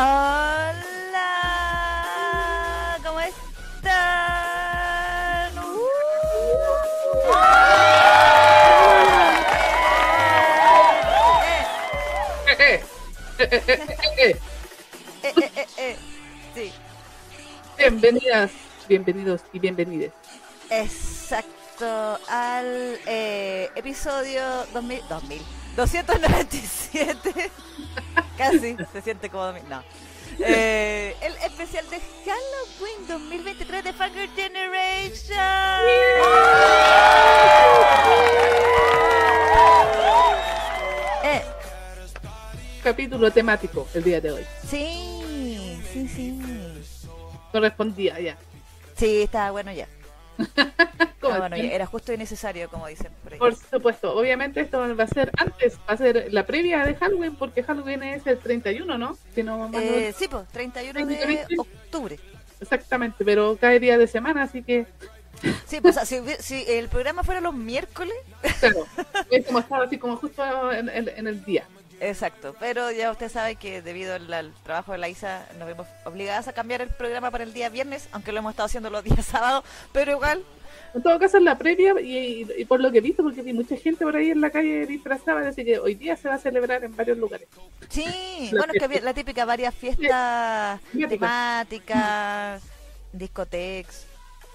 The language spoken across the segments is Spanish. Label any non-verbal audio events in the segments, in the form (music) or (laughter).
Hola, ¿cómo están? Uh. Eh, eh, eh. Sí, Bienvenidas, bienvenidos y bienvenides. exacto. Al episodio 2000, 2000, 297. Casi, se siente como 2000. No. Eh, el especial de Halloween 2023 de Fucker Generation. Eh, Capítulo temático el día de hoy. sí, sí, sí. Correspondía ya. Sí, estaba bueno ya. (laughs) ¿Cómo Ah, bueno, era justo y necesario, como dicen por ahí. Por supuesto, obviamente esto va a ser antes, va a ser la previa de Halloween, porque Halloween es el 31, ¿no? Si no Eh, sí, pues, 31 de 31. octubre. Exactamente, pero cae día de semana, así que, Sí, pues, o sea, si, el programa fuera los miércoles, claro, es como estaba así como justo en, en- en el día. exacto. Pero ya usted sabe que debido al, al trabajo de la ISA nos vemos obligadas a cambiar el programa para el día viernes, aunque lo hemos estado haciendo los días (laughs) sábados, pero igual, En todo caso, es la previa, y, y- y por lo que he visto, porque vi mucha gente por ahí en la calle disfrazada, así que hoy día se va a celebrar en varios lugares. sí, (laughs) bueno, es que la típica varias fiestas Temáticas. temáticas, discotecas.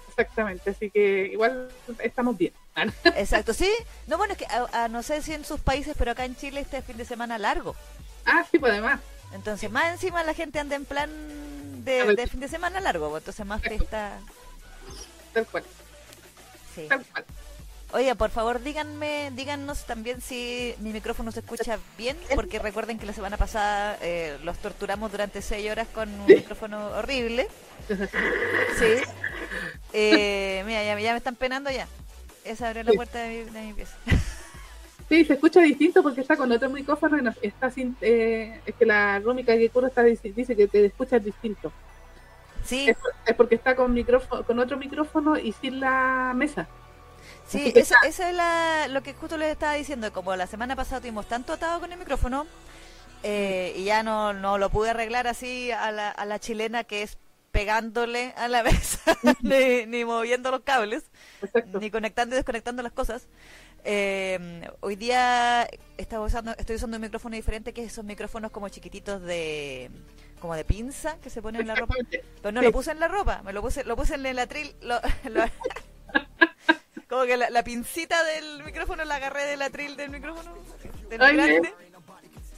Exactamente, así que igual estamos bien. (laughs) Exacto, sí. No, bueno, es que a- a no sé si en sus países, pero acá en Chile este fin de semana largo. Ah, sí, pues además. Entonces, más encima la gente anda en plan de, de fin de semana largo, pues, entonces más fiesta. Tal cual, Sí. tal cual. Oye, por favor, díganme, díganos también si mi micrófono se escucha bien, porque recuerden que la semana pasada eh, los torturamos durante seis horas con un micrófono horrible. (laughs) Sí. Eh, mira, ya, ya me están penando ya. Esa abrió la Sí. puerta de mi, de mi pieza. (laughs) Sí, se escucha distinto porque está con otro micrófono y no- está sin. Eh, es que la Rómica que está dice, dice que te escuchas distinto. Sí, Es, por- es porque está con micrófono, con otro micrófono y sin la mesa. Sí, eso, eso es la- lo que justo les estaba diciendo. Como la semana pasada tuvimos tanto atado con el micrófono eh, y ya no, no lo pude arreglar así a la, a la chilena que es pegándole a la (laughs) mesa, ni, ni moviendo los cables, ni conectando y desconectando las cosas. Eh, hoy día estaba usando, estoy usando un micrófono diferente que es esos micrófonos como chiquititos de como de pinza que se ponen en la ropa. Pero no Sí. lo puse en la ropa, me lo puse, lo puse en el atril. Lo, (laughs) lo- como que la, la pincita del micrófono la agarré del atril del micrófono. Del Ay, grande.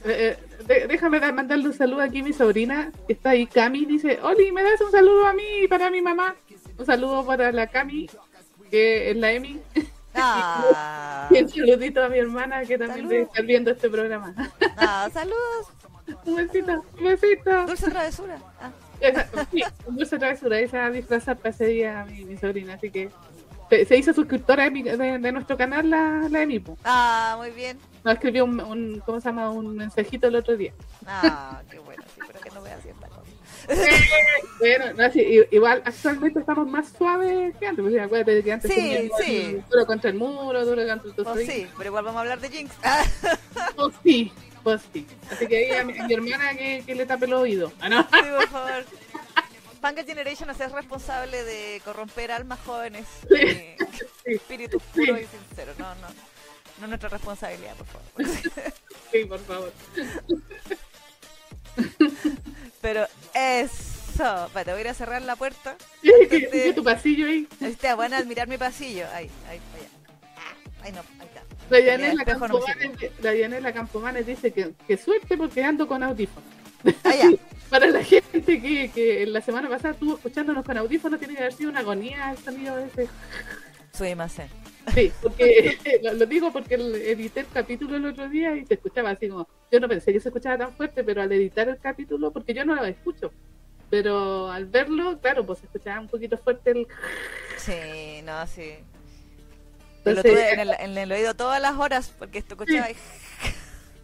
Eh, eh, de- déjame dar- mandarle un saludo aquí a mi sobrina, que está ahí, Cami, dice, Oli, ¿me das un saludo a mí y para mi mamá? Un saludo para la Cami, que es la Emi. Ah, (laughs) Y un saludito a mi hermana, que también debe estar viendo este programa. ah, saludos. Un besito, un besito. Dulce travesura. Ah, Esa, sí, dulce travesura, esa disfrazar para ese día mi, mi sobrina, así que se, se hizo suscriptora de, mi- de- de nuestro canal, la, la ah, muy bien. Nos escribió un, un, ¿cómo se llama? Un mensajito el otro día. Ah, qué bueno, sí, pero que no voy a hacer esta cosa. (laughs) Bueno, no, sí, igual actualmente estamos más suaves que antes, porque acuérdate que antes Sí, sí. duro contra el muro, duro contra el Pues tostoín. sí, pero igual vamos a hablar de Jinx. Pues sí, sí. Así que ahí a mi, a mi hermana que, que le tape los oídos. Ah, no. sí, por favor. Panga Generation es responsable de corromper almas jóvenes Sí. de Sí, espíritu puro y sincero. No, no. No es nuestra responsabilidad, por favor. sí, por favor. Pero eso. Para, voy a ir a cerrar la puerta. Que tu pasillo ahí. Está bueno admirar mi pasillo. Ahí, ahí, ahí. Ahí no, ahí está. La me Campomanes, la Yanela Campomanes dice que, que suerte porque ando con audífonos. Ah. (laughs) Para la gente que, que la semana pasada estuvo escuchándonos con audífonos, tiene que haber sido una agonía el sonido de ese. Soy más Sí, porque (laughs) lo, lo digo porque edité el capítulo el otro día y se escuchaba así como. Yo no pensé que se escuchaba tan fuerte, pero al editar el capítulo, porque yo no lo escucho, pero al verlo, claro, pues se escuchaba un poquito fuerte el. Sí, no, sí. Yo lo Entonces, tuve en el, en el oído todas las horas porque esto escuchaba. ahí.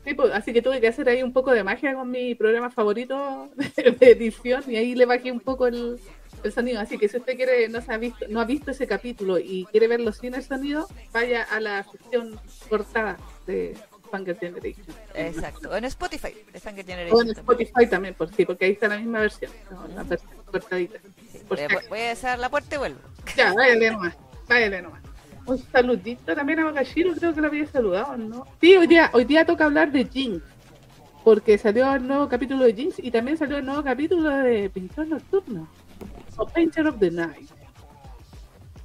Sí, pues, así que tuve que hacer ahí un poco de magia con mi programa favorito de edición y ahí le bajé un poco el, el sonido. Así que si usted quiere, no, se ha visto, no ha visto ese capítulo y quiere verlo sin el sonido, vaya a la sección cortada de, Fanger Generation. Exacto. O en Spotify, de Fanger O Generation. en Spotify también, por sí, porque ahí está la misma versión. no, la versión cortadita. Eh, voy- voy a cerrar la puerta y vuelvo. Ya, váyale nomás, váyale nomás. Un saludito también a Magashiro, creo que lo había saludado, ¿no? Sí, hoy día, hoy día toca hablar de Jinx, porque salió el nuevo capítulo de Jinx y también salió el nuevo capítulo de Pintor Nocturno, o Painter of the Night.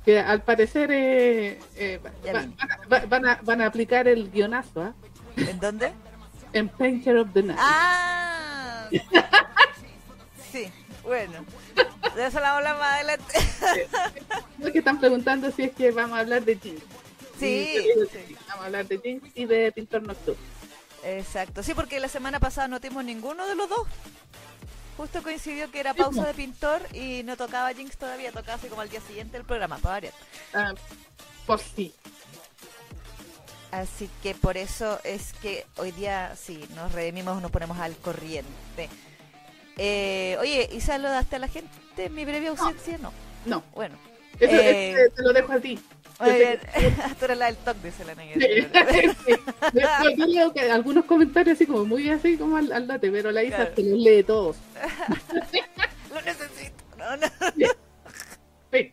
Que al parecer eh, eh, va- va- van, a, va- van a- van a aplicar el guionazo ¿ah? ¿En dónde? en Painter of the Night. Ah. (laughs) Sí, bueno. De eso la hablar más adelante. (laughs) Lo que están preguntando si es que vamos a hablar de Jinx. Sí. sí, Vamos a hablar de Jinx y de Pintor Nocturno. Exacto. Sí, porque la semana pasada no tuvimos ninguno de los dos. Justo coincidió que era pausa de pintor y no tocaba Jinx todavía, tocaba así como al día siguiente el programa, para variar. Ah, por sí. Así que por eso es que hoy día sí, nos redimimos, nos ponemos al corriente. Eh, oye, ¿y saludaste a la gente en mi breve ausencia? No. No, Bueno. eso, Eh, eso te lo dejo a ti. (laughs) Muy Yo bien. sé (laughs) Tú eres la del toque, dice la negra. Sí. Yo, yo leo que algunos comentarios así como muy así como al, al date, pero la Isa Claro. te los lee todos. (laughs) Lo necesito. No, no. Sí.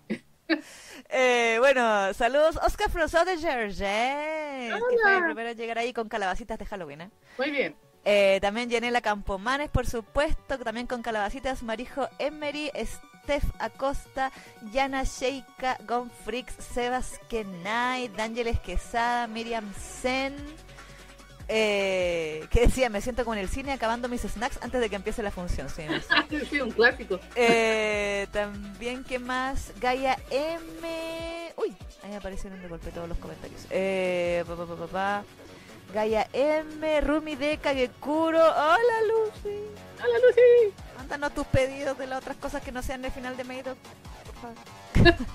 Eh, bueno, saludos Oscar Frosó de Jersey, que fue el primero en llegar ahí con calabacitas de Halloween. ¿eh? Muy bien. Eh, también Yanela Campomanes, por supuesto, también con calabacitas, Marijo Emery, Steph Acosta, Yana Sheika, Gonfrix, Sebas Kenai, D'Ángeles Quesada, Miriam Sen, eh, que decía, me siento como en el cine acabando mis snacks antes de que empiece la función. Sí. Sí, (laughs) un clásico. Eh, también, ¿qué más? Gaia M. Uy, ahí aparecieron de golpe todos los comentarios. Eh, pa, pa, pa, pa, pa. Gaia M. Rumi de Kagekuro. Hola, Lucy. ¡Hola, Lucy! Mándanos tus pedidos de las otras cosas que no sean el final de Meido. Por favor. (laughs)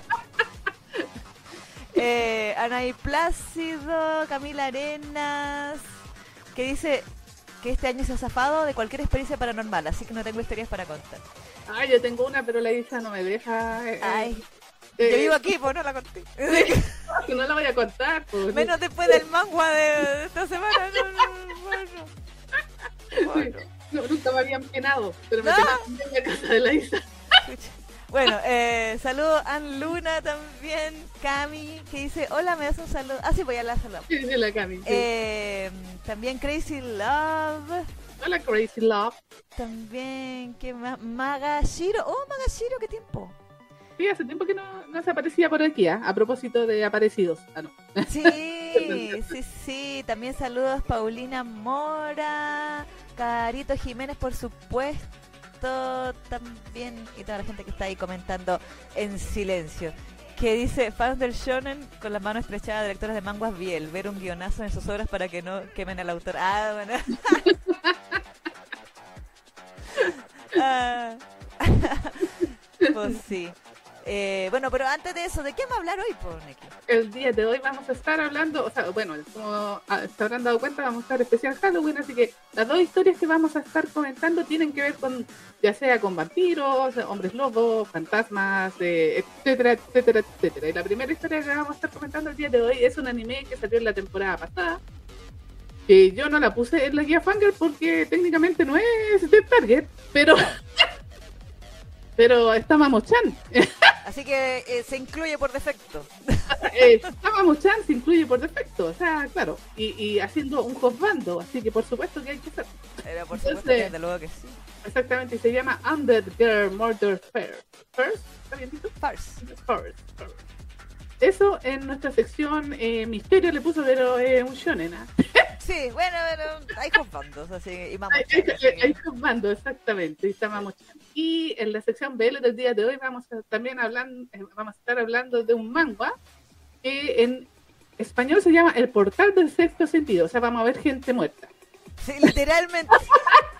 eh, Anaí Plácido, Camila Arenas, que dice que este año se ha zafado de cualquier experiencia paranormal, así que no tengo historias para contar. Ay, yo tengo una, pero la Isa no me deja. eh, Ay, eh, yo vivo aquí, pues no la conté. (laughs) (laughs) que no la voy a contar. Pues. Menos después del mangua de, esta semana. No, no, bueno. Bueno, No, nunca me habían penado, pero me penaron en la casa de la Isa. Bueno, eh, saludo a Ann Luna también, Cami, que dice, hola, me das un saludo. Ah, sí, voy a la saludar. Sí, sí, la Cami. sí. Eh, también Crazy Love, Hola, Crazy Love. también, ¿qué más? Magashiro, oh, Magashiro, ¿qué tiempo? Sí, hace tiempo que no, no se aparecía por aquí, ¿ah? a propósito de aparecidos. Ah, no. (laughs) Sí, sí, sí. También saludos Paulina Mora, Carito Jiménez, por supuesto. También, y toda la gente que está ahí comentando en silencio. Que dice, fans del shonen con las manos estrechadas de lectores de manguas Biel, ver un guionazo en sus obras para que no quemen al autor. Ah, bueno. (laughs) (laughs) Ah. pues sí. Eh, bueno, pero antes de eso, ¿de qué vamos a hablar hoy, por? El día de hoy vamos a estar hablando, o sea, bueno, como ah, se habrán dado cuenta, vamos a estar especial Halloween, así que las dos historias que vamos a estar comentando tienen que ver con, ya sea con vampiros, hombres lobos, fantasmas, eh, etcétera, etcétera, etcétera. Y la primera historia que vamos a estar comentando el día de hoy es un anime que salió en la temporada pasada, que yo no la puse en la guía Fanger porque técnicamente no es de Target, pero... (laughs) Pero está Mamo-chan. (laughs) Así que eh, se incluye por defecto. eh, Mamo-chan se incluye por defecto, o sea, claro, y, y haciendo un hosbando, así que por supuesto que hay que hacer. Pero por Entonces- supuesto, que desde luego que sí. Exactamente, y se llama Undead Girl Murder First. ¿First? ¿Está bien dicho? Farce. First. first. Eso en nuestra sección eh, Misterio le puso, pero es un shonen, ¿ah? Sí, bueno, pero hay bandos, así y vamos. Hay, hay, hay- hay hosbando, exactamente, y está Mamo-chan. Y en la sección BL del día de hoy vamos a también hablando, vamos a estar hablando de un manga que en español se llama El Portal del Sexto Sentido, o sea, vamos a ver gente muerta. Sí, literalmente. (laughs)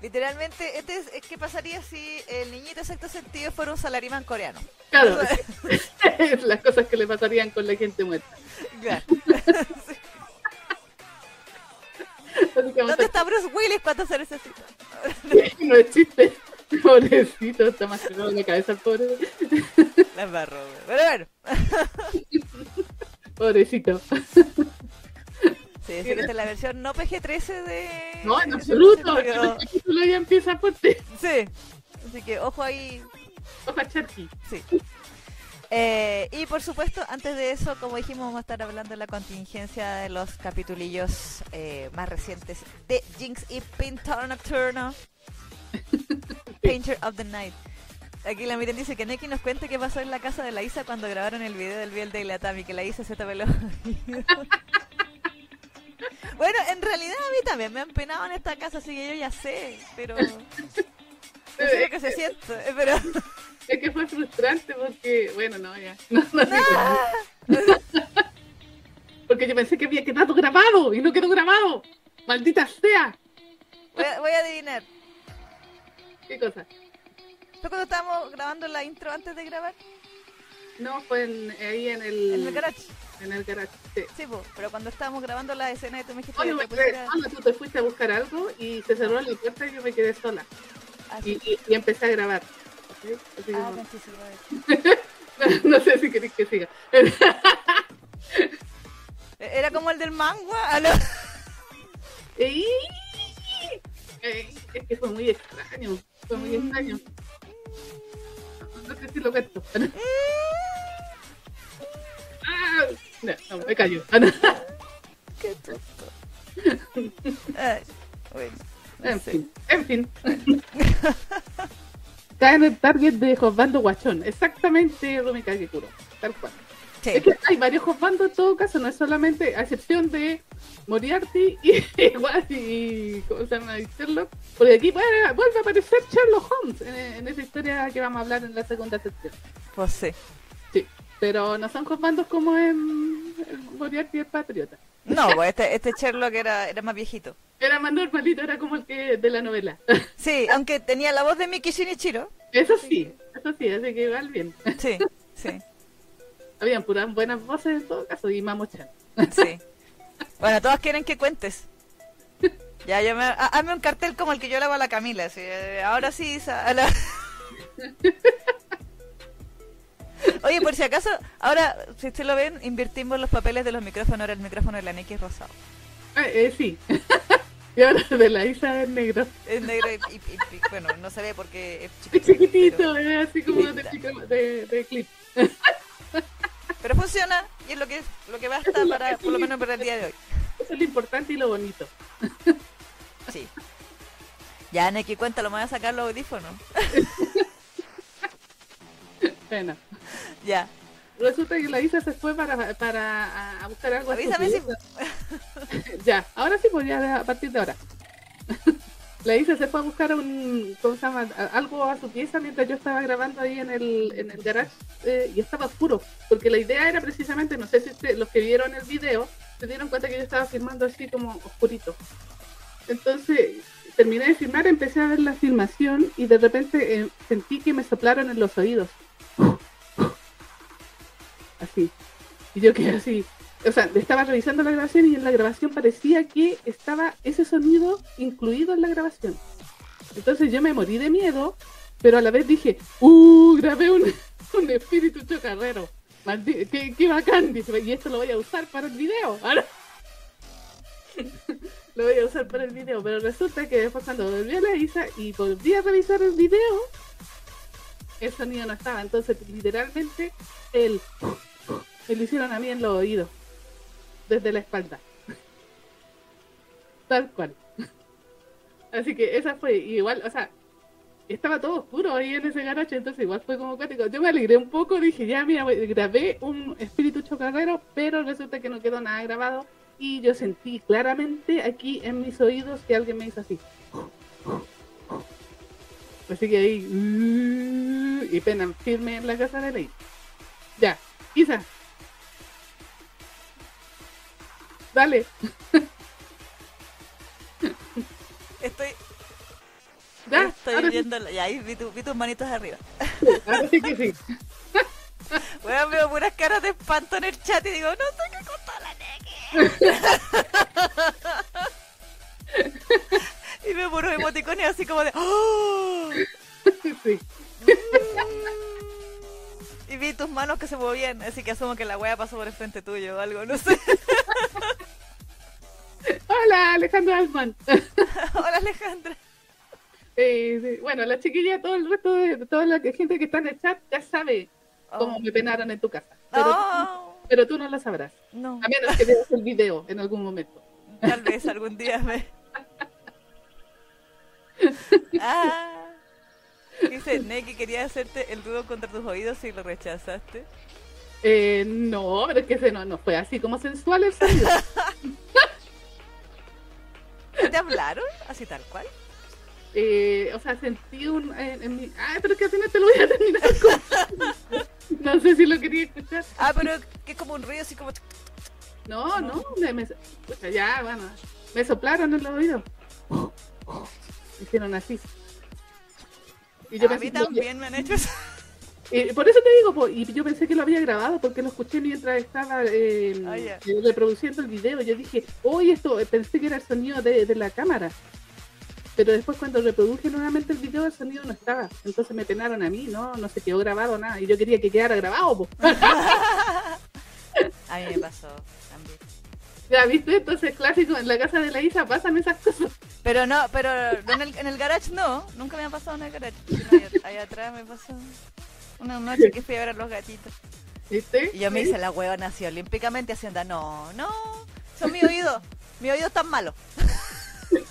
Literalmente, este es, ¿qué pasaría si el niñito sexto sentido fuera un salarimán coreano? Claro, (laughs) (laughs) las cosas que le pasarían con la gente muerta. Claro. (laughs) ¿Dónde está Bruce Willis cuando se necesita? a- No es chiste. Pobrecito, está más en la cabeza el pobre. La embarró. Pero bueno, Pobrecito. Sí, es que esta es la versión no PG-13 de... No, en absoluto. de- El capítulo ya empieza fuerte. Sí. Así que ojo ahí. Opa Cherky. Sí. Eh, y por supuesto, antes de eso, como dijimos, vamos a estar hablando de la contingencia de los capitulillos eh, más recientes de Jinx y Pintor Nocturno. (laughs) Painter of the Night. Aquí la Miren dice que Neki nos cuente qué pasó en la casa de la Isa cuando grabaron el video del Biel de la Tami, que la Isa se oídos. (laughs) Bueno, en realidad a mí también me han penado en esta casa, así que yo ya sé, pero... (laughs) Sé lo que se siente, eh, pero... (laughs) Es que fue frustrante porque, bueno, no, ya. (laughs) No, no digo. Porque yo pensé que había quedado grabado y no quedó grabado. Maldita sea. Voy a, voy a adivinar. ¿Qué cosa? ¿Fue cuando estábamos grabando la intro antes de grabar? No, fue en- ahí en el, En el garage. En el garage, sí. Sí, po, pero cuando estábamos grabando la escena y tú me dijiste Oye, me quedé, pusiera... Ana, tú te fuiste a buscar algo y se cerró la puerta y yo me quedé sola. Ah, Y, sí. y- y empecé a grabar. ¿sí? Así Ah, como- (laughs) no, sé si queréis que siga. (laughs) Era como el del mangua. ah, (laughs) no. Ey, ey, Es que fue muy extraño. Fue muy extraño. No sé si lo cuento. Ah, No, no, me callo. Qué tonto. Ay, bueno, no En sé. fin, en fin. Cae en el target de Josbando Guachón. Exactamente, Rumi Kagekuro. Tal cual. Sí. Es que hay varios Josbando en todo caso, no es solamente, a excepción de Moriarty (laughs) y igual y ¿cómo se llama? Y Sherlock. Porque aquí vuelve, vuelve a aparecer Sherlock Holmes en, en esa historia que vamos a hablar en la segunda sección. Pues sí. Sí, pero no son Josbandos como en, en Moriarty el Patriota. No, pues este, este Sherlock era, era más viejito. Era más normalito, era como el que de la novela. (laughs) Sí, aunque tenía la voz de Miki Shinichiro. Eso sí, eso sí, así que igual bien. Sí, (laughs) sí, Habían puras buenas voces en todo caso y Mamo-chan. sí. (laughs) Bueno, todos quieren que cuentes. Ya, yo me... ha- Hazme un cartel como el que yo le hago a la Camila. así, eh, ahora sí, a la- Oye, por si acaso, ahora, si ustedes lo ven, invertimos los papeles de los micrófonos. Ahora el micrófono de la Neki es rosado. Ah, eh, sí. (laughs) y ahora de la Isa es negro. Es negro y, y- y- y- bueno, no se ve porque es Es chiquitito. chiquitito, pero- es así como de, de, de clip. (laughs) Pero funciona y es lo que lo que basta para, por lo menos para el día de hoy. Eso es lo importante y lo bonito. (laughs) Sí. Ya, Neki, cuéntalo, me voy a sacar los audífonos. Bueno, Ya. resulta que la Isa se fue para, para a- buscar algo. Avísame si... (laughs) Ya, ahora sí, pues ya a partir de ahora. (laughs) La Isa se fue a buscar un, ¿cómo se llama? Algo a su pieza mientras yo estaba grabando ahí en el, en el garage eh, y estaba oscuro, porque la idea era precisamente, no sé si usted- los que vieron el video se dieron cuenta que yo estaba filmando así como oscurito. Entonces terminé de filmar, empecé a ver la filmación y de repente eh, sentí que me soplaron en los oídos. Así. Y yo quedé así. O sea, estaba revisando la grabación y en la grabación parecía que estaba ese sonido incluido en la grabación. Entonces yo me morí de miedo, pero a la vez dije, ¡Uh! Grabé un, (laughs) un espíritu chocarrero. Qué, ¡Qué bacán! Y esto lo voy a usar para el video. (laughs) Ahora lo voy a usar para el video, pero resulta que después cuando volví a la Isa y volví a revisar el video, el sonido no estaba. Entonces, literalmente, el me lo hicieron a mí en los oídos, desde la espalda. Tal cual. Así que esa fue igual, o sea, estaba todo oscuro ahí en ese garaje, entonces igual fue como cuático. Yo me alegré un poco, dije, ya, mira, grabé un espíritu chocarrero, pero resulta que no quedó nada grabado y yo sentí claramente aquí en mis oídos que alguien me hizo así. Así que ahí, y pena firme en la casa de ley. Ya, Isa. Dale. Estoy, Ya, estoy ahora sí, viendo... la- Ya, ahí vi, tu- vi tus manitos arriba. ahora sí que sí. (laughs) Bueno, veo puras caras de espanto en el chat y digo, no sé qué la Neki. (laughs) y me puro emoticones así como de... ¡Oh! sí. Y vi tus manos que se movían, así que asumo que la wea pasó por el frente tuyo o algo, no sé. (laughs) Hola, Alejandro Alman. (laughs) Hola, Alejandra. Eh, sí, bueno, la chiquilla, todo el resto de toda la gente que está en el chat ya sabe cómo Oh. me penaron en tu casa. Pero, No, pero tú no lo sabrás. no, A menos que veas el video en algún momento. tal vez algún día me... (laughs) Ah, dice Neki quería hacerte el dúo contra tus oídos y lo rechazaste. Eh, no, pero es que ese no, no fue así como sensual el sonido. (laughs) ¿Te hablaron? Así tal cual. Eh, o sea, sentí un. En, en mi... Ay, pero es que así no te lo voy a terminar con. (laughs) No sé si lo quería escuchar. Ah, pero que es como un ruido así como... No, no, me, me- pucha, ya, bueno, me soplaron en los oídos. (laughs) Hicieron así. Y A pensé mí también me han hecho eso. (laughs) eh, por eso te digo, po, y yo pensé que lo había grabado porque lo escuché mientras estaba eh, Ah, eh, reproduciendo el video. Yo dije, oye, esto, eh, pensé que era el sonido de, de la cámara. Pero después cuando reproduje nuevamente el video, el sonido no estaba. Entonces me penaron a mí, no, no se quedó grabado nada. Y yo quería que quedara grabado. (laughs) A mí me pasó. Ya, ¿viste? Entonces, clásico, en la casa de la Isa pasan esas cosas. Pero no, pero no en el, en el garage no. Nunca me ha pasado en el garage. sino Allá, atrás me pasó una noche que fui a ver a los gatitos. ¿Viste? Y yo me hice la hueva así olímpicamente haciendo, no, no, son mis oídos. Mi oído tan malo. (laughs)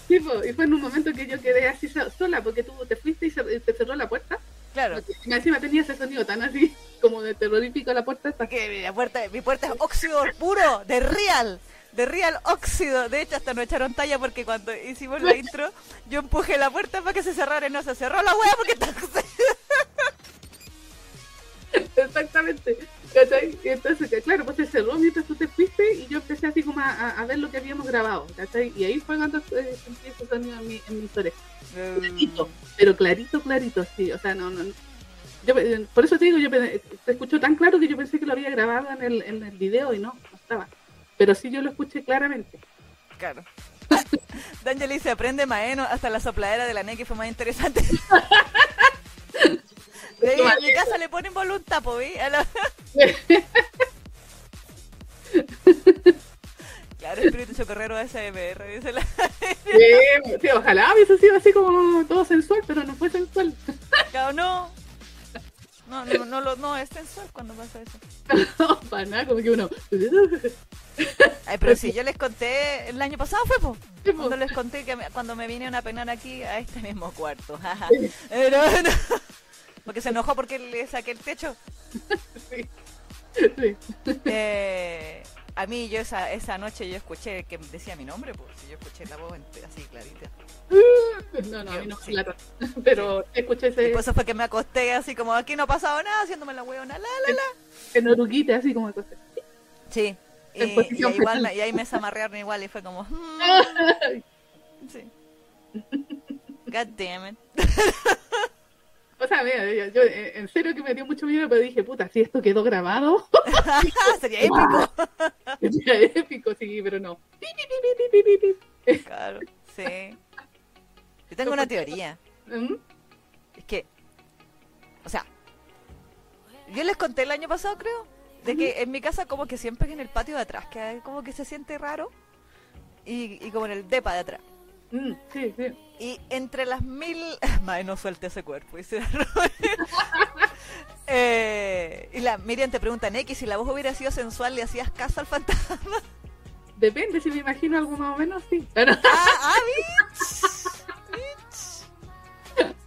Sí, po, y fue en un momento que yo quedé así so- sola porque tú te fuiste y te cerró la puerta. Claro. Y encima tenía ese sonido tan así, como de terrorífico la puerta esta. Porque la puerta, mi puerta es óxido puro, de real, de real óxido. De hecho, hasta nos echaron talla porque cuando hicimos la intro, (laughs) yo empujé la puerta para que se cerrara y no se cerró la hueá porque está (laughs) Exactamente. ¿Cachai? Entonces, claro, pues se cerró mientras tú te fuiste y yo empecé así como a, a- ver lo que habíamos grabado. ¿cachai? Y ahí fue cuando eh, sentí ese sonido en, mi, en mis orejas. Clarito, pero clarito, clarito, sí. O sea, no, no. Yo, eh, por eso te digo, yo te escucho tan claro que yo pensé que lo había grabado en el, en el video y no, no estaba. Pero sí yo lo escuché claramente. Claro. (laughs) D'Angeli dice, aprende maeno, hasta la sopladera de la Neki fue más interesante. (laughs) De ahí en mi casa le ponen voluntad, po, ¿vi? A la- (laughs) Claro, espíritu socorrero SMR, dice la... Sí, sí, ojalá hubiese sido así como todo sensual, pero no fue sensual. Claro, no. No, no, no, lo- no, es sensual cuando pasa eso. No, (laughs) para nada, como que uno. (laughs) Ay, pero si yo les conté, el año pasado fue, po. Cuando les conté que me- cuando me vine a penar aquí a este mismo cuarto. (laughs) Pero, no. Porque se enojó porque le saqué el techo. Sí. Sí. Eh, a mí yo esa, esa noche yo escuché que decía mi nombre, pues yo escuché la voz así clarita. No, no, a mí no Sí. claro. (laughs) Pero escuché Y ese por eso fue que me acosté así como aquí no ha pasado nada, haciéndome la huevona, la, la, la. en oruguita, así como cosas. Sí. Y, y igual me, y ahí me zamarrearon igual y fue como... mm, sí. God damn it. (laughs) O sea, mira, yo, yo, eh, en serio que me dio mucho miedo, pero dije, puta, si esto quedó grabado, (laughs) Sería épico. sería épico, sí, pero no. Claro, sí. Tengo una teoría. ¿Mm? Es que, o sea, yo les conté el año pasado, creo, de que en mi casa como que siempre en el patio de atrás, que como que se siente raro, y, y como en el depa de atrás. Mm, sí, sí. Y entre las mil... (laughs) Mae, no suelte ese cuerpo, la Robert. (laughs) Eh, y la Miriam te pregunta, Neki, si la voz hubiera sido sensual, ¿le hacías caso al fantasma? Depende, si me imagino algo más o menos, sí. Pero, ¡Ah, ah.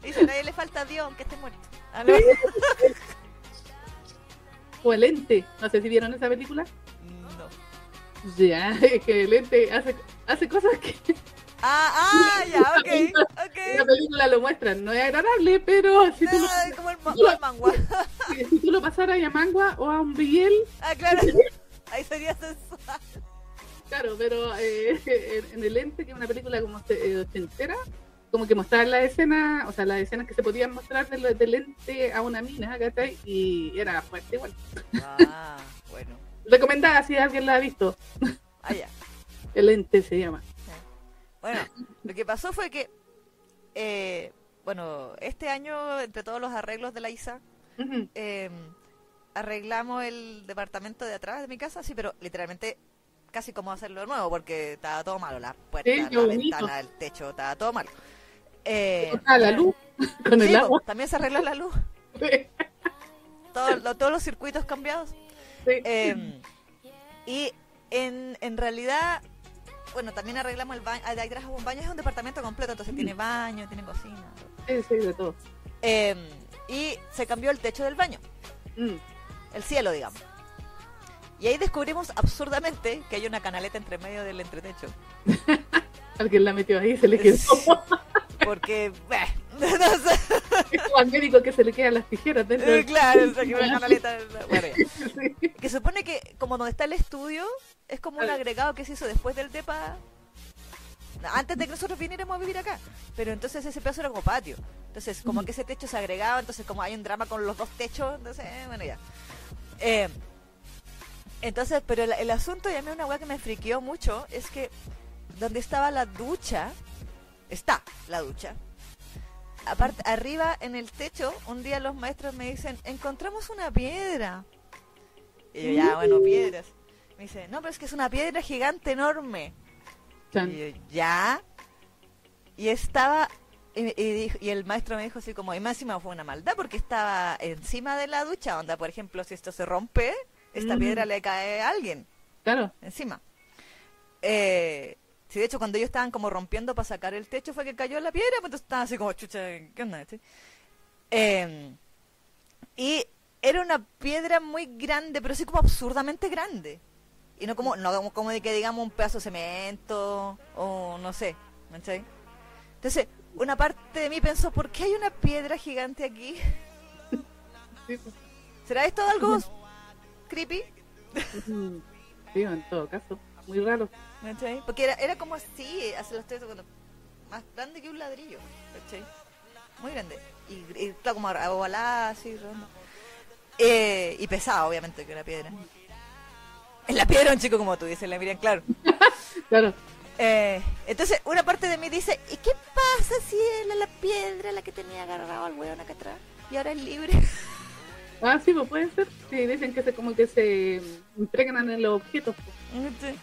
Dice, a nadie le falta a Dios, aunque esté muerto. Ah, (laughs) no. o el ente, no sé si vieron esa película. No. Ya, (laughs) es que el ente hace, hace cosas que (laughs) Ah, ah, ya, ok, en la ok. película lo muestran. No es agradable, pero si tú lo, Ay, como el, como el mangua. si tú lo pasaras a Yamangua o a un Biel, Ah, claro. Ahí sería sensual. Claro, pero eh, en, El Ente, que es una película como eh, ochentera, como que mostraban la escena, o sea, las escenas que se podían mostrar del, del ente a una mina, ¿cachai? Y era fuerte igual. Ah, bueno. Recomendada si alguien la ha visto. Ah, ya. El Ente se llama. Bueno, lo que pasó fue que, eh, bueno, este año, entre todos los arreglos de la ISA, eh, arreglamos el departamento de atrás de mi casa, sí, pero literalmente casi como hacerlo de nuevo porque estaba todo malo, la puerta, Sí, la bonito. ventana, el techo, estaba todo malo. Eh, Ah, la luz (laughs) con sí, el agua. también se arregló la luz, (laughs) todo- lo- todos los circuitos cambiados. Sí. Eh, y en, en realidad, bueno, también arreglamos el baño, ahí atrás un baño, es un departamento completo, entonces tiene baño, tiene cocina. Sí, sí, de todo. Eh, y se cambió el techo del baño, Mm. el cielo, digamos. Y ahí descubrimos absurdamente que hay una canaleta entre medio del entretecho. (laughs) Alguien la metió ahí se le quedó. Porque, bah, (laughs) no sé, Es como al médico que se le quedan las tijeras dentro eh, del... claro, o sea, que una canaleta. Bueno. Sí. que supone que como donde está el estudio es como un agregado que se hizo después del DEPA. Antes de que nosotros viniéramos a vivir acá. Pero entonces ese pedazo era como patio. Entonces como que ese techo se agregaba entonces como hay un drama con los dos techos entonces eh, bueno ya. Eh, entonces pero el, el asunto y a mí una weá que me friqueó mucho es que donde estaba la ducha está la ducha aparte arriba en el techo un día los maestros me dicen encontramos una piedra y yo, ya, bueno, piedras. Me dice, no, pero es que es una piedra gigante enorme. Y yo, ya. Y estaba, y, y dijo- y el maestro me dijo así como, y más encima fue una maldad porque estaba encima de la ducha, onda, por ejemplo, si esto se rompe, esta Mm. piedra le cae a alguien Claro. encima. Eh, sí, de hecho, cuando ellos estaban como rompiendo para sacar el techo, fue que cayó la piedra, pues entonces estaban así como, chucha, ¿qué onda? este?". Eh, y era una piedra muy grande, pero así como absurdamente grande. Y no como, no como, de que digamos un pedazo de cemento, o no sé, ¿cachai? Entonces, una parte de mí pensó, ¿por qué hay una piedra gigante aquí? Sí. (laughs) ¿Será esto algo creepy? Sí, en todo caso. Muy raro. ¿Cachai? Porque era, era como así, hace los tres segundos, más grande que un ladrillo, ¿cachai? Muy grande. Y, y claro, como ovalada, así, redonda. Eh, y pesado, obviamente, que una piedra. En la piedra un chico como tú, dice la Miriam, claro. (laughs) Claro. Eh, entonces, una parte de mí dice, ¿y qué pasa si era la piedra la que tenía agarrado al weón acá atrás? Y ahora es libre. (laughs) Ah, sí, pues puede ser. Sí, dicen que se como que se impregnan en los objetos. pues.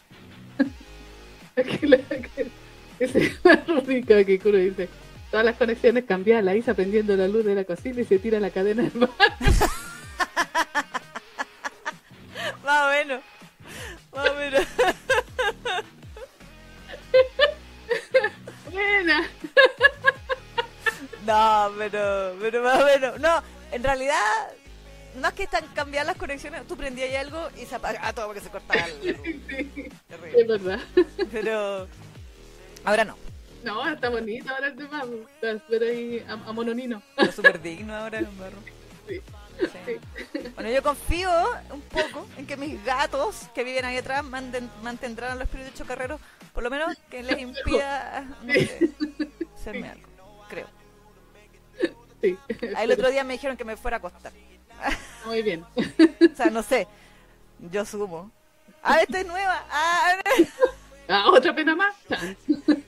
(laughs) Que la- que- Ese rica que Kuro (laughs) dice. Todas las conexiones cambiadas, la Isa prendiendo la luz de la cocina y se tira la cadena del mar. (laughs) Más o menos. Más o menos. Buena. No, pero, pero más o menos. No, en realidad, no es que están cambiadas las conexiones. Tú prendías ahí algo y se apagaba todo porque se cortaba la luz. Sí, es verdad. Pero ahora no. No, está bonito ahora el tema. Pero ahí a, a mononino. Es súper digno ahora el barro. Sí. Sí. Bueno, yo confío un poco en que mis gatos que viven ahí atrás manden- mantendrán a los espíritus chocarreros, por lo menos que les impida no sé, hacerme algo. Creo. Sí. Ahí el otro día me dijeron que me fuera a acostar. Muy bien. O sea, no sé. Yo sumo. Ah, esta es nueva. Ah, (laughs) Ah, otra pena más.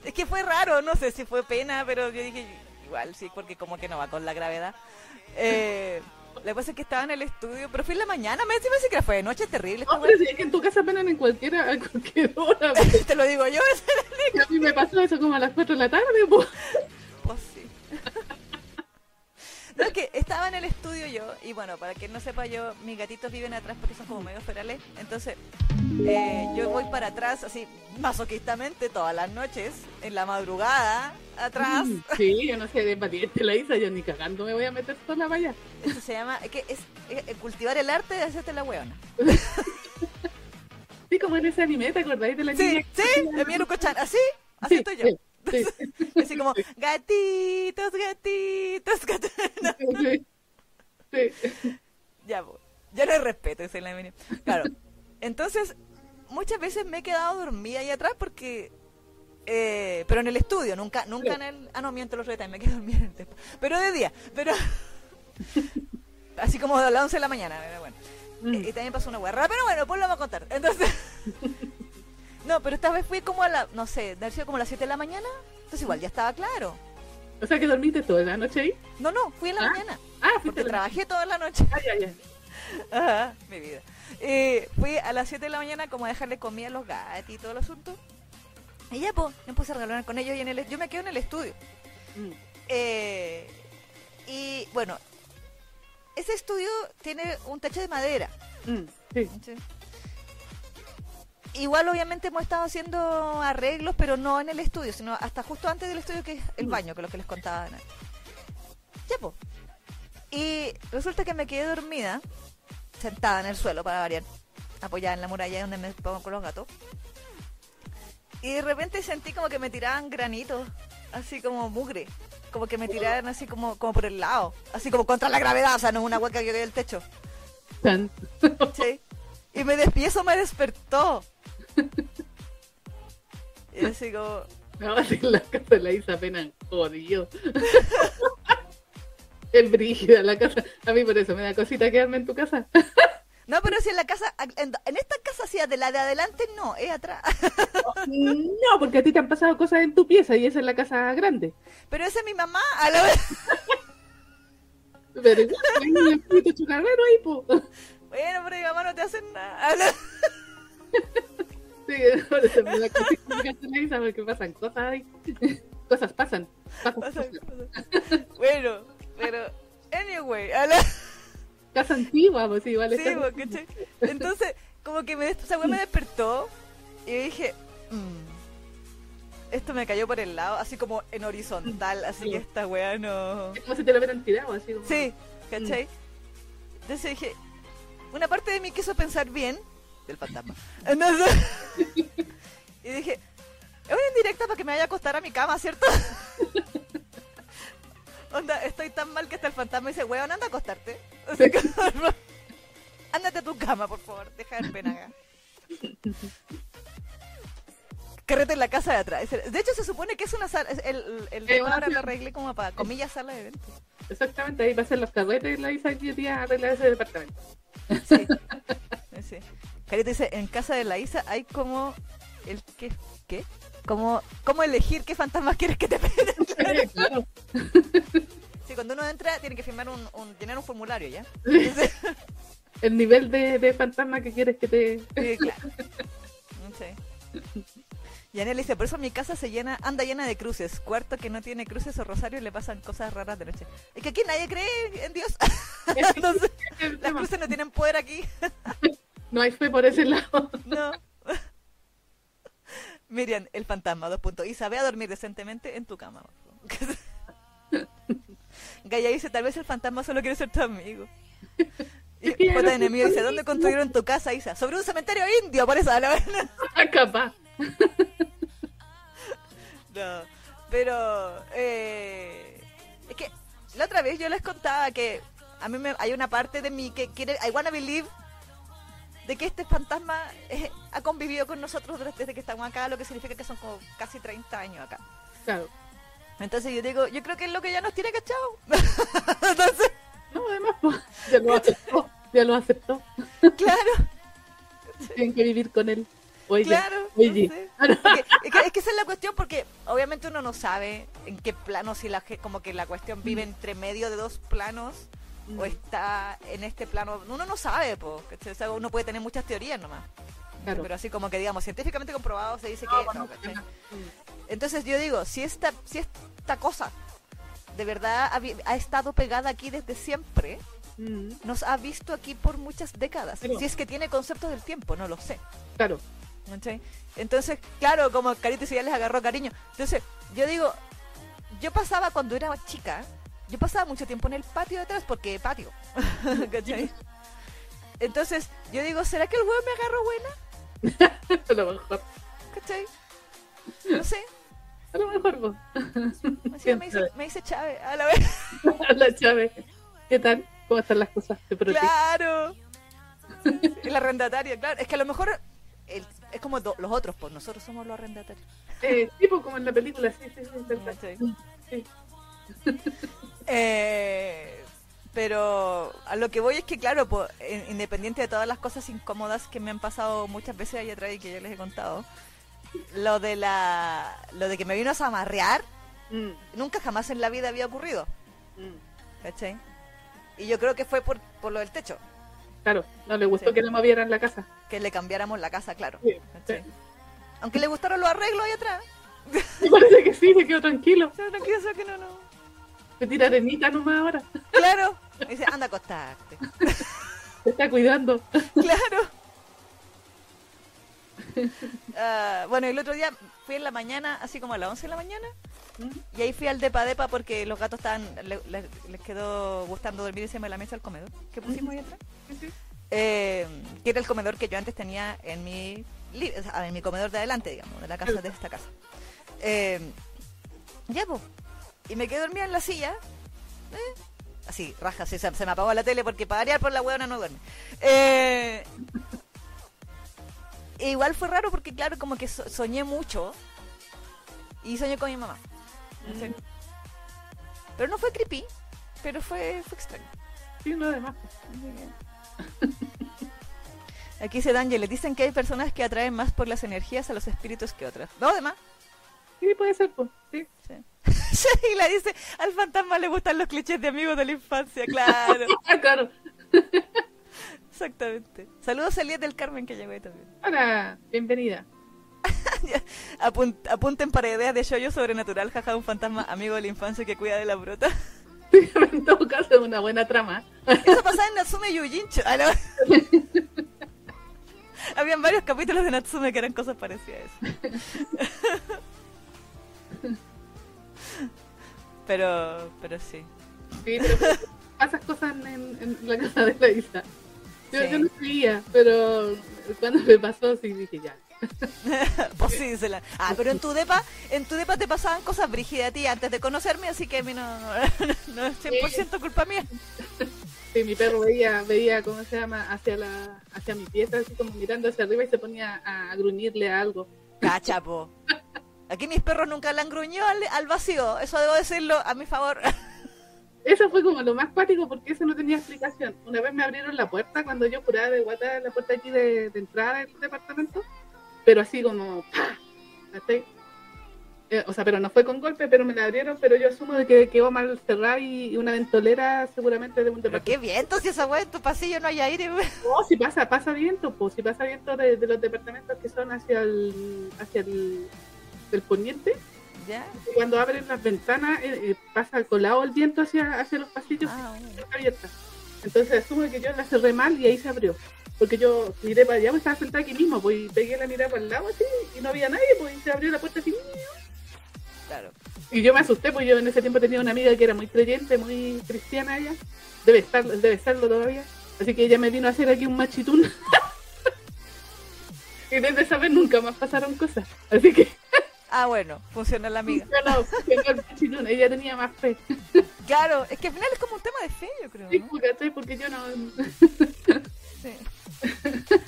Es que fue raro. No sé si fue pena, pero yo dije, igual sí, porque como que no va con la gravedad. Eh, que pasa es que estaba en el estudio, pero fue en la mañana. Me decía que fue de noche, es terrible. esta Hombre, si es que en tu casa penan en cualquiera, a cualquier hora. porque (laughs) Te lo digo yo. (laughs) A mí me pasó eso como a las 4 de la tarde, pues. Pues sí. No, es que estaba en el estudio yo, y bueno, para que no sepa yo, mis gatitos viven atrás porque son como medio ferales, entonces eh, yo voy para atrás así masoquistamente todas las noches, en la madrugada, atrás. Mm, Sí, yo no sé, de valiente la Isa, yo ni cagando me voy a meter sola vaya. Eso se llama, es que es, es cultivar el arte de hacerte la hueona. (laughs) Sí, como en ese anime, ¿te acordáis de la Sí, niña? sí, el mío Chan, así, así Sí, estoy yo. sí, sí, (laughs) Así como, gatitos, gatitos, gatitos. (laughs) Sí, sí. Ya, ya no hay respeto, dice la. Claro. Entonces, muchas veces me he quedado dormida ahí atrás porque. eh, pero en el estudio, nunca nunca en el. Ah, no, miento los retas, me quedé dormida en el Pero de día, pero. (laughs) Así como a las 11 de la mañana, pero bueno. Mm. Y también pasó una guerra, pero bueno, pues lo vamos a contar. Entonces. No, pero esta vez fui como a la. No sé, de sido como a las 7 de la mañana. Entonces, igual ya estaba claro. O sea que dormiste toda la noche ahí. No, no, fui en la Ah, mañana. Ah, Porque trabajé toda la noche. Ah, ya, ya. (laughs) Ajá, mi vida. Eh, fui a las 7 de la mañana como a dejarle comida a los gatos y todo el asunto. Y ya, pues, me puse a regalar con ellos y en el, yo me quedo en el estudio. Mm. Eh, y bueno, ese estudio tiene un techo de madera. Mm, sí. ¿sí? Igual obviamente hemos estado haciendo arreglos, pero no en el estudio, sino hasta justo antes del estudio que es el Mm. baño, que es lo que les contaba. Ana. Ya, pues. Y resulta que me quedé dormida, sentada en el suelo para variar, apoyada en la muralla donde me pongo con los gatos. Y de repente sentí como que me tiraban granitos, así como mugre, como que me tiraban así como, como por el lado, así como contra la gravedad, o sea, no es una hueca que quedé del techo. Sí. Y me des- y eso me despertó. Y así como, No, (laughs) en la casa de la Isa apenas jodido. (laughs) Es brígida la casa. A mí por eso me da cosita quedarme en tu casa. no, pero si en la casa, en, en esta casa sí, de la de adelante no, es atrás. (laughs) No, porque a ti te han pasado cosas en tu pieza y esa es la casa grande. Pero esa es mi mamá, a la vez. Pero hay un ahí, po. Bueno, pero mi mamá no te hace nada. Sí, (laughs) en la porque pasan cosas. Cosas pasan. Pasan pasa- cosas. pasa. Bueno, pero, anyway, a la... Casa antigua, pues vale. Sí, casa- po, ¿cachai? Entonces, como que me, esa weá me despertó y dije, "Mm, esto me cayó por el lado, así como en horizontal, así Sí. que esta weá no... Es como si te lo hubieran tirado, así como. Sí, ¿cachai? Entonces dije, una parte de mí quiso pensar bien del fantasma. Entonces, (laughs) y dije, es una indirecta para que me vaya a acostar a mi cama, ¿cierto? (laughs) Onda, estoy tan mal que hasta el fantasma dice, weón, anda a acostarte. O sea, como, ándate a tu cama, por favor, deja de pena acá. Carrete en la casa de atrás. De hecho, se supone que es una sala. El, el, ahora lo arreglé como para, comillas, sala de eventos. Exactamente, ahí va a ser los carretes la Isa que día arreglar ese departamento. Sí. (laughs) sí. Carita dice, en casa de la Isa hay como el que ¿qué? Como cómo elegir qué fantasmas quieres que te peguen. Claro. (laughs) claro. Sí, cuando uno entra tiene que firmar un, un- llenar un formulario ya. Entonces, (laughs) El nivel de, de fantasma que quieres que te. sí, claro. Sí. Y Anel dice, por eso mi casa se llena, anda llena de cruces. Cuarto que no tiene cruces o rosarios le pasan cosas raras de noche. Es que aquí nadie cree en Dios. (laughs) Entonces, las cruces no tienen poder aquí. No hay fe por ese lado. No. (laughs) Miriam, el fantasma, dos puntos. Isa, ve a dormir decentemente en tu cama. (laughs) Gaia dice, tal vez el fantasma solo quiere ser tu amigo. (laughs) Y no Enemigo dice. ¿dónde construyeron tu casa, Isa? Sobre un cementerio indio, por eso. la verdad. Capaz. No, pero eh, es que la otra vez yo les contaba que a mí me, hay una parte de mí que quiere, I wanna believe de que este fantasma eh, ha convivido con nosotros desde que estamos acá, lo que significa que son como casi 30 años acá. Claro. Entonces yo digo, yo creo que es lo que ya nos tiene cachado. (laughs) Entonces, No, además, pues, ya lo aceptó. Ya lo aceptó. claro, Tienen que vivir con él. Oye, claro. oye. no sé. Porque- es, que, es que esa es la cuestión porque obviamente uno no sabe en qué plano, si la como que la cuestión vive entre medio de dos planos Mm. o está en este plano. Uno no sabe, po. O sea, uno puede tener muchas teorías nomás. Claro. Pero así como que digamos, científicamente comprobado se dice que No, no, bueno, ¿cachai? mm. Entonces yo digo, si esta, si esta cosa de verdad ha, estado pegada aquí desde siempre, Mm, nos ha visto aquí por muchas décadas. Pero- Si es que tiene concepto del tiempo, no lo sé. Claro. Entonces, claro, como Carito ya les agarró cariño. Entonces, yo digo, yo pasaba cuando era chica, yo pasaba mucho tiempo en el patio de atrás, porque patio. (laughs) ¿Cachai? Entonces, yo digo, ¿será que el huevo me agarró buena? (laughs) A lo mejor. ¿Cachai? No sé. A lo mejor vos. (laughs) Así me dice, me dice Chávez, a la vez. La Chávez. ¿Qué tal? ¿Cómo están las cosas? Te. Claro. El arrendatario, claro. Es que a lo mejor el- es como do- los otros, pues nosotros somos los arrendatarios. Eh, tipo como en la película, sí, sí. Sí. Eh, pero a lo que voy es que, claro, in- independiente de todas las cosas incómodas que me han pasado muchas veces allá atrás y que yo les he contado, lo de la lo de que me vino a zamarrear, Mm, nunca jamás en la vida había ocurrido, mm. ¿cachai? Y yo creo que fue por, por lo del techo. Claro, no le gustó que le movieran la casa. Que le cambiáramos la casa, claro. Sí, sí. Aunque le gustaron los arreglos ahí atrás. Me parece que sí, se quedó tranquilo. (laughs) Pero tranquilo, o sea que no, no. Se tira arenita nomás ahora. Claro. Y dice, anda a acostarte. (laughs) Se está cuidando. Claro. Ah, bueno, el otro día fui en la mañana, así como a las 11 de la mañana, y ahí fui al depa depa porque los gatos estaban, le- le- les quedó gustando dormir encima de la mesa del comedor que pusimos ahí atrás. Eh, que era el comedor que yo antes tenía en mi, en mi comedor de adelante, digamos, de la casa, de esta casa. Eh, ya, pues. Y me quedé dormida en la silla. eh, así, raja, se, se me apagó la tele porque para variar por la huevona no duerme. Eh, e igual fue raro porque, claro, como que so- soñé mucho. Y soñé con mi mamá. ¿cachai? Pero no fue creepy, pero fue, fue extraño. Sí, no, además. Aquí se dan, les dicen que hay personas que atraen más por las energías a los espíritus que otras. No, además. Sí, puede ser, pues. Sí. Sí. (laughs) y la dice, al fantasma le gustan los clichés de amigos de la infancia, claro. (laughs) Ah, claro. Exactamente. Saludos a Elías del Carmen que llegó ahí también. Hola, bienvenida. (laughs) Apun- apunten para ideas de shoyo sobrenatural, jaja, un fantasma amigo de la infancia que cuida de la brota. en todo caso, es una buena trama. Eso pasaba en Natsume Yujincho. Ah, no. Habían varios capítulos de Natsume que eran cosas parecidas a eso. (laughs) Pero, pero sí. Sí, pero cosas en, en la casa de la Isa. Yo, Sí. yo no sabía, pero cuando me pasó, sí dije ya. (laughs) Pues sí, se la- Ah, pero en tu depa, en tu depa te pasaban cosas brígidas a ti antes de conocerme, así que a mí no, no, (laughs) no es 100% culpa mía. Sí, mi perro veía, veía, ¿cómo se llama? Hacia la hacia mi pieza, así como mirando hacia arriba y se ponía a, a gruñirle algo. Cachapo. Aquí mis perros nunca le han gruñido al, al vacío, eso debo decirlo a mi favor. (laughs) Eso fue como lo más cuático porque eso no tenía explicación. Una vez me abrieron la puerta cuando yo curaba de guata la puerta aquí de, de entrada del departamento, pero así como ¡pah! Eh, o sea, pero no fue con golpe, pero me la abrieron, pero yo asumo de que quedó mal cerrada y, y una ventolera seguramente de un Pero qué departamento. viento si esa weá en tu pasillo no hay aire. No, si pasa, pasa viento, pues si pasa viento de, de los departamentos que son hacia el, hacia el del poniente, ¿Ya? y cuando abren las ventanas eh, eh, pasa colado el viento hacia, hacia los pasillos Ah, bueno. está abierta. Entonces asumo que yo la cerré mal y ahí se abrió. Porque yo miré para allá, pues estaba sentada aquí mismo, pues y pegué la mirada para el lado así y no había nadie, pues y se abrió la puerta así. Claro. Y yo me asusté, pues yo en ese tiempo tenía una amiga que era muy creyente, muy cristiana ella. Debe estar, debe serlo todavía. Así que ella me vino a hacer aquí un machitún. (laughs) y desde esa vez nunca más pasaron cosas. Así que (laughs) Ah, bueno, funciona la amiga. Ella tenía más fe. Claro, es que al final es como un tema de fe, yo creo. ¿no? ¿cachai? Porque yo no. Sí.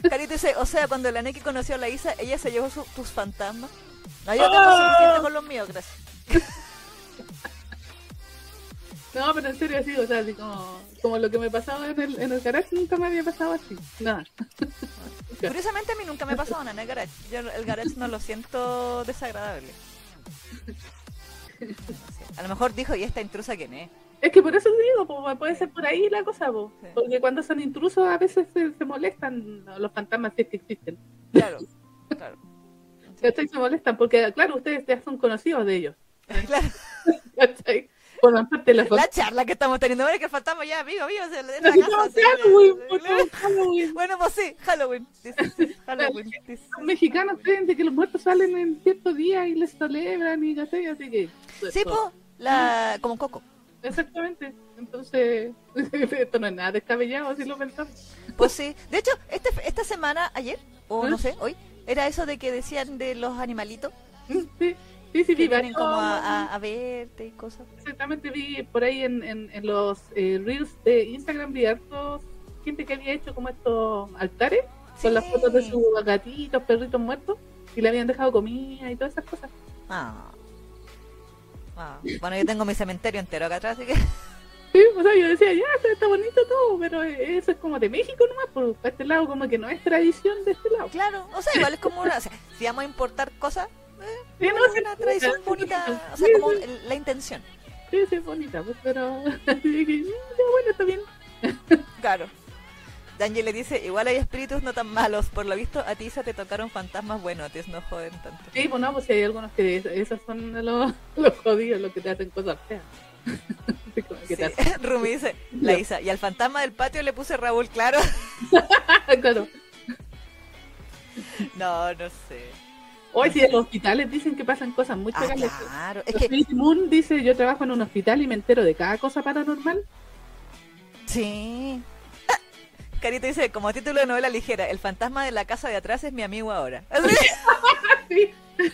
Carito dice, o sea, cuando la Neki conoció a la Isa, ella se llevó su- tus fantasmas. No, yo tengo suficiente con los míos, gracias. No, pero en serio así, o sea, así como, como lo que me pasaba en el, en el garage nunca me había pasado así. Nada. (laughs) Curiosamente a mí nunca me ha pasado nada en el garage. Yo el garage no lo siento desagradable. Sí. (laughs) A lo mejor dijo, ¿y esta intrusa quién es? Es que por eso digo, pues, puede ser por ahí la cosa, po. Sí. porque cuando son intrusos a veces se, se molestan los fantasmas si es que existen. Claro, claro. (laughs) ¿Cachai? Se molestan porque, claro, ustedes ya son conocidos de ellos. Claro. ¿Cachai? Parte de la La charla que estamos teniendo ahora es que fantasma ya, amigo, se la Así casa. así, Halloween, pues, Halloween. Bueno, pues sí, Halloween. (laughs) Los mexicanos creen de que los muertos salen en cierto día y les celebran y ¿cachai? Así que. Sí, pues, la... como Coco. Exactamente. Entonces, (laughs) esto no es nada descabellado si lo pensamos. Pues sí. De hecho, este, esta semana, ayer, o ¿Eh? no sé, hoy, era eso de que decían de los animalitos Sí, sí, sí, que vi vienen como a, varios- a- a verte y cosas. Exactamente, vi por ahí en, en, en los eh, reels de Instagram, vi hartos gente que había hecho como estos altares con las fotos de sus gatitos, perritos muertos y le habían dejado comida y todas esas cosas. Ah. Ah, Bueno, yo tengo mi cementerio entero acá atrás, así que... Sí, o sea, yo decía, ya, está, bonito todo, pero eso es como de México nomás, por este lado como que no es tradición de este lado. Claro, o sea, igual es como una... o sea, si vamos a importar cosas, Sí, una tradición bonita, o sea, como la intención. Sí, sí, es bonita, pues, pero (laughs) ya, bueno, está bien. Claro. Daniel le dice, igual hay espíritus no tan malos. Por lo visto, a ti se te tocaron fantasmas ti no joden tanto. Sí, pues no, pues hay algunos que esos son los, (laughs) los jodidos, los que te hacen cosas feas. (laughs) Sí, Rumi dice, la Isa, y al fantasma del patio le puse Raúl, claro. claro. No, no sé. Hoy sí, en los hospitales dicen que pasan cosas muy ah, Claro, es que... Moon dice, yo trabajo en un hospital y me entero de cada cosa paranormal. Sí. Ah, (laughs) Carito dice, como título de novela ligera, El fantasma de la casa de atrás es mi amigo ahora. (laughs) sí. (laughs)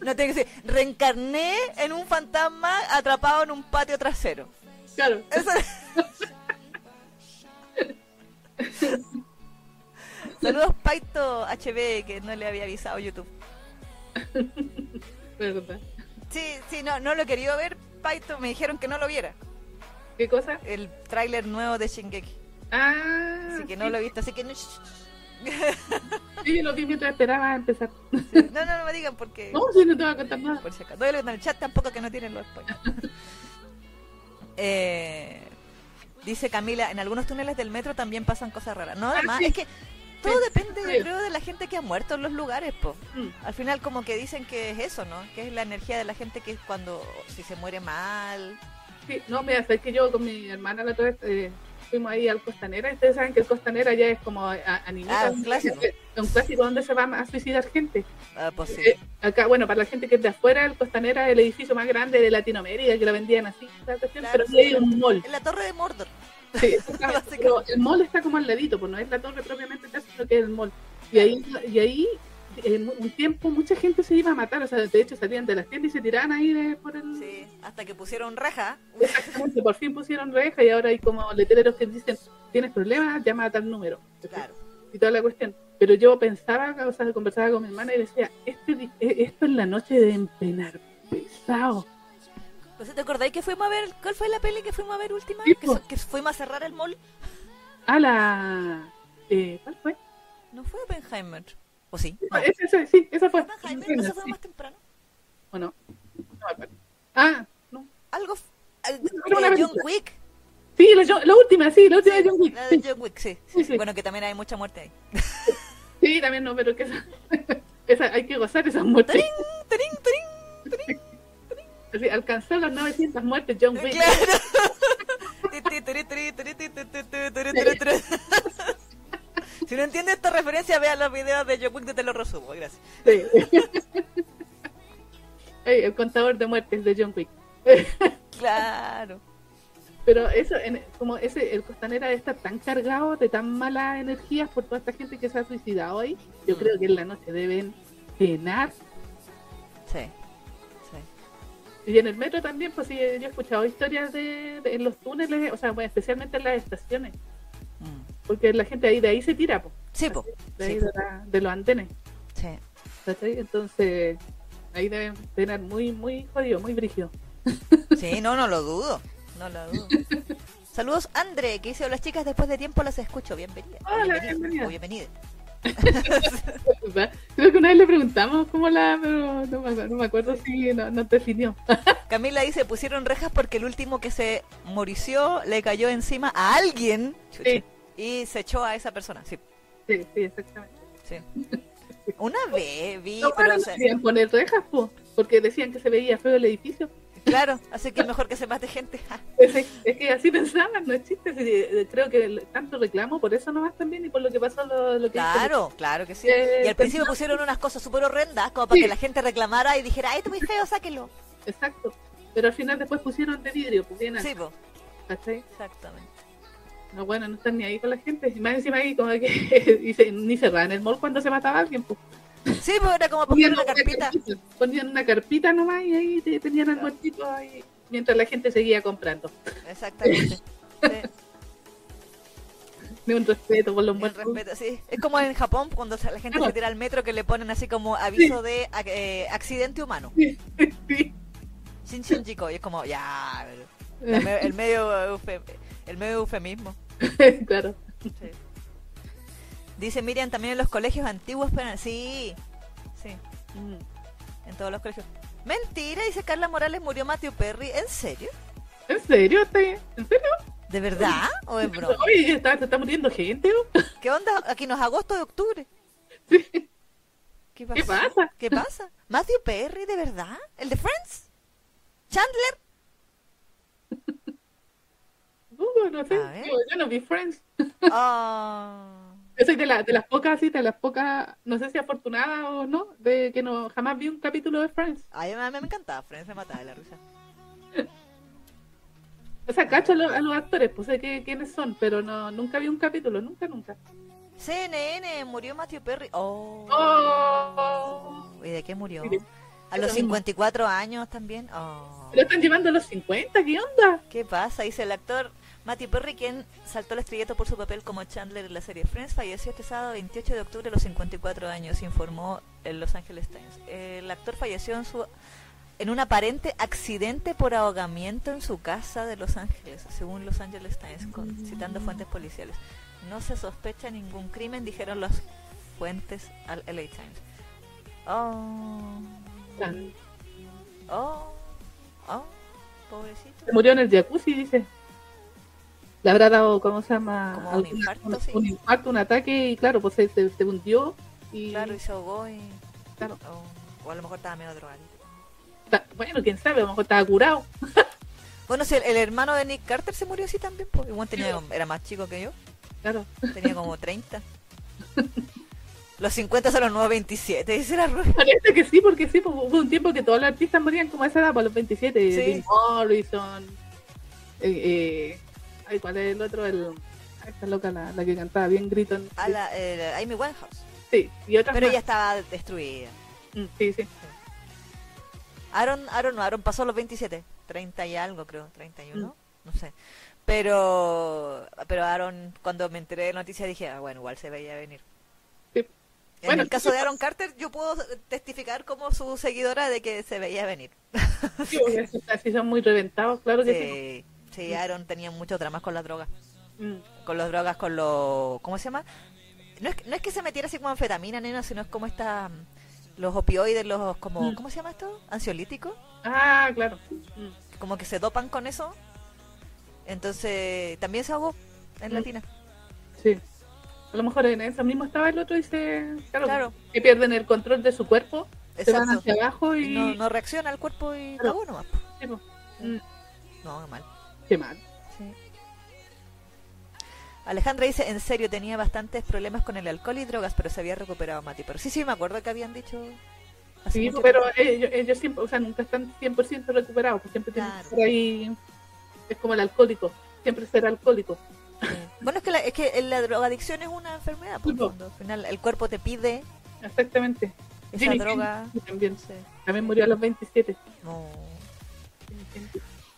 No tiene que decir, reencarné en un fantasma atrapado en un patio trasero. Claro. Saludos Paito HB, que no le había avisado YouTube. (laughs) Sí, sí, no, no lo he querido ver, Paito, me dijeron que no lo viera. ¿Qué cosa? El tráiler nuevo de Shingeki. Ah. Así que no lo he visto, así que no... (laughs) Sí, yo lo vi mientras esperaba empezar. No, no, no me digan porque... No, si no te voy a contar nada. Por si acaso. en el chat tampoco que no tienen los spoilers. (laughs) eh, dice Camila, en algunos túneles del metro también pasan cosas raras. No, además, ah, es que todo depende, creo, de la gente que ha muerto en los lugares, po. Mm. Al final como que dicen que es eso, ¿no? Que es la energía de la gente que es cuando, si se muere mal. Sí, no, mira, es que yo con mi hermana la otra vez eh, fuimos ahí al Costanera. Ustedes saben que el Costanera ya es como animado. Ah, un clásico. Es un clásico donde se va a suicidar gente. Ah, pues sí. Eh, acá, bueno, para la gente que es de afuera, el Costanera es el edificio más grande de Latinoamérica, que lo vendían así, pero sí hay un mall. En la Torre de Mordor. Sí, (laughs) pero el mall está como al ladito, pues no es la torre propiamente tal, sino que es el mall. Y ahí, y ahí en un tiempo mucha gente se iba a matar, o sea, de hecho salían de las tiendas y se tiraban ahí de, por el... Sí, hasta que pusieron reja. Exactamente, por fin pusieron reja y ahora hay como letreros que dicen, tienes problemas, llama a tal número. Claro. Y toda la cuestión. Pero yo pensaba, o sea, conversaba con mi hermana y decía, este, esto es la noche de empenar pesado. Pues, ¿Te acordáis que fuimos a ver? ¿Cuál fue la peli que fuimos a ver última? que, fuimos a cerrar el mall. Ah, la. Eh, ¿Cuál fue? ¿No fue Oppenheimer? ¿O sí? Esa, sí, esa fue. ¿Oppenheimer? ¿No fue más temprano? Bueno, no Ah, no. Algo. de John Wick. Sí, la, última, sí, la última de John Wick. La de John Wick, sí. Sí, Bueno, que también hay mucha muerte ahí. Sí, también no, pero que esa, (laughs) esa hay que gozar esas muertes. ¡Tarín, tarín, tarín, tarín! Así, alcanzó las 900 muertes John Wick. si no entiendes esta referencia, vea los videos de John Wick de Te lo resumo. Gracias. Sí. (laughs) el contador de muertes de John Wick. (laughs) claro. Pero eso, como ese, el Costanera está tan cargado de tan malas energías por toda esta gente que se ha suicidado hoy, yo creo que en la noche deben cenar. Sí. Y en el metro también, pues sí, yo he escuchado historias de, en los túneles, o sea, especialmente en las estaciones. Mm. Porque la gente ahí de ahí se tira, pues. Sí, pues. De, los antenes. Sí. Entonces, ahí deben tener muy, muy jodido, muy brígido. Sí, no, no lo dudo. No lo dudo. (laughs) Saludos, André, que dice: Hola chicas, después de tiempo las escucho. Bienvenida. Hola, bienvenida. bienvenida. (laughs) Creo que una vez le preguntamos cómo la, pero no me, no me acuerdo si no, no definió. (laughs) Camila dice, pusieron rejas porque el último que se morició le cayó encima a alguien y se echó a esa persona. Sí, sí, sí exactamente. Sí. (laughs) Una vez vi... No, pero, no poner rejas, porque decían que se veía feo el edificio. Claro, así que mejor que se mate gente. (laughs) es, que así pensaban, no es chiste. Eh, creo que tanto reclamo por eso nomás también y por lo que pasó lo, que Claro, claro que sí. y al principio pusieron unas cosas súper horrendas como para que la gente reclamara y dijera, ay, esto es muy feo, sáquelo. Exacto. Pero al final después pusieron de vidrio, bien Sí, pues. Exactamente. No, bueno, no están ni ahí con la gente. Más encima ahí como que (laughs) ni cerraban el mall cuando se mataba alguien, pues. Sí, pues era como ponían una carpita. Ponían una carpita nomás y ahí tenían el muertito ahí mientras la gente seguía comprando. Exactamente. (laughs) Ni un respeto por los muertos. Respeto, sí. Es como en Japón cuando la gente se tira al metro que le ponen así como aviso de eh, accidente humano. Sí. Shin Shinjiko. Y es como, ya. El, medio, el medio eufemismo. (laughs) claro. Sí. Dice Miriam también en los colegios antiguos, pero sí, sí, mm. en todos los colegios. Mentira, dice Carla Morales, murió Matthew Perry. ¿En serio? ¿En serio? ¿En serio? ¿De verdad? ¿O es broma? Oye, está, se está muriendo gente. ¿o? ¿Qué onda? Aquí no es agosto de octubre. Sí. ¿Qué ¿Qué pasa? ¿Qué pasa? ¿Matthew Perry, de verdad? ¿El de Friends? ¿Chandler? (laughs) Uh, no sé. Yo, yo no vi Friends. Ah. Yo soy de, la, de las pocas, sí, de las pocas, no sé si afortunada o no, de que no jamás vi un capítulo de Friends. Ay, a mí me encantaba Friends, me mataba de la risa. (laughs) O sea, cacho a, lo- a los actores, pues sé que, quiénes son, pero no nunca vi un capítulo, nunca, nunca. CNN, murió Matthew Perry. Oh. Oh. ¿Y de qué murió? A los lo mismo. 54 años también. Oh. Lo están llevando a los 50, ¿qué onda? ¿Qué pasa? Dice el actor Matthew Perry, quien saltó el estrellato por su papel como Chandler en la serie Friends, falleció este sábado 28 de octubre a los 54 años, informó el Los Angeles Times. El actor falleció en su en un aparente accidente por ahogamiento en su casa de Los Ángeles, según Los Angeles Times, con- citando fuentes policiales. No se sospecha ningún crimen, dijeron las fuentes al LA Times. Oh, Tan- oh, oh, pobrecito. Se murió en el jacuzzi, dice. Le habrá dado, ¿cómo se llama? Como un infarto, un, sí. un infarto, un ataque, y claro, pues se, se, se hundió. Y, Claro, y se ahogó y... claro, O, o a lo mejor estaba medio drogadito. bueno, quién sabe, a lo mejor estaba curado. (laughs) Bueno, si el, el hermano de Nick Carter se murió así también, pues igual tenía, era más chico que yo, Claro. tenía como 30. (laughs) Los 50 son los nuevos 27, dice la Rubia. Parece que sí, porque sí, pues, hubo un tiempo que todos los artistas morían como a esa edad, para los 27. Sí. Jim Morrison. Eh, eh, ay, ¿cuál es el otro? El, ay, esta loca, la, la que cantaba bien grito. en- A la eh, Amy Winehouse. Sí, y otras Pero más. ella estaba destruida. Mm, Sí, sí. Aaron, Aaron, no, Aaron pasó los 27, 30 y algo creo, 31, Mm. no sé. Pero, pero Aaron, cuando me enteré de la noticia dije, ah, bueno, igual se veía venir. Sí. En Bueno, el caso de Aaron Carter, yo puedo testificar como su seguidora de que se veía venir. Sí, porque así son muy reventados, claro que sí. Sí, sí, Aaron tenía muchos dramas con las drogas. Mm, Con las drogas, con los... ¿Cómo se llama? No es, que- no es que se metiera así como anfetamina, nena, sino es como esta... mm, Los opioides, los como... Mm. ¿Cómo se llama esto? Ansiolíticos. Ah, claro. Mm, Como que se dopan con eso. Entonces, también se ahogó en Mm. Latina. Sí. A lo mejor en eso mismo estaba el otro y se... Claro, Claro. que pierden el control de su cuerpo, se van hacia abajo y... No, no reacciona el cuerpo y Claro. cagó nomás. Sí, pues. Mm, No, mal. Qué mal. Sí. Alejandra dice, en serio, tenía bastantes problemas con el alcohol y drogas, pero se había recuperado Mati. Pero sí, sí, me acuerdo que habían dicho... Sí, pero ellos, ellos siempre, o sea, nunca están 100% recuperados, pues siempre tienen Claro. que estar ahí, es como el alcohólico, siempre ser alcohólico. Sí. Bueno, es que, la, es que la drogadicción es una enfermedad, por Sí, po. Al final, el cuerpo te pide Exactamente. esa Jimmy droga. También, Sí. también murió a los 27. No.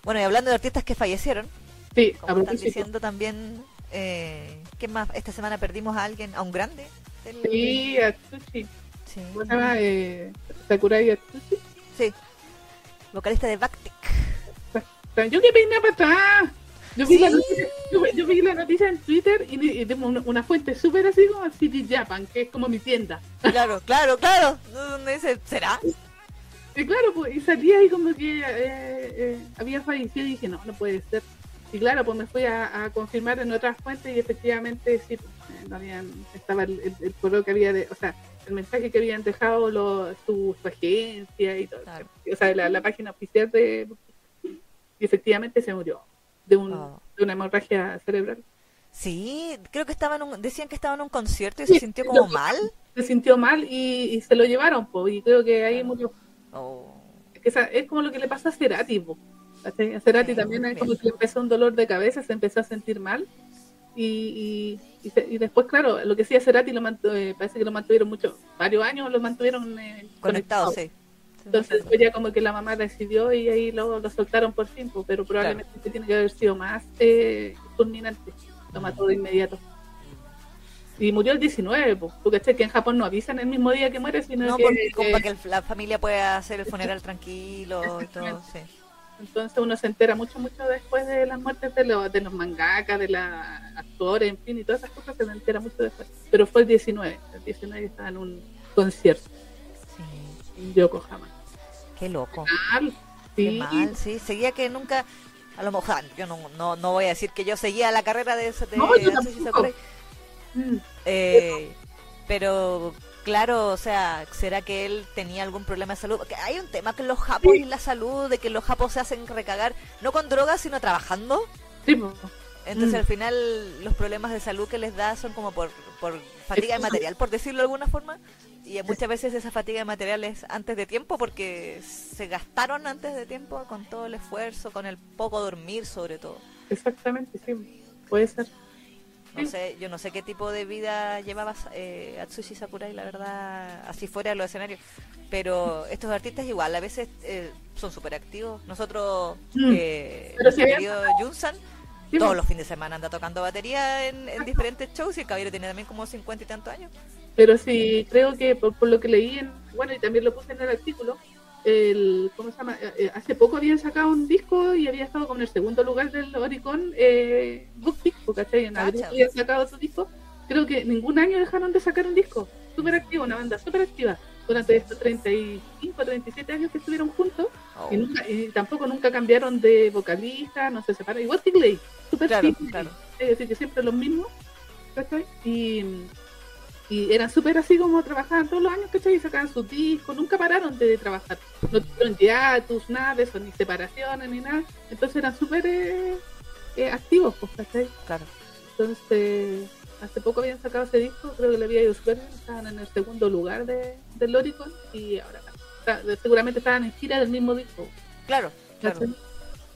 Bueno, y hablando de artistas que fallecieron, Sí, como están diciendo también, eh, ¿qué más? Esta semana perdimos a alguien, a un grande. del- Sí, Atsushi. Sí. ¿Cómo se llama? Eh, Sakurai Atsushi. Sí. Vocalista de Bactic. Yo que peiné para atrás. Yo vi, Sí. la noticia, yo, vi- yo vi la noticia en Twitter y, y de una, una fuente súper así como City Japan, que es como mi tienda. Claro, claro, claro. ¿Dónde dice? ¿Será? Y claro, pues, y salía ahí como que eh, eh, había fallecido y dije, no, no puede ser. Y claro, pues me fui a, a confirmar en otras fuentes y efectivamente sí, pues, eh, no habían, estaba el, el, el correo que había, de, o sea, el mensaje que habían dejado lo, su, su agencia y todo. Claro. O sea, la, la página oficial de... Y efectivamente se murió de, un, Oh. de una hemorragia cerebral. Sí, creo que estaba en un, decían que estaba en un concierto y Sí, se sintió como lo- mal. Se sintió mal y, y se lo llevaron, pues, y creo que ahí murió. Oh. Es, que esa- es como lo que le pasó a Cerati, po. A Cerati Sí, también es como que le empezó un dolor de cabeza, se empezó a sentir mal. Y, y, y se- y después, claro, lo que sí a Cerati lo mantu- eh, parece que lo mantuvieron mucho, varios años lo mantuvieron eh, Conectado, sí. Entonces después ya como que la mamá decidió y ahí lo, lo soltaron por fin, po, pero probablemente tiene que haber sido más eh, fulminante. Lo mató de inmediato. Y murió el 19, pues. Tú cachai que en Japón no avisan el mismo día que muere, sino No, que... porque, como eh, para que la familia pueda hacer el funeral tranquilo y todo, sí. Entonces uno se entera mucho, mucho después de las muertes de los, de los mangakas, de los actores, en fin, y todas esas cosas se me entera mucho después. Pero fue el 19, el 19 estaba en un concierto Sí. en Yokohama. Qué loco. Mal, Qué sí, mal, sí. Seguía que nunca... A lo mejor, yo no, no, no voy a decir que yo seguía la carrera de, de No, yo. Sakurai, Mm. eh, pero claro, o sea, ¿será que él tenía algún problema de salud? Porque hay un tema con los japos y la salud, de que los japos se hacen recagar, no con drogas, sino trabajando. Sí. Entonces Mm. al final los problemas de salud que les da son como por, por fatiga de material, por decirlo de alguna forma. Y muchas veces esa fatiga de material es antes de tiempo porque se gastaron antes de tiempo con todo el esfuerzo, con el poco dormir sobre todo. exactamente, sí. Puede ser. No sé, yo no sé qué tipo de vida llevaba eh, Atsushi Sakurai, la verdad, así fuera de los escenarios. Pero estos artistas igual, a veces eh, son súper activos. Nosotros, Mm. eh, Pero si querido Junsan, Sí, todos los fines de semana anda tocando batería en, en diferentes shows y el caballero tiene también como cincuenta y tantos años. Pero sí, creo que por, por lo que leí, en, bueno, y también lo puse en el artículo, el, ¿cómo se llama? Eh, eh, hace poco habían sacado un disco y había estado como en el segundo lugar del Oricon eh, Book Disco, ¿cachai? En abril habían sacado su disco. Creo que ningún año dejaron de sacar un disco. Súper activo, una banda súper activa. Durante estos 35, 37 años que estuvieron juntos. Oh, Y, nunca- y tampoco nunca cambiaron de vocalista, no se separaron. Igual que Clay, súper Claro, simple. claro. Es decir, que siempre los mismos, ¿cachai? Y, y eran súper así como trabajaban todos los años, ¿cachai? Y sacaban sus discos, nunca pararon de trabajar. No tuvieron hiatus, nada de eso, ni separaciones, ni nada. Entonces eran súper eh, eh, activos, pues, ¿cachai? claro. Entonces, hace poco habían sacado ese disco, creo que le había ido súper bien, estaban en el segundo lugar de, del Oricon y ahora está- seguramente estaban en gira del mismo disco. Claro, claro.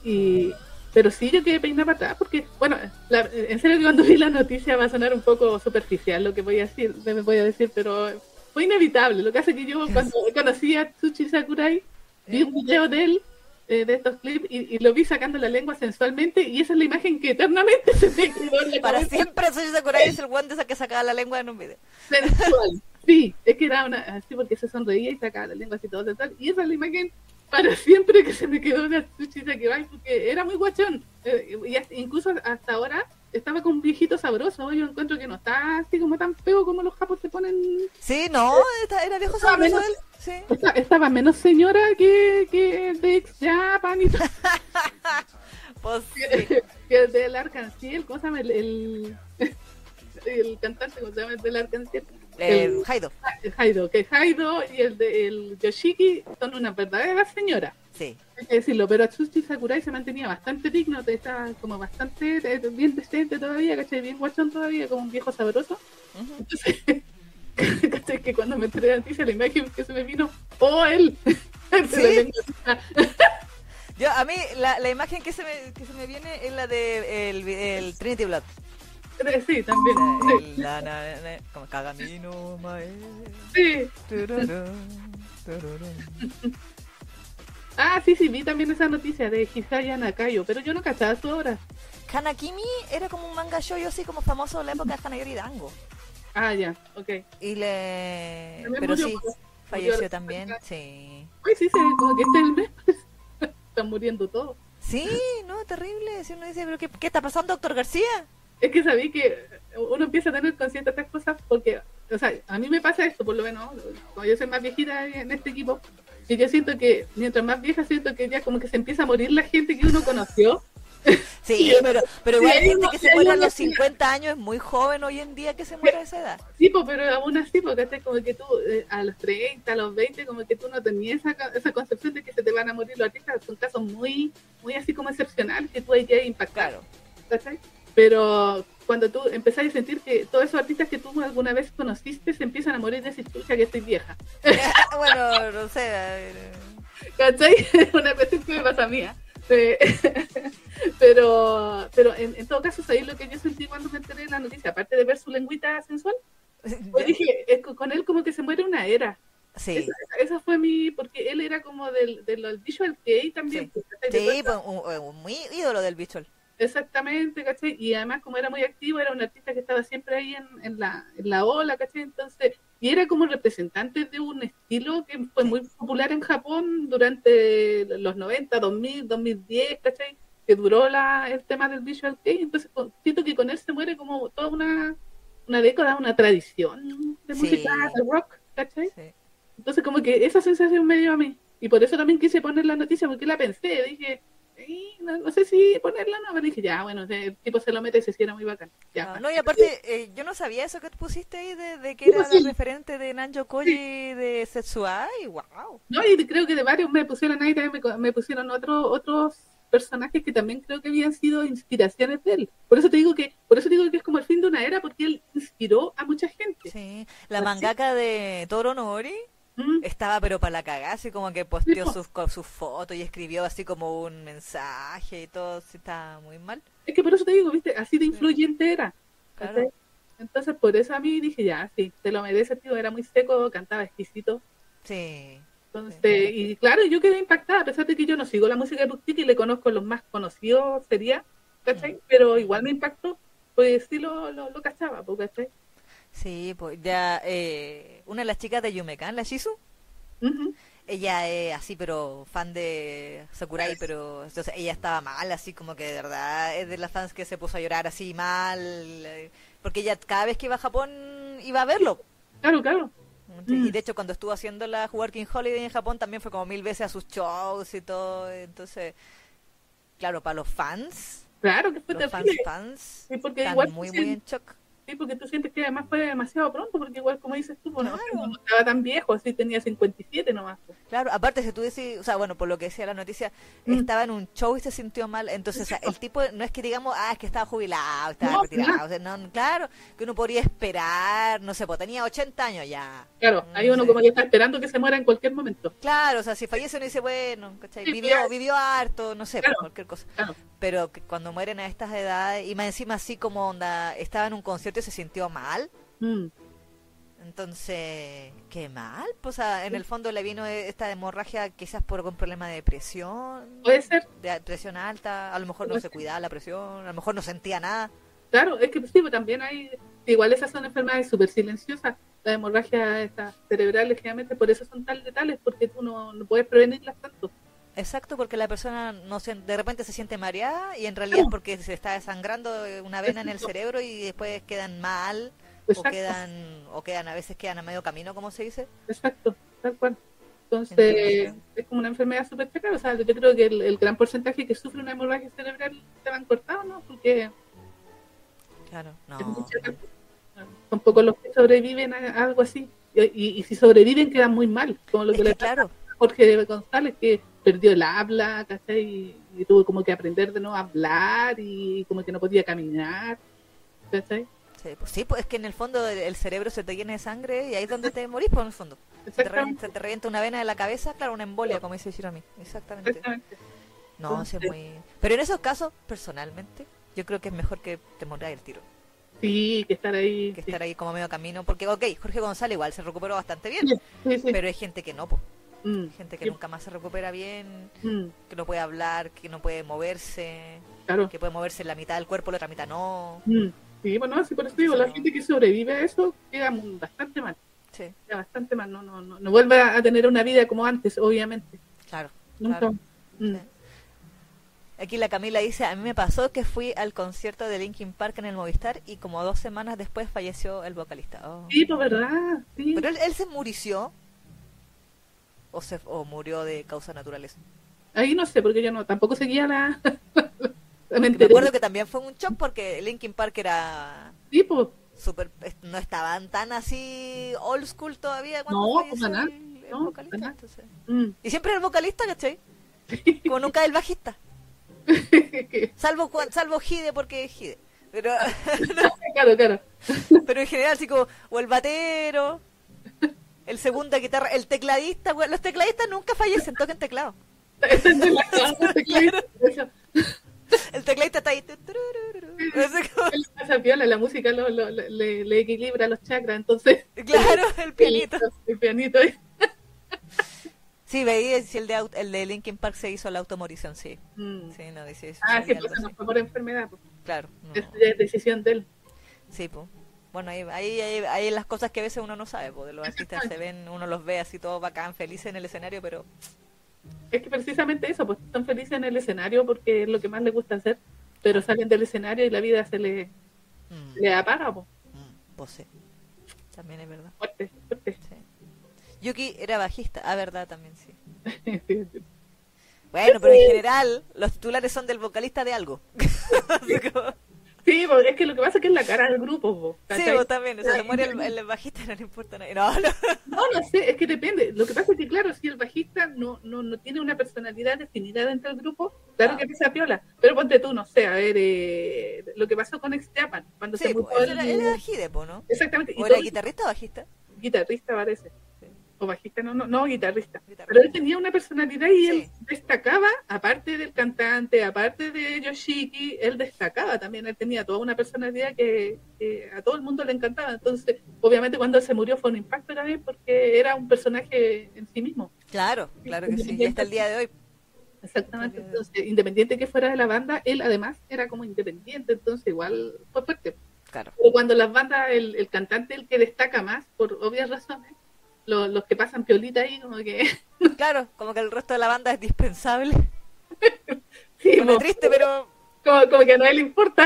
Y, pero sí, yo quedé peinada para atrás porque, bueno, la- en serio que cuando vi la noticia va a sonar un poco superficial lo que voy a decir, me voy a decir, pero fue inevitable. Lo que hace que yo cuando conocí a Tsuchi Sakurai, vi un video de él, eh, de estos clips, y, y lo vi sacando la lengua sensualmente y esa es la imagen que eternamente se me quedó en la Para cabeza. siempre Atsushi Sakurai es el de esa que sacaba la lengua en un video. sensual. Sí, es que era una, así porque se sonreía y sacaba la lengua así todo sensual. Y esa es la imagen para siempre que se me quedó de Atsushi Sakurai porque era muy guachón. Eh, y hasta- incluso hasta ahora estaba con un viejito sabroso. Yo encuentro que no está así como tan feo como los japos se ponen. Sí, no, era viejo sabroso menos- él. Sí. Estaba menos señora que, que de Japan y todo. (laughs) Pues sí. que el del Arcanciel. ¿Cómo se llama? El, el, (laughs) el cantante, ¿cómo se llama? El del Arcanciel. Eh, El- Haido, el Haido, que Haido y el de el Yoshiki son una verdadera señora, sí. hay que decirlo, pero Atsushi Sakurai se mantenía bastante digno, estaba como bastante eh, bien decente todavía, ¿cachai? Bien guachón todavía, como un viejo sabroso. Ujú. Entonces, (laughs) ¿cachai? Que cuando me enteré de la noticia, la imagen que se me vino, ¡oh, él! (laughs) ¿Sí? Yo, a mí, la, la imagen que se, me, que se me viene es la de el, el Trinity Blood. Sí, también. El, la, na, na, como Kagamino Mae. Sí. Ah, sí, sí, vi también esa noticia de Hisaya Nakayo, pero yo no cachaba su obra. Hanakimi era como un manga shoujo así como famoso en la época de Hanayori Dango. Ah, ya, ok. Y le... También Pero murió, sí, falleció Murió. también, sí. Ay, sí, se ve como que este es el mes. (laughs) Están muriendo todos. Sí, no, terrible. Si uno dice, pero ¿qué, qué está pasando, doctor García? Es que sabí que uno empieza a tener consciente de estas cosas porque, o sea, a mí me pasa esto, por lo menos, como yo soy más viejita en este equipo, que yo siento que mientras más vieja siento que ya como que se empieza a morir la gente que uno conoció. Sí, (laughs) pero, pero igual hay hay gente que se muere a los que- 50 años, es muy joven hoy en día que se muere a esa edad. Sí, pero aún así, porque ¿cachai? como que tú eh, a los 30, a los 20, como que tú no tenías esa, esa concepción de que se te van a morir los artistas. Son casos muy, muy así como excepcionales que tú hay que impactar. Claro. ¿cachai? Pero cuando tú empezás a sentir que todos esos artistas que tú alguna vez conociste se empiezan a morir de chucha que estoy vieja. (laughs) bueno, no sé. eh, ¿Cachai? (laughs) Una cuestión que me pasa a mí. ¿ah? Eh, (laughs) pero pero en, en todo caso, ahí lo que yo sentí cuando me enteré de la noticia, aparte de ver su lengüita sensual, yo dije, con él como que se muere una era. Sí, Esa, esa fue mi, porque él era como del, de los visual kei también. Sí. pues, un, un muy ídolo del visual. Exactamente, ¿cachai? Y además como era muy activo, era un artista que estaba siempre ahí en, en la, en la ola, ¿cachai? Entonces, y era como representante de un estilo que fue muy popular en Japón durante los 90, 2000, 2010, ¿cachai? Que duró la, el tema del visual kei, entonces siento que con él se muere como toda una, una década, una tradición de Sí. música de rock, ¿cachai? Sí. Entonces como que esa sensación me dio a mí. Y por eso también quise poner la noticia, porque la pensé, dije, no, no sé si ponerla o no, pero dije, ya, bueno, el tipo se lo mete y se hiciera muy bacán. Ya, no, y aparte, eh, yo no sabía eso que pusiste ahí de, de que Sí, era pues sí. la referente de Nanjo Koji de Setsuai. ¡Wow! No, y creo que de varios me pusieron ahí también me, me pusieron otros otros personajes que también creo que habían sido inspiraciones de él. Por eso te digo que, por eso digo que es como el fin de una era, porque él inspiró a mucha gente. Sí, la Así. mangaka de Toro Nori Mm, estaba pero para la cagada, así como que posteó po. sus, sus fotos y escribió así como un mensaje y todo, sí, estaba muy mal. Es que por eso te digo, viste, así de influyente era. Entonces, por eso a mí dije, ya, sí, te lo merece, tío, era muy seco, cantaba exquisito. Sí, Entonces, y claro, yo quedé impactada, a pesar de que yo no sigo la música de Puctic y le conozco los más conocidos, sería, ¿cachai? Mm. Pero igual me impactó, pues sí lo, lo, lo cachaba, pues, ¿cachai? Sí, pues ya, eh, una de las chicas de Yumekan, la Shizu, ella es así, pero fan de Sakurai, pero entonces ella estaba mal, así como que de verdad es de las fans que se puso a llorar así mal, eh, porque ella cada vez que iba a Japón iba a verlo. Claro, claro. Sí, Mm. Y de hecho cuando estuvo haciendo la Working Holiday en Japón también fue como mil veces a sus shows y todo, entonces, claro, para los fans, Claro que fue los fans fans Sí, porque están igual muy muy en shock. Sí, porque tú sientes que además fue demasiado pronto, porque igual como dices tú, bueno, Claro. no estaba tan viejo, así tenía 57 nomás. pues. Claro, aparte si tú decís, o sea, bueno, por lo que decía la noticia, Mm. estaba en un show y se sintió mal, entonces o sea, el (laughs) tipo no es que digamos, ah, es que estaba jubilado, estaba No, retirado, claro. o sea, no, claro, que uno podría esperar, no sé, pues tenía 80 años ya. Claro, Mm, ahí uno como que está esperando que se muera en cualquier momento. Claro, o sea, si fallece uno dice, bueno, ¿cachai? Sí, Vivió, claro. vivió harto, no sé, Claro. cualquier cosa. Claro. Pero que cuando mueren a estas edades, y más encima así como onda, estaba en un concierto se sintió mal, Mm. entonces, qué mal, pues, o sea, en el fondo le vino esta hemorragia quizás por algún problema de presión, Puede ser, de presión alta, a lo mejor no Puede se ser. cuidaba la presión, a lo mejor no sentía nada. claro, es que sí, pues, también hay, igual esas son enfermedades súper silenciosas, las hemorragias cerebrales generalmente por eso son tan letales, porque tú no, no puedes prevenirlas tanto. Exacto, porque la persona no se, de repente se siente mareada y en realidad es porque se está desangrando una vena en el cerebro y después quedan mal o quedan o quedan a veces quedan a medio camino, como se dice. exacto, tal cual. Entonces, es como una enfermedad súper checa, o sea, yo creo que el, el gran porcentaje que sufre una hemorragia cerebral se van cortados, ¿no? Porque Claro, no. Son pocos los que sobreviven a, algo así. Y, y- y si sobreviven quedan muy mal, como lo Es que que le pasa claro, a Jorge González, que perdió el habla, ¿cachai? Y, y tuvo como que aprender de a hablar y como que no podía caminar, ¿cachai? sí, pues, sí, pues es que en el fondo el, el cerebro se te llena de sangre y ahí es donde te morís, pues en el fondo. Se te, revienta, se te revienta una vena de la cabeza, claro, una embolia, como dice Shiromi. Exactamente. exactamente. No, sí, muy... Pero en esos casos, personalmente, yo creo que es mejor que te mordáis el tiro. Sí, que estar ahí. que sí. estar ahí como medio camino, porque ok, Jorge González igual se recuperó bastante bien, Sí, pero hay gente que no, po. Mm, gente que nunca más se recupera bien, mm, que no puede hablar, que no puede moverse, claro. que puede moverse la mitad del cuerpo, la otra mitad no. Mm. Sí, bueno, sí, por eso digo, Sí, la gente que sobrevive a eso queda bastante mal. Sí, Queda bastante mal. No, no, no, no vuelve a tener una vida como antes, obviamente. claro. Nunca. Claro. Mm. Sí. Aquí la Camila dice, a mí me pasó que fui al concierto de Linkin Park en el Movistar y como dos semanas después falleció el vocalista. Oh. Sí, pues verdad. Sí. Pero él, él se murió o, se, o murió de causas naturales. Ahí no sé, porque yo no tampoco seguía la. (laughs) la me acuerdo que también fue un shock porque Linkin Park era Sí, pues, super no estaban tan así old school todavía cuando No, para nada. el, el No, vocalista para nada. entonces. mm. y siempre el vocalista ¿cachai? (laughs) como nunca el bajista (laughs) salvo salvo Hide porque es Hide pero claro, claro. pero en general así como o el batero el segunda guitarra el tecladista weón, los tecladistas nunca fallecen tocan teclado Esa es la el tecladista está ahí Esa piola, la música lo, le, le equilibra los chakras, entonces. claro el pianito El pianito. ahí. sí veí si el de au- el de Linkin Park se hizo la automorición sí Mm. sí no dice eso Ah, sí, pues, no fue por enfermedad. Pues. claro no. Ya es decisión de él. Sí, pues. Bueno, ahí, ahí, ahí, ahí las cosas que a veces uno no sabe, de los artistas se ven, uno los ve así todos bacán, felices en el escenario, pero Es que precisamente eso, pues están felices en el escenario porque es lo que más les gusta hacer, pero salen del escenario y la vida se les mm, le apaga, pues. mm, pues sí. También es verdad. Fuerte, fuerte. Sí. Yuki era bajista, ah, verdad también, sí. (laughs) Bueno, pero en general los titulares son del vocalista de algo. (laughs) Sí, porque es que lo que pasa es que es la cara del grupo, po, Sí, vos también. O sea, se muere el, bajista no le importa nada. No, no. No, no sé, es que depende. Lo que pasa es que, claro, si el bajista no, no, no tiene una personalidad definida dentro del grupo, claro Ah. que pisa piola. Pero ponte tú, no sé, a ver, eh, lo que pasó con Ex Japan, cuando Sí, se murió él era, él era Hidepo, ¿no? Exactamente. y ¿O era todo- guitarrista o bajista? guitarrista parece. O bajista, no, no, no, guitarrista. Guitarrista. Pero él tenía una personalidad y Sí. él destacaba, aparte del cantante, aparte de Yoshiki, él destacaba también, él tenía toda una personalidad que, que a todo el mundo le encantaba. Entonces, obviamente cuando él se murió fue un impacto también porque era un personaje en sí mismo. Claro, claro que sí. Y hasta el día de hoy. Exactamente. Entonces, independiente que fuera de la banda, él además era como independiente, entonces igual fue fuerte. Claro. Pero cuando las bandas, el, el cantante el que destaca más, por obvias razones, lo- los que pasan piolita ahí, como que... (laughs) Claro, como que el resto de la banda es dispensable. (laughs) sí, como, triste, pero como, como que a nadie le importa.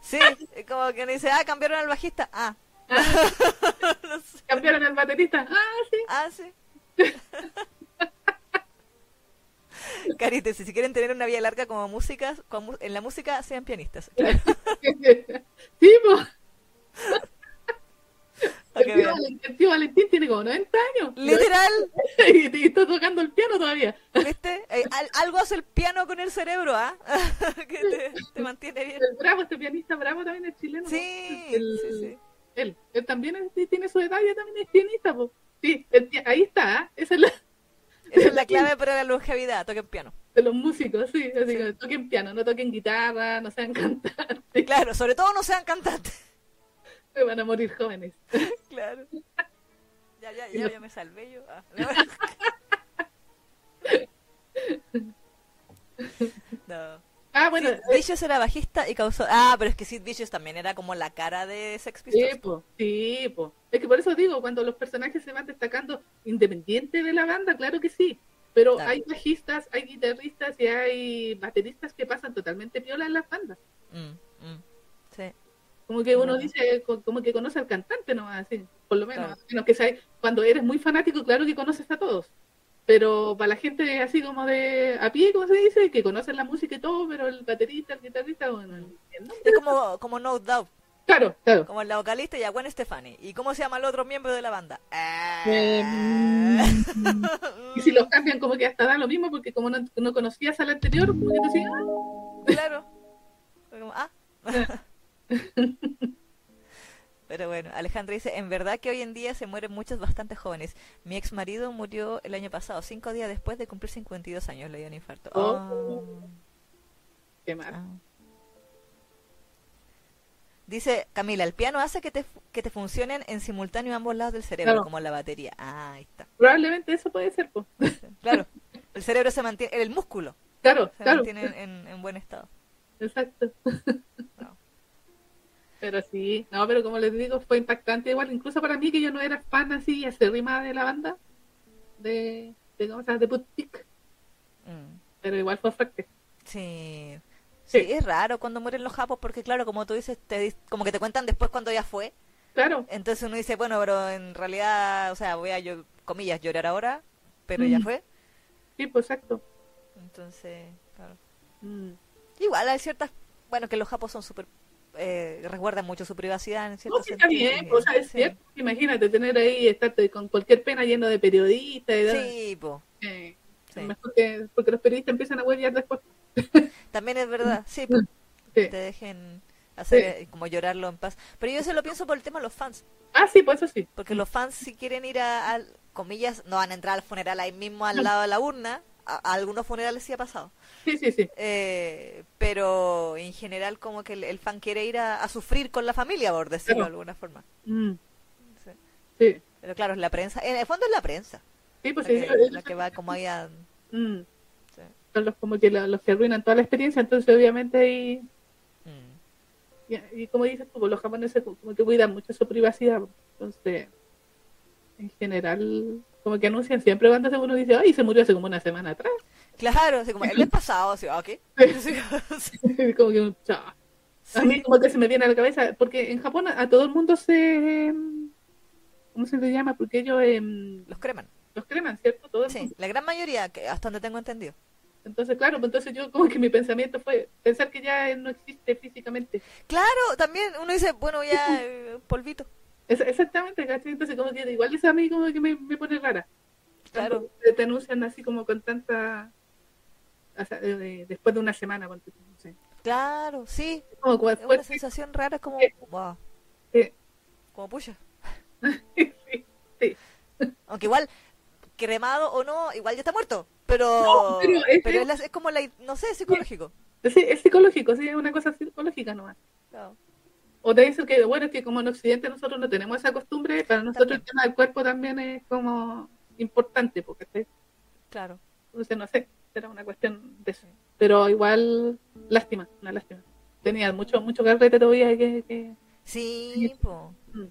sí. Como que dice, ah, cambiaron al bajista. Ah, (laughs) no sé. Cambiaron al baterista. Ah, sí. Ah, sí. Carite, si quieren tener una vida larga como música, con mu- en la música sean pianistas. Claro, sí, pues. El tío. Valentín, el tío Valentín tiene como 90 años. Literal, (laughs) Y, y está tocando el piano todavía. ¿viste? Eh, al- algo hace el piano con el cerebro, ¿ah? (laughs) que te, te mantiene bien. El bravo, este pianista bravo también es chileno. ¿no? Sí, El- sí, sí. Él, él también es- tiene su ya también es pianista, pues. Sí, el ahí está, ¿ah? esa es la Esa es (laughs) la clave para la longevidad, toquen piano. de los músicos, sí. Así Sí. que toquen piano, no toquen guitarra, no sean cantantes. Claro, sobre todo no sean cantantes. (laughs) Se van a morir jóvenes. (laughs) Claro. Ya, ya, ya, ya me salvé yo. Ah, no. (laughs) Ah, bueno, Sid Vicious era bajista y causó. Ah, pero es que Sid Vicious también era como la cara de Sex Sí, Pistols. po, sí, po. Es que por eso digo, cuando los personajes se van destacando independiente de la banda, claro que sí. Pero Claro. hay bajistas, hay guitarristas y hay bateristas que pasan totalmente piola en las bandas. Mm, mm. Sí. Como que uno dice, co- como que conoce al cantante nomás, así, por lo menos. Claro. menos que sea- cuando eres muy fanático, claro que conoces a todos. Pero para la gente así como de a pie, como se dice, que conocen la música y todo, pero el baterista, el guitarrista, bueno, el Es como, como No Doubt, Claro, claro. como la vocalista y a Gwen Stefani. ¿Y cómo se llama el otro miembro de la banda? Ah. Eh, (laughs) Y si los cambian, como que hasta da lo mismo, porque como no, no conocías al anterior, como que tú decías, ah, Claro. Como, ah. (laughs) Pero bueno, Alejandra dice, en verdad que hoy en día se mueren muchos bastante jóvenes. Mi ex marido murió el año pasado, cinco días después de cumplir 52 años, le dio un infarto. Oh. Oh. qué mal. Ah. Dice Camila, el piano hace que te, que te funcionen en simultáneo ambos lados del cerebro, Claro. como la batería. Ah, ahí está. Probablemente eso puede ser, pues. Claro, el cerebro se mantiene, el músculo Claro, se claro. mantiene en, en buen estado. Exacto. No. Pero sí, no, pero como les digo, fue impactante igual, incluso para mí que yo no era fan así acérrima de la banda, de, de ¿cómo se llama? De Boutique, Mm. pero igual fue fuerte. Sí. Sí, Sí. es raro cuando mueren los japos porque claro, como tú dices, te, como que te cuentan después cuando ya fue. Claro, Entonces uno dice, bueno, pero en realidad, o sea, voy a, yo, comillas, llorar ahora, pero ya Mm. fue. sí, pues exacto. Entonces, claro. Mm. Igual hay ciertas, bueno, que los japos son súper, eh, resguardan mucho su privacidad en No, sí, está bien, pues, o sea, es Sí. cierto. Imagínate tener ahí, estarte con cualquier pena lleno de periodistas y Sí, po. eh, Sí. mejor que, porque los periodistas empiezan a huevear después. (laughs) También es verdad, sí, po. Mm. Sí. te dejen hacer eh, como llorarlo en paz. Pero yo eso lo pienso por el tema de los fans, Ah, sí, pues eso sí. porque los fans si quieren ir a, comillas, no van a entrar al funeral ahí mismo al lado de la urna, a, a algunos funerales sí ha pasado, Sí, sí, sí. Eh, pero en general como que el, el fan quiere ir a, a sufrir con la familia, por decirlo Claro. de alguna forma. Mm. Sí. Sí, Pero claro, es la prensa, en el fondo es la prensa, sí, pues la, sí. que, la que va como ahí a... Mm. sí. Son los como que la- los que arruinan toda la experiencia, entonces obviamente ahí Mm. Y, y como dices tú, pues, los japoneses como que cuidan mucho su privacidad. Entonces, en general, como que anuncian siempre cuando uno dice, ay, se murió hace como una semana atrás. Claro, así como el mes pasado, así, ah, ¿qué? Sí. (laughs) como que, chao. A mí como que se me viene a la cabeza, porque en Japón a, a todo el mundo se... em, ¿Cómo se le llama? Porque ellos em, Los creman. los creman, ¿cierto? Todo el Sí, mundo. la gran mayoría, que hasta donde tengo entendido. Entonces, claro, pues entonces yo como que mi pensamiento fue pensar que ya no existe físicamente. Claro, también uno dice, bueno, ya (laughs) eh, polvito. Es- exactamente, ¿cachai? Entonces como que igual eso a mí como que me, me pone rara. Claro. Te denuncian así como con tanta... o sea, de- de- después de una semana, tú, no sé. Claro, sí. Como, como Es una después, sensación rara, es como, Sí. wow, sí, como pucha. (laughs) sí, sí. Aunque igual, cremado o no, igual ya está muerto. Pero, No, pero es- pero es, es como la, no sé, psicológico. Sí, es psicológico, sí, es una cosa psicológica nomás. Claro. O te dicen que, bueno, es que como en Occidente nosotros no tenemos esa costumbre, para nosotros También. el tema del cuerpo también es como importante, porque. Claro. entonces no sé, era una cuestión de eso. Pero igual, lástima, una lástima. Tenía mucho, mucho carrete todavía que, que Sí, po. mm,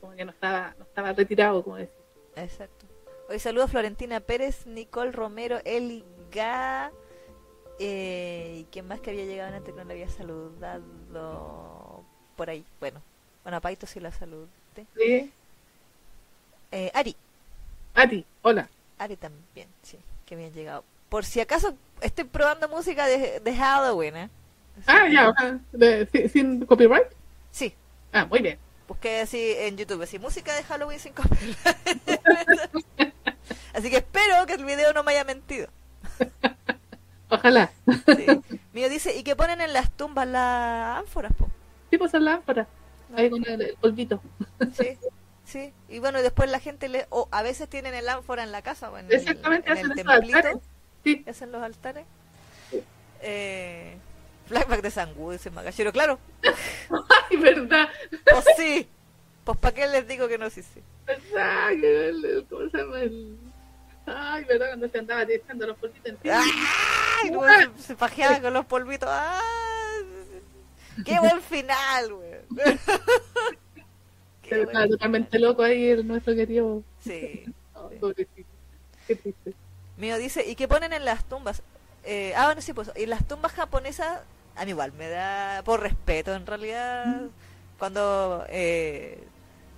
como que no estaba, no estaba retirado, como decir. Exacto. Hoy saludo a Florentina Pérez, Nicole Romero, Eli Ga. Eh, ¿Y quién más que había llegado antes que no le había saludado por ahí? Bueno, bueno, a Paito sí la saludé. Sí. Eh, Ari, A ti, hola. Ari también, sí, que habían llegado. Por si acaso estoy probando música de, de Halloween, ¿eh? Así Ah, que- ya, de- sí, sin copyright. Sí, Ah, muy bien. busqué así en YouTube, así música de Halloween sin copyright. (laughs) así que espero que el video no me haya mentido. (laughs) Ojalá. Sí. Mío dice, ¿y qué ponen en las tumbas las ánforas, po? Sí, pues son lámparas. Ahí con el, el polvito. Sí, sí. Y bueno, después la gente le... O a veces tienen el ánfora en la casa o en el, Exactamente, en el hacen esos altares. templito. Sí, Hacen los altares. Eh, flashback de Sangú, dice Magallero. Claro, (laughs) ay, verdad. pues sí. Pues para qué les digo que no, sí, sí. verdad. el- el- ¿Cómo se llama? El... Ay, verdad, cuando se andaba echando los polvitos encima. ¡Ay! Cómo se, se pajeaba con los polvitos. ¡Ay! ¡Qué buen final, güey! Qué Pero estaba totalmente loco ahí el nuestro querido. Sí. (laughs) Ay, pobrecito. Qué triste. Mío dice, ¿y qué ponen en las tumbas? Eh, ah, bueno, sí, pues, y las tumbas japonesas, a mí igual, me da, por respeto, en realidad, cuando eh,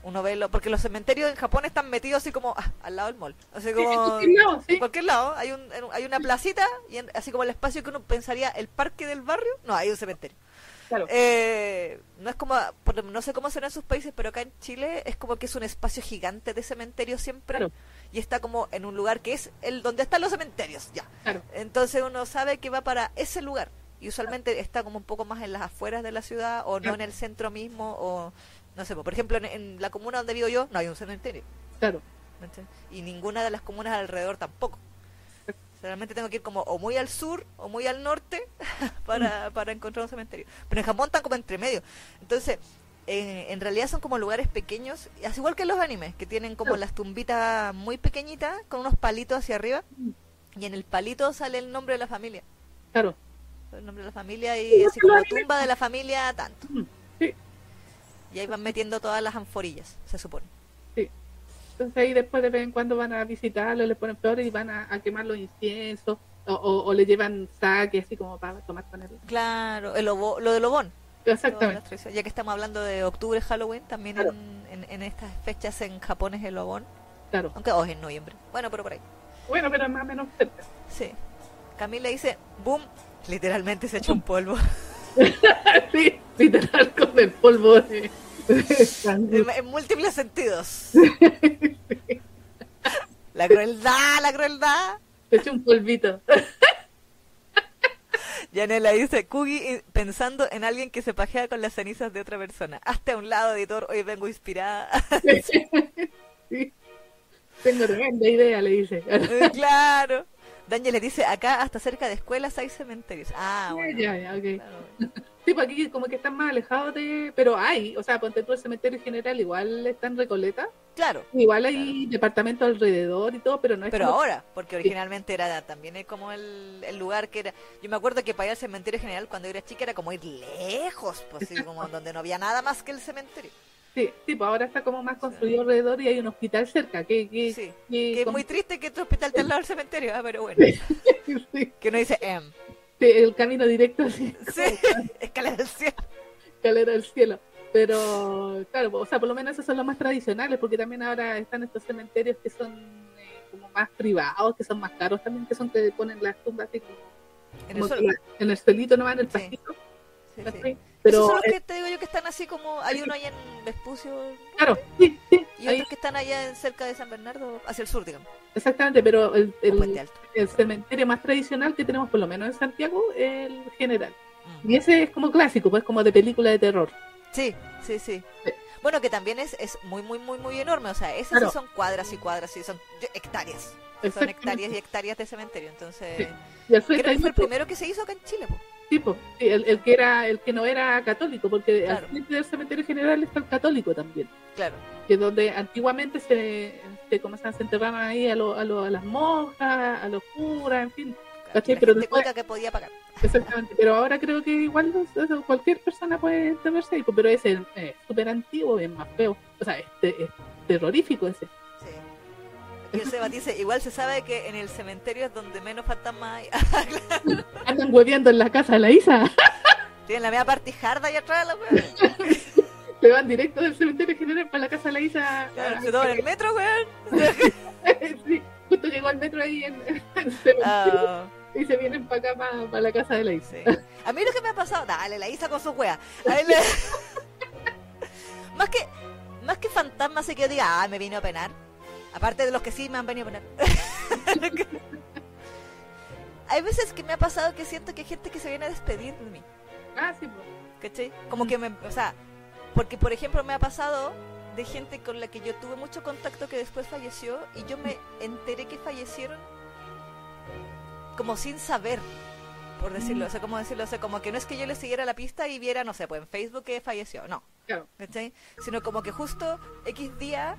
uno ve, lo, porque los cementerios en Japón están metidos así como ah, al lado del mall, así Sí, como... en cualquier lado, En sí. cualquier lado, hay, un, hay una placita, y en- así como el espacio que uno pensaría el parque del barrio, no, hay un cementerio. Claro. Eh, no es como, no sé cómo será en sus países, pero acá en Chile es como que es un espacio gigante de cementerio siempre, Claro. y está como en un lugar que es el donde están los cementerios, ya. Claro. Entonces uno sabe que va para ese lugar. Y usualmente está como un poco más en las afueras de la ciudad o no en el centro mismo o no sé, por ejemplo en, en la comuna donde vivo yo no hay un cementerio. Claro. Y ninguna de las comunas alrededor tampoco. Realmente tengo que ir como o muy al sur o muy al norte (laughs) para, para encontrar un cementerio. Pero en Japón están como entre medio. Entonces, eh, en realidad son como lugares pequeños, así igual que los animes, que tienen como Claro. las tumbitas muy pequeñitas con unos palitos hacia arriba. Mm. Y en el palito sale el nombre de la familia. Claro. El nombre de la familia y Sí, así como animes. tumba de la familia tanto. Mm, Sí, Y ahí van metiendo todas las anforillas, se supone. Sí. Entonces ahí después de vez en cuando van a visitarlo, le ponen flores y van a, a quemar los inciensos o, o, o le llevan saque así como para tomar con él. Claro, el obo- lo del obón. Exactamente. Ya que estamos hablando de octubre, Halloween, también Claro. en, en, en estas fechas en Japón es el obón. Claro. Aunque oh, es en noviembre. Bueno, pero por ahí. Bueno, pero más o menos cerca. Sí. Camila dice, boom, literalmente se echó un polvo. (laughs) sí, literal con el polvo de... en, en múltiples sentidos. (laughs) La crueldad, la crueldad. Se echó un polvito. (laughs) Yanela dice, Kugi eh, pensando en alguien que se pajea con las cenizas de otra persona. Hazte a un lado, editor, hoy vengo inspirada. (laughs) sí. Tengo tremenda idea, le dice. Eh, claro. Daniel le dice, acá hasta cerca de escuelas hay cementerios. Ah, bueno. Ya, ya, ok. Claro. Sí, pues aquí como que están más alejados de... Pero hay, o sea, ponte tú el cementerio general, igual está en Recoleta. Claro, Igual hay departamentos alrededor y todo, pero no es pero como- ahora, porque originalmente era también es como el, el lugar que era. Yo me acuerdo que para ir al cementerio general cuando yo era chica era como ir lejos, pues así como donde no había nada más que el cementerio. (laughs) Sí, sí, pues ahora está como más construido alrededor y hay un hospital cerca. Que, que, Sí. que- Que es muy triste que tu hospital esté al lado del cementerio, ah, pero bueno. (laughs) sí, Que uno dice, em. El camino directo así, Sí, (laughs) escalera del cielo. escalera al cielo. Pero, claro, o sea, por lo menos esos son los más tradicionales, porque también ahora están estos cementerios que son eh, como más privados, que son más caros también, que son que ponen las tumbas así como, En el como que la- en el nomás, en el Sí. pastito. Sí, ¿cachai? sí. Pero, Esos son los que te digo yo que están así como. Hay uno ahí en Vespucio claro, sí, sí, y ahí, otros que están allá cerca de San Bernardo, hacia el sur, digamos. exactamente, pero el, el, cementerio más tradicional que tenemos, por lo menos en Santiago, el general. Mm. Y ese es como clásico, pues como de película de terror. Sí, sí, sí. Sí. Bueno, que también es, es muy, muy, muy, muy enorme. O sea, esas Claro. sí son cuadras y cuadras, y son hectáreas. Son hectáreas y hectáreas de cementerio. Entonces, Sí. Y creo que fue el primero que se hizo acá en Chile. po. Tipo, el, el que era el que no era católico, porque Claro. al frente del cementerio general está el católico también. Claro. que es donde antiguamente se, se, ¿cómo se enterraban ahí a, lo- a, lo- a las monjas, a los curas, en fin. La Pero después- que podía pagar. exactamente. Pero ahora creo que igual cualquier persona puede enterrarse ahí, pero ese es eh, súper antiguo, es más feo, o sea, es, es terrorífico ese. Y el Seba dice, igual se sabe que en el cementerio es donde menos fantasmas hay. (laughs) Andan hueveando en la casa de la Isa, Tienen la media partijarda ahí atrás, la wea. le van directo del cementerio general para la casa de la Isa. Claro, Se toman el metro, weón. (laughs) sí, justo llegó al metro ahí en, el cementerio Ah, y se vienen para acá, para, la casa de la Isa. sí. A mí lo que me ha pasado, dale, la Isa con sus weas. A mí me- (laughs) más que más que fantasmas y que yo diga, ah, me vine a penar. Aparte de los que sí me han venido a penar. (laughs) hay veces que me ha pasado que siento que hay gente que se viene a despedir de mí. Ah, sí, pues. ¿Cachai? Como que me, o sea, porque por ejemplo me ha pasado de gente con la que yo tuve mucho contacto que después falleció y yo me enteré que fallecieron como sin saber, por decirlo, o sea, como decirlo, o sea, como que no es que yo le siguiera la pista y viera, no sé, pues en Facebook que falleció, no, Claro. ¿cachai? Sino como que justo X día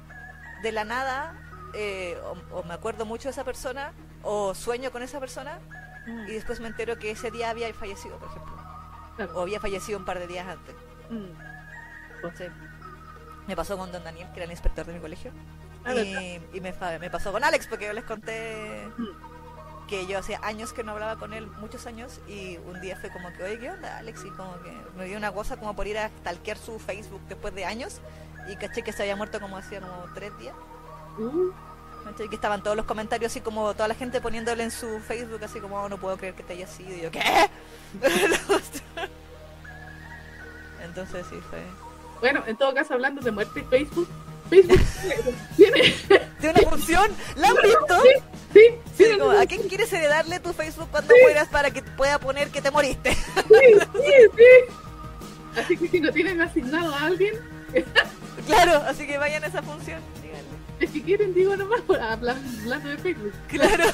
de la nada, eh, o, o me acuerdo mucho de esa persona, o sueño con esa persona, y después me entero que ese día había fallecido, por ejemplo, Claro. o había fallecido un par de días antes. Mm. Sí. Me pasó con don Daniel, que era el inspector de mi colegio. Ah, Y, y me pasó con Alex, porque yo les conté Mm. que yo hacía años que no hablaba con él, muchos años, y un día fue como que, oye, ¿qué onda, Alex? Y como que me dio una cosa como por ir a stalkear su Facebook después de años, y caché que se había muerto como hacía como tres días. Uh, ¿cachai? Que estaban todos los comentarios así como toda la gente poniéndole en su Facebook así como, "Oh, no puedo creer que te haya sido. Y yo, ¿qué? (laughs) Entonces sí, fue... Bueno, en todo caso, hablando de muerte, Facebook, Facebook (laughs) tiene, ¿Tiene una función? ¿La han visto? sí, Sí, como, una- ¿A quién quieres heredarle tu Facebook cuando mueras para que pueda poner que te moriste? sí, sí, sí. Así que si no tienen asignado a alguien, (laughs) (laughs) claro, así que vayan a esa función. díganle. si quieren, digo nomás, hablando, de Facebook. Claro.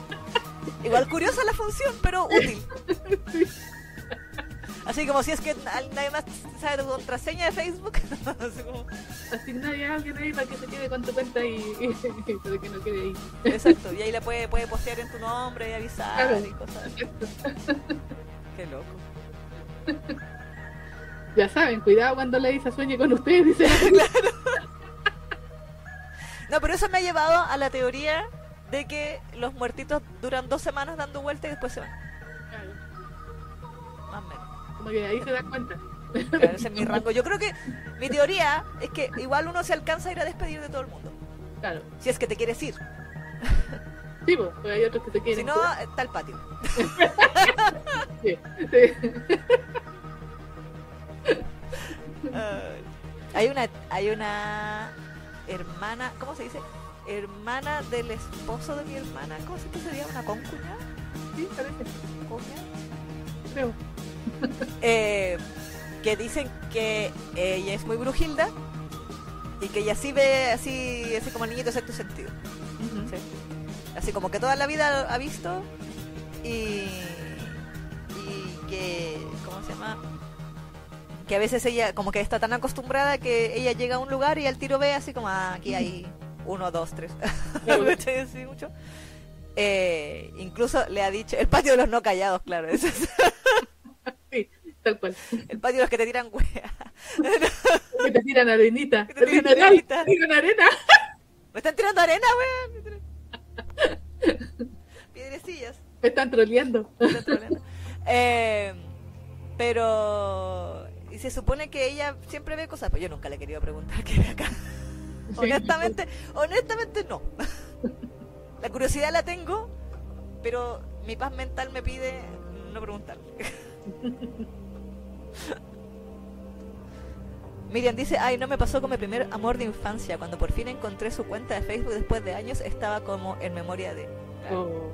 (laughs) Igual curiosa la función, pero útil. (laughs) Así como si es que na- nadie más sabe tu contraseña de Facebook. Así como- Asignarle a alguien ahí para que se quede con tu cuenta y, y para que no quede ahí. exacto, y ahí le puede, puede postear en tu nombre y avisar Claro. y cosas así. Qué loco. Ya saben, cuidado cuando la Isa sueñe con ustedes, dice. (laughs) No, pero eso me ha llevado a la teoría de que los muertitos duran dos semanas dando vueltas y después se van. Más o menos. Como que ahí se dan cuenta. Claro, ese es mi (laughs) rango. Yo creo que mi teoría es que igual uno se alcanza a ir a despedir de todo el mundo. Claro. Si es que te quieres ir. Sí, pues, hay otros que se quieren. Si no, está el patio. (laughs) Sí, sí. Ay. (laughs) hay una hay una hermana, ¿cómo se dice? Hermana del esposo de mi hermana. ¿Cómo se sería? ¿Una concuñada? Sí, parece. Creo. eh, que dicen que ella es muy brujilda y que ella sí ve así, así como el niñito sexto sentido. ¿sí? Así como que toda la vida ha visto y, y que, ¿cómo se llama? Que a veces ella como que está tan acostumbrada que ella llega a un lugar y al tiro ve así como, ah, aquí hay uno, dos, tres. (laughs) Así mucho. Eh, incluso le ha dicho, el patio de los no callados, claro, ese es (laughs) Sí, tal cual. el patio de los que te tiran (laughs) wea. Que te tiran arenita. Que te tiran Literal, arenita. te tiran arena. Me están tirando arena, weón. Piedrecillas. Me están troleando. me están troleando. Eh, pero y se supone que ella siempre ve cosas, pero yo nunca le he querido preguntar (laughs) qué ve acá. Honestamente, honestamente no. (laughs) La curiosidad la tengo, pero mi paz mental me pide no preguntar. (laughs) Miriam dice, ay, no me pasó con mi primer amor de infancia. Cuando por fin encontré su cuenta de Facebook después de años, estaba como en memoria de... Oh.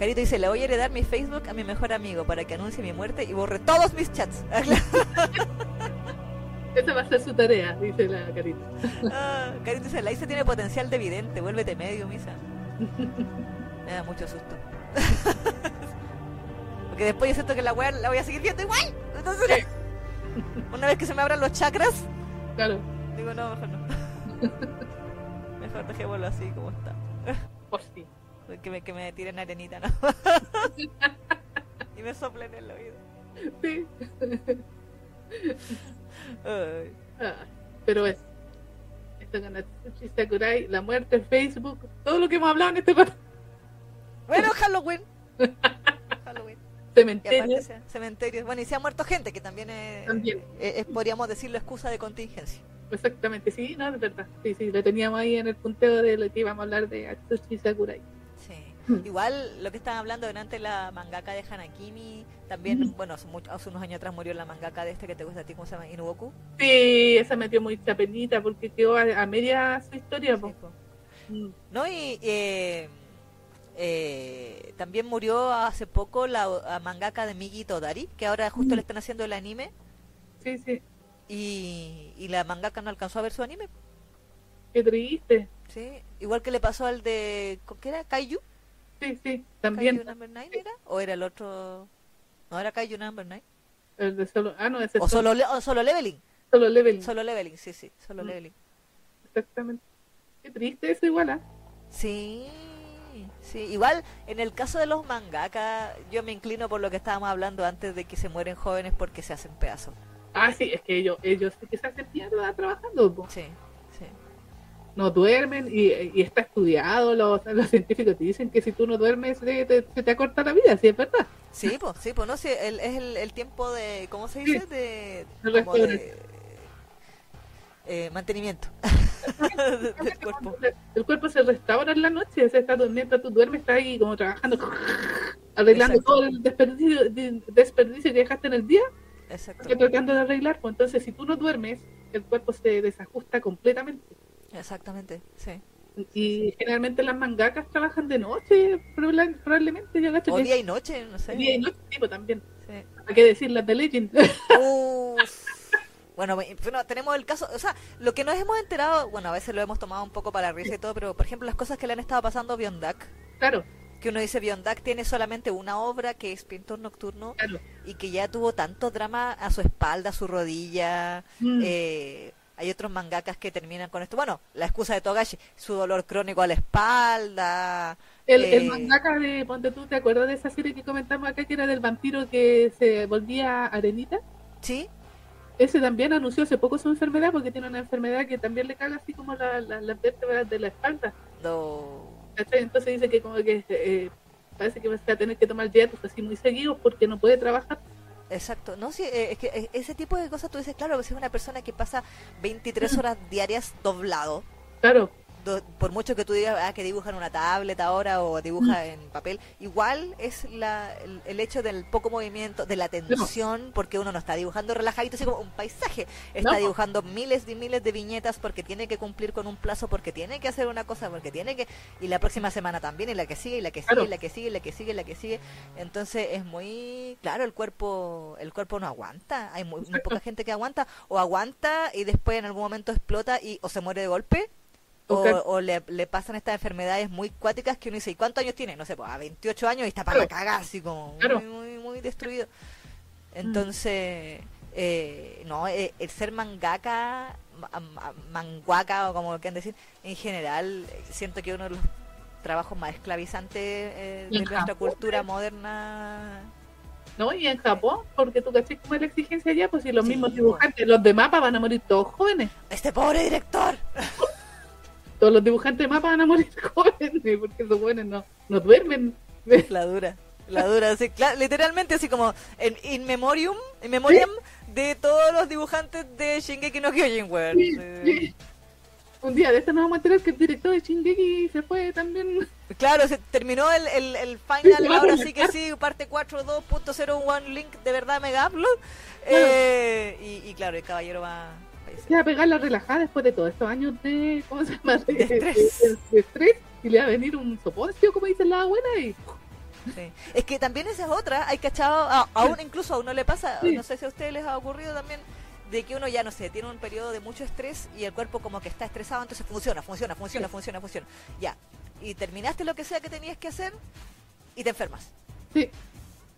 Carito dice, le voy a heredar mi Facebook a mi mejor amigo para que anuncie mi muerte y borre todos mis chats. (laughs) Esa va a ser su tarea, dice la Carita. ah, Carito dice, la Isa tiene potencial de vidente, vuélvete medio, misa. (laughs) Me da mucho susto. (laughs) Porque después yo siento que la weá la voy a seguir viendo igual. Entonces, una vez que se me abran los chakras, Claro. digo, no, mejor no. mejor dejémoslo así como está. Pues sí. Que me, que me tiren arenita, ¿no? (laughs) y me soplen el oído. Sí. Ah, pero es. Esto con Atsushi Sakurai, la muerte en Facebook, todo lo que hemos hablado en este Bueno, Halloween. (laughs) Halloween. Aparte cementerios. Bueno, y se ha muerto gente, que también es, También. es- es, podríamos decirlo, excusa de contingencia. Exactamente, sí, no, es verdad. Sí, sí, lo teníamos ahí en el punteo de lo que íbamos a hablar de Atsushi Sakurai. Sí. Mm. Igual lo que estaban hablando delante la mangaka de Hanakimi, también, Mm. bueno, hace, mucho- hace unos años atrás murió la mangaka de este que te gusta a ti, ¿cómo se llama? Inuboku. Sí, esa me dio mucha penita porque quedó a, a media su historia. Sí, po. po. Mm. No, y eh, eh, también murió hace poco la, mangaka de Migi Todari, que ahora justo le están haciendo el anime, Sí, sí, y, y la mangaka no alcanzó a ver su anime. Qué triste. Sí, igual que le pasó al de, ¿qué era? Kaiju. Sí, sí, también. ¿Kaiju Number 9 era? ¿O era el otro? No, era Kaiju Number 9. El de solo, ah, no, ese O solo, le- o solo Leveling. solo level. Solo Leveling, sí, sí, solo Mm. Leveling. Exactamente. Qué triste eso igual, ¿ah? Sí, sí. Igual, en el caso de los mangaka, yo me inclino por lo que estábamos hablando antes de que se mueren jóvenes porque se hacen pedazos. Ah, sí, es que ellos, ellos que se hacen mierda trabajando. Sí, sí. No duermen y, y está estudiado, los, los científicos te dicen que si tú no duermes se te, se te acorta la vida, sí, es verdad. Sí, pues, sí, pues, no sé, el, es el, el tiempo de, ¿cómo se Sí. dice? De, De como de restauración. eh, mantenimiento (laughs) (laughs) del cuerpo. El cuerpo se restaura en la noche, se está mientras tú duermes, estás ahí como trabajando, arreglando Exacto. todo el desperdicio, de- desperdicio que dejaste en el día, Exacto, tratando de arreglar. Pues entonces, si tú no duermes, el cuerpo se desajusta completamente. Exactamente, sí. Y generalmente las mangakas trabajan de noche, proba- probablemente. Yo gacho O que día y noche, no sé. día y noche, tipo también. Sí. ¿Para qué decir las de Legend? Uf. Bueno, me- bueno, tenemos el caso, o sea, lo que nos hemos enterado, bueno, a veces lo hemos tomado un poco para risa y todo, pero por ejemplo las cosas que le han estado pasando a Biondak, claro, que uno dice Biondak tiene solamente una obra que es Pintor Nocturno claro. y que ya tuvo tanto drama a su espalda, a su rodilla, Mm. eh, hay otros mangakas que terminan con esto, bueno, la excusa de Togashi, su dolor crónico a la espalda, El, eh, el mangaka de Ponte tú, ¿te acuerdas de esa serie que comentamos acá que era del vampiro que se volvía arenita? ¿sí? Ese también anunció hace poco su enfermedad porque tiene una enfermedad que también le caga así como la- la- las vértebras de la espalda. ¿cachai? Entonces dice que como que eh, parece que va a tener que tomar dietas así muy seguidos porque no puede trabajar. Exacto, no, sí, eh, es que eh, ese tipo de cosas tú dices, claro, si es una persona que pasa 23 horas diarias doblado, Claro, do- por mucho que tú digas ah, que dibuja en una tablet ahora o dibuja en papel, igual es la, el, el hecho del poco movimiento, de la tensión, porque uno no está dibujando relajadito, así como un paisaje, está No. dibujando miles y miles de viñetas porque tiene que cumplir con un plazo, porque tiene que hacer una cosa, porque tiene que, y la próxima semana también, y la que sigue, y la que sigue, Claro. y la que sigue, y la que sigue, y la que sigue, entonces es muy, claro, el cuerpo, el cuerpo no aguanta, hay muy, muy poca gente que aguanta, o aguanta y después en algún momento explota y o se muere de golpe, o, o le, le pasan estas enfermedades muy cuáticas que uno dice, ¿y cuántos años tiene? No sé, pues a 28 años y está para la Claro. cagada, así como Claro. muy, muy, muy destruido. Entonces, eh, no, eh, el ser mangaka, ma- ma- manguaka o como quieran decir, en general, siento que uno de los trabajos más esclavizantes eh, de nuestra Japón, cultura eh. moderna. ¿no? Y en Japón, porque tú caché cómo es la exigencia allá, pues si los Sí, mismos pues. dibujantes, los de mapa van a morir todos jóvenes. ¡Este pobre director! (laughs) Todos los dibujantes de mapa van a morir (laughs) jóvenes, porque esos jóvenes no, no duermen. (laughs) La dura, la dura, así, literalmente así como en in memoriam, in memoriam de todos los dibujantes de Shingeki no Kyojin, weón. Sí, Sí. sí. un día de esto nos vamos a enterar que el director de Shingeki se fue también. Claro, se terminó el, el, el final, ahora sí que sí, parte 4.2.01 link de verdad mega upload. Eh, y, y, claro, el caballero va se va a pegar la relajada después de todos estos años de, ¿cómo se llama? De, estrés. De, estrés. Y le va a venir un soponcio, como dice la abuela, y... Sí. Es que también esa es otra, hay cachado, a, aún incluso a uno le pasa, no sé si a ustedes les ha ocurrido también, de que uno ya no sé, tiene un periodo de mucho estrés y el cuerpo como que está estresado, entonces funciona, funciona, funciona, funciona, funciona. Ya. Y terminaste lo que sea que tenías que hacer y te enfermas. Sí.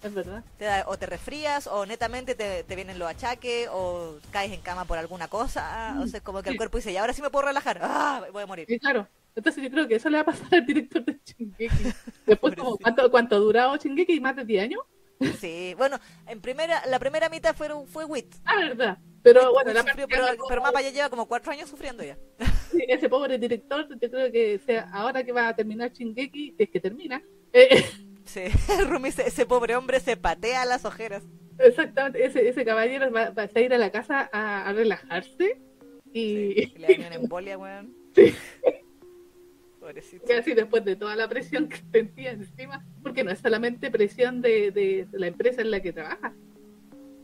Es verdad. Te o te resfrías, o netamente te, te, vienen los achaques, o caes en cama por alguna cosa. O sea, como que el cuerpo dice, y ahora sí me puedo relajar. ¡Ah! Voy a morir. Sí, claro. Entonces yo creo que eso le va a pasar al director de Chingeki. (laughs) Después, como, ¿cuánto, ¿cuánto ha durado Chingeki? ¿Más de 10 años? Sí, bueno, en primera, la primera mitad fue, fue WIT. Ah, verdad. Pero bueno, la sufrió, pero, pero Mapa ya lleva como cuatro años sufriendo ya. Sí, ese pobre director, yo creo que sea, ahora que va a terminar Chingeki, es que termina, eh, Sí, (laughs) Rumi, ese, pobre hombre se patea las ojeras. Exactamente, ese, ese caballero va, va, a ir a la casa a, a relajarse y... Sí, (laughs) le da una embolia, weón. Sí. Pobrecito. Y así después de toda la presión que sentía encima, porque no es solamente presión de, de, de la empresa en la que trabaja,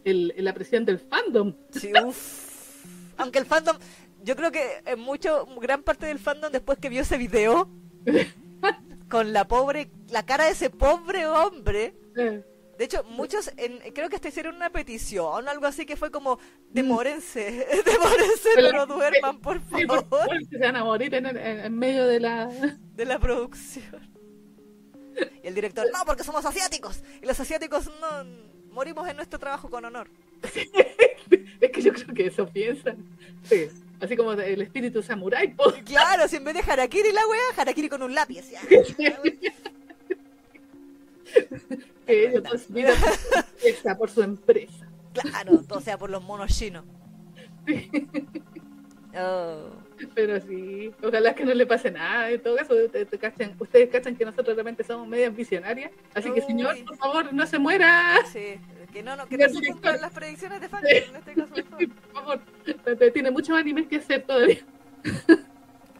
el, la presión del fandom. Sí, uff. Aunque el fandom, yo creo que en mucho, gran parte del fandom después que vio ese video (laughs) con la pobre, la cara de ese pobre hombre. De hecho, muchos, en, creo que hasta hicieron una petición o algo así que fue como, demórense, (laughs) demórense, pero no duerman, por favor. Sí, por favor, se van a morir en, en, en, medio de la... (laughs) De la producción. Y el director, no, porque somos asiáticos. Y los asiáticos no morimos en nuestro trabajo con honor. (laughs) es que yo creo que eso piensan. Sí. Así como el espíritu samurái. (laughs) Claro, si en vez de harakiri la wea, harakiri con un lápiz. ¿ya? (laughs) que ellos todos miran por su empresa. Claro, todo sea por los monos chinos. Sí. Oh. Pero sí, ojalá que no le pase nada. En todo caso, ustedes, cachan, ustedes cachan que nosotros realmente somos medias visionarias. Así que, señor, por favor, no se muera. Sí, que no, no, que no se las predicciones de Fanny en este caso. Tiene muchos animes que hacer todavía. (laughs)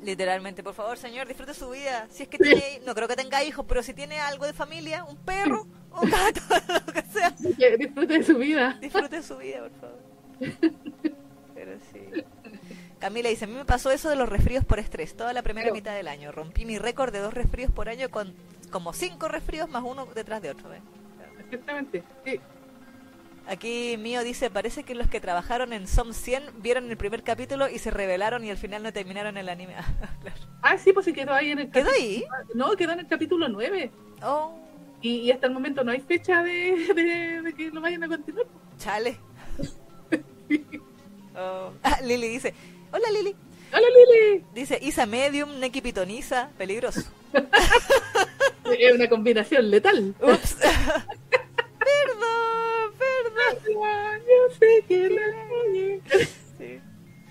Literalmente, por favor, señor, disfrute su vida. Si es que tiene, no creo que tenga hijos, pero si tiene algo de familia, un perro, un gato, (laughs) lo que sea. Disfrute de su vida. Disfrute de su vida, por favor. (laughs) Pero sí. Camila dice, a mí me pasó eso de los resfríos por estrés, toda la primera mitad del año. Rompí mi récord de dos resfríos por año con como cinco resfríos más uno detrás de otro. ¿ves? Exactamente, sí. Aquí mío dice, parece que los que trabajaron en SOM 100 vieron el primer capítulo y se revelaron y al final no terminaron el anime. (laughs) claro. Ah, sí, pues sí quedó ahí en el ¿Quedó ahí? No, quedó en el capítulo 9. Oh. Y, y hasta el momento no hay fecha de, de, de que lo vayan a continuar. Chale. (laughs) oh. ah, Lili dice, hola Lili. Hola Lili. Dice, Isa Medium, Neki Pitoniza, peligroso. (laughs) es una combinación letal. Ups. perdón, perdón. Yo sé que la sí.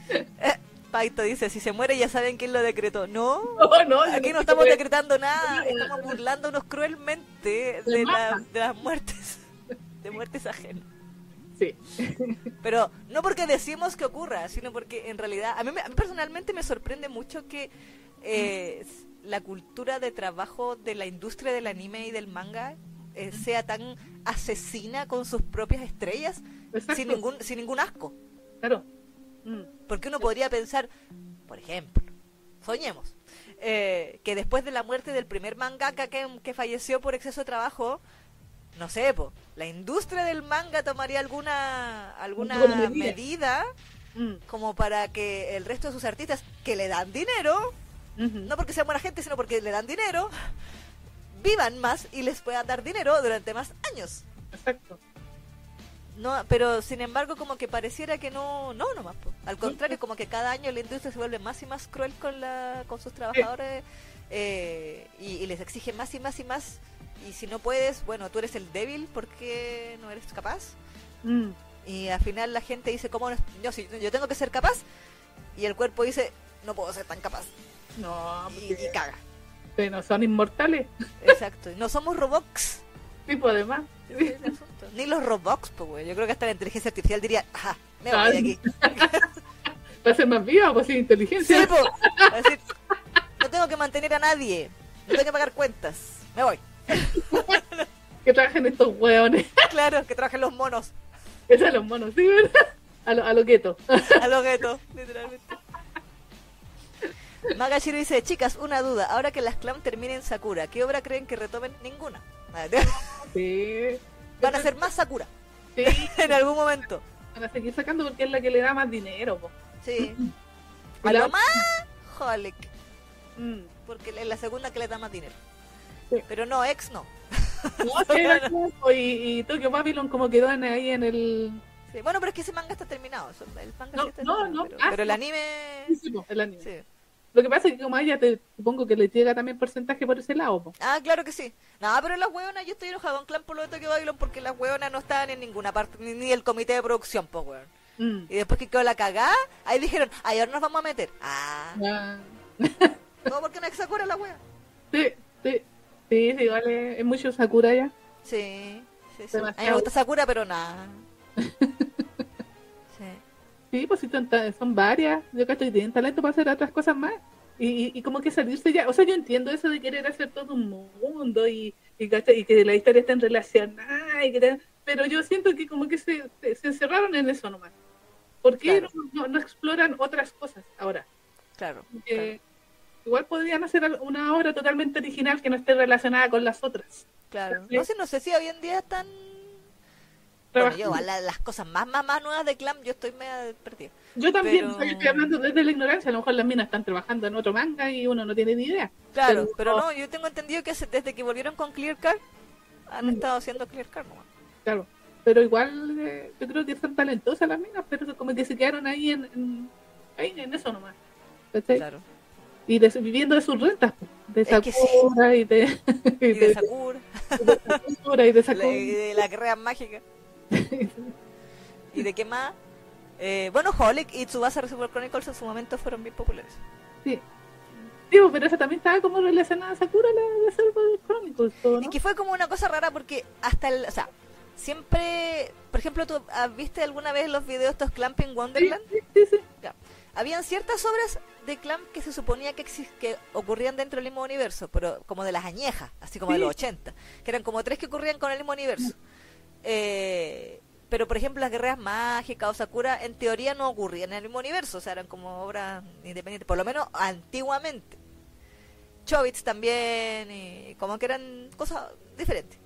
eh, Paito dice, si se muere ya saben quién lo decretó. No, (laughs) no, no aquí no estamos decretando nada, estamos burlándonos cruelmente de, la, de las muertes, de muertes ajenas. Sí. Pero no porque decimos que ocurra, sino porque en realidad, a mí, a mí personalmente me sorprende mucho que eh, la cultura de trabajo de la industria del anime y del manga eh, sea tan asesina con sus propias estrellas sin ningún, sin ningún asco. Claro. Mm. Porque uno podría pensar, por ejemplo, soñemos, eh, que después de la muerte del primer mangaka que, que falleció por exceso de trabajo, no sé, po, la industria del manga tomaría alguna alguna medida, medida mm. como para que el resto de sus artistas que le dan dinero, uh -huh. no porque sean buena gente, sino porque le dan dinero, vivan más y les puedan dar dinero durante más años. Exacto. No, pero sin embargo como que pareciera que no, no nomás. Po. Al contrario, como que cada año la industria se vuelve más y más cruel con la, con sus trabajadores eh, y, y les exige más y más y más y si no puedes, bueno, tú eres el débil porque no eres capaz. Mm. Y al final la gente dice, ¿cómo no? yo, sí, yo tengo que ser capaz? Y el cuerpo dice, no puedo ser tan capaz. No, y, y caga. Que no son inmortales. Exacto. No somos robots. Tipo, además. Ni los robots, pues, güey. Yo creo que hasta la inteligencia artificial diría, ajá, me voy de aquí. (laughs) para ser más viva, pues sin inteligencia. Sí. Va a decir, no tengo que mantener a nadie. No tengo que pagar cuentas. Me voy. (laughs) Que trabajen estos hueones. Claro, que trabajen los monos. Esos son los monos, ¿sí, verdad? A lo, a lo gueto. A los guetos, literalmente. Magashiro dice, chicas, una duda. Ahora que las clam terminen Sakura, ¿qué obra creen que retomen? Ninguna. (laughs) Sí. Van a ser más Sakura Sí. (laughs) en algún momento. Van a seguir sacando porque es la que le da más dinero, po. Sí. (laughs) A la- lo más Holic, Mm. porque es la segunda que le da más dinero. Sí. Pero no, ex no. Era y, y Tokyo Babylon como quedó en- ahí en el... Sí, Bueno, pero es que ese manga está terminado. El manga No, está no, terminado, no. Pero, Ah, pero el anime... Sí, el anime. Lo que pasa es que como ella te supongo que le llega también porcentaje por ese lado, po. Ah, claro que sí. No, pero las hueonas, yo estoy enojado con Clan por lo de Tokyo Babylon porque las hueonas no estaban en ninguna parte, ni, ni el comité de producción, pues weón. Mm. Y después que quedó la cagada, ahí dijeron, ay, ahora nos vamos a meter. Ah, Ah, (laughs) no, porque no es Sakura la wea. sí, sí, sí, sí, vale, es mucho Sakura ya. Sí, sí, sí. A mí me gusta Sakura, pero nada. (laughs) Sí. Pues sí, son, varias. Yo cacho que tienen talento para hacer otras cosas más. Y, y, y como que salirse ya. O sea, yo entiendo eso de querer hacer todo un mundo y, y, que la historia estén relacionada. Y que te- pero yo siento que como que se, se, se encerraron en eso nomás. ¿Por qué Claro. no, no- no exploran otras cosas ahora? Claro. Que igual podrían hacer una obra totalmente original que no esté relacionada con las otras. Claro. No sé, no sé si hoy en día están... Bueno, yo, la- las cosas más, más, más nuevas de Clan, yo estoy media perdida. Yo también, pero- o sea, yo estoy hablando desde la ignorancia. A lo mejor las minas están trabajando en otro manga y uno no tiene ni idea. Claro, Pero- pero no, yo tengo entendido que desde que volvieron con Clear Card, han Mm. estado haciendo Clear Card nomás. Claro, pero igual eh, yo creo que son talentosas las minas, pero como que se quedaron ahí en, en- ahí en eso nomás. ¿cachai? Claro. Y de, viviendo de sus rentas, de Es que sí. Sakura y de, y (laughs) Y de de, Sakura, de Sakura y de (laughs) la- Sakura. y de la guerra mágica. (laughs) ¿Y de qué más? Eh, bueno, Holic y Tsubasa Reservoir Chronicles en su momento fueron bien populares. Sí. Digo, pero esa también estaba como relacionada a Sakura, la de Silver Chronicles, ¿o Y ¿no? que fue como una cosa rara porque hasta el... O sea, siempre... Por ejemplo, ¿tú has- viste alguna vez los videos estos Clamping Sí, Wonderland? sí, sí, sí. Habían ciertas obras de Clamp que se suponía que, que ocurrían dentro del mismo universo, pero como de las añejas, así como de los 80, que eran como tres que ocurrían con el mismo universo. Eh, pero, por ejemplo, las guerreras mágicas o Sakura, en teoría no ocurrían en el mismo universo, o sea, eran como obras independientes, por lo menos antiguamente. Chobits también, y como que eran cosas diferentes.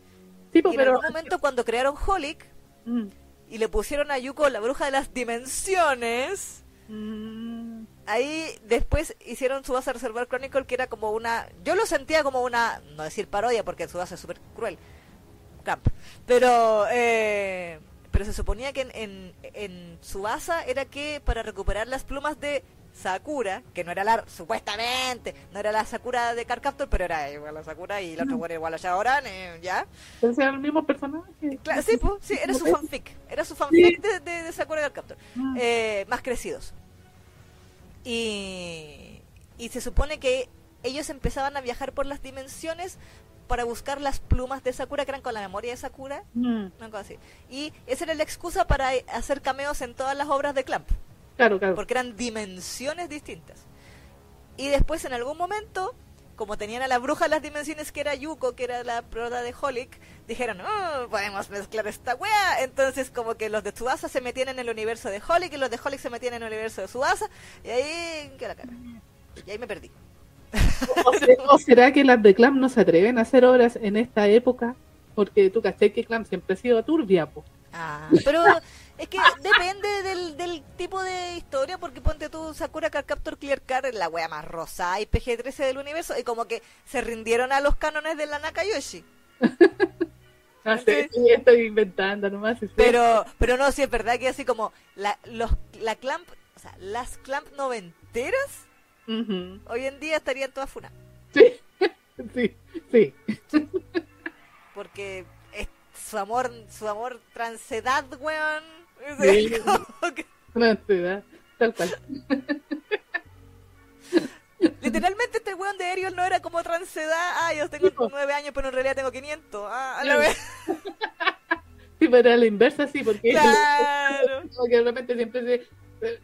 Pues, Y en pero... algún momento, cuando crearon Holic Mm. y le pusieron a Yuko la bruja de las dimensiones, Mm. ahí después hicieron su base Reservoir Chronicle que era como una yo lo sentía como una no decir parodia porque su base es súper cruel Camp. pero eh, pero se suponía que en, en, en era que para recuperar las plumas de Sakura, que no era la, supuestamente, no era la Sakura de Cardcaptor, pero era igual a Sakura y la otra era igual a Shaoran, eh, ¿ya? Entonces eran los mismos personajes. Claro, sí, pues, sí, era su fanfic, era su fanfic de, de, de Sakura y Cardcaptor Mm. eh, más crecidos. Y, y se supone que ellos empezaban a viajar por las dimensiones para buscar las plumas de Sakura, que eran con la memoria de Sakura, Mm. una cosa así. Y esa era la excusa para hacer cameos en todas las obras de Clamp, Claro, claro. porque eran dimensiones distintas. Y después, en algún momento, como tenían a la bruja de las dimensiones, que era Yuko, que era la proda de Holic, dijeron, oh, podemos mezclar esta wea. Entonces, como que los de Tsubasa se metían en el universo de Holic y los de Holic se metían en el universo de Tsubasa. Y ahí, qué la cara. Y ahí me perdí. ¿O, (laughs) se- o será que las de Clam no se atreven a hacer obras en esta época? Porque tú caché que Clam siempre ha sido turbia, po. Ah, pero es que depende del, del tipo de historia, porque ponte tú Sakura Card Captor Clear Card es la wea más rosada y PG-13 del universo, y como que se rindieron a los cánones de la Nakayoshi. (laughs) No sé, sí, estoy inventando nomás. sí. Pero, pero no, sí es verdad que así como la, los, la clamp, o sea, las clamp noventeras, Hoy en día estarían todas funas. Sí, (laughs) sí, sí. Porque es su amor, su amor transedad, weón. Sí. (laughs) Que- ansiedad, tal cual. Literalmente este weón de Ariel no era como transedad. Ah, yo tengo nueve años, pero en realidad tengo 500. Ah, a la vez. (laughs) Sí, pero a la inversa sí, porque Claro. como que de repente siempre se,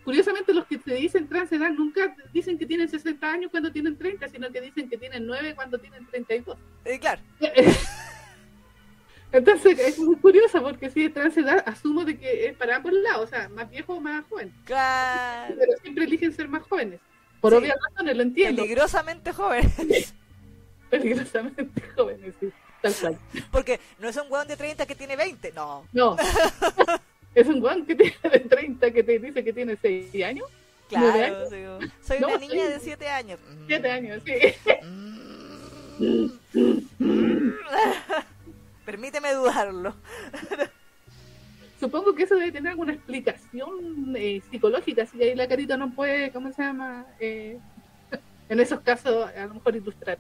curiosamente los que te dicen transedad nunca dicen que tienen 60 años cuando tienen 30, sino que dicen que tienen 9 cuando tienen 32. Eh, claro. (laughs) Entonces es muy curioso porque si es transedad, asumo de que es para ambos lados, o sea, más viejo o más joven. Claro. Pero siempre eligen ser más jóvenes. Por Sí. obvias razones, lo entiendo. Peligrosamente jóvenes. (laughs) Peligrosamente jóvenes, sí. Tal cual. Porque no es un weón de 30 que tiene 20. No. No. (laughs) es un guan que tiene de 30 que te dice que tiene 6 años. ¿Nueve Claro. digo, soy No, una niña de 7 años. Mm. 7 años, sí. Mm. (laughs) Permíteme dudarlo. Supongo que eso debe tener alguna explicación eh, psicológica, si ahí la carita no puede, ¿cómo se llama? Eh, (laughs) en esos casos, a lo mejor ilustrar.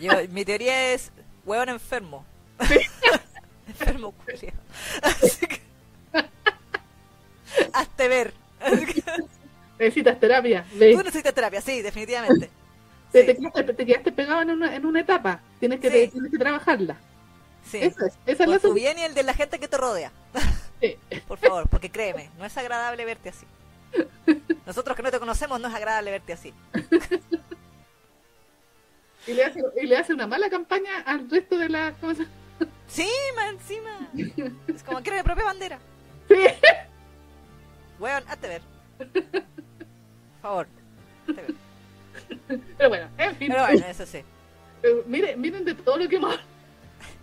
Yo- mi teoría es hueón enfermo. (laughs) enfermo culiao. Así que. (laughs) Hazte ver. (laughs) Necesitas terapia. ve. Tú necesitas terapia, sí, definitivamente. Te, Sí, te quedaste, te quedaste pegado en una, en una etapa. Tienes que, Sí. tienes que trabajarla. sí. Eso es, esa es la Por tu bien y el de la gente que te rodea. Sí. (laughs) Por favor, porque créeme, no es agradable verte así. Nosotros que no te conocemos no es agradable verte así. Y le, hace, y le hace una mala campaña al resto de las cosas. Sí, encima. Es como quiere mi propia bandera. Sí. Weón, hazte ver. Por favor. hazte ver. Pero bueno, en fin. Pero bueno, eso sí. Eh, miren, miren de todo lo que hemos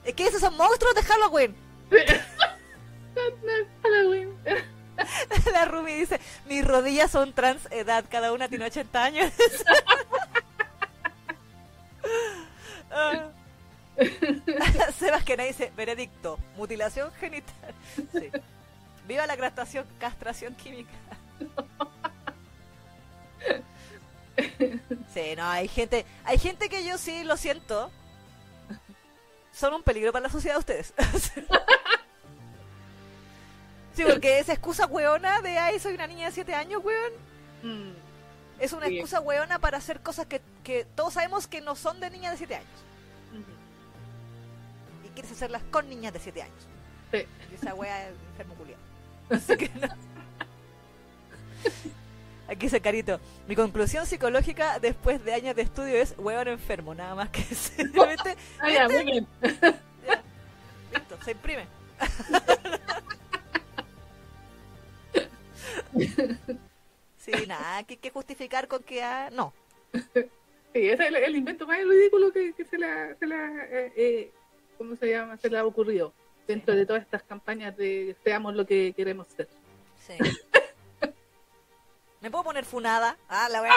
Es que esos son monstruos de Halloween. (laughs) Halloween. (laughs) La Ruby dice, mis rodillas son trans edad, cada una tiene 80 años. (laughs) Ah. Sebas que dice, veredicto, mutilación genital. Sí. Viva la castración, castración química. (laughs) Sí, no, hay gente, hay gente que yo sí lo siento. Son un peligro para la sociedad ustedes. (laughs) Sí, porque esa excusa weona de ay, soy una niña de 7 años, weón. Mm, Es una excusa weona para hacer cosas que, que todos sabemos que no son de niñas de 7 años. Y quieres hacerlas con niñas de 7 años. Sí. Y esa wea es enfermo culiao. Así que no. (laughs) Aquí dice Carito. Mi conclusión psicológica después de años de estudio es weón enfermo, nada más que (laughs) Ah, ya, muy bien. ya, listo, se imprime. (laughs) Sí, nada, que que justificar con que ah, no. Sí, ese es el, el invento más ridículo que, que se la, se la eh, eh, ¿cómo se llama? Se le ha ocurrido dentro de todas estas campañas de seamos lo que queremos ser. Sí. ¿Me puedo poner funada? Ah, la pa-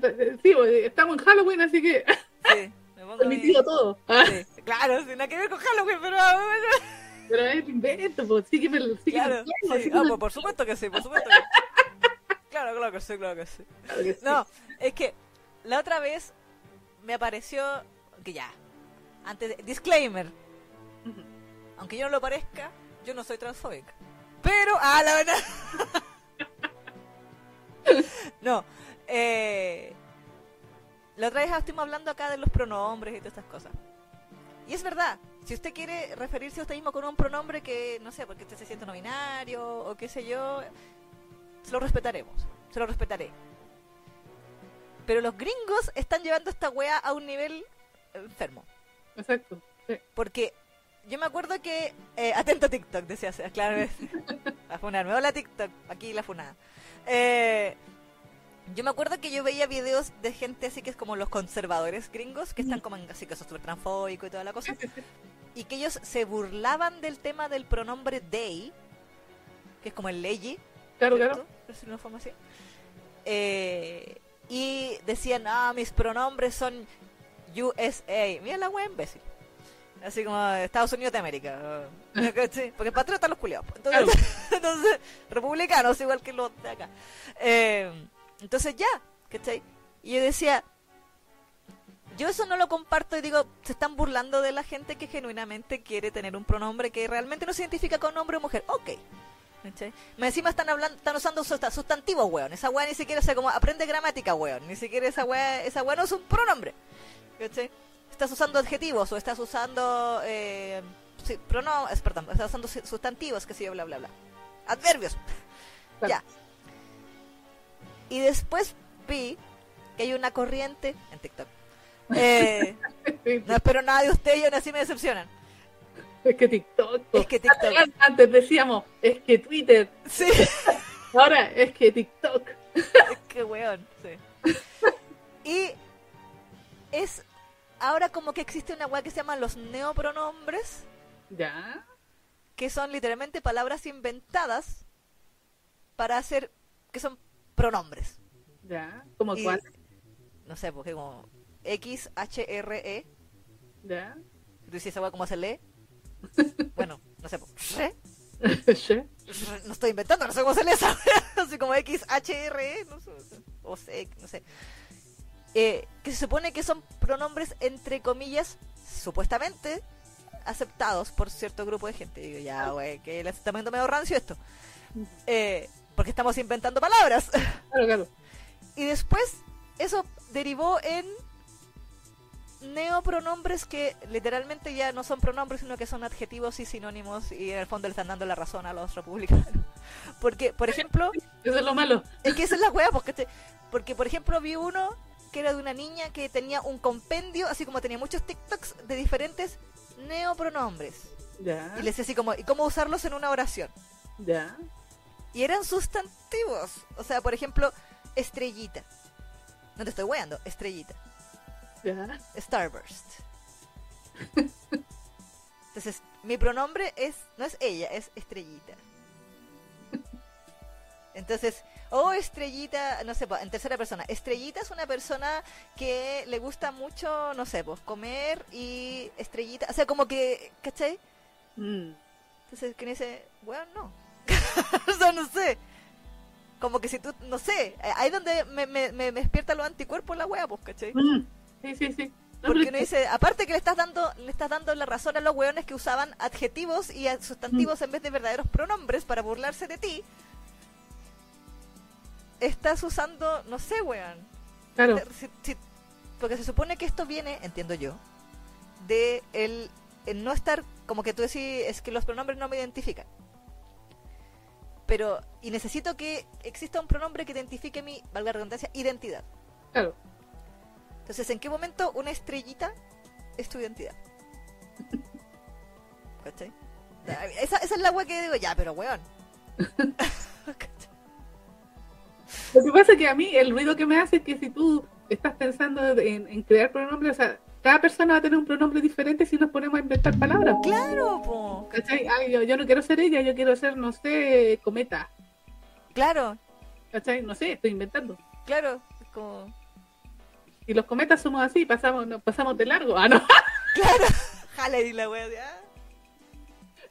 pa- (laughs) Sí, pues, estamos en Halloween, así que Sí, me pongo mi- (laughs) permitido todo. Ah, Sí, claro, sin nada que ver con Halloween, pero Pero es invento, pues, el- sígueme claro, el juego, sí. sígueme Ah, el- pues, por supuesto que sí, por supuesto que Claro, claro que sí, claro que sí. Claro que sí. No, es que la otra vez me apareció que ya, antes de, disclaimer. Aunque yo no lo parezca, yo no soy transfóbica. Pero, ah, la verdad. (laughs) no, eh, la otra vez estuvimos hablando acá de los pronombres y todas estas cosas. Y es verdad, si usted quiere referirse a usted mismo con un pronombre que, no sé, porque usted se siente no binario o qué sé yo, se lo respetaremos, se lo respetaré. Pero los gringos están llevando esta wea a un nivel enfermo. Exacto. Sí. Porque yo me acuerdo que. Eh, atento a TikTok, decía claro. (laughs) a funarme. Hola TikTok, aquí la funada. Eh, yo me acuerdo que yo veía videos de gente así que es como los conservadores gringos, que están como en así que son súper transfóbicos y toda la cosa. Y que ellos se burlaban del tema del pronombre they, que es como el ley. Claro, claro. Una forma así. Eh, y decían, ah, mis pronombres son USA. Mira la wea imbécil. Así como Estados Unidos de América. (laughs) ¿Cachai? Porque patriotas los culiados. Entonces, (laughs) entonces, republicanos igual que los de acá. Eh, entonces ya, ¿cachai? Y yo decía, yo eso no lo comparto y digo, se están burlando de la gente que genuinamente quiere tener un pronombre que realmente no se identifica con hombre o mujer. Ok. ¿Cachai? Más encima están hablando, están usando susta- sustantivos, weón. Esa weá ni siquiera se como aprende gramática, weón. Ni siquiera esa weá, esa weá no es un pronombre. ¿Cachai? Estás usando adjetivos o estás usando eh, sí, es, perdón, estás usando su- sustantivos, que sé yo, bla bla bla. Adverbios. Claro. Ya. Y después vi que hay una corriente en TikTok. (laughs) Eh, no espero nada de ustedes y aún así me decepcionan. Es que TikTok. Es que TikTok. Antes decíamos, es que Twitter. Sí. (laughs) Ahora es que TikTok. Qué weón, sí. (laughs) Y es ahora como que existe una weá que se llama los neopronombres, Ya. que son literalmente palabras inventadas para hacer que son pronombres. Ya. ¿Cómo Y- cuál? No sé, porque como X, H, R, E. Ya. Tú dices esa weá cómo se lee. Bueno, no sé, re, re, no estoy inventando, no sé cómo se lee esa. (laughs) Así como X, H, R, E, no sé, o C, no sé. Eh, que se supone que son pronombres entre comillas, supuestamente aceptados por cierto grupo de gente. Digo, ya, güey, que está poniendo medio rancio esto. Eh, porque estamos inventando palabras. (laughs) Claro, claro. Y después eso derivó en neopronombres que literalmente ya no son pronombres, sino que son adjetivos y sinónimos y en el fondo le están dando la razón a los republicanos. (laughs) Porque, por ejemplo, (laughs) Eso es lo malo. es que esa es la wea, porque, porque por ejemplo vi uno que era de una niña que tenía un compendio, así como tenía muchos TikToks de diferentes neopronombres. Ya. Y le decía así como, ¿y cómo usarlos en una oración? Ya. Y eran sustantivos. O sea, por ejemplo, estrellita. No te estoy weando, estrellita. Ya. Starburst. (laughs) Entonces, mi pronombre es, no es ella, es estrellita. Entonces, oh estrellita, no sé, en tercera persona. Estrellita es una persona que le gusta mucho, no sé, pues comer y estrellita, o sea, como que, ¿cachai? Mm. Entonces, ¿quién dice? Bueno, no. (laughs) o sea, no sé. Como que si tú, no sé, eh, ahí donde me, me, me despierta los anticuerpos la wea, pues, ¿cachai? Mm. Sí, sí, sí. Porque uno dice, aparte que le estás dando, le estás dando la razón a los weones que usaban adjetivos y sustantivos en vez de verdaderos pronombres para burlarse de ti. Estás usando, no sé, weón. Claro. Si- si- porque se supone que esto viene, entiendo yo, de el, el no estar, como que tú decís, es que los pronombres no me identifican. Pero, y necesito que exista un pronombre que identifique mi, valga la redundancia, identidad. Claro. Entonces, ¿en qué momento una estrellita es tu identidad? (laughs) ¿Cachai? Esa, esa es la wea que digo, ya, pero weón. (laughs) (laughs) Lo que pasa es que a mí el ruido que me hace es que si tú estás pensando en, en crear pronombres, o sea, cada persona va a tener un pronombre diferente si nos ponemos a inventar palabras. claro, po. ¿Cachai? Ay, yo, yo no quiero ser ella, yo quiero ser, no sé, cometa. Claro, ¿Cachai? No sé, estoy inventando. claro. Es como, Y los cometas somos así, pasamos, nos pasamos de largo. Ah, no, claro. (laughs) Jale y la wea de, ah.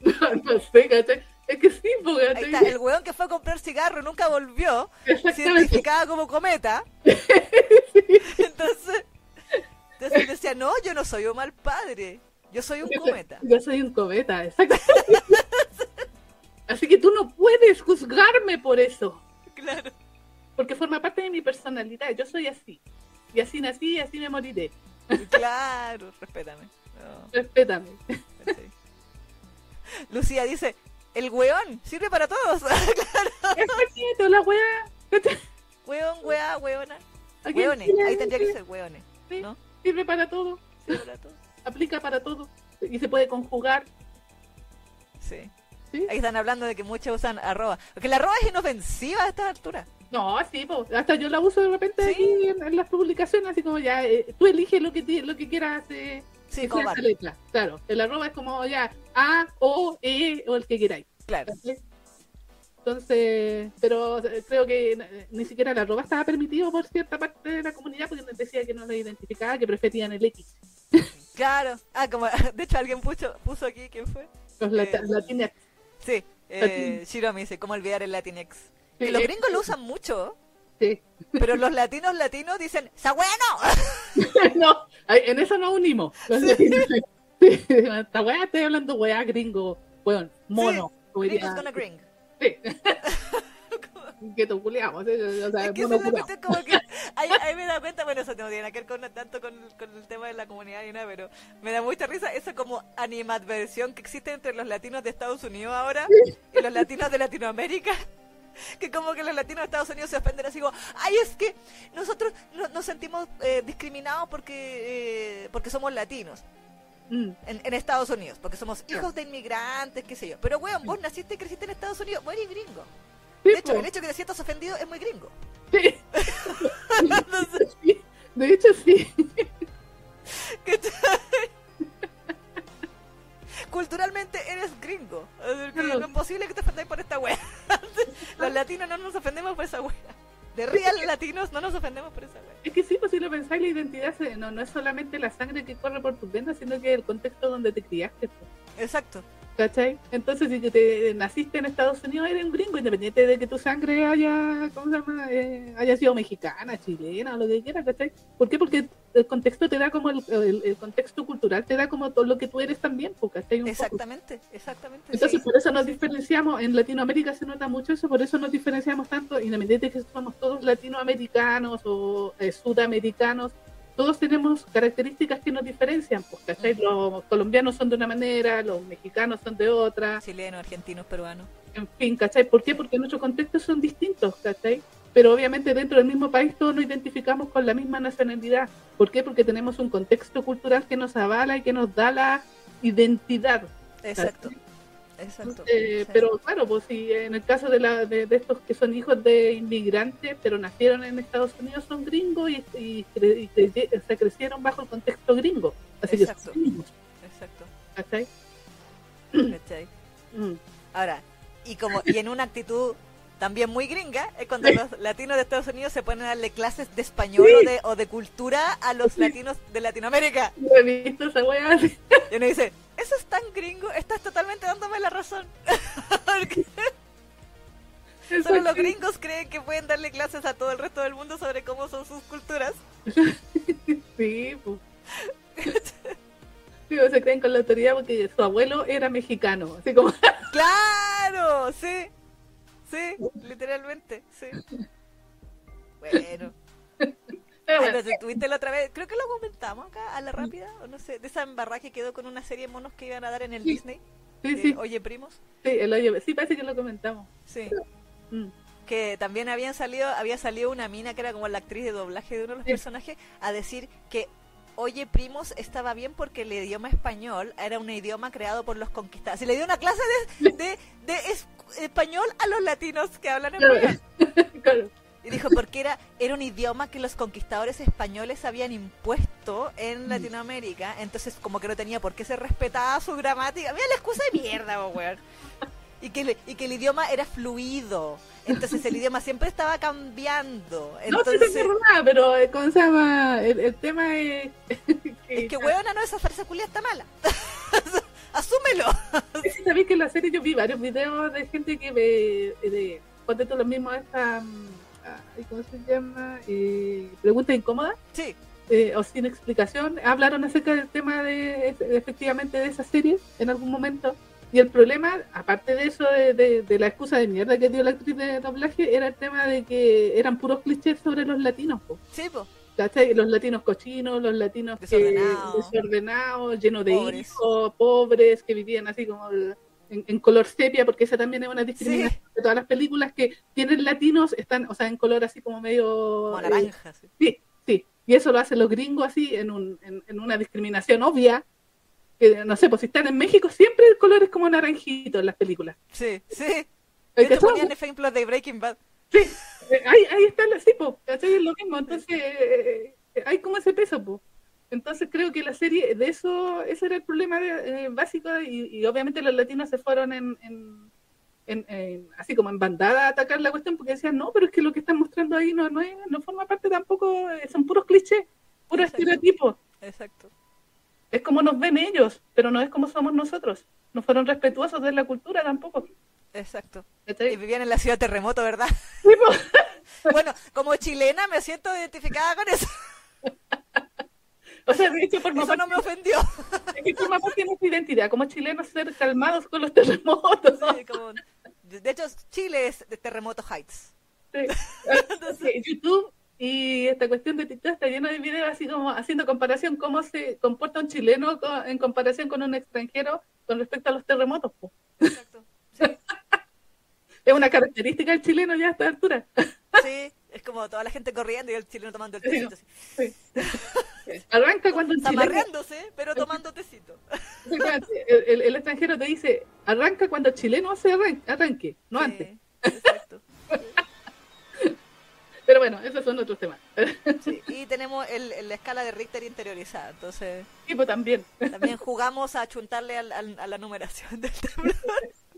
(laughs) no, no sé, ¿cachai? Es que sí, porque Ahí está, el weón que fue a comprar cigarro y nunca volvió, se identificaba como cometa. (laughs) (laughs) Entonces, entonces decía, no, yo no soy un mal padre, yo soy un Yo soy- cometa. Yo soy un cometa, exactamente. (laughs) Así que tú no puedes juzgarme por eso, Claro. porque forma parte de mi personalidad. Yo soy así. Y así nací y así me moriré. Claro, respétame. No, Respétame. Lucía dice, el weón sirve para todos. (laughs) Exacto, la weá. weón, weá, weona. Weones, ahí tendría que ser weones. sí, ¿no? Sirve para todo, Sirve para todos. aplica para todo. Y se puede conjugar. Sí. ¿sí? Ahí están hablando de que muchos usan arroba. Porque la arroba es inofensiva a esta altura. No, sí, po. hasta yo la uso de repente ¿Sí? aquí en, en las publicaciones, así como ya, eh, tú eliges lo que lo que quieras eh, Sí, como esa letra. Claro, el arroba es como ya A, O, E o el que queráis. Claro. Entonces, pero eh, creo que eh, ni siquiera el arroba estaba permitido por cierta parte de la comunidad porque decía que no lo identificaba, que preferían el X. Claro. Ah, como, (laughs) de hecho alguien puso, puso aquí, ¿quién fue? Los Eh, latinex. Sí, eh, Shiromi dice, ¿cómo olvidar el? Sí, Que los eh, gringos lo usan mucho, Sí. pero los latinos latinos dicen, ¡Sa bueno! (laughs) no, en eso nos unimos. Los latinos. Sí, esta weá, estoy hablando weá gringo, weón, mono. Gringos gonna gring. Sí. (laughs) que te culeamos, ¿eh? o sea, Es que mono es como que ahí, ahí me da cuenta, bueno, eso no tiene que ver con, tanto con, con el tema de la comunidad ni nada, pero me da mucha risa esa como animadversión que existe entre los latinos de Estados Unidos ahora y los latinos de Latinoamérica. (laughs) que como que los latinos de Estados Unidos se ofenden así como, ay, es que nosotros no- nos sentimos eh, discriminados porque, eh, porque somos latinos. Mm. En, en Estados Unidos, porque somos hijos de inmigrantes, qué sé yo. Pero, weón, vos naciste y creciste en Estados Unidos, vos eres gringo. De hecho, el hecho de que te sientas ofendido es muy gringo. Sí. (laughs) Entonces, Sí, De hecho, sí. (laughs) Culturalmente eres gringo. Que Claro. No es posible que te ofendáis por esta wea. (laughs) Los latinos no nos ofendemos por esa wea. De real latinos no nos ofendemos por esa wea. Es que sí, pues si lo pensáis, la identidad no, no es solamente la sangre que corre por tus venas, sino que el contexto donde te criaste. pues. Exacto. ¿Cachai? Entonces, si te naciste en Estados Unidos, eres un gringo, independiente de que tu sangre haya, ¿cómo se llama? Eh, haya sido mexicana, chilena, o lo que quieras, ¿cachai? ¿Por qué? Porque el contexto te da como el, el- el contexto cultural, te da como todo lo que tú eres también, pues, ¿cachai? Un poco. Exactamente, exactamente. Entonces, sí. por eso nos diferenciamos. En Latinoamérica se nota mucho eso, por eso nos diferenciamos tanto, independientemente de que somos todos latinoamericanos o eh, sudamericanos, todos tenemos características que nos diferencian. Pues, ¿cachai? Los colombianos son de una manera, los mexicanos son de otra, Chilenos, argentinos, peruanos. en fin, ¿cachai? ¿Por qué? Porque nuestros contextos son distintos, ¿cachai? Pero obviamente dentro del mismo país todos nos identificamos con la misma nacionalidad. ¿Por qué? Porque tenemos un contexto cultural que nos avala y que nos da la identidad. Exacto. Exacto. Eh, Sí. Pero claro, pues si en el caso de, la, de, de estos que son hijos de inmigrantes, pero nacieron en Estados Unidos, son gringos y, y, cre- y cre- o sea, crecieron bajo el contexto gringo. Así Exacto. que son gringos, Exacto. ¿cachai? ¿Cachai? (clears throat) Mm. Ahora, y como y en una actitud también muy gringa, es cuando los latinos de Estados Unidos se ponen a darle clases de español o, de, o de cultura a los Sí. latinos de Latinoamérica. No he visto esa weá así. Y uno dice, eso es tan gringo, estás totalmente dándome la razón. (laughs) Solo los gringos creen que pueden darle clases a todo el resto del mundo sobre cómo son sus culturas. (laughs) Sí, pues. Sí, o se creen con la autoridad porque su abuelo era mexicano. Así como, (laughs) ¡Claro! Sí, sí, literalmente, sí. Bueno. Pero bueno, tuviste la otra vez, creo que lo comentamos acá a la rápida, o no sé, de esa embarrada que quedó con una serie de monos que iban a dar en el Sí. Disney. sí, eh, sí, Oye, primos. sí, el hoyo- sí, parece que lo comentamos. Sí. Mm. Que también habían salido, había salido una mina que era como la actriz de doblaje de uno de los Sí. personajes a decir que Oye, primos estaba bien porque el idioma español era un idioma creado por los conquistadores. Se le dio una clase de, de, de es- español a los latinos que hablan español. Claro. (laughs) Y dijo, porque era, era un idioma que los conquistadores españoles habían impuesto en Mm. Latinoamérica, entonces como que no tenía por qué ser respetada su gramática. Mira la excusa de mierda, weón. Y que, le- y que el idioma era fluido, entonces el idioma siempre estaba cambiando. No, sí, es verdad, pero eh, ¿cómo se llama? El, el tema es (laughs) es que weona, no, esa frase culia está mala. (laughs) Asúmelo. Que sabéis que en la serie yo vi varios videos de gente que ve, de, lo mismo esta, mm, ¿cómo se llama? Eh, pregunta incómoda Sí, eh, o sin explicación. Hablaron acerca del tema de, efectivamente de esa serie en algún momento. Y el problema, aparte de eso, de, de- de la excusa de mierda que dio la actriz de doblaje, era el tema de que eran puros clichés sobre los latinos. po. sí, po. Los latinos cochinos, los latinos Desordenados. llenos de Pobres. hijos, pobres, que vivían así como el- en, en color sepia, porque esa también es una discriminación de todas las películas que tienen latinos, están, o sea, en color así como medio... Como eh, naranja. sí. sí, sí. Y eso lo hacen los gringos así, en, un, en, en una discriminación obvia. Que, no sé, pues si están en México, siempre el color es como naranjito en las películas. Sí, sí. (laughs) ¿Hay De hecho, que ponían ejemplos de Breaking Bad. Sí, eh, ahí, ahí está el sí, po, ¿cachai? Es lo mismo, entonces eh, hay como ese peso, po. Entonces creo que la serie, de eso, ese era el problema de- eh, básico y, y obviamente los latinos se fueron en, en, en- en- así como en bandada a atacar la cuestión porque decían, no, pero es que lo que están mostrando ahí no, no, es- no forma parte tampoco, eh, son puros clichés, puros Exacto. estereotipos, Exacto. es como nos ven ellos, pero no es como somos nosotros, no fueron respetuosos de la cultura tampoco. Exacto. Y vivían en la ciudad terremoto, ¿verdad? (laughs) Bueno, como chilena me siento identificada con eso. (laughs) O sea, de hecho, forma Eso no parte- me ofendió. Es que forma parte de nuestra identidad, como chilenos, ser calmados con los terremotos. ¿no? Sí, como- De hecho, Chile es de Terremoto Heights. Sí. (laughs) Sí, YouTube y esta cuestión de TikTok está lleno de videos así como haciendo comparación, cómo se comporta un chileno en comparación con un extranjero con respecto a los terremotos. po. Exacto. Sí. (laughs) Es una característica del chileno ya a esta altura. Sí, es como toda la gente corriendo y el chileno tomando el tecito. Así. Sí. (laughs) Arranca cuando el chileno... Zamarreándose, pero tomando tecito. (laughs) El, el- el extranjero te dice, arranca cuando el chileno hace arran- arranque, no Sí, antes. Exacto. (laughs) Pero bueno, esos son otros temas. (laughs) Sí, Y tenemos el, el- la escala de Richter interiorizada, entonces Tipo también, también jugamos a chuntarle al- al- a la numeración del temblor.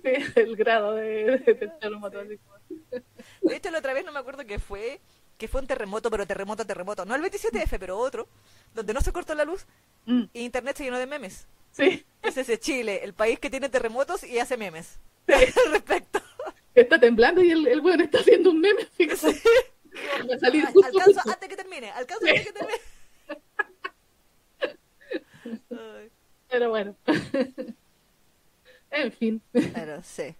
sí, el grado de, de así como- De hecho, la otra vez no me acuerdo que fue, que fue un terremoto, pero terremoto, terremoto. No el 27F, pero otro, donde no se cortó la luz Mm, y internet se llenó de memes. Sí, Ese es Chile, el país que tiene terremotos y hace memes. (laughs) Al respecto. está temblando y el, el weón está haciendo un meme. como, Va a salir justo, Alcanzo justo. antes que termine, alcanzo antes que termine. Ay, Pero bueno. En fin. Pero sí.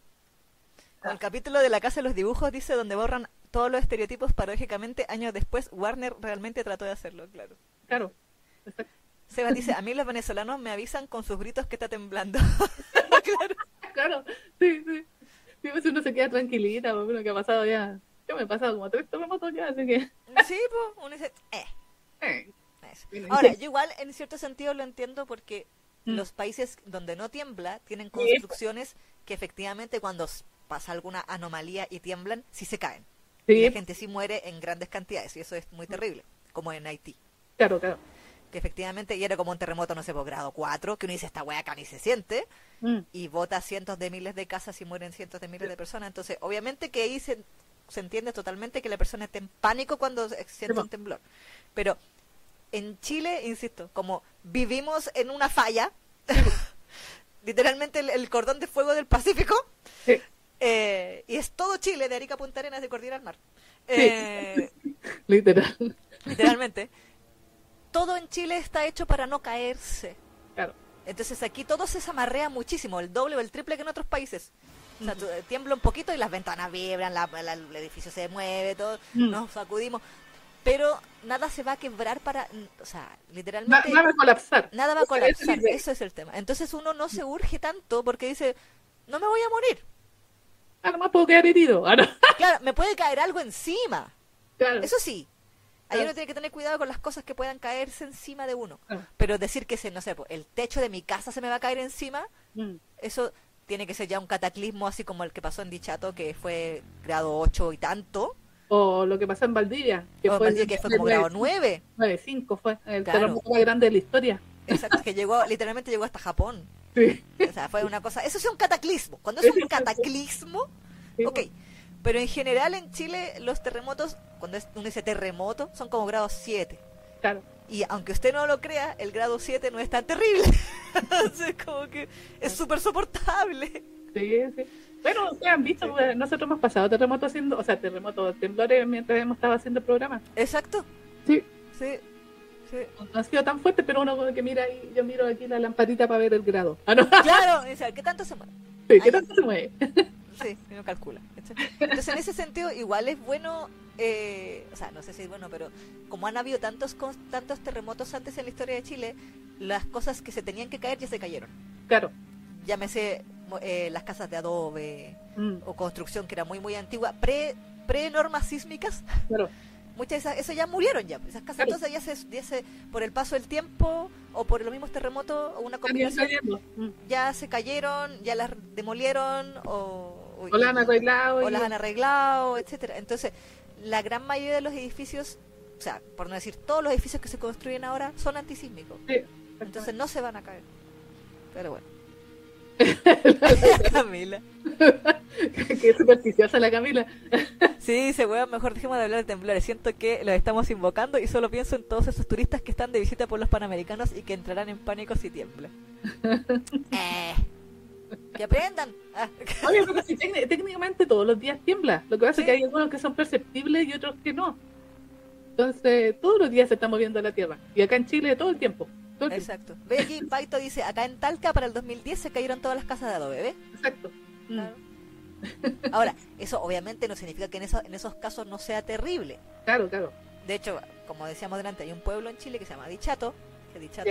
El capítulo de la Casa de los Dibujos dice donde borran todos los estereotipos paradójicamente años después Warner realmente trató de hacerlo, claro. Claro. Exacto. Seba dice, a mí los venezolanos me avisan con sus gritos que está temblando. (laughs) claro. Claro, sí, sí. Sí, pues uno se queda tranquilita, porque uno que ha pasado ya. Yo me he pasado como tres terremotos ya, así que. Sí, pues, uno dice, eh. eh, Ahora, yo igual en cierto sentido lo entiendo porque Mm. los países donde no tiembla tienen construcciones que efectivamente cuando pasa alguna anomalía y tiemblan, sí se caen. Y Sí, la gente sí muere en grandes cantidades y eso es muy terrible, como en Haití. claro, claro. Que efectivamente y era como un terremoto, no sé, por grado 4, que uno dice, esta wea acá ni se siente, Mm, y bota cientos de miles de casas y mueren cientos de miles de personas. Entonces, obviamente que ahí se, se entiende totalmente que la persona está en pánico cuando siente un temblor. Pero en Chile, insisto, como vivimos en una falla, (laughs) literalmente el, el cordón de fuego del Pacífico, Sí, eh, y es todo Chile, de Arica a Punta Arenas, de Cordillera al Mar. Eh, (laughs) literal. literalmente. Todo en Chile está hecho para no caerse. Claro. Entonces aquí todo se zamarrea muchísimo, el doble o el triple que en otros países. O sea, tiembla un poquito y las ventanas vibran, la- la- el edificio se mueve, todo, nos sacudimos. Pero nada se va a quebrar para, o sea, literalmente nada va a colapsar. nada va a colapsar. Eso es el tema. Entonces uno no se urge tanto porque dice, no me voy a morir. Ah, nomás puedo quedar herido. Ah, no. (laughs) Claro, me puede caer algo encima. Claro. Eso sí. Ahí uno tiene que tener cuidado con las cosas que puedan caerse encima de uno. Pero decir que se, no sé, el techo de mi casa se me va a caer encima, Mm, eso tiene que ser ya un cataclismo así como el que pasó en Dichato, que fue grado 8 y tanto, O lo que pasó en Valdivia, que fue, Valdivia, que fue como grado 9. 9.5 fue el Claro. terremoto más grande de la historia. Exacto, que llegó, literalmente llegó hasta Japón. Sí. O sea, fue una cosa, eso es un cataclismo. Cuando es un cataclismo, ok. Pero en general en Chile los terremotos, cuando es- uno dice terremoto, son como grado 7. Claro. Y aunque usted no lo crea, el grado 7 no es tan terrible. (laughs) Entonces, como que es súper soportable. Sí, sí. Bueno, ustedes han visto, pues, nosotros hemos pasado terremotos haciendo, o sea, terremotos, temblores mientras hemos estado haciendo el programa. Exacto. Sí. Sí. Sí. No ha sido tan fuerte, pero uno que mira ahí, yo miro aquí la lamparita para ver el grado. Ah, no. Claro, o sea, ¿qué tanto se mueve? Sí, ¿Qué tanto se mueve? Sí, uno calcula. ¿cachai? Entonces, en ese sentido, igual es bueno, eh, o sea, no sé si es bueno, pero como han habido tantos tantos terremotos antes en la historia de Chile, las cosas que se tenían que caer ya se cayeron. Claro. Llámese eh, las casas de adobe Mm, o construcción que era muy, muy antigua, pre, pre normas sísmicas, claro. Muchas de esas, eso ya murieron ya. Esas casas Claro. entonces ya se, ya se- por el paso del tiempo o por los mismos terremotos o una combinación. Mm. ya se cayeron, ya las demolieron o, O la han arreglado. o y- las han arreglado, etcétera. Entonces, la gran mayoría de los edificios, o sea, por no decir todos los edificios que se construyen ahora son antisísmicos. Sí, Entonces no se van a caer. Pero bueno. (laughs) Camila. (laughs) Qué supersticiosa la Camila. (laughs) Sí, dice, weón, mejor dejemos de hablar de temblores. Siento que los estamos invocando y solo pienso en todos esos turistas que están de visita por los panamericanos y que entrarán en pánico si tiembla. eh, que aprendan. Ah, Oye, pero si técni- técnicamente todos los días tiembla. Lo que pasa Sí. es que hay algunos que son perceptibles y otros que no. Entonces, todos los días se está moviendo la Tierra. Y acá en Chile todo el tiempo. Exacto. Ve aquí, Paito dice, acá en Talca para el 2010 se cayeron todas las casas de adobe, ¿ves? Exacto. Mm, Claro. Ahora, eso obviamente no significa que en, eso- en esos casos no sea terrible. Claro, claro. De hecho, como decíamos delante, hay un pueblo en Chile que se llama Dichato, Fedichato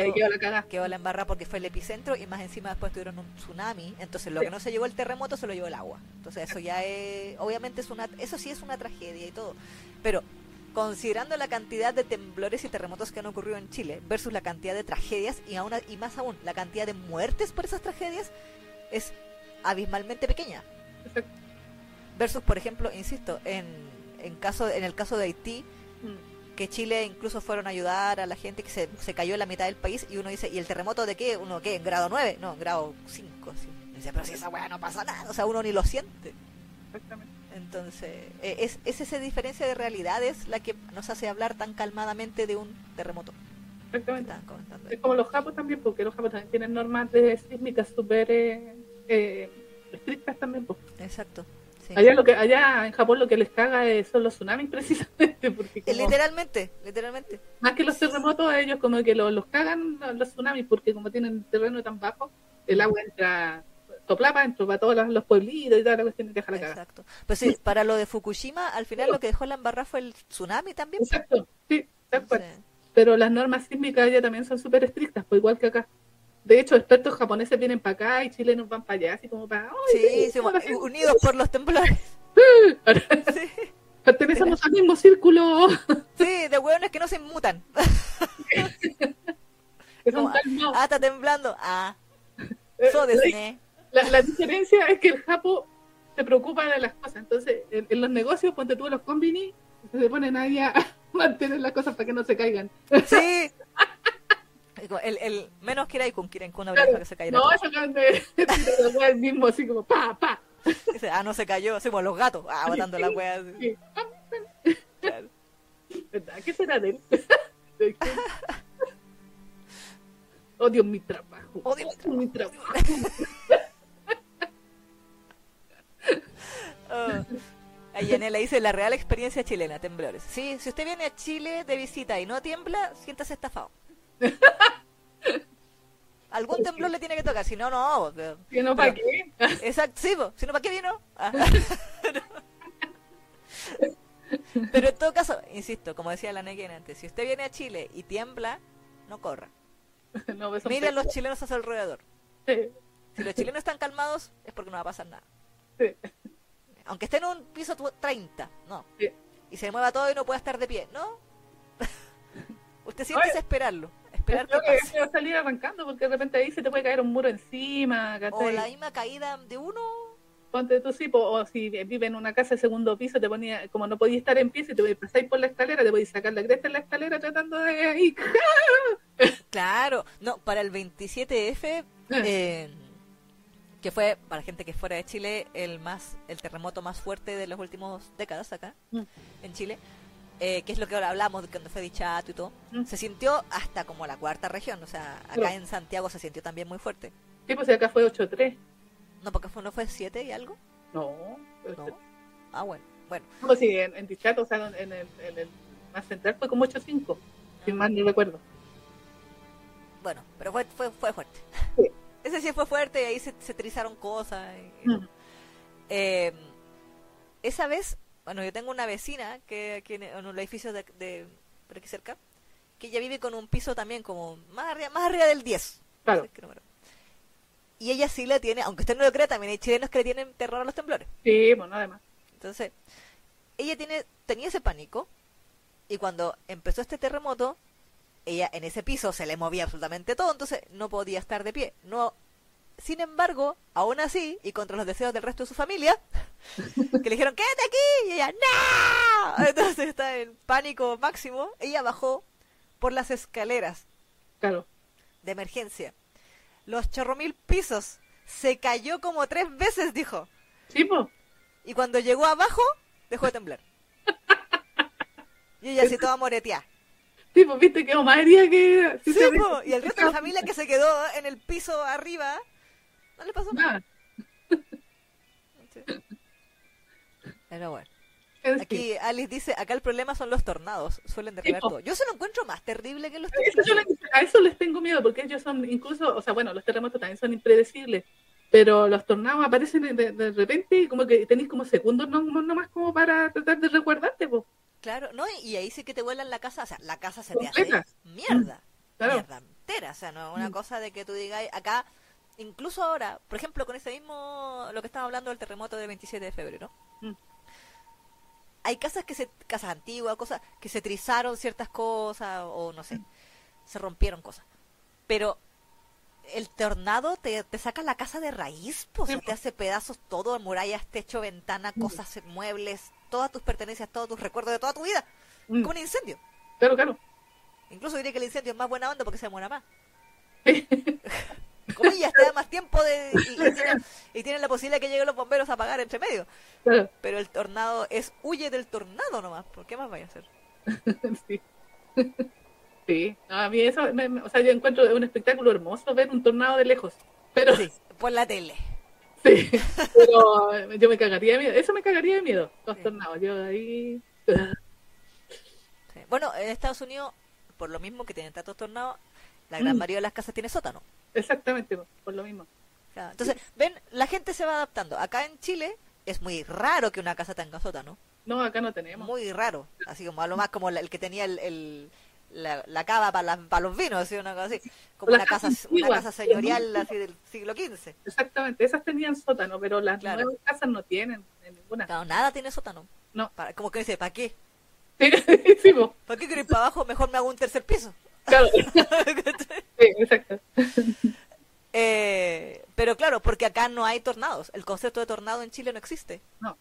quedó la embarrada porque fue el epicentro y más encima después tuvieron un tsunami. Entonces lo que no se llevó el terremoto se lo llevó el agua. Entonces eso ya es, obviamente es una, eso sí es una tragedia y todo. Pero considerando la cantidad de temblores y terremotos que han ocurrido en Chile versus la cantidad de tragedias y, aún, y más aún la cantidad de muertes por esas tragedias es abismalmente pequeña. Versus, por ejemplo, insisto, en, en, caso, en el caso de Haití, que Chile incluso fueron a ayudar a la gente que se, se cayó en la mitad del país y uno dice, ¿y el terremoto de qué? ¿Uno qué? ¿En grado 9? No, en grado 5. Dice, pero si esa weá no pasa nada, o sea, uno ni lo siente. Exactamente. Entonces, eh, es, es esa diferencia de realidades la que nos hace hablar tan calmadamente de un terremoto. Exactamente. Es como los japos también, porque los japos también tienen normas de sísmicas súper eh, eh, estrictas también. Pues. Exacto. Allá, lo que, allá en Japón lo que les caga son los tsunamis (laughs) precisamente. Porque literalmente, literalmente. Más que los terremotos, ellos como que los, los cagan los tsunamis porque como tienen terreno tan bajo, el agua entra soplaba dentro para todos los, pueblitos y toda la cuestión que deja la Exacto. Pues sí, para lo de Fukushima, al final lo que dejó la embarrada fue el tsunami también. Exacto, sí, Pero las normas sísmicas ya también son súper estrictas, pues igual que acá. De hecho, expertos japoneses vienen para acá y chilenos van para allá, así como para... Sí, unidos por los temblores. sí. (laughs) Pertenecemos al mismo círculo. Sí, de hueones que no se inmutan. (laughs) ah, está temblando. Ah, eh, so la, diferencia es que el Japo se preocupa de las cosas. Entonces, en, los negocios, ponte tú los combini, se ponen ahí a (laughs) mantener las cosas para que no se caigan. Sí. (laughs) El, el menos que con quieren con una oreja que se caiga. No, eso que (laughs) el mismo, así como pa, pa. Dice, ah, no se cayó, así como los gatos, ah, botando la wea. Sí. ¿Verdad? ¿Qué será de él? Odio mi trabajo. Odio mi trabajo. Oh. Ahí Yanela dice la real experiencia chilena, temblores. Sí, si usted viene a Chile de visita y no tiembla, siéntase estafado. Algún temblor le tiene que tocar, si no, no. Si no, ¿para qué? Exacto, sí, si no, ¿para qué vino? Ah. (laughs) Pero en todo caso, insisto, como decía la Nequena antes, si usted viene a Chile y tiembla, no corra. (laughs) No, Mire a los chilenos a su alrededor. Si los chilenos están calmados, es porque no va a pasar nada. Sí aunque esté en un piso 30, no. Y se mueva todo y no pueda estar de pie, ¿no? (laughs) Usted siente esperarlo. Esperar que, que va a salir arrancando porque de repente ahí se te puede caer un muro encima. O la misma caída de uno. Ponte tú sí, o si vive en una casa de segundo piso, te ponía, como no podías estar en pie, si te pasáis por la escalera, te podías sacar la cresta en la escalera tratando de ahí. (laughs) claro, no, para el 27F, eh, que fue, para gente que fuera de Chile, el más el terremoto más fuerte de las últimas décadas acá, mm. en Chile, eh, que es lo que ahora hablamos de cuando fue dichato y todo, mm. se sintió hasta como la cuarta región, o sea, acá en Santiago se sintió también muy fuerte. Sí, pues acá fue 8-3. No, porque fue, no fue 7 y algo. No, Ah, bueno, bueno. No, pues sí, en, Dichato, o sea, en el, en el, más central fue como 8-5, si mal no recuerdo. Bueno, pero fue, fue, fue fuerte. Sí. Ese sí fue fuerte y ahí se, se trizaron cosas. Mm. Eh, esa vez, bueno, yo tengo una vecina que aquí en, un edificio de, por aquí cerca, que ella vive con un piso también como más arriba, más arriba del 10. Claro. y ella sí la tiene, aunque usted no lo crea, también hay chilenos que le tienen terror a los temblores. Sí, bueno, además. Entonces, ella tiene tenía ese pánico y cuando empezó este terremoto, ella en ese piso se le movía absolutamente todo, entonces no podía estar de pie. No, sin embargo, aún así, y contra los deseos del resto de su familia, (laughs) que le dijeron, quédate aquí, y ella, ¡no! Entonces está en pánico máximo, ella bajó por las escaleras. Claro. De emergencia. Los chorromil pisos. Se cayó como tres veces, dijo. Sí, po. Y cuando llegó abajo, dejó de temblar. (laughs) y ella se toda moreteada. Sí, pues viste que más herida que... Sí, y el resto de la familia que se quedó en el piso arriba, no le pasó nada. Pero bueno. Aquí Alice dice, acá el problema son los tornados, suelen derribar todo. Yo se lo encuentro más terrible que los terremotos. a eso les tengo miedo, porque ellos son incluso, o sea, bueno, los terremotos también son impredecibles, pero los tornados aparecen de, repente y como que tenéis como segundos no, más como para tratar de resguardarte, Claro, no, y ahí sí que te vuelan la casa, o sea, la casa se te hace mierda. Mierda. entera, o sea, no es una Mm. cosa de que tú digas acá, incluso ahora, por ejemplo, con ese mismo, lo que estamos hablando del terremoto del 27 de febrero, Mm. hay casas que se, casas antiguas, cosas que se trizaron ciertas cosas, o no Mm. sé, se rompieron cosas, pero el tornado te, te saca la casa de raíz, pues, Sí, te hace pedazos todo, murallas, techo, ventana, Mm. cosas, muebles, todas tus pertenencias, todos tus recuerdos de toda tu vida, Mm. como un incendio. Claro, claro. Incluso diría que el incendio es más buena onda porque se muera más. (laughs) Comillas, te da más tiempo de, y, y tienen, y tienen la posibilidad que lleguen los bomberos a apagar entre medio. Claro. Pero el tornado es huye del tornado nomás. ¿Por qué más vaya a hacer? (laughs) Sí. Sí, No, a mí eso, me- me- o sea, yo encuentro un espectáculo hermoso ver un tornado de lejos. Pero Sí, por la tele. Sí, pero eh, yo me cagaría de miedo. Eso me cagaría de miedo, los Sí. Yo ahí. Sí. Bueno, en Estados Unidos, por lo mismo que tienen tantos tornados, la gran Mm. mayoría de las casas tiene sótano. Exactamente, por lo mismo. Claro. Entonces, ven, la gente se va adaptando. Acá en Chile es muy raro que una casa tenga sótano. No, acá no tenemos. Muy raro. Así como a lo más como el que tenía el, el- la, la cava para, los vinos, así, una cosa así. Como Las una casa, una casa señorial así del siglo XV. Exactamente, esas tenían sótano, pero las Claro. nuevas casas no tienen en ninguna. Claro, nada tiene sótano. No. Para, como que dice, ¿para qué? (laughs) Sí, sí, ¿Para qué quiero ir para abajo? Mejor me hago un tercer piso. claro. (laughs) Sí, exacto. Eh, pero claro, porque acá no hay tornados. El concepto de tornado en Chile no existe. No.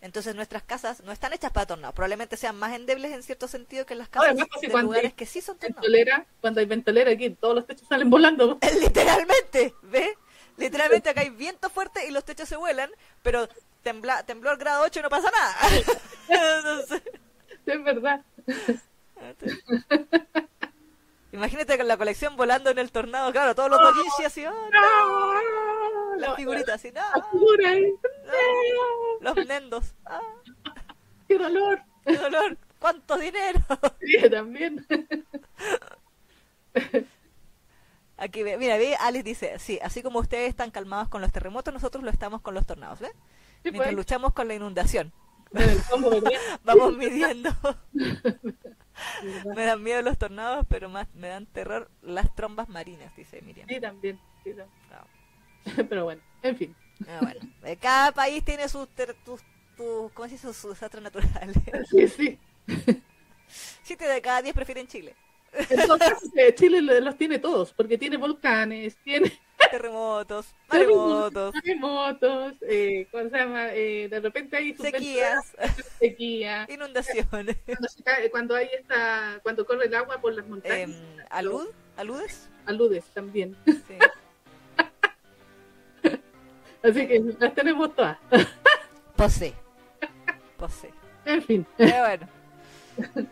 Entonces nuestras casas no están hechas para tornados. Probablemente sean más endebles en cierto sentido que las Ahora, casas más fácil de lugares hay que sí son tornados. Ventolera, cuando hay ventolera aquí, todos los techos salen volando. (laughs) Literalmente, ¿ves? Literalmente acá hay (laughs) viento fuerte y los techos se vuelan, pero tembla, tembló al grado 8 y no pasa nada. (laughs) Entonces, Sí, es verdad. imagínate con la colección volando en el tornado, claro, todos los dojinshi así, oh, no. Las La- figuritas así, ahí. no, los nendos, ah, ¡Qué dolor! qué dolor, cuánto dinero. (laughs) Sí, también. Aquí, mira, ve, Alice dice, sí, así como ustedes están calmados con los terremotos, nosotros lo estamos con los tornados, ¿ves? Sí, Mientras pues. luchamos con la inundación. (laughs) Vamos midiendo. (laughs) me dan miedo los tornados, pero más me dan terror las trombas marinas, dice Miriam. Sí, también. sí, también. No. (laughs) Pero bueno, en fin. Ah, bueno, eh, cada país tiene sus, ter- tus, tus, ¿cómo se dice? sus desastres naturales. (laughs) Sí, sí. (laughs) Siete de cada diez prefieren Chile. Entonces, eh, Chile lo- los tiene todos, porque tiene volcanes, tiene Terremotos, maremotos, terremotos, eh, ¿cómo se llama? Eh, de repente hay sequías, sequía, inundaciones. cuando, se cae- cuando hay esta, cuando corre el agua por las Em, montañas, ¿Alud? ¿Aludes? aludes también. Sí. Así que las tenemos todas. Posee. Posee. En fin, Pero bueno.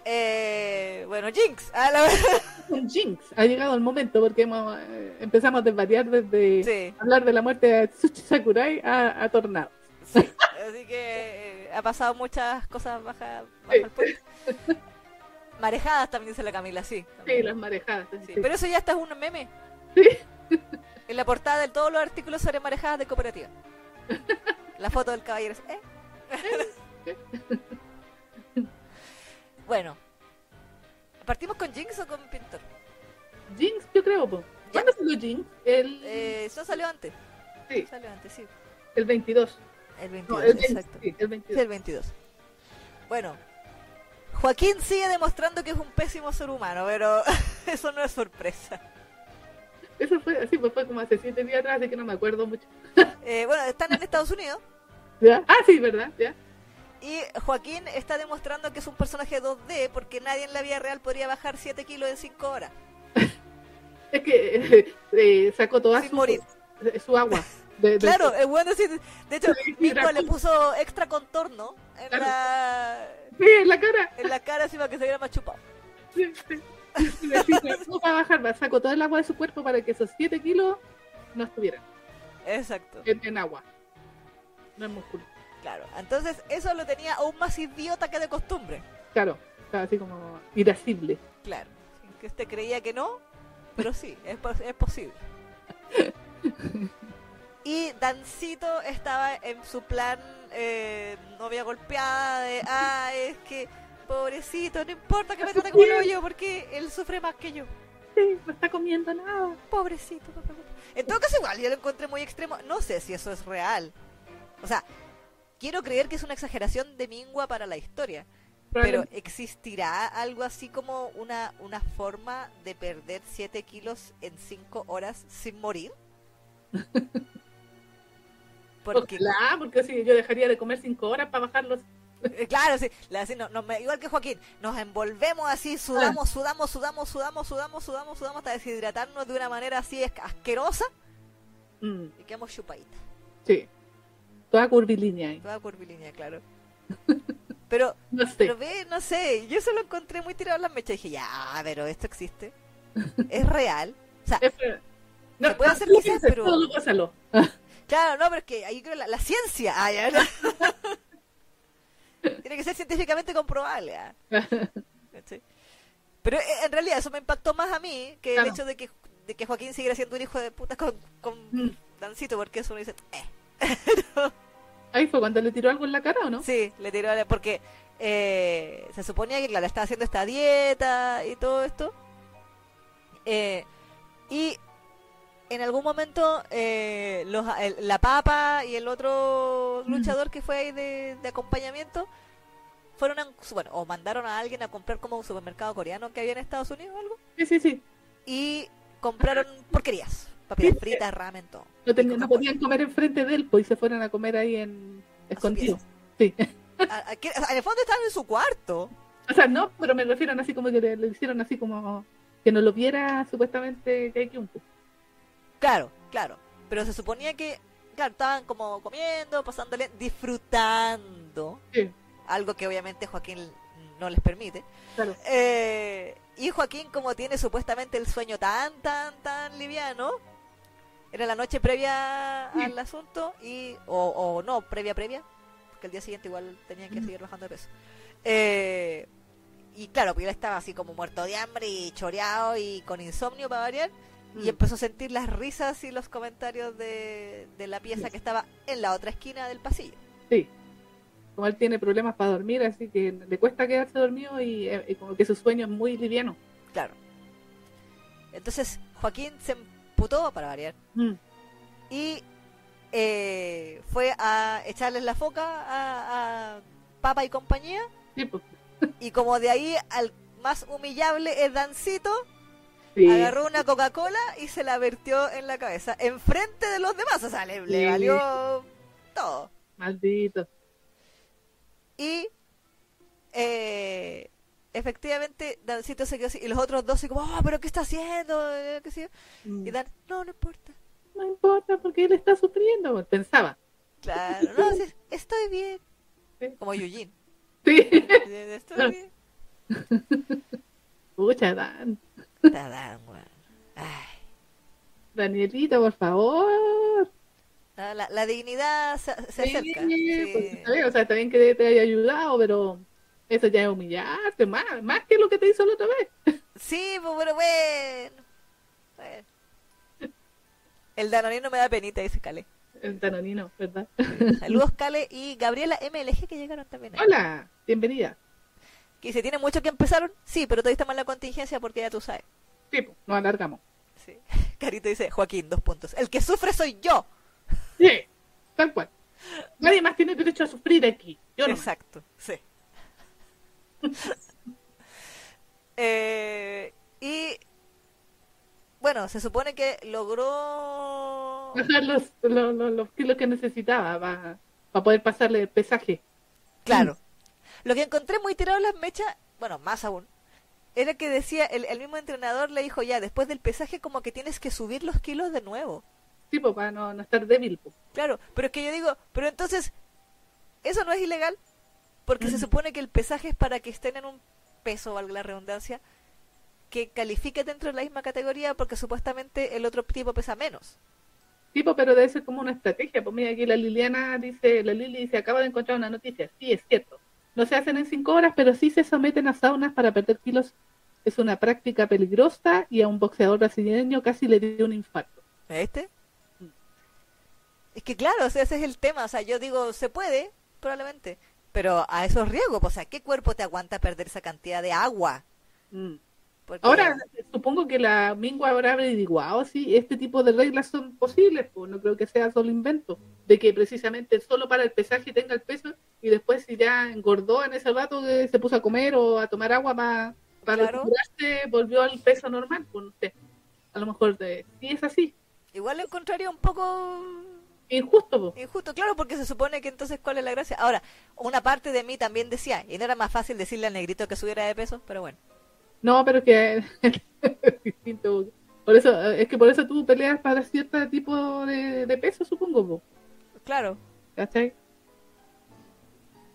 Eh, bueno, Jinx. a la- (laughs) jinx. Ha llegado el momento porque hemos, eh, empezamos a desvariar desde Sí, hablar de la muerte de Atsushi Sakurai a, a Tornado. sí. (laughs) Así que eh, ha pasado muchas cosas bajas bajo Sí. Marejadas también dice la Camila, sí. Sí, las marejadas. Sí, sí. Pero eso ya está es un meme. Sí. En la portada de todos los artículos sobre marejadas de cooperativa. (laughs) La foto del caballero. es, ¿eh? (laughs) bueno. ¿Partimos con Jinx o con Pintor? Jinx, yo creo. po. ¿Cuándo salió Jinx? El, Eh, eso salió antes. sí, Salió antes, sí. el 22. El No, 22, el 20, exacto. sí, el Sí, 22. el 22. Bueno, Joaquín sigue demostrando que es un pésimo ser humano, pero (laughs) eso no es sorpresa. Eso fue así, pues fue como hace siete días atrás, así que no me acuerdo mucho. Eh, bueno, están en Estados Unidos (laughs) ¿Ya? Ah, sí, ¿verdad? ¿Ya? y Joaquín está demostrando que es un personaje 2D porque nadie en la vida real podría bajar 7 kilos en 5 horas (laughs) Es que eh, eh, sacó toda sin su, morir. eh, su agua. (laughs) de- de- Claro, es bueno sí, De hecho, Nico le puso extra contorno en Claro. la, Sí, en la cara. en la cara así para que se viera más chupado. Sí, sí. Y decía, no va a bajar, va- sacó todo el agua de su cuerpo para que esos 7 kilos no estuvieran Exacto. en, en agua. No en músculo. Claro. Entonces, eso lo tenía aún más idiota que de costumbre. Claro, estaba así como irascible. Claro, que usted creía que no, pero sí, es, es posible. (laughs) Y Dancito estaba en su plan eh, novia golpeada de, ah, es que pobrecito, no importa que me trate como el hoyo porque él sufre más que yo. triste, no está comiendo nada. Pobrecito, papá. En todo caso, igual, yo lo encontré muy extremo. No sé si eso es real. O sea, quiero creer que es una exageración de Mingua para la historia. Pero ¿existirá algo así como una, una forma de perder 7 kilos en 5 horas sin morir? (laughs) porque, claro, porque si yo dejaría de comer 5 horas para bajarlos. Eh, (laughs) claro, sí, igual que Joaquín, nos envolvemos así, sudamos, sudamos, sudamos, sudamos, sudamos, sudamos, sudamos hasta deshidratarnos de una manera así asquerosa mm. y quedamos chupaditas. Sí, toda curvilínea. Toda curvilínea, claro. (laughs) Pero, (laughs) no sé. ve, no sé, yo se lo encontré muy tirado en las mechas y dije, ya, pero esto existe. es real. O sea, no, se puede hacer quizás, pero... Claro, no, pero es que ahí creo la, la ciencia. Ah, Tiene que ser científicamente comprobable. ¿ah? (laughs) Pero eh, en realidad eso me impactó más a mí que el hecho de que, de que Joaquín siguiera siendo un hijo de puta con, con mm. Dancito, porque eso uno dice, eh. (laughs) Ahí fue cuando le tiró algo en la cara, ¿o no? Sí, le tiró, porque eh, se suponía que, claro, estaba haciendo esta dieta y todo esto. Eh, y en algún momento eh, los, la papa y el otro luchador que fue ahí de, acompañamiento fueron bueno o mandaron a alguien a comprar como un supermercado coreano que había en Estados Unidos o algo. Sí sí sí. Y compraron porquerías papitas fritas ramen todo. No, podían comer enfrente de él pues y se fueron a comer ahí en escondido. sí. En el fondo estaban en su cuarto. O sea no pero me refiero así como que le, hicieron así como que no lo viera supuestamente que hay que un poco Claro, claro. Pero se suponía que, claro, estaban como comiendo, pasándole, disfrutando. Algo que obviamente Joaquín no les permite. Eh, y Joaquín, como tiene supuestamente el sueño tan, tan, tan liviano, era la noche previa al asunto, y o, no, previa, previa, porque el día siguiente igual tenía que seguir bajando de peso. Eh, y claro, pues él estaba así como muerto de hambre y choreado y con insomnio para variar y mm. empezó a sentir las risas y los comentarios de, la pieza que estaba en la otra esquina del pasillo. Sí, como él tiene problemas para dormir, así que le cuesta quedarse dormido y, eh, como que su sueño es muy liviano. Claro. Entonces Joaquín se emputó para variar mm. y eh, fue a echarles la foca a, Papa y compañía. Pues. Y como de ahí al más humillable es Dancito, Agarró una Coca-Cola y se la vertió en la cabeza, enfrente de los demás. O sea, le, valió todo. Maldito. Y eh, efectivamente Dancito se quedó así. Y los otros dos, así como, oh, pero ¿qué está haciendo? ¿Qué mm. Y Dan, no, no importa. No importa porque él está sufriendo. Pensaba. Claro, no, estoy bien. Como Eugene. Sí. (laughs) Estoy (laughs) bien. Pucha, Dan. Danielita, por favor. La, dignidad se, acerca. Pues, o sea, también que te haya ayudado, pero eso ya es humillarte, más, más que lo que te hizo la otra vez. Sí, pues bueno, bueno. El Danonino me da penita, dice Cale. El Danonino, ¿verdad? Saludos, Cale y Gabriela MLG que llegaron también. Hola, bienvenida. ¿Y se tiene mucho que empezaron? Sí, pero todavía está mal la contingencia porque ya tú sabes. Sí, pues, nos alargamos. Sí. (laughs) Carito dice, Joaquín, dos puntos. El que sufre soy yo. Sí, tal cual. Nadie más tiene derecho a sufrir aquí. Yo Exacto, sí. (laughs) eh, y bueno, se supone que logró los, los, los, kilos que necesitaba para, para poder pasarle el pesaje. Claro. Lo que encontré muy tirado en las mechas, bueno, más aún, era que decía, el, mismo entrenador le dijo ya, después del pesaje como que tienes que subir los kilos de nuevo. Sí, pues para no, estar débil. Claro, pero es que yo digo, pero entonces, ¿eso no es ilegal? Porque se supone que el pesaje es para que estén en un peso, valga la redundancia, que califique dentro de la misma categoría porque supuestamente el otro tipo pesa menos. Tipo, pero debe ser como una estrategia. Pues mira, aquí la Liliana dice, la Lili dice, acaba de encontrar una noticia. Sí, es cierto. No se hacen en cinco horas, pero sí se someten a saunas para perder kilos. Es una práctica peligrosa y a un boxeador brasileño casi le dio un infarto. ¿Este? Es que claro, ese es el tema. O sea, yo digo, se puede, probablemente, pero a esos riesgos, o sea, ¿qué cuerpo te aguanta perder esa cantidad de agua? Mm. Porque- Ahora, supongo que la Mingua habrá averiguado si este tipo de reglas son posibles, pues no creo que sea solo invento, de que precisamente solo para el pesaje tenga el peso y después si ya engordó en ese rato que se puso a comer o a tomar agua para, para Claro. recuperarse, volvió al peso normal, pues no sé. A lo mejor de, sí es así, Igual lo encontraría un poco injusto, pues. injusto, claro, porque se supone que entonces cuál es la gracia. Ahora, una parte de mí también decía, y no era más fácil decirle al negrito que subiera de peso, pero bueno. No, pero que es (laughs) distinto. Por eso, es que por eso tú peleas para cierto tipo de, de peso, supongo, pues. Claro, ¿cachai?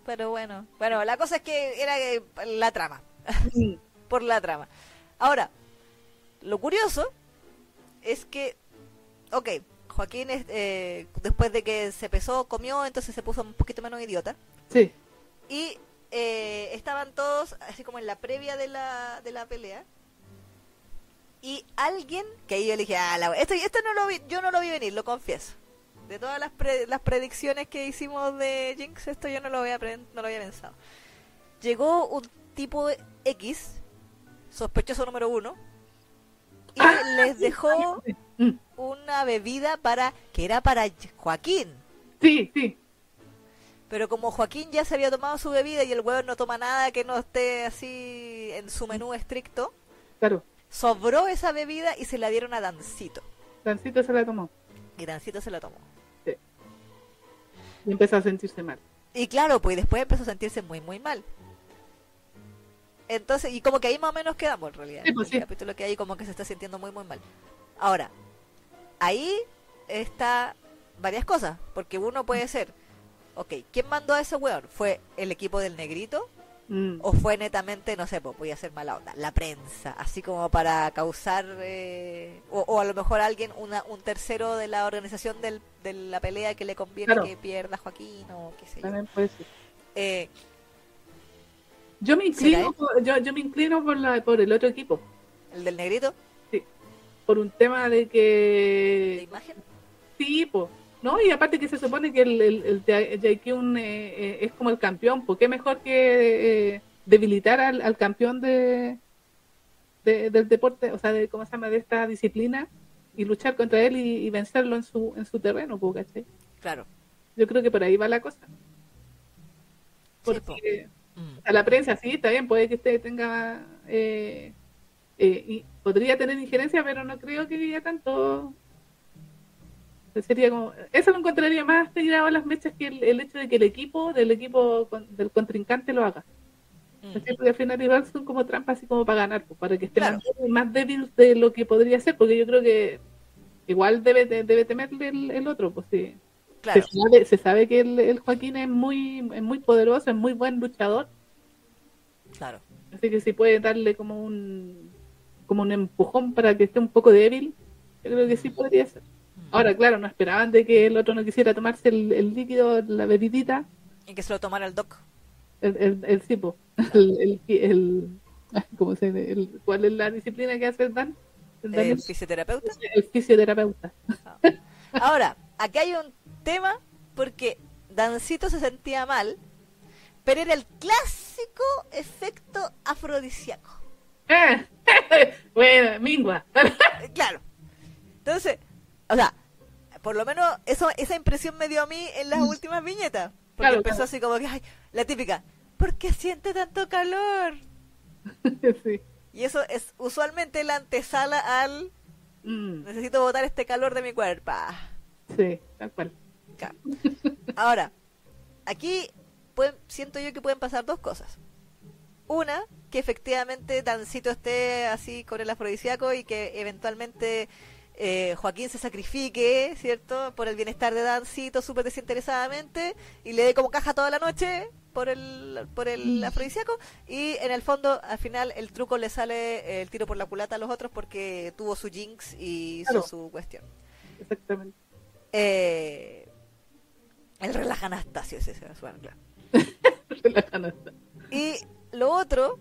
pero bueno. Bueno, la cosa es que era eh, la trama. (laughs) Por la trama. Ahora, lo curioso es que, ok, Joaquín eh, después de que se pesó, comió, entonces se puso un poquito menos idiota. Sí, Y eh, estaban todos así como en la previa de la, de la pelea. Y alguien, que ahí yo le dije, ah, la- esto, esto no lo vi, yo no lo vi venir, lo confieso. De todas las, pre- las predicciones que hicimos de Jinx, esto yo no lo había, no lo había pensado. Llegó un tipo X, sospechoso número uno, y les dejó Mm. una bebida para que era para Joaquín. sí, sí. Pero como Joaquín ya se había tomado su bebida y el huevo no toma nada que no esté así en su menú estricto, Claro, sobró esa bebida y se la dieron a Dancito. Dancito se la tomó Y Dancito se la tomó. y empezó a sentirse mal. Y claro, pues después empezó a sentirse muy, muy mal. Entonces, y como que ahí más o menos quedamos en realidad. Sí, pues, el sí. capítulo que hay como que se está sintiendo muy, muy mal. Ahora, ahí está varias cosas, porque uno puede ser, ok, ¿quién mandó a ese weón? ¿Fue el equipo del negrito? Mm. ¿O fue netamente, no sé, pues voy a hacer mala onda, la prensa, así como para causar, eh, o, o a lo mejor alguien, una, un tercero de la organización del, de la pelea que le conviene Claro. que pierda Joaquín o qué sé yo. También puede ser. Eh, Yo me ¿Será inclino, por, yo, yo me inclino por, la, por el otro equipo, el del negrito, por un tema de de que imagen. sí, po, ¿no? Y aparte que se supone que el, el, el Jai- Jaekyun, eh, eh, es como el campeón, ¿por qué mejor que eh, debilitar al, al campeón de, de- del deporte, o sea, de, ¿cómo se llama?, de esta disciplina y luchar contra él y, y vencerlo en su, en su terreno, ¿cachai? Claro. Yo creo que por ahí va la cosa. Porque Mm. a la prensa sí, está bien, puede que usted tenga, eh, eh, y podría tener injerencia, pero no creo que haya tanto. Sería como, eso lo encontraría más tirado a las mechas que el, el hecho de que el equipo del equipo con- del contrincante lo haga. Mm. Porque al final igual son como trampas así como para ganar, pues, para que esté Claro. más, débil- más débil de lo que podría ser, porque yo creo que igual debe, de- debe temerle el, el otro, pues sí. Claro. Se sabe, se sabe que el, el Joaquín es muy, es muy poderoso, es muy buen luchador, Claro. así que si puede darle como un como un empujón para que esté un poco débil, yo creo que sí podría ser. Ahora, claro, no esperaban de que el otro no quisiera tomarse el, el líquido, la bebidita, Y que se lo tomara el doc. el, el, el (laughs) (laughs) ¿cómo se dice? El- ¿cuál es la disciplina que hace el Dan? El, Dan El es- fisioterapeuta. el fisioterapeuta. Ahora, (laughs) aquí hay un tema porque Dancito se sentía mal, pero era el clásico efecto afrodisíaco. ¡Eh! bueno, mingua. Claro. Entonces, o sea, por lo menos eso, esa impresión me dio a mí en las últimas viñetas. Porque Claro, empezó claro. así como que, ay, la típica, ¿por qué siente tanto calor? (laughs) sí. Y eso es usualmente la antesala al Mm, necesito botar este calor de mi cuerpo. sí, tal cual. Claro. Ahora, aquí pueden- siento yo que pueden pasar dos cosas. Una, que efectivamente Dancito esté así con el afrodisíaco y que eventualmente eh, Joaquín se sacrifique, ¿cierto? Por el bienestar de Dancito súper desinteresadamente y le dé como caja toda la noche por el, por el afrodisíaco y en el fondo al final el truco le sale el tiro por la culata a los otros porque tuvo su jinx y hizo Claro. su cuestión. Exactamente. Eh, el relaja Anastasio ese se bueno, claro. (laughs) Relajando. Y lo otro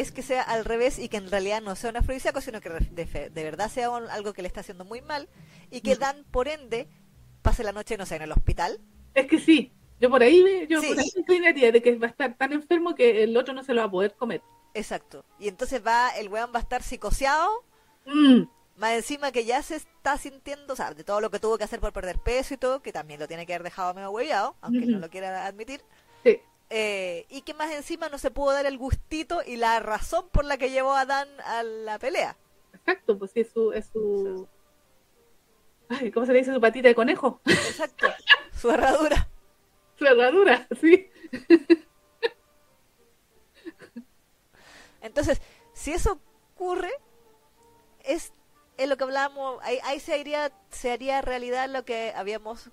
es que sea al revés y que en realidad no sea un afrodisíaco, sino que de, fe- de verdad sea un- algo que le está haciendo muy mal y que Mm. Dan, por ende, pase la noche, no sé, en el hospital. Es que sí, yo por ahí, ve- yo Sí. por ahí me inclinaría de que va a estar tan enfermo que el otro no se lo va a poder comer. Exacto. Y entonces va, el weón va a estar psicoseado. Mm, Más encima que ya se está sintiendo, o sea, de todo lo que tuvo que hacer por perder peso y todo, que también lo tiene que haber dejado medio hueveado, aunque no lo quiera admitir. Eh, y que más encima no se pudo dar el gustito y la razón por la que llevó a Dan a la pelea. exacto, pues sí, es su, es su... Ay, ¿cómo se le dice? Su patita de conejo. Exacto. Su herradura. Su herradura, sí. Entonces, si eso ocurre, es, es lo que hablábamos, ahí, ahí se, haría, se haría realidad lo que habíamos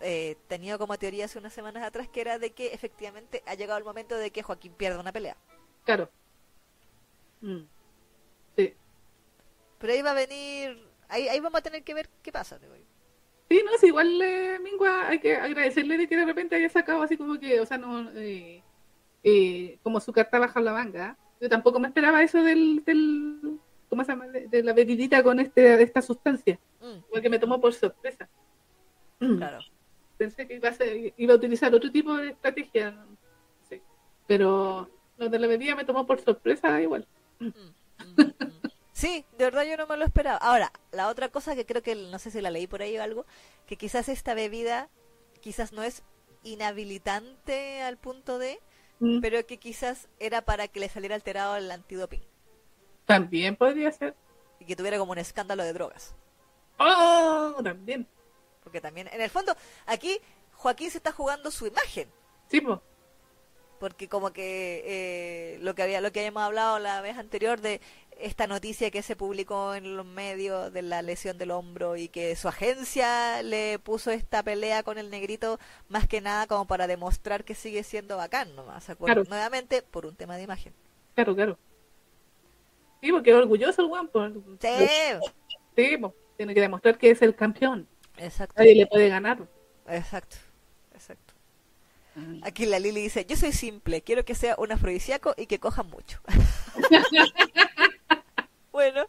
eh, tenido como teoría hace unas semanas atrás, que era de que efectivamente ha llegado el momento de que Joaquín pierda una pelea. Claro. Mm, Sí. Pero ahí va a venir, ahí, ahí vamos a tener que ver qué pasa. digo yo. Sí, no, es igual, eh, Mingua, hay que agradecerle de que de repente haya sacado así como que, o sea, no, eh, eh, como su carta baja la manga. Yo tampoco me esperaba eso del, del ¿cómo se llama? De, de la bebidita con este, de esta sustancia, Mm, porque me tomó por sorpresa. Mm. (clears throat) claro. Pensé que iba a, ser- iba a utilizar otro tipo de estrategia, sé. pero lo de la bebida me tomó por sorpresa igual. Mm, mm, mm. Sí, de verdad yo no me lo esperaba. Ahora, la otra cosa que creo que, no sé si la leí por ahí o algo, que quizás esta bebida quizás no es inhabilitante al punto de, Mm. pero que quizás era para que le saliera alterado el antidoping También podría ser. y que tuviera como un escándalo de drogas. ¡Oh! También. Porque también, en el fondo, aquí Joaquín se está jugando su imagen. Sí, pues. porque como que eh, lo que había lo que habíamos hablado la vez anterior de esta noticia que se publicó en los medios de la lesión del hombro y que su agencia le puso esta pelea con el negrito más que nada como para demostrar que sigue siendo bacán nomás. Claro. nuevamente por un tema de imagen Claro, claro. Sí, porque orgulloso el guapo. sí Sí, tiene que demostrar que es el campeón. Exacto Nadie le puede ganar. exacto exacto aquí la Lili dice yo soy simple quiero que sea un afrodisíaco y que coja mucho (laughs) bueno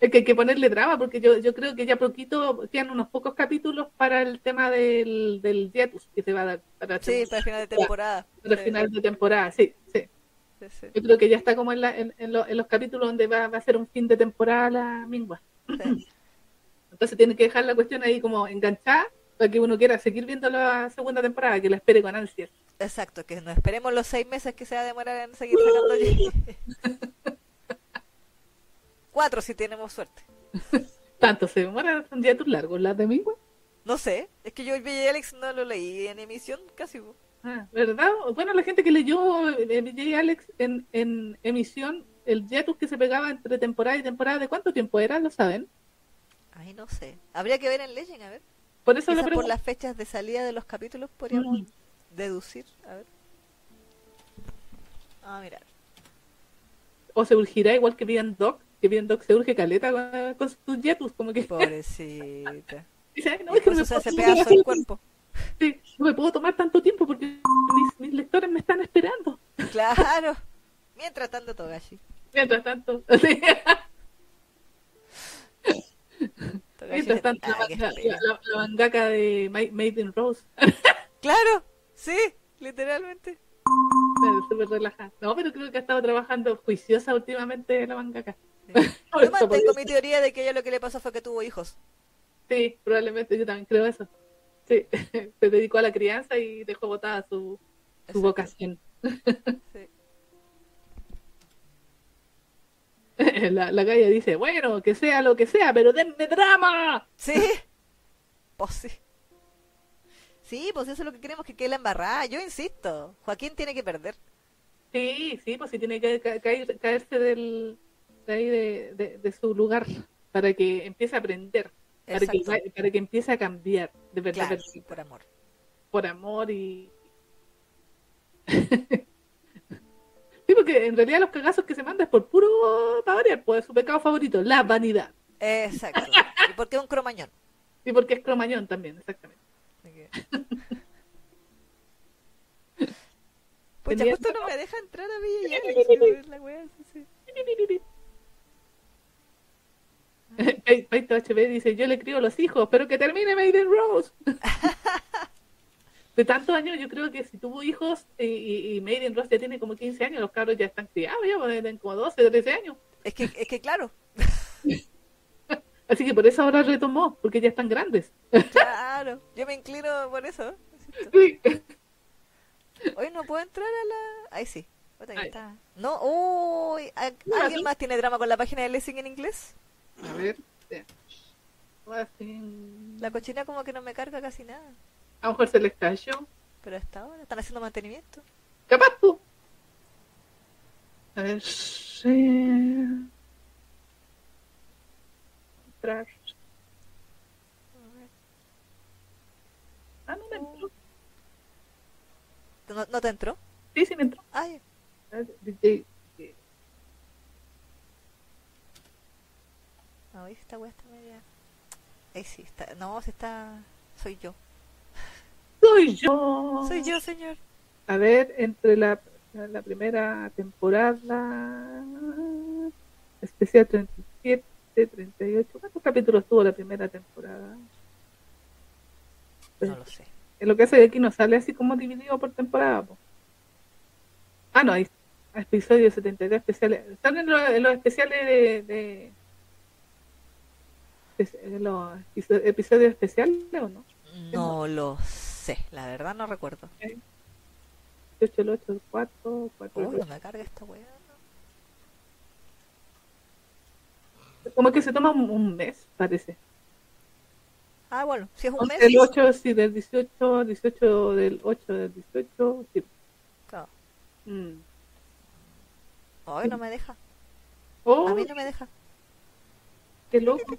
Es que hay que ponerle drama, porque yo, yo creo que ya poquito quedan unos pocos capítulos para el tema del, del hiatus que se va a dar para, sí para el final de temporada para el Sí, final de temporada. Sí, sí. sí, sí. Yo creo que ya está como en, la, en, en lo- en los capítulos donde va, va a ser un fin de temporada la mingua. Sí. Entonces tiene que dejar la cuestión ahí como enganchada para que uno quiera seguir viendo la segunda temporada, que la espere con ansias. Exacto, que no esperemos los seis meses que se va a demorar en seguir sacando (laughs) Cuatro si tenemos suerte. Tanto se demora, son días largos las de mingua. No sé, es que yo el BJ Alex no lo leí en emisión casi. Ah, ¿verdad? Bueno, la gente que leyó eh, BJ Alex en, en emisión, el hiatus que se pegaba entre temporada y temporada, ¿de cuánto tiempo era? ¿Lo saben? Ay, no sé. Habría que ver en Legend, a ver. Por eso Quizá por las fechas de salida de los capítulos podríamos Mm. deducir. A ver. Ah, mirar. O se urgirá igual que Bien Doc, que Bien Doc se urge caleta con, con sus hiatus, como que Pobrecita. (laughs) dice, "Ay, no, es que me se hace puedo pedazo tomar el cuerpo. Sí, no me puedo tomar tanto tiempo porque mis, mis lectores me están esperando. Claro. Mientras tanto, Togashi. Mientras tanto, (laughs) sí, mientras tanto la, la, mangaka de Ma- Made in Rose, (laughs) Claro, sí, literalmente. súper relajada. No, pero creo que ha estado trabajando juiciosa últimamente la mangaka. (laughs) Por Yo mantengo mi teoría de que ella lo que le pasó fue que tuvo hijos. Sí, probablemente yo también creo eso. Sí, (laughs) se dedicó a la crianza y dejó botada su, su vocación. Sí. (laughs) La, la galla dice, bueno, que sea lo que sea, pero denme drama. ¿Sí? Pues sí. Sí, pues eso es lo que queremos que quede la embarrada. Yo insisto, Joaquín tiene que perder. Sí, sí, pues sí tiene que ca- caer- caerse del, de, ahí de, de- de su lugar para que empiece a aprender, para que, para que empiece a cambiar, de verdad, Claro, verdad, por amor. por amor y... (laughs) sí, porque en realidad los cagazos que se manda es por puro para variar, pues su pecado favorito, la vanidad. Exacto. (laughs) ¿Y por qué un cromañón? Y porque es cromañón también, exactamente. (laughs) Pucha, Tenía- justo no me deja entrar a Villa y la wea, sí, sí. (laughs) Paito HB dice, yo le crío los hijos, pero que termine Maiden Rose. De tantos años, yo creo que si tuvo hijos y, y, y Made in Ross ya tiene como 15 años, los cabros ya están criados, ya pues, tienen como 12, 13 años. Es que, es que claro, (laughs) Así que por eso ahora retomó, porque ya están grandes. claro. Yo me inclino por eso. Sí. Hoy no puedo entrar a la. Ahí sí. Que está. No, uy, ¿a- No, ¿alguien más tiene drama con la página de Lessing en inglés? A ver. La cochina como que no me carga casi nada. A lo mejor se les cayó. Pero hasta ahora están haciendo mantenimiento. Capaz, tú. A ver. sí. Entrar. Ah, no me entró. ¿No, no te entró? Sí, sí me entró. Ay, no, esta wea está media. Ahí sí, está. No, se está. Soy yo. Soy yo. Soy yo, señor. A ver, entre la, la, primera temporada, especial 37, 38, ¿cuántos capítulos tuvo la primera temporada? Pues, No lo sé. en lo que hace aquí no sale así como dividido por temporada. po. Ah, no, hay episodios 73 especiales. ¿Salen los, los especiales de, de, de los episo- episodios especiales o no? No lo sé. La verdad no recuerdo. 8, el 8, el 4, 4, el Uy, 8. no me carga esta wea. Como que se toma un, un mes, parece. Ah, bueno, si es un mes. El 8, sí, del 18, 18 del 8 del 18, sí. Claro. Mm. Ay, no me deja. Oh, A mí no me deja. qué loco.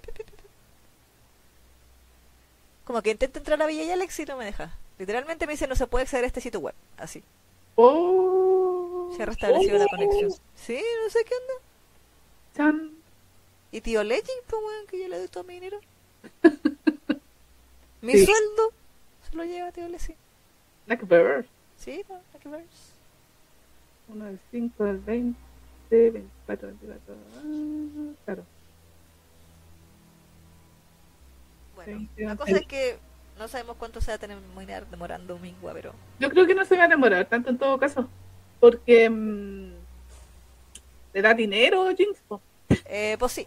Como que intento entrar a Villa y Alex y no me deja. Literalmente me dice no se puede acceder a este sitio web. Así. Oh. Se ha restablecido la conexión. Sí, no sé qué onda. Chan. Y tío Legend, pues weón, que yo le doy todo mi dinero. (laughs) mi Sí. sueldo se lo lleva tío Legend. Blackbird. Sí, que ver. 1 del 5 del 20, 24, 24. Ah, claro. Bueno, Sí, la cosa es que no sabemos cuánto se va a tener demorando Mingua, pero Yo creo que no se va a demorar tanto en todo caso. Porque mm, le da dinero Jinx. eh, pues sí.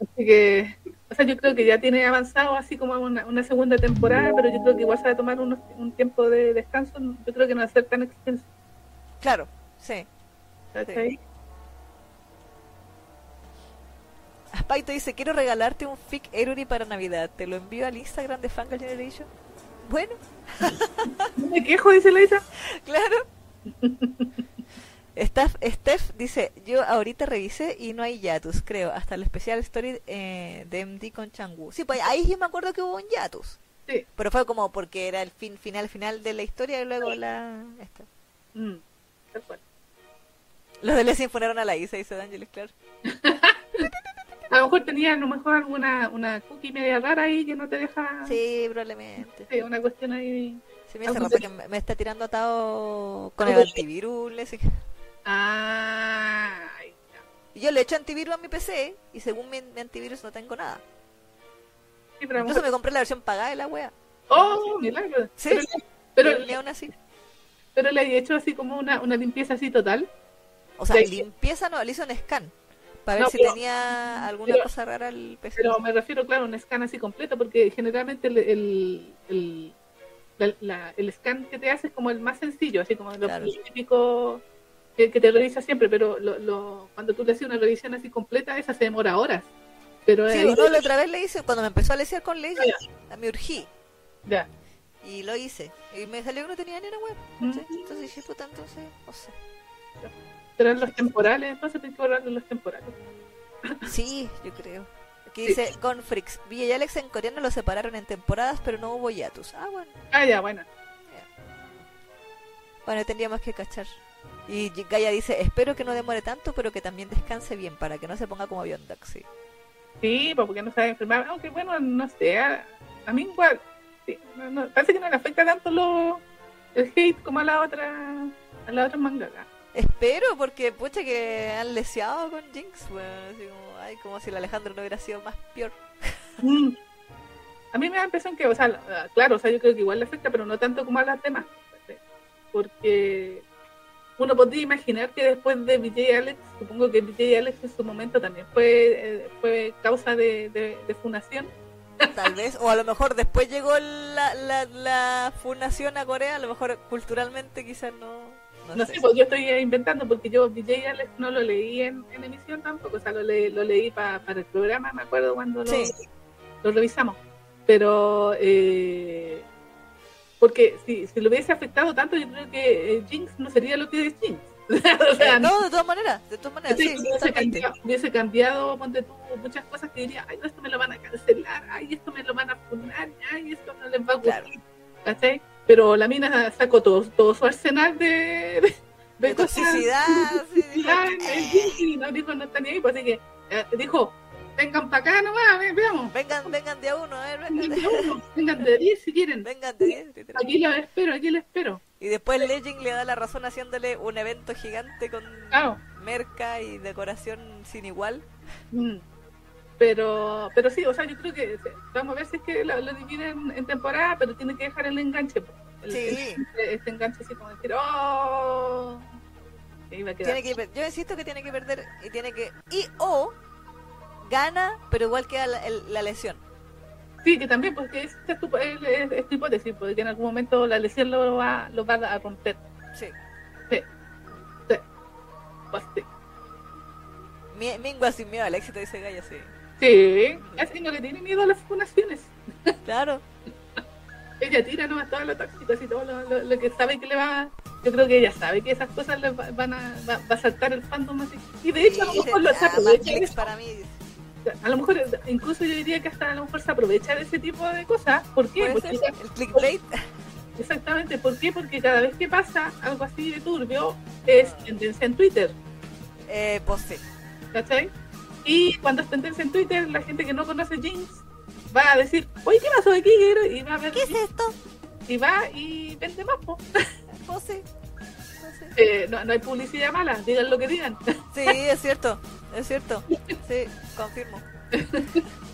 Así que, o sea, yo creo que ya tiene avanzado así como una, una segunda temporada, pero yo creo que igual se va a tomar unos- un tiempo de descanso. Yo creo que no va a ser tan extenso. Claro, sí. ¿Cachai? Aspaito dice, quiero regalarte un fic Eruri para Navidad. Te lo envío al Instagram de Fangal Generation. Bueno, No (laughs) me quejo, dice Laisa. claro. (laughs) Steph, Steph dice, yo ahorita revisé y no hay Yatus, creo, hasta el especial story eh, de MD con Changu. Sí, pues ahí sí me acuerdo que hubo un Yatus. Sí. Pero fue como porque era el fin final final de la historia y luego la... Esta. Mm. Los de Lessing fueron a la Isa, dice D'Angelis, claro. (laughs) A lo mejor tenía a lo mejor alguna una cookie media rara ahí que no te deja. Sí, probablemente. Sí, una cuestión ahí. Sí, me que me, está tirando atado con el antivirus. Ay, Y yo le echo antivirus a mi PC y según mi, mi antivirus no tengo nada. sí, pero Entonces me compré la versión pagada de la wea. Oh, milagro. Sí. Pero, pero, aún así. pero le he hecho así como una, una limpieza así total. O sea, limpieza no, le hizo un scan. Para ver si pero- tenía alguna pero- cosa rara el PC. Pero me refiero, claro, a un scan así completo, porque generalmente el, el, el, la- la- el scan que te hace es como el más sencillo, así como Claro. lo típico que, que te revisa siempre, pero lo, lo, cuando tú le haces una revisión así completa, esa se demora horas. Pero Sí, no, la otra vez le hice, cuando me empezó a lesear con Legend, Ah, me urgí. ya. Y lo hice. Y me salió que no tenía ni una web. Mm. Entonces dije, puta, entonces, no sé. Serán los temporales, entonces tienes que borrarle los temporales. Sí, yo creo. Aquí Sí. dice, con Freaks, Villa y Alex en coreano lo separaron en temporadas, pero no hubo hiatus. Ah, bueno. Ah, ya, bueno. Bueno, tendríamos que cachar. Y Gaia dice, espero que no demore tanto, pero que también descanse bien, para que no se ponga como Biondax, sí. Sí, pues porque no sabe enfermar. Aunque bueno, no sé. A, a mí igual. sí, no- no, parece que no le afecta tanto lo, el hate como a la otra a la otra mangaka. Espero, porque pucha que han leseado con Jinx, weón. Así como, ay, como si el Alejandro no hubiera sido más peor. Mm. a mí me da la impresión que, o sea, claro, o sea, yo creo que igual le afecta, pero no tanto como a las demás. Porque uno podría imaginar que después de BJ Alex, supongo que BJ Alex en su momento también fue, eh, fue causa de, de, fundación. Tal vez, o a lo mejor después llegó la, la, la fundación a Corea, a lo mejor culturalmente quizás no. No, sé, pues yo estoy inventando porque yo BJ Alex no lo leí en, emisión tampoco, o sea, lo, lo leí para el programa, me acuerdo cuando lo, lo revisamos. Pero eh, porque si, si lo hubiese afectado tanto, yo creo que eh, Jinx no sería lo que es Jinx. (laughs) o sea, no, de todas maneras, de todas maneras, sí, hubiese, cambiado, hubiese cambiado muchas cosas que diría, ay, no, esto me lo van a cancelar, ay, esto me lo van a funar, ay, esto no les va a gustar. Claro. Pero la mina sacó todo, todo su arsenal de, de, de toxicidad. sí, (laughs) no dijo, no está ni ahí, pues así que eh, dijo, vengan para acá nomás, veamos. Vengan, vengan de a uno, a ver, vengan. de uno, vengan de 10 (laughs) si quieren. Vengan de 10. Aquí la espero, aquí la espero. Y después Legend le da la razón haciéndole un evento gigante con merca y decoración sin igual. Mm. Pero, pero sí, o sea, yo creo que vamos a ver si es que lo, dividen en temporada, pero tiene que dejar el enganche. sí. este enganche así como decir, oh. Tiene que, yo insisto que tiene que perder y tiene que. Y o gana, pero igual queda la, la lesión. Sí, que también, porque es, es, tu, es, tu hipótesis, porque en algún momento la lesión lo va, lo va a romper. Sí. Sí. Sí. Pues sí. Mingua sin miedo al éxito, dice Gaya, sí. Sí, así no le tiene miedo a las fundaciones. Claro. ella tira nomás todo lo tóxico, así todo lo, lo, que sabe que le va. Yo creo que ella sabe que esas cosas le van a, va, va a saltar el fandom así. Y de hecho, a lo mejor lo aprovecha. para mí, a lo mejor, incluso yo diría que hasta a lo mejor se aprovecha de ese tipo de cosas. ¿Por qué? Porque el clickbait. Exactamente, ¿por qué? Porque cada vez que pasa algo así de turbio es tendencia en Twitter. Eh, pues sí. ¿Cachai? Y cuando es tendencia en Twitter, la gente que no conoce Jinx va a decir, oye, ¿qué pasó aquí? Y va a ver, ¿Qué es esto? Y va y vende más. (laughs) Eh, no, no, hay publicidad mala, digan lo que digan. Sí, es cierto, es cierto. Sí, confirmo. (laughs)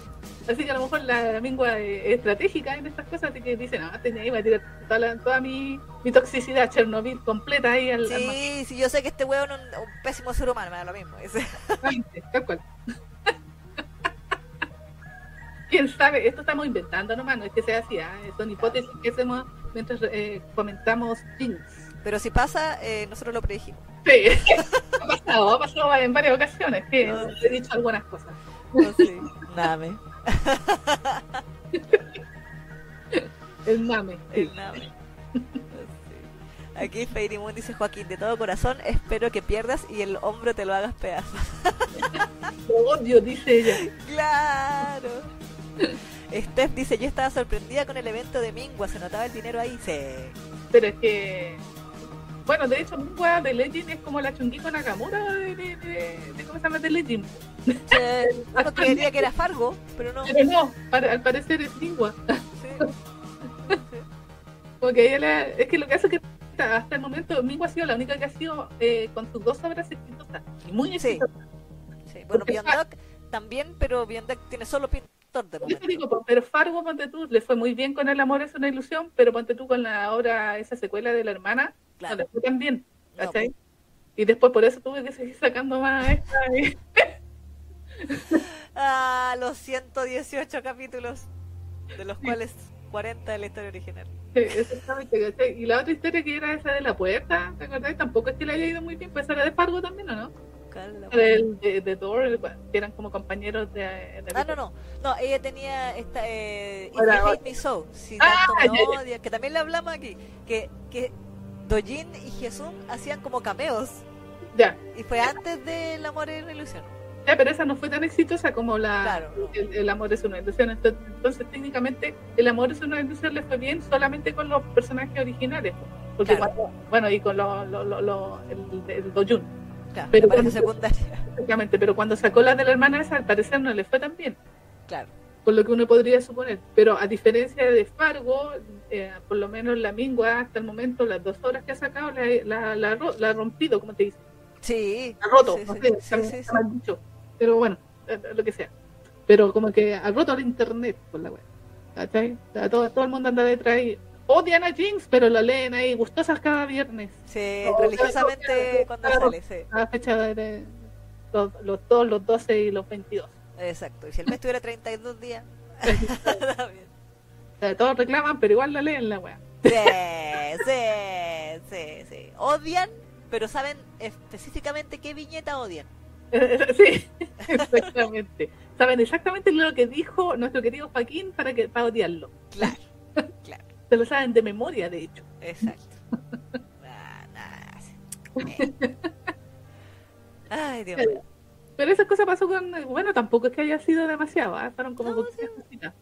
Así que a lo mejor la mingua es estratégica en estas cosas, así que dicen, no, tenía ahí, va a tirar toda, toda mi, mi, toxicidad Chernobyl completa ahí al Sí, sí, yo sé que este huevo es un, pésimo ser humano, me da lo mismo. tal cual. (laughs) quién sabe, esto estamos inventando nomás, no es que sea así, ¿eh? son hipótesis que hacemos mientras eh, comentamos things. Pero si pasa, eh, nosotros lo predijimos. Sí, (laughs) ha pasado, ha pasado en varias ocasiones, que he dicho algunas cosas. No, sí. Name. (laughs) El mame. El mame. Aquí Fairy Moon dice Joaquín, de todo corazón espero que pierdas y el hombro te lo hagas pedazos. (laughs) Lo odio, dice ella. Claro. Steph dice, yo estaba sorprendida con el evento de Mingua, se notaba el dinero ahí. Sí. Pero es que bueno, de hecho, Mingua de Legend es como la Chunguito Nakamura de, de, de, ¿cómo se llama? De Legend. uno creería que era Fargo, pero no. Pero no, al parecer es Mingua. Sí. Porque ella es que lo que hace es que hasta el momento Mingua ha sido la única que ha sido eh, con sus dos obras exitosas y muy exitosas. Sí. Bueno, Beyond también, pero Beyond tiene solo pintor de momento. Digo, pero Fargo, ponte tú, le fue muy bien con El amor es una ilusión, pero ponte tú con la obra, esa secuela de la hermana, Claro. No, también, ¿cachai? Y después por eso tuve que seguir sacando más esta. (laughs) ah, los 118 capítulos, de los cuales 40 de la historia original. Sí, exactamente, ¿cachai? Y la otra historia que era esa de la puerta, ¿te acordás? Tampoco es que le haya ido muy bien, pues era de Fargo también, ¿o no? El, de, de Door, que eran como compañeros de, de Ah, no, no. No, ella tenía esta. Eh, If Me So, si ah, que también le hablamos aquí. Que, que Dojin y Jesús hacían como cameos. Ya. Y fue antes de El amor es una ilusión. Ya, pero esa no fue tan exitosa como la el, amor es una ilusión. Entonces, técnicamente, el amor es una ilusión le fue bien solamente con los personajes originales. Porque bueno, y con lo, lo, lo, el, el Dojun. Claro, pero cuando, secundaria. Exactamente, pero cuando sacó la de la hermana esa, al parecer no le fue tan bien. Claro por lo que uno podría suponer. Pero a diferencia de Fargo, eh, por lo menos la Mingua hasta el momento, las dos horas que ha sacado, la, la, la, ha rompido, como te dice. Sí. Ha roto, no sé, Pero bueno, eh, lo que sea. Pero como que ha roto el internet por la web. ¿Cachai? Todo, todo el mundo anda detrás y odian a Jinx, pero lo leen ahí gustosas cada viernes. Sí, No, religiosamente cuando sale, sí. A fecha de, los, los, los 12 y los 22. Exacto. Y si el mes tuviera 32 días, todos reclaman, pero igual la leen la wea. Sí, sí, sí, sí. Odian, pero saben específicamente qué viñeta odian. (laughs) sí, exactamente. Saben exactamente lo que dijo nuestro querido Joaquín para que para odiarlo. Claro, claro, Se lo saben de memoria, de hecho. exacto. Ah, sí. Eh. Ay, Dios mío. Pero esa cosa pasó con. Bueno, tampoco es que haya sido demasiado, ¿ah? fueron como No, cositas.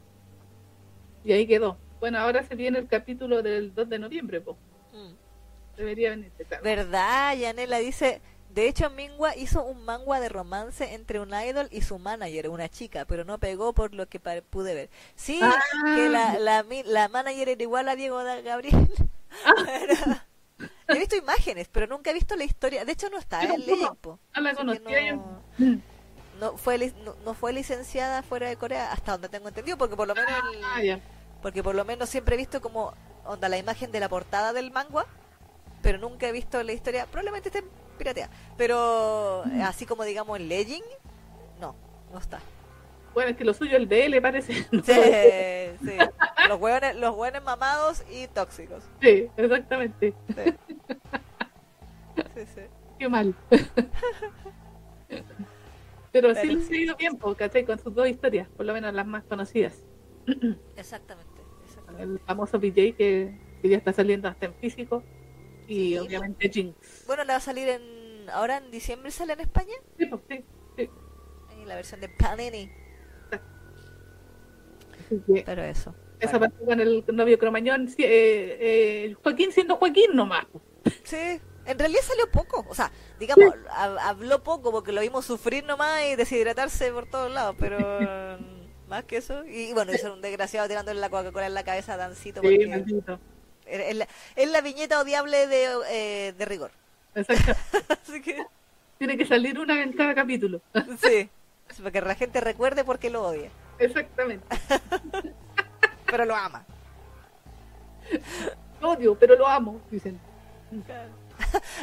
Y ahí quedó. Bueno, ahora se viene el capítulo del 2 de noviembre, pues. Mm. Debería venirse, claro. ¿Verdad? Yanela dice, de hecho Mingua hizo un manga de romance entre un idol y su manager, una chica, pero no pegó por lo que pude ver. Sí, Ah. que la, la, la manager era igual a Diego Gabriel. (laughs) Ah. He visto imágenes, pero nunca he visto la historia. De hecho, no está en po. No la conocía no, no fue no, no fue licenciada fuera de Corea, hasta donde tengo entendido, porque por lo menos el- Ah, ya. Porque por lo menos siempre he visto como onda la imagen de la portada del manga, pero nunca he visto la historia, probablemente esté pirateada, pero eh, así como digamos en Legend, no, no está. Bueno, es que lo suyo el BL parece. (laughs) ¿no? Sí, sí. Los hueones, los hueones mamados y tóxicos. Sí, exactamente. Sí. Sí, sí. Qué mal. Pero sí Pero les ha ido bien, ¿cachai? Con sus dos historias, por lo menos las más conocidas. (clears throat) Exactamente. El famoso BJ que, que ya está saliendo hasta en físico. Y Sí. obviamente Jinx. Bueno, la va a salir en ahora en diciembre sale en España, Sí, pues, sí, la versión de Panini, pero eso. Esa bueno. parte con el novio Cromañón, eh, eh, Joaquín siendo Joaquín nomás. po. Sí, en realidad salió poco. O sea, digamos, hab- habló poco porque lo vimos sufrir nomás y deshidratarse por todos lados, pero (laughs) más que eso. Y, bueno, ser un desgraciado tirándole la Coca-Cola en la cabeza a Dancito Sí, es, la, es la viñeta odiable de, eh, de rigor. Exacto. (laughs) Así que, Tiene que salir una en cada capítulo. (laughs) sí, para que la gente recuerde por qué lo odia, Exactamente. (laughs) pero lo ama. Lo odio, pero lo amo, dicen.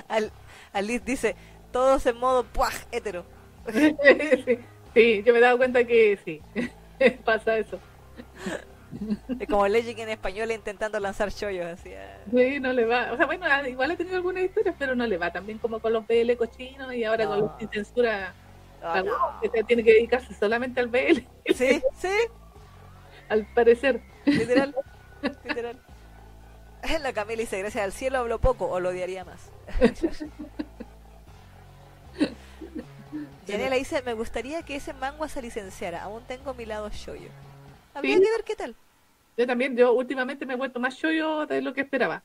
Al, Alice dice, todos en modo puaj hetero. sí, sí, yo me he dado cuenta que sí. (laughs) Pasa eso. Es como Legend en español intentando lanzar chollos así. ah. Sí, no le va. O sea, bueno, ah, igual ha tenido algunas historias, pero no le va tan bien como con los BL cochinos y ahora con los sin censura. La- no. que tiene que dedicarse solamente al BL, Sí, sí, al parecer. Literal, (laughs) literal. La Camila dice, gracias al cielo hablo poco o lo odiaría más. (laughs) Yanela dice, me gustaría que ese manga se licenciara, aún tengo mi lado shoyo. Habría Sí. que ver qué tal. Yo también, yo últimamente me he vuelto más yo de lo que esperaba.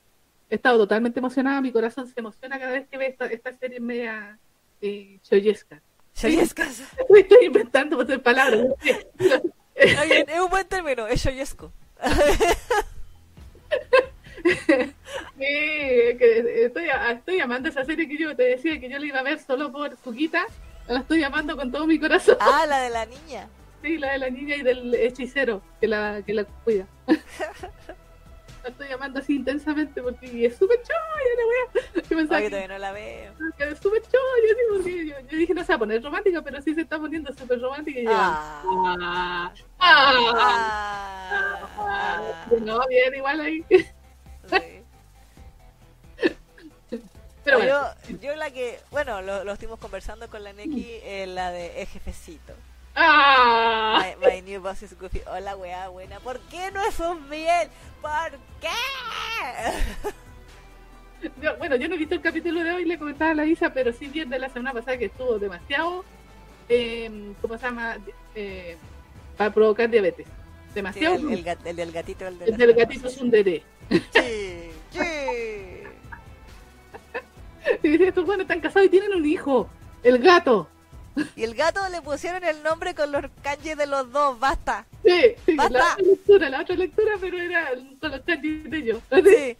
He estado totalmente emocionada, mi corazón se emociona cada vez que ve esta, esta serie media eh, shoyesca. (laughs) Shoyescas. Estoy inventando palabras. bien, es un buen término, es shoyesco. (laughs) Sí, que estoy, estoy amando esa serie que yo te decía que yo la iba a ver solo por Fuquita. La estoy amando con todo mi corazón. Ah, la de la niña. (laughs) Sí, la de la niña y del hechicero que la, que la cuida. (laughs) La estoy amando así intensamente porque es súper choya la wea. Yo pensaba Oye, que todavía no la veo. que era súper choya, sí, porque yo, yo dije no se va a poner romántica, pero sí se está poniendo súper romántica y yo. Ah. Ah, ah, Ah, ah, no, bien, igual ahí. sí. Pero bueno, yo, yo la que, bueno, lo, lo estuvimos conversando con la Neki, eh, la de jefecito. ah, My, my new boss is Goofy. Hola, weá, buena. ¿Por qué no es un miel? ¿Por qué? (laughs) bueno, yo no he visto el capítulo de hoy, le comentaba a la Isa, pero sí vi de la semana pasada que estuvo demasiado, eh, ¿cómo se llama? Eh, para provocar diabetes. Sí, Demasiado. el, el el del gatito, el, de el del gatito es un pasada. Sí, sí. (laughs) Y dice, estos buenos están casados y tienen un hijo, el gato. Y el gato le pusieron el nombre con los kanjis de los dos, basta. Sí, sí, la Basta. otra lectura, la otra lectura, pero era con los chanchis de ellos. (laughs) Sí.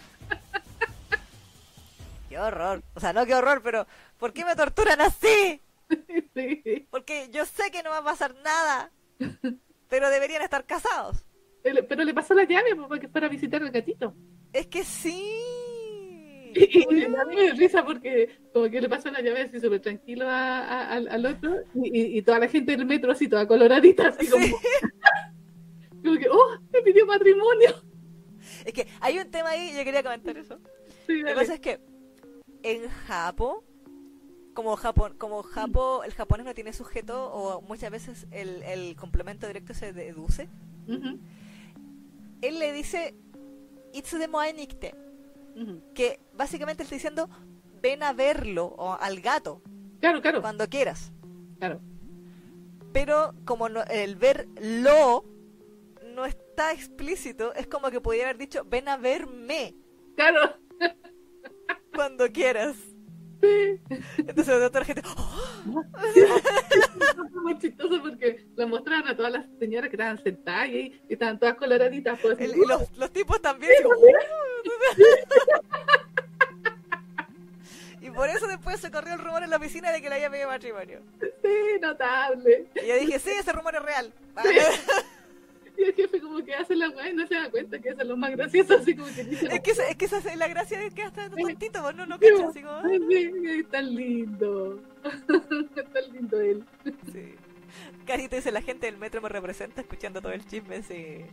Qué horror. O sea, no qué horror, pero ¿por qué me torturan así? Sí, Porque yo sé que no va a pasar nada. Pero deberían estar casados. Él- Pero le pasó la llave pues, para visitar al gatito. Es que sí. Y, me dio risa porque como que le pasó la llave así súper tranquilo a- a- al, al otro y, y- y toda la gente del metro así toda coloradita así como, Sí. (laughs) como que ¡oh! me pidió matrimonio Es que hay un tema ahí, yo quería comentar eso. Sí, Lo que dale. pasa es que en Japo, como Japón, como Japo, el japonés no tiene sujeto o muchas veces el, el complemento directo se deduce, él le dice Itsudemo nikte, que básicamente está diciendo ven a verlo o al gato claro claro. Cuando quieras. claro. Pero como no- el verlo no está explícito, es como que pudiera haber dicho ven a verme claro. Cuando quieras. Sí. Entonces la otra gente, "Oh, muy chistoso porque la mostraron a todas las señoras que estaban sentadas y, estaban todas coloraditas pues, El- y los, los tipos también. digo, (laughs) y por eso después se corrió el rumor en la oficina de que le había pedido matrimonio. sí, notable Y yo dije, sí, ese rumor es real. (laughs) y (laughs) el jefe como que hace la weá y no se da cuenta que eso es lo más gracioso así como que dice es, que, esa- es que esa es la gracia de que hasta tontito, vos no lo Sí, cachas. Así como, sí, tan lindo. (laughs) tan lindo él. sí. Carita dice, la gente del metro me representa escuchando todo el chisme. Sí.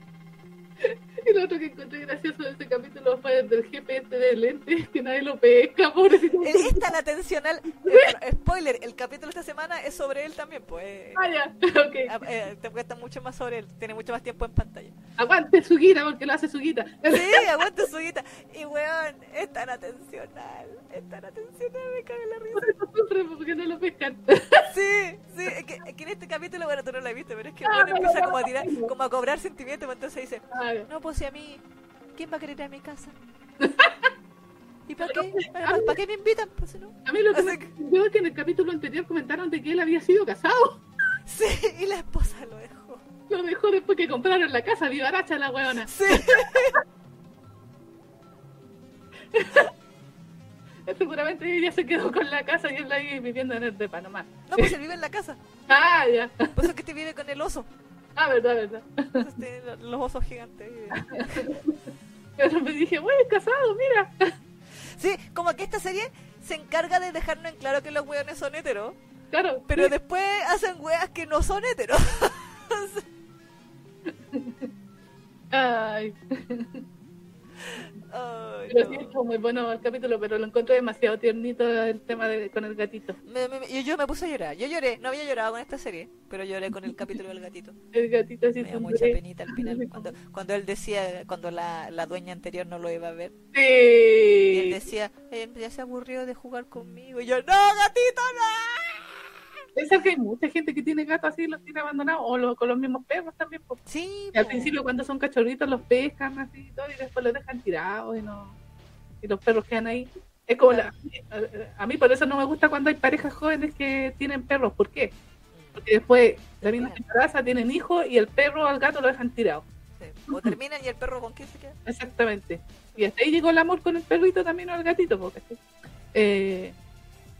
(laughs) Y lo otro que encontré gracioso de este capítulo fue el del GPS de lentes, que nadie lo pesca, (laughs) pobrecito. Él es tan atencional. eh, spoiler, el capítulo de esta semana es sobre él también. Pues Ah, ya, (laughs) ok. eh, eh, te cuesta mucho más sobre él. Tiene mucho más tiempo en pantalla. Aguante su guita porque lo hace su guita. Sí, aguanta su guita. Y weón, es tan atencional. Es tan atencional, me cago en la risa. Por eso sufre porque no lo pescan. Sí, sí, es que, es que en este capítulo, bueno, tú no lo has visto, pero es que Ah, no, empieza no, como a no, tirar, no. como a cobrar sentimientos, pues entonces dice, Ah, no, pues si a mí, ¿quién va a querer ir a mi casa? (laughs) ¿Y para qué? ¿Para, para qué me invitan? Pues si no. A mí lo que me que- es que en el capítulo anterior comentaron de que él había sido casado. (laughs) Sí, y la esposa lo dejó. Lo dejó después que compraron la casa, vivaracha la huevona. Sí, (laughs) Seguramente ella se quedó con la casa y él ahí viviendo en el de Panamá. no, pues él vive en la casa. Ah, ya. Por eso es que te vive con el oso. (laughs) Ah, verdad, verdad. Entonces tiene los osos gigantes. Pero (laughs) me dije, bueno, es casado, mira. (laughs) Sí, como que esta serie se encarga de dejarnos en claro que los weones son heteros, Claro. pero sí. después hacen weas que no son heteros. Ay, Ay, pero no. sí, estuvo muy bueno el capítulo, pero lo encontré demasiado tiernito el tema de, con el gatito. Me- me- yo, yo me puse a llorar. Yo lloré. No había llorado con esta serie, pero lloré con el (laughs) capítulo del gatito. El gatito así Me dio mucha penita al final. (laughs) Cuando, cuando él decía, cuando la, la dueña anterior no lo iba a ver. Y él Sí. decía, "Eh, ya se aburrió de jugar conmigo. Y yo, no, gatito, no. Pensar que hay mucha gente que tiene gatos así y los tiene abandonados, o lo- con los mismos perros también. po. Sí, al principio cuando son cachorritos los pescan así y todo, y después los dejan tirados y no y los perros quedan ahí. Es como la, a mí por eso no me gusta cuando hay parejas jóvenes que tienen perros. ¿Por qué? Porque después la misma casa tienen hijos y el perro al gato lo dejan tirado. Sí. O terminan y el perro con quién se queda. Exactamente. Y hasta ahí llegó el amor con el perrito también o el gatito. Porque, eh,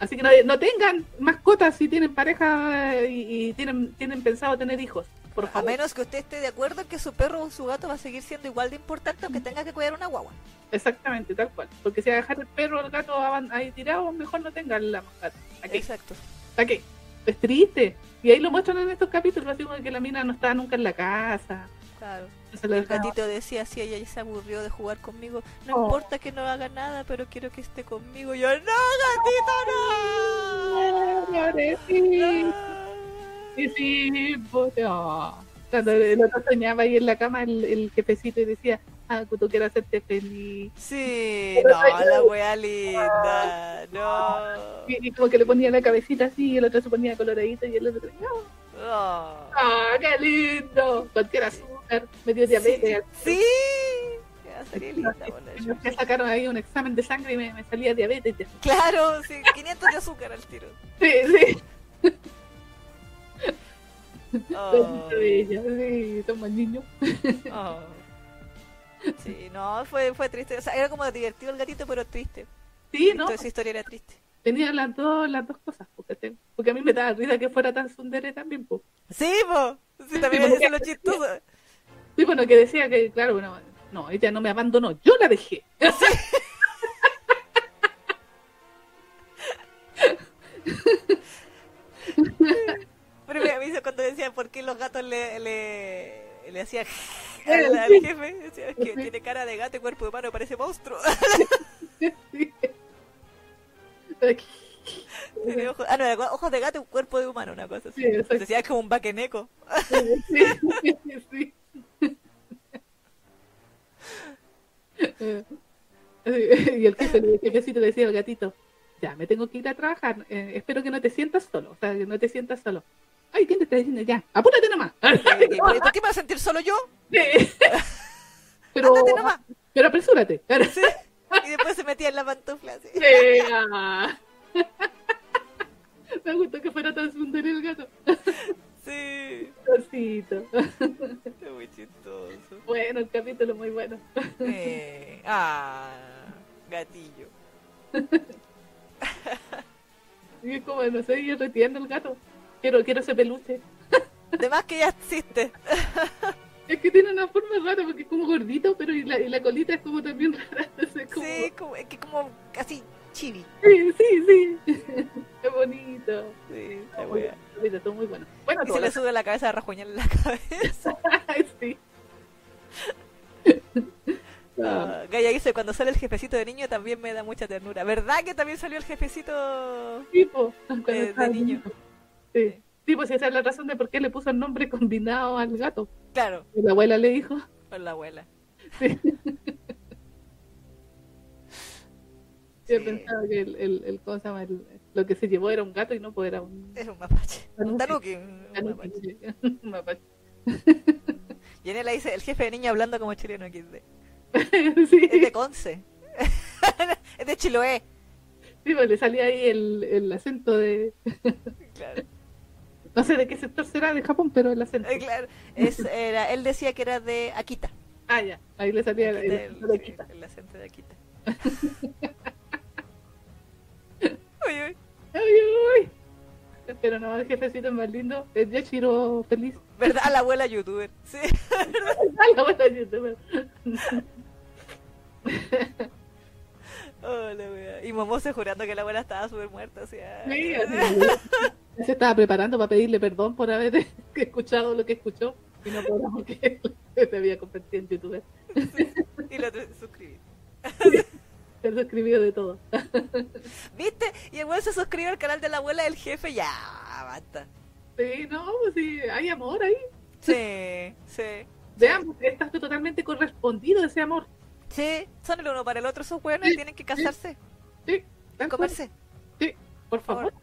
así que no, no tengan mascotas si tienen pareja eh, y, y tienen, tienen pensado tener hijos. Por A favor. menos que usted esté de acuerdo en que su perro o su gato va a seguir siendo igual de importante aunque tenga que cuidar una guagua. Exactamente, tal cual. Porque si va a dejar el perro o el gato ahí tirado, mejor no tengan la mascota. ¿A qué? Exacto. ¿A qué? Es triste. Y ahí lo muestran en estos capítulos, así como que la mina no estaba nunca en la casa. Claro. no El gatito decía, si ella ya se aburrió de jugar conmigo, no Oh. importa que no haga nada, pero quiero que esté conmigo. Y yo, no, gatito, no. Pobrecito. No. Sí, sí, oh. Cuando el otro soñaba ahí en la cama, el, el jefecito, y decía, ah, tú quieres hacerte feliz. Sí, no, la wea linda, no. Y, y como que le ponía la cabecita así, y el otro se ponía coloradito, y el otro, oh, Oh. ¡ah, qué lindo! Cualquier azúcar, me dio diabetes. Sí, ya sería linda, bueno, Me sacaron ahí un examen de sangre y me, me salía diabetes. Claro, sí, 500 de azúcar al tiro. Sí, sí. Oh, Bella, sí, toma el niño. oh. Sí, no, fue, fue triste. O sea, era como divertido el gatito, pero triste. Sí, ¿no? Toda esa historia era triste. Tenía las dos, las dos cosas, porque, porque a mí me daba risa que fuera tan sundere también, pues. Sí, po. Sí, también Sí, es lo chistoso. (laughs) Sí, bueno, que decía que, claro, bueno, no, ella no me abandonó, yo la dejé. (laughs) Pero me avisa cuando decía por qué los gatos le, le, le hacían (laughs) al, al jefe. Decía, es que tiene cara de gato y cuerpo de humano, parece monstruo. Sí. Tiene ojos, ah, no, ojos de gato y cuerpo de humano, una cosa así. Sí. Decía es como un baqueneco. Sí, sí. (laughs) Y el jefe, el jefecito le decía al gatito, ya, me tengo que ir a trabajar, eh, espero que no te sientas solo, o sea, que no te sientas solo. Ay, ¿quién te está diciendo? Ya, apúrate nomás. ¿Y por qué me voy a sentir solo yo? Sí. (laughs) Pero, nomás. pero apresúrate. Sí. Y después se metía en la pantufla. Sí, ah. (laughs) Me gustó que fuera tan el gato. Sí, Cosito. es muy chistoso. Bueno, el capítulo muy bueno. Eh, ah, gatillo. Y es como, no sé, yo retiendo el gato. Quiero, quiero ese peluche. Además que ya existe. Es que tiene una forma rara porque es como gordito, pero y la, y la colita es como también rara. como- Sí, como, es que como casi chibi. sí, sí, sí. (laughs) Qué bonito. Sí, bueno, todo muy bueno. Bueno, Y se le sube la cabeza a rajuñar en la cabeza. (laughs) sí. (laughs) Ah, Gaya dice, cuando sale el jefecito de niño también me da mucha ternura. ¿Verdad que también salió el jefecito? Tipo, de estaba niño. Sí. Sí, pues esa es la razón de por qué le puso el nombre combinado al gato. Claro, la abuela le dijo. con la abuela. Sí. Sí, Yo pensaba que el, el, el- ¿cómo se llama? El- lo que se llevó era un gato y no pues era un es un mapache. Un Tanuki. un mapache. tanuki. (laughs) Un mapache. Y en él dice, el jefe de niño hablando como chileno XD. (laughs) sí, Es de Conce. (laughs) es de Chiloé. sí, pues le salía ahí el, el acento de. Claro. No sé de qué sector será de Japón, pero el acento. Eh, claro. Es, era, él decía que era de Akita. Ah, ya. Ahí le salía el, el Del- acento de Akita. el acento de Akita. Uy, uy. Ay, uy. Pero no, el jefecito es más lindo. Es Yashiro feliz. ¿Verdad? La abuela youtuber. Sí. (laughs) La buena youtuber. (laughs) Oh, la wea. Y Momose jurando que la abuela estaba súper muerta. O sea, Sí, así. Se estaba preparando para pedirle perdón por haber (laughs) escuchado lo que escuchó y no por que se había convertido en youtuber. y lo suscribí. Se lo escribió de todo. (laughs) ¿Viste? Y el weón se suscribió al canal de la abuela del jefe. Ya, basta. Sí, no, pues sí, hay amor ahí. Sí, (laughs) sí. Veamos, está totalmente correspondido ese amor. Sí, son el uno para el otro esos weones y tienen que casarse Sí, cual. comerse. Sí, por favor.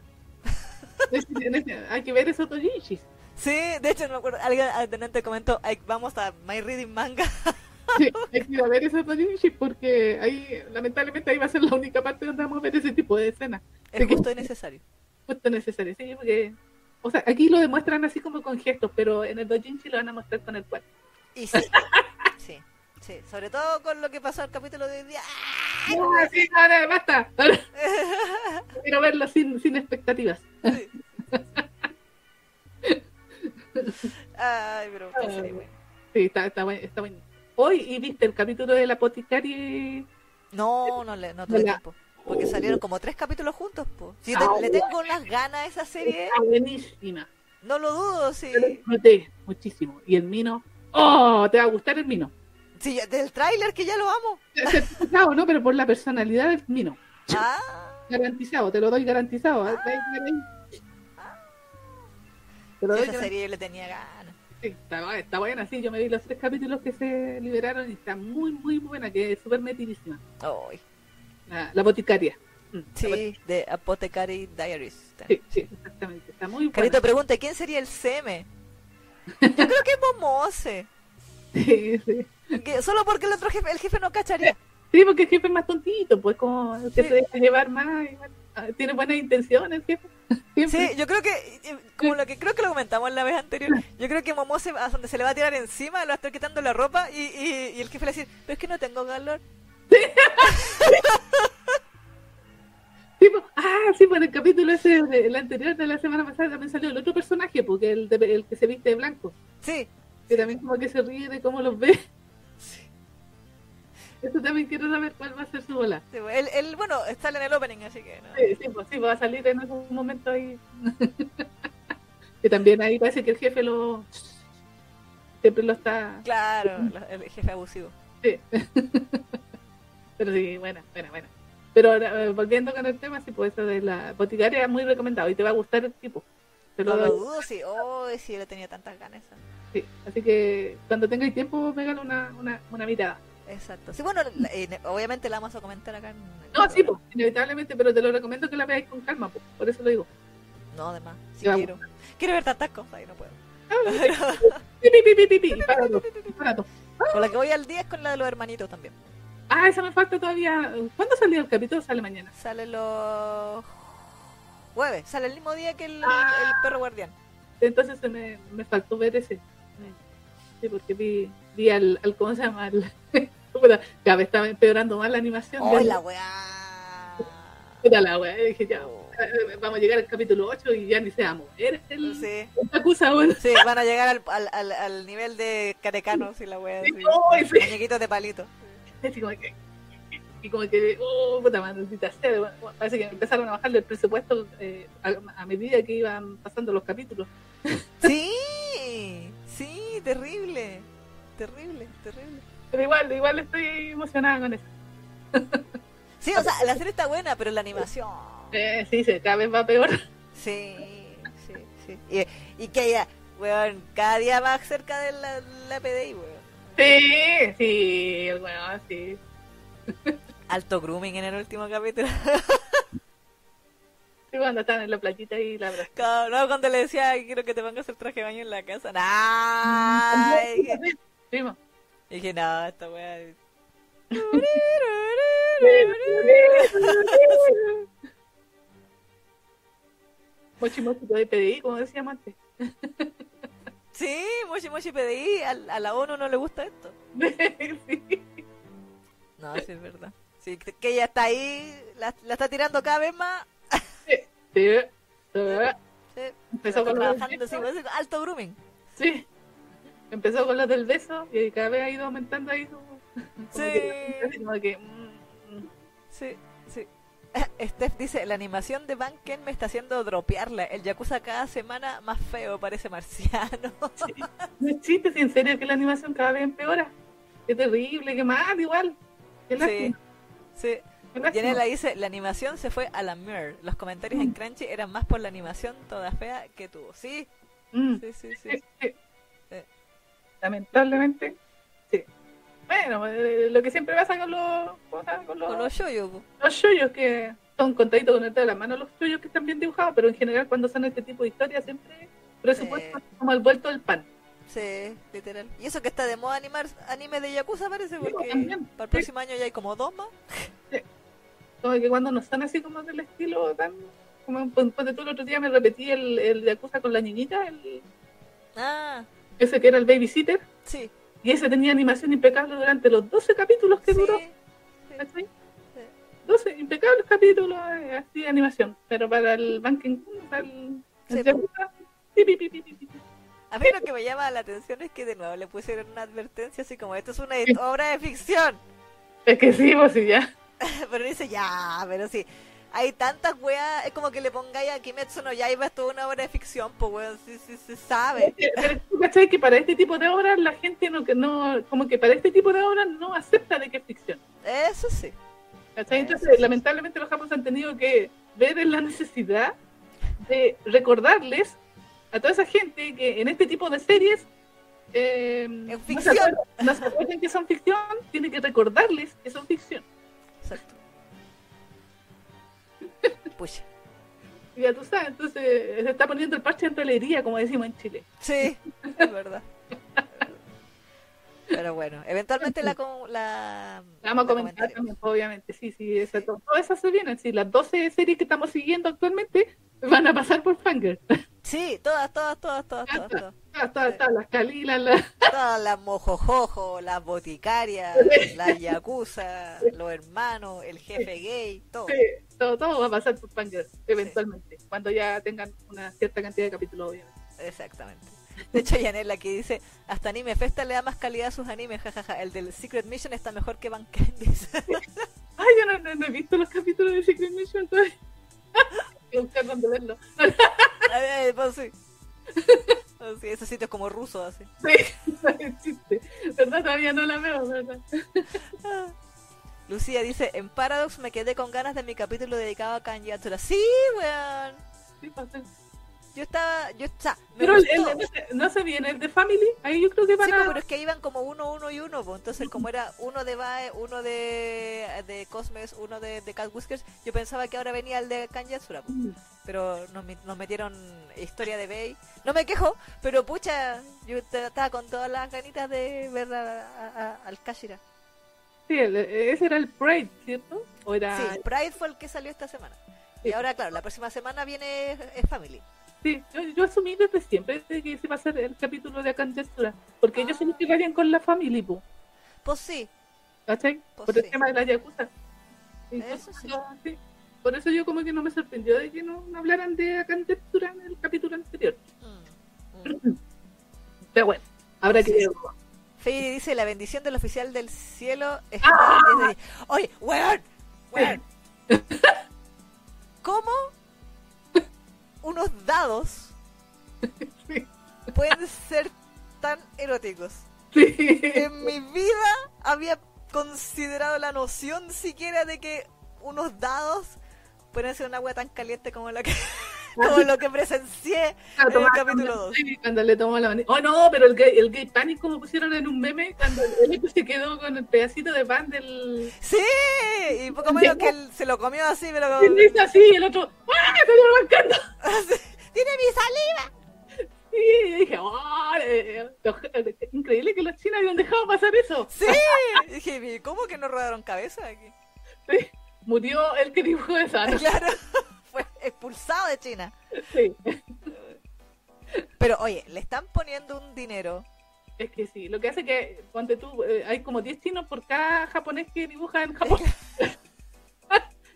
Hay que ver esos dojinshis. Sí, de hecho, no me acuerdo. Alguien adelante comentó: "Ay, Vamos a My Reading Manga. (laughs) Sí, hay que ir a ver esos dojinshis porque ahí, lamentablemente, ahí va a ser la única parte donde vamos a ver ese tipo de escenas. Es justo y necesario. Justo necesario, sí, porque. O sea, aquí lo demuestran así como con gestos, pero en el dojinshi lo van a mostrar con el cuerpo. Y sí, (laughs) sí, sí. Sobre todo con lo que pasó el capítulo de hoy día. (laughs) Ah, sí, ahora basta. (laughs) Quiero verlo sin, sin expectativas. Sí. Ay, pero. Sí, está, está, buen- está bueno. Hoy, ¿y viste el capítulo del apotecario? No, no, le, no tuve Hola. tiempo. Porque salieron como tres capítulos juntos, po. Si Ah, te- le tengo unas ganas a esa serie, Está buenísima. no lo dudo, sí. Disfruté muchísimo. Y el Mino, ¡oh! Te va a gustar el Mino. Sí, del tráiler que ya lo amo. Certificado, ¿no? Pero por la personalidad del Mino. Ah, Garantizado, te lo doy garantizado. ¿eh? Ahí. Te lo doy esa garantizado. serie le tenía ganas. Está, está buena, sí. Yo me vi los tres capítulos que se liberaron y está muy, muy buena, que es súper metidísima. La, la boticaria. Mm, la sí, de Apothecary Diaries. Sí, sí, exactamente. Está muy buena. Carito pregunta, ¿quién sería el CM? Yo creo que es Momose. (laughs) Sí, sí. Que- solo porque el otro jefe, el jefe no cacharía. Sí, porque el jefe es más tontito, pues como que Sí. se deja llevar más. y ah, tiene buenas intenciones jefe. Siempre. Sí, yo creo que, como lo que creo que lo comentamos la vez anterior, (laughs) yo creo que Momose, a donde se le va a tirar encima, le va a estar quitando la ropa y, y, y el jefe le va a decir, pero es que no tengo calor. Sí, (laughs) ah, sí, en el capítulo ese, el anterior de la semana pasada también salió el otro personaje, porque el, de- el que se viste de blanco. Sí, Que también como que se ríe de cómo los ve. Eso también quiero saber cuál va a ser su bola. Sí, pues, bueno, está en el opening, así que no. Sí, sí, pues sí, va a salir en algún momento ahí. (laughs) que también ahí parece que el jefe lo. Siempre lo está. Claro, el jefe abusivo. Sí. (laughs) Pero sí, buena, buena, buena. Pero ahora, eh, volviendo con el tema, sí, pues eso de la boticaria es muy recomendado y te va a gustar el tipo. Te lo No lo dudo, sí. Oh, sí, le tenía tantas ganas. Sí. Así que cuando tengáis tiempo, pégale una, una, una mirada. Exacto. Sí, bueno, eh, obviamente la vamos a comentar acá en No, sí, pues, inevitablemente, pero te lo recomiendo que la veáis con calma, pues, por eso lo digo. No, además, sí quiero. Quiero ver tantas cosas y no puedo. Con la que voy al día es con la de los hermanitos también. Ah, esa me falta todavía. ¿Cuándo salió el capítulo? Sale mañana. Sale los jueves. Sale el mismo día que el, Ah. el perro guardián. Entonces se me, me faltó ver ese. Sí, porque vi, vi al, al. ¿Cómo se llama? Al, puta, cada vez estaba empeorando más la animación. ¡Oh, la weá! Puta la wea, y dije ya, eh, vamos a llegar al capítulo 8 y ya ni se va a mover el, Sí. Yakuza, bueno. Sí, van a llegar al, al, al, al nivel de carecanos y la weá. Sí, así. ¡ay, sí! Muñequitos de palito. Así como que, y como que, oh, puta maldita sea, bueno, parece que empezaron a bajarle el presupuesto eh, a, a medida que iban pasando los capítulos. Sí, sí, terrible. Terrible, terrible. Pero igual, igual estoy emocionada con eso. Sí, o sea, la serie está buena, pero la animación. Eh, sí, sí, cada vez va peor. Sí, sí, sí. Y, y que haya, weón, cada día más cerca de la, la PDI, weón. Sí, sí, el weón, sí. Alto grooming en el último capítulo. Sí, cuando están en la playita y la abrazan. No, cuando le decía, "Ay, quiero que te pongas el traje de baño en la casa. Nah, y (laughs) dije, Sí, mo. Y dije, no, esta weá. (laughs) Mochi mochi de PDI, como decíamos antes. (laughs) Sí, Moshi Moshi PDI, a, la ONU no le gusta esto. (laughs) Sí. No, sí es verdad. Sí, que ella está ahí, la, la está tirando cada vez más. Sí. Sí. Sí, Empezó con trabajando, sí, parece alto grooming. Sí. Empezó con los del beso y cada vez ha ido aumentando ahí su... Sí. que- como que, mm, mm. Sí, sí. (laughs) Steph dice, la animación de Banken me está haciendo dropearla. El Yakuza cada semana más feo, parece marciano. (laughs) No es chiste, si en serio que la animación cada vez empeora. Qué terrible, qué mal, igual. Qué sí, sí. Yanela dice, la animación se fue a la mir. Los comentarios en Mm. Crunchy eran más por la animación toda fea que tuvo. Sí, Mm, sí, sí, sí. Sí, sí. Sí. Lamentablemente, sí. Bueno, eh, lo que siempre pasa con los, con los, Con los shoyo, po. los shoyos, que son contaditos con el de la mano los shoyos que están bien dibujados, pero en general cuando son este tipo de historias siempre presupuesto Sí. como el vuelto del pan. Sí, literal. Y eso que está de moda animar anime de Yakuza parece, Sí, porque también. para el Sí. próximo año ya hay como dos más. Como que cuando no son así como del estilo tan... Como pon- ponte tú el otro día me repetí el, el Yakuza con la niñita, el, Ah, ese que era el babysitter, sí. y ese tenía animación impecable durante los 12 capítulos que sí, duró. sí. ¿cachai? 12 impecables capítulos eh, así de animación, pero para el Banking para el, el Sí, Yakuza, pi, pi, pi, pi, pi, pi. A mí lo que me llama la atención es que de nuevo le pusieron una advertencia así como esto es una obra de ficción. es que sí, pues sí, ya. (laughs) Pero dice ya, pero sí. Hay tantas weas, es como que le pongáis a Kimetsu no Yaiba es toda una obra de ficción, pues weón, sí, sí, se sabe. Pero tú cachai que para este tipo de obras la gente no, que no, como que para este tipo de obras no acepta de que es ficción. Eso sí. ¿cachai? Entonces, lamentablemente los japoneses han tenido que ver en la necesidad de recordarles a toda esa gente que en este tipo de series eh, no se acuerdan que son ficción, tiene que recordarles que son ficción. Exacto. Pucha. Ya tú sabes, entonces se está poniendo el parche en alegría, como decimos en Chile. Sí, es verdad. Pero bueno, eventualmente la, la, La vamos a comentar también, obviamente. Sí, sí, esa- to- todas esas se vienen. Sí, las 12 series que estamos siguiendo actualmente van a pasar por Fanger. Sí, todas, todas, todas, todas, todas, todas. Todas, todas, todas, las Calilas, las... Todas las mojojojo, las boticarias, las yakuza, los hermanos, el jefe gay, todo. Sí, todo, todo va a pasar por Fanger, eventualmente. Cuando ya tengan una cierta cantidad de capítulos, obviamente. Exactamente. De hecho, Yanela aquí dice, hasta Anime Festa le da más calidad a sus animes, jajaja. El del Secret Mission está mejor que Van Candies. (laughs) Ay, yo no, no, no he visto los capítulos de Secret Mission todavía. (laughs) Voy a buscar dónde verlo. (laughs) Ay, pues sí. Oh, sí, ese sitio es como ruso, así. Sí, no existe. ¿Verdad? Todavía no la veo, ¿verdad? Lucía dice, en Paradox me quedé con ganas de mi capítulo dedicado a Atsura. Sí, weón. Sí, pasa. Yo estaba, yo, o sea, me Pero el, gustó. el- no se- no se viene el de Family. Ahí yo creo que Sí, van pues, pero es que iban como uno, uno y uno, pues. entonces como era uno de Bae, uno de, de Cosmes, uno de, de Cat Whiskers, yo pensaba que ahora venía el de Kanji Atsura, pues. pero nos, nos metieron historia de Bey. No me quejo, pero pucha, yo estaba con todas las ganitas de ver a- a- a- al Kashira. Sí, el- ese era el Pride, ¿cierto? O era. Sí, Pride fue el que salió esta semana. Y ahora, claro, la próxima semana viene es Family. Sí, yo, yo asumí desde siempre que ese va a ser el capítulo de Akanjetsura. Porque ellos se Ah. integrarían con la Family, po, Pues sí, ¿cachai? Pues Por el tema de la Yakuza. Eso sí. yo- sí. Por eso yo como que no me sorprendió de que no, no hablaran de Akanjetsura en el capítulo anterior. Mm, mm. Pero bueno, habrá que Sí. Fey dice, la bendición del oficial del cielo está ¡Ah! Oye, weón, weón. (laughs) ¿Cómo unos dados pueden ser tan eróticos? Sí. En mi vida había considerado la noción siquiera de que unos dados pueden ser una agua tan caliente como la que como lo que presencié Claro, en el capítulo 2. sí, cuando le tomó la. Oh no, pero el gay, el gay panic como pusieron en un meme cuando el otro se quedó con el pedacito de pan del Sí, y poco menos que él se lo comió así, pero y así y el otro ¡Ah! se tiene mi saliva. Sí, y dije, oh, eh, eh, increíble que los chinos habían dejado pasar eso. Sí, y dije, ¿cómo que no rodaron cabeza aquí? Sí, Murió el que dibujó esa. ¿no? (laughs) Claro, expulsado de China. Sí, Pero oye, le están poniendo un dinero. es que sí. Lo que hace que, ponte tú, eh, hay como 10 chinos por cada japonés que dibuja en Japón. (laughs)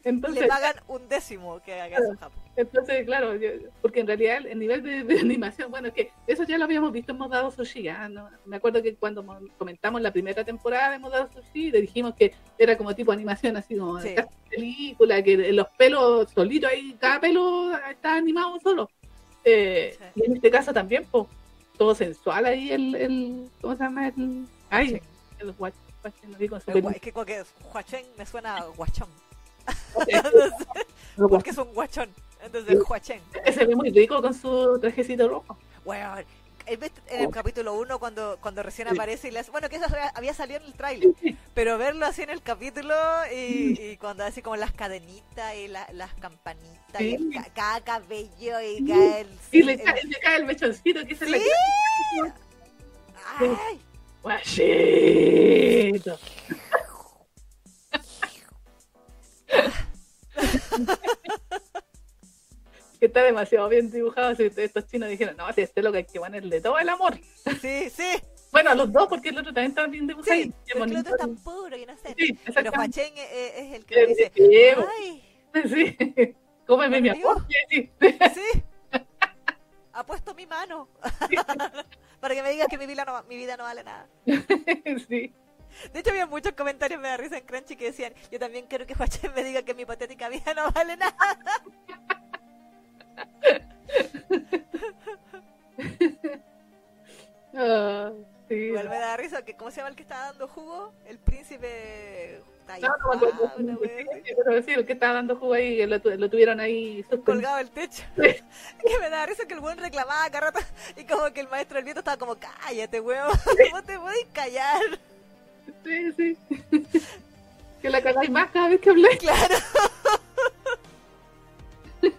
Entonces, Le pagan un décimo que haga en Japón. Entonces, claro, yo- porque en realidad el, el nivel de, de animación, bueno, es que eso ya lo habíamos visto en Modado Sushi. ¿ah? ¿no? Me acuerdo que cuando mo- comentamos la primera temporada de Modado Sushi, le dijimos que era como tipo animación, así como Sí. película, que los pelos solitos ahí, cada pelo está animado solo. Eh, Sí. Y en este caso también, pues, todo sensual ahí, el, el ¿cómo se llama? El, ay, Sí. el no digo. Es que como que Huachén me suena a guachón. (laughs) El Porque es un guachón. Entonces, Sí. Huachén. guach, se ve muy rico con su trajecito rojo. ¿has visto En el capítulo 1, cuando, cuando recién aparece y hace. Bueno, que eso había- salido en el tráiler. Pero verlo así en el capítulo y, y cuando así como las cadenitas y la- las campanitas y el cada cabello y cae el. Y le el- cae, le cae el mechoncito que se Sí. le ¡Ay! Guachito. Que está demasiado bien dibujado. Si estos chinos dijeron, no, si este es lo que hay que ponerle todo el amor. Sí, sí. Bueno, a los dos, porque el otro también está bien dibujado. Sí, pero el otro es tan puro, yo no sé. Sí, Pero. Huachén es, es el que dice: que. ¡Ay! Sí. Cómeme mi amor. Sí. Sí. Ha puesto mi mano. (laughs) Para que me digas que mi vida, no, mi vida no vale nada. (laughs) sí. De hecho, había muchos comentarios, me da risa en Crunchy, que decían: Yo también quiero que Huachén me diga que mi hipotética vida no vale nada. (laughs) Ah, sí. Igual me da risa, que ¿cómo se llama el que está dando jugo? El príncipe. No, no acuerdo. Ah, Sí, pero sí, el que estaba dando jugo ahí, lo, lo tuvieron ahí suspendido. colgado del techo. (laughs) que me da risa que el buen reclamaba cada rato y como que el maestro del viento estaba como, cállate, weón, ¿cómo te podés callar? Sí, sí. (laughs) que la cagáis más cada vez que habláis. Claro. (laughs)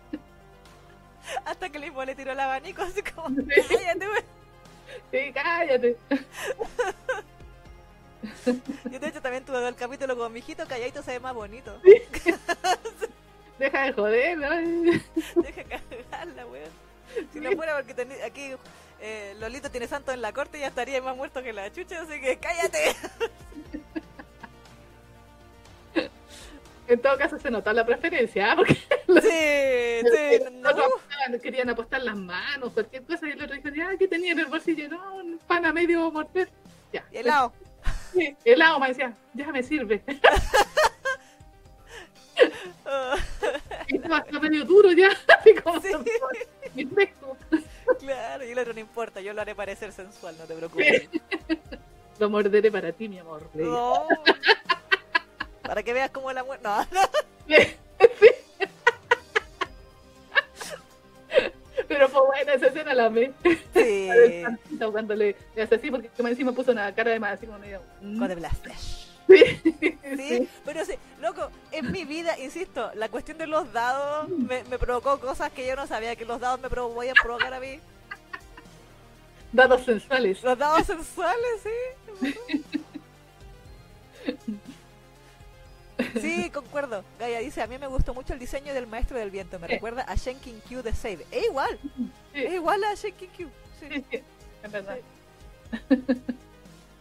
Hasta que el mismo le tiró el abanico, así como, cállate, weón. Sí, cállate. (laughs) Yo de hecho también tuve el capítulo con mi hijito, calladito se ve más bonito. Deja de joder, ¿no? Deja cagarla, weón. Si no fuera porque teni- aquí eh, Lolito tiene santo en la corte, ya estaría más muerto que la chucha, así que cállate. En todo caso se notó la preferencia, ¿ah? porque (laughs) Sí, sí, (laughs) no. apuntaba querían, apostar las manos, cualquier cosa, y el otro dijo, ya, ¿qué tenía en el bolsillo? No, un pan a medio morder. Ya. Y helado. Sí, helado, me decía, ya me sirve. (laughs) y estaba está medio duro ya, así como Sí. mi fresco. Claro, y el otro no importa, yo lo haré parecer sensual, no te preocupes. (laughs) Lo morderé para ti, mi amor. No. Para que veas cómo la muerte. No, no. (laughs) Pero fue buena esa escena, la amé. Sí. (laughs) El cuando le, le así, porque me encima puso una cara de más, así como medio. mm. Con The Blasters. Sí, (laughs) Sí, sí. pero sí, loco, en mi vida, insisto, la cuestión de los dados me, me provocó cosas que yo no sabía que los dados me provo- podían provocar a mí. Dados sensuales. Los dados sensuales, sí. Sí, concuerdo. Gaia dice, a mí me gustó mucho el diseño del maestro del viento. Me Sí. recuerda a Shenkin Q de Save. Es igual, Sí, es igual a Shenkin Q. Sí. es verdad.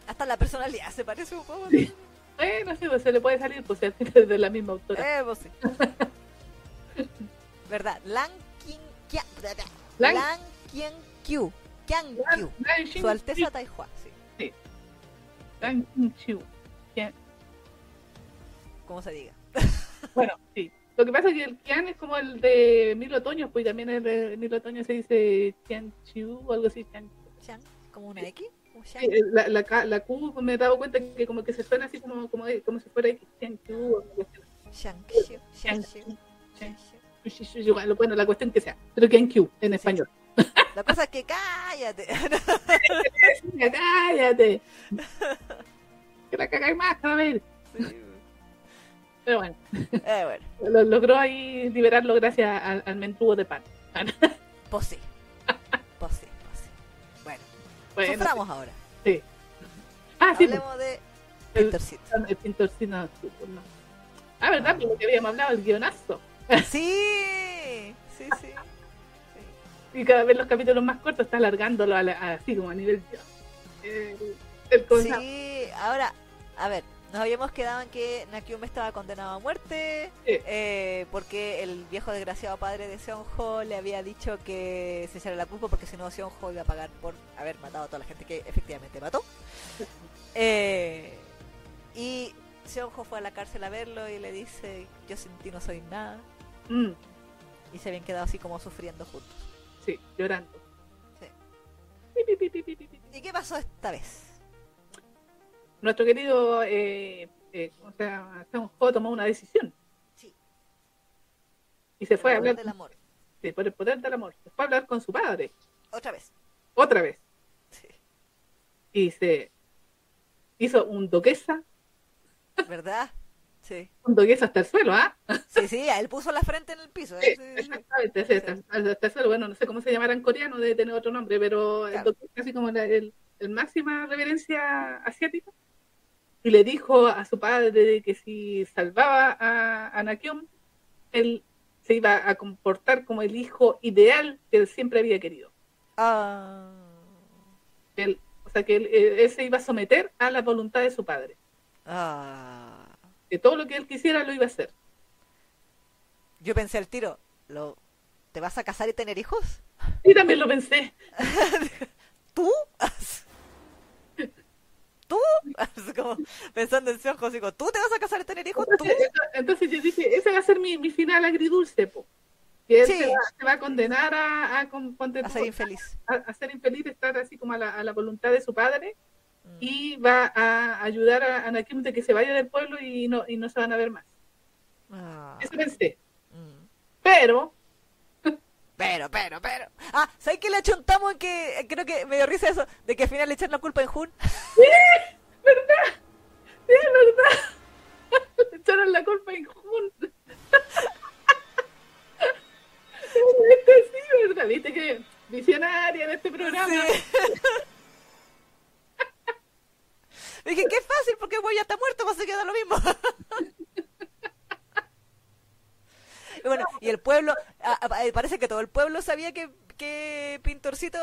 Hasta la personalidad se parece un poco. Sí. Bueno, sí, pues se le puede salir, pues (laughs) es de la misma autora. Eh, pues sí. (laughs) ¿Verdad? Lan King Lan- Lan Qian Q. Qian Q. Lan Xin Su Alteza Qiu, Taihua, sí. Lan Xin Qiu. Como se diga. (laughs) Bueno, sí. Lo que pasa es que el Qian es como el de Mil Otoños, pues también el de Mil Otoños se dice Qian Chiu o algo así. Qian. Como una X. Sí, eh, la, la, la Q me he dado cuenta que como que se suena así como, como, como si fuera o sí, Bueno, la cuestión que sea. Pero Qian Qiu en español. La cosa es que cállate. (laughs) ¡Cállate! Que la cagáis más cada vez. Sí. Pero bueno, Eh, bueno, (laughs) lo, logró ahí liberarlo gracias al, al de pan. pues sí. Bueno, suframos ahora. ah, sí, pues, Hablemos de el, Pintorcito. el pintorcino. sí, pues, no. Ah, ¿verdad? Pues lo que habíamos hablado, el guionazo. (laughs) Sí, sí, sí. Y cada vez los capítulos más cortos está alargándolo a la- a- así como a nivel guion. El, Sí, ahora, a ver, nos habíamos quedado en que Nakyume estaba condenado a muerte Sí. eh, porque el viejo desgraciado padre de Seonjo le había dicho que se echara la culpa porque si no Seonjo iba a pagar por haber matado a toda la gente que efectivamente mató. (laughs) Eh, y Seonjo fue a la cárcel a verlo y le dice, yo sin ti no soy nada. Mm, Y se habían quedado así como sufriendo juntos. sí, llorando. Sí. ¿Y qué pasó esta vez? Nuestro querido, eh, eh, o sea, Seonjo tomó una decisión. Sí. Y se fue a El poder hablar del amor. sí, por el poder del amor. Se fue a hablar con su padre, Otra vez. otra vez. Sí. Y se hizo un doquesa, ¿Verdad? Sí. un doquesa hasta el suelo, ¿ah? Sí, sí, él puso la frente en el piso. Sí, ¿eh? Exactamente, sí, hasta, hasta el suelo. Bueno, no sé cómo se llamará en coreano, debe tener otro nombre, pero el Claro. doquesa así como la, el, el máxima reverencia asiática. Y le dijo a su padre que si salvaba a, a Nakyum, él se iba a comportar como el hijo ideal que él siempre había querido. Ah, Él, o sea, que él, él- se iba a someter a la voluntad de su padre. ah. Que todo lo que él quisiera lo iba a hacer. Yo pensé al tiro, ¿lo, ¿te vas a casar y tener hijos? Y también lo pensé. (laughs) ¿Tú? ¿Tú? (laughs) Así como pensando en ojos, digo, ¿tú te vas a casar y tener hijos? ¿Tú? Entonces, entonces yo dije, ese va a ser mi, mi final agridulce, po. Que él Sí. se, va, se va a condenar a, a, con- ponte A ser infeliz. a- ser infeliz, estar así como a la, la voluntad de su padre, Mm. y va a ayudar a Anakim de que se vaya del pueblo y no, y no se van a ver más. Ah, Eso pensé. mm. Pero, Pero, pero, pero. Ah, ¿sabes que le achuntamos en que creo que me dio risa eso de que al final le echan la culpa en Jun? (laughs) ¿verdad? Sí, verdad. (laughs) Le echaron la culpa en Jun. Este (laughs) sí, ¿verdad? Viste que visionaria en este programa. Sí. Dije, qué fácil, porque voy ya está muerto, pues se queda lo mismo. Y bueno, y el pueblo, a- a- parece que todo el pueblo sabía que, que Pintorcito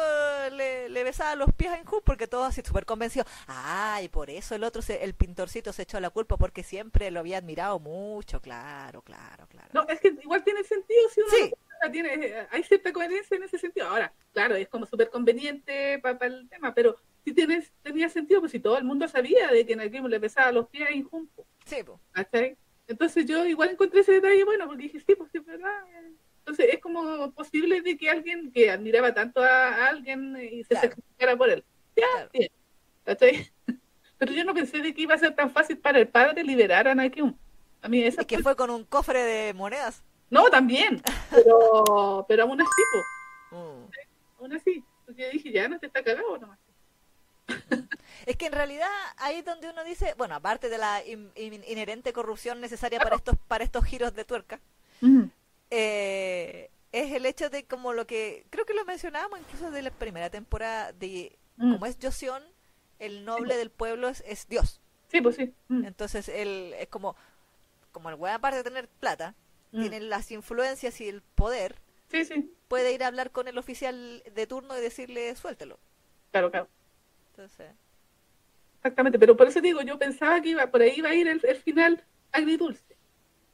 le, le besaba los pies a Inju, porque todos así súper convencidos. Ay, por eso el otro, se- el Pintorcito se echó la culpa, porque siempre lo había admirado mucho, claro, claro, claro. No, es que igual tiene sentido si uno Sí, tiene, hay cierta coherencia en ese sentido. Ahora, claro, es como súper conveniente para el tema, pero si tienes, tenía sentido, pues si todo el mundo sabía de que en el le pesaba los pies a Injunpo. Sí, pues. Entonces yo igual encontré ese detalle bueno, porque dije, sí, pues es verdad. Entonces es como posible de que alguien que admiraba tanto a, alguien y se sacrificara por él. Ya, bien. (laughs) Pero yo no pensé de que iba a ser tan fácil para el padre liberar a Nakium. A mí esa es que fue con un cofre de monedas. No, también. Pero, pero aún así, pues. (laughs) Aún así. Entonces yo dije, ya no te está cagado nomás. Es que en realidad ahí es donde uno dice, bueno, aparte de la inherente corrupción necesaria para estos para estos giros de tuerca, eh, es el hecho de como lo que creo que lo mencionábamos incluso de la primera temporada de como es Joseon, el noble del pueblo es, Dios. Sí, pues sí. Entonces él es como como el güey aparte de tener plata, tiene las influencias y el poder. Sí, sí. Puede ir a hablar con el oficial de turno y decirle, suéltelo. Claro, claro. Exactamente, pero por eso digo, yo pensaba que iba por ahí iba a ir el, final agridulce.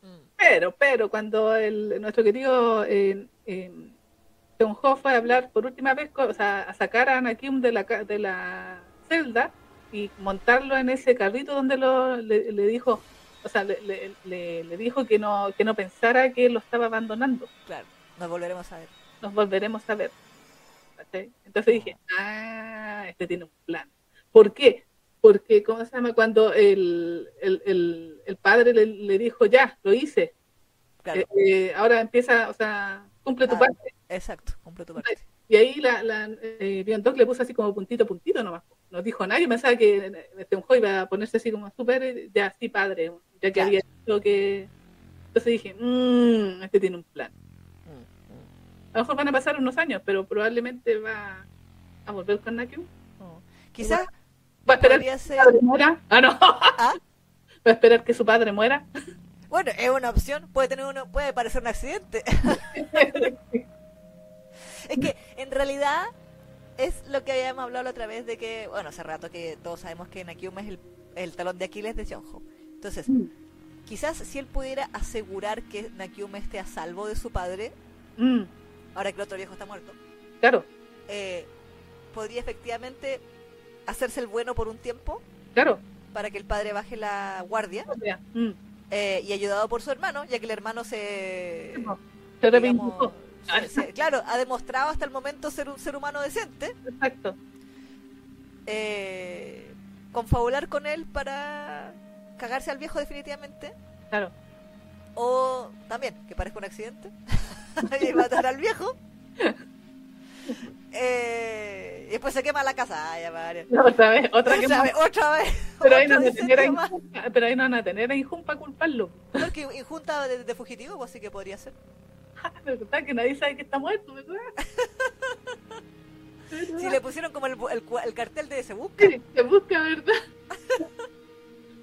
Mm. Pero, pero cuando el, nuestro querido eh, eh, fue a hablar por última vez, o sea, a sacar a Anakim de la, de la celda y montarlo en ese carrito donde lo, le, dijo, o sea, le, le, dijo que no, que no pensara que lo estaba abandonando. Claro, nos volveremos a ver. Nos volveremos a ver. Entonces dije, ah, este tiene un plan. ¿Por qué? Porque, ¿cómo se llama? Cuando el, el, el, padre le, dijo, ya, lo hice. Eh, eh, ahora empieza, o sea, cumple tu ah, parte. Exacto, cumple tu parte. Y ahí la, la eh, le puso así como puntito, puntito nomás. No dijo nadie, pensaba que este un iba a ponerse así como súper, ya sí, padre, ya que había dicho que... Entonces dije, mmm, este tiene un plan. A lo mejor van a pasar unos años, pero probablemente va a volver con Nakyu. Quizás va a esperar que su padre muera. Ah, no. ¿Ah? Va a esperar que su padre muera. Bueno, es una opción. Puede tener uno, puede parecer un accidente. (laughs) es que en realidad es lo que habíamos hablado la otra vez de que, bueno, hace rato que todos sabemos que Nakyum es el, talón de Aquiles de Seonjo. Entonces, mm. quizás si él pudiera asegurar que Nakyum esté a salvo de su padre, mm ahora que el otro viejo está muerto. Claro. Eh, podría efectivamente hacerse el bueno por un tiempo. Claro. Para que el padre baje la guardia. Mm. Eh, y ayudado por su hermano, ya que el hermano se. se, claro, ha demostrado hasta el momento ser un ser humano decente. Exacto. Eh, confabular con él para cagarse al viejo definitivamente. Claro. O también, que parezca un accidente. (laughs) y matar al viejo. (laughs) Eh, y después se quema la casa. Ay, otra vez, otra, vez, otra vez. (laughs) Pero ahí, no van a tener a pero ahí no van a tener culparlo. Porque Injunta de, de fugitivo, pues sí que podría ser. (laughs) ¿Verdad? Que nadie sabe que está muerto, ¿verdad? (laughs) Si le pusieron como el, el, el, cartel de se busca. Sí, se busca, ¿verdad?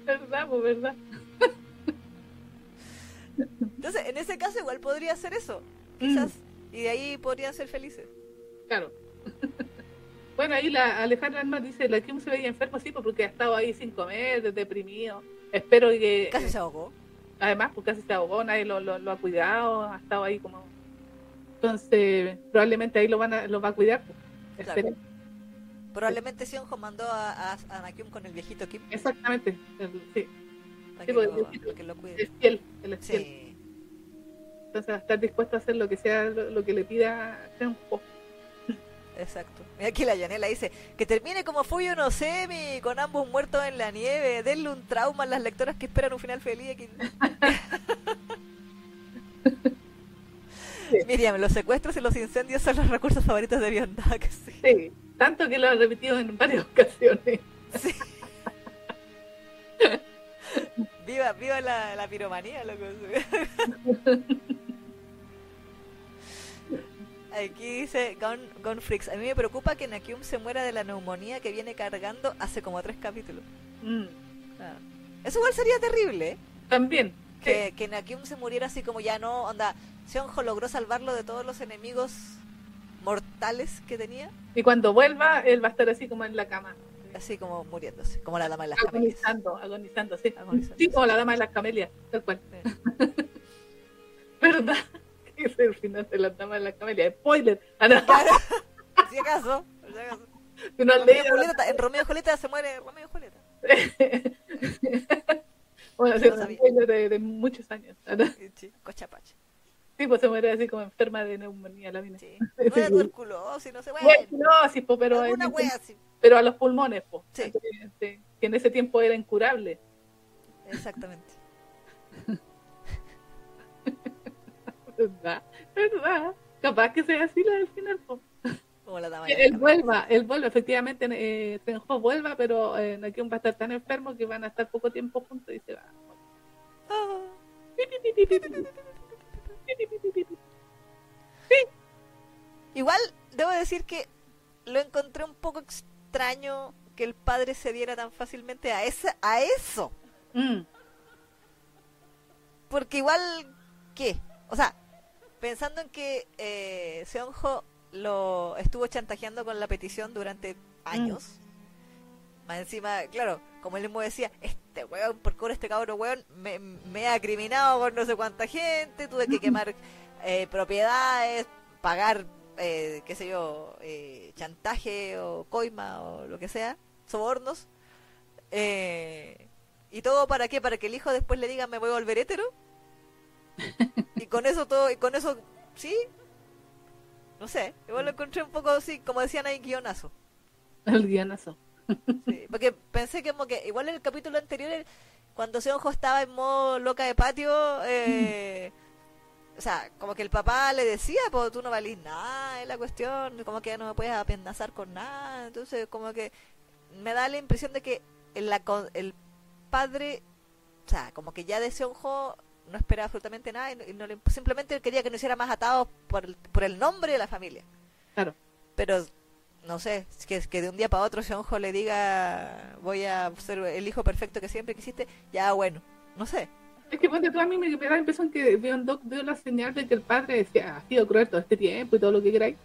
¿Verdad, pues, verdad? Entonces, en ese caso igual podría ser eso, quizás, mm. y de ahí podrían ser felices. Claro. (laughs) bueno, ahí la Alejandra Alma dice, la Kim se veía enfermo, sí, pues, porque ha estado ahí sin comer, deprimido. Espero que... Casi se ahogó. Además, pues casi se ahogó, nadie lo, lo, ha cuidado, ha estado ahí como... Entonces, probablemente ahí lo, van a, lo va a cuidar. Pues. Probablemente Sionjo mandó a, a, a con el viejito Kim. Exactamente, sí. Sí, que, lo, cuide. Es fiel, él es fiel. Entonces va a estar dispuesto a hacer lo que sea, lo, que le pida poco. Exacto. Mira aquí la Yanela dice que termine como fui no Semi, con ambos muertos en la nieve, denle un trauma a las lectoras que esperan un final feliz. Miriam, los secuestros y los incendios son los recursos favoritos de Biondac. (laughs) Sí. sí, tanto que lo ha repetido en varias ocasiones. Sí. viva, viva la, la piromanía, loco. (laughs) Aquí dice Gun, Freaks. A mí me preocupa que Nakium se muera de la neumonía que viene cargando hace como tres capítulos. Mm. Ah. Eso igual sería terrible. ¿eh? También. Que, que Nakium se muriera así como ya no, onda. Seonjo logró salvarlo de todos los enemigos mortales que tenía. Y cuando vuelva, él va a estar así como en la cama así como muriéndose, como la dama de las agonizando, camelias. Agonizando, sí. Sí, como la dama de las camelias, tal cual. (laughs) ¿Verdad? (laughs) es el final de la dama de la camelia. Spoiler. Ah, no. Claro, (laughs) si acaso. si acaso. No has Romeo Julieta, en Romeo Julieta se muere Romeo Julieta. (laughs) bueno, No sí, un spoiler de, de muchos años. Ah, no. Sí, cochapache. Sí, pues se muere así como enferma de neumonía la mina. Sí. No es tuberculosis, no sé, bueno. Tuberculosis, po, pero, alguna en- wea así. pero a los pulmones, po. Sí. Sí, que en ese tiempo era incurable. Exactamente. ¿Verdad? ¿Verdad? Capaz que sea así la del final. Como la dama Que Él vuelva, él vuelva, efectivamente, eh, Senjo vuelva, pero eh, Nakion va a estar tan enfermo que van a estar poco tiempo juntos y se va. Ah. Igual, debo decir que lo encontré un poco extraño que el padre se diera tan fácilmente a, esa, a eso. Mm, Porque igual, ¿qué? O sea, pensando en que eh, Seonjo lo estuvo chantajeando con la petición durante años. Más encima, claro, como él mismo decía, este weón, por con este cabro weón, me, me ha criminado con no sé cuánta gente, tuve que quemar (laughs) eh, propiedades, pagar, eh, qué sé yo, eh, chantaje o coima o lo que sea, sobornos. Eh, ¿Y todo para qué? ¿Para que el hijo después le diga me voy a volver hétero? Y con eso todo, y con eso, ¿sí? No sé, igual lo encontré un poco así, como decían ahí, guionazo. el guionazo. Sí, porque pensé que como que igual en el capítulo anterior, cuando Seonjo estaba en modo loca de patio, eh, o sea, como que el papá le decía, pues tú no valís nada, es la cuestión, como que ya no me puedes apendazar con nada, entonces como que me da la impresión de que el, la, con- el padre, o sea, como que ya de Seonjo no esperaba absolutamente nada y no, y no le- simplemente quería que no hiciera más atados por el, por el nombre de la familia. Claro. Pero no sé, que, que de un día para otro Seonjo le diga voy a ser el hijo perfecto que siempre quisiste, ya bueno, no sé. Es que ponte tú a mí me, me da la impresión que Doc dio la señal de que el padre decía, ha sido cruel todo este tiempo y todo lo que queráis.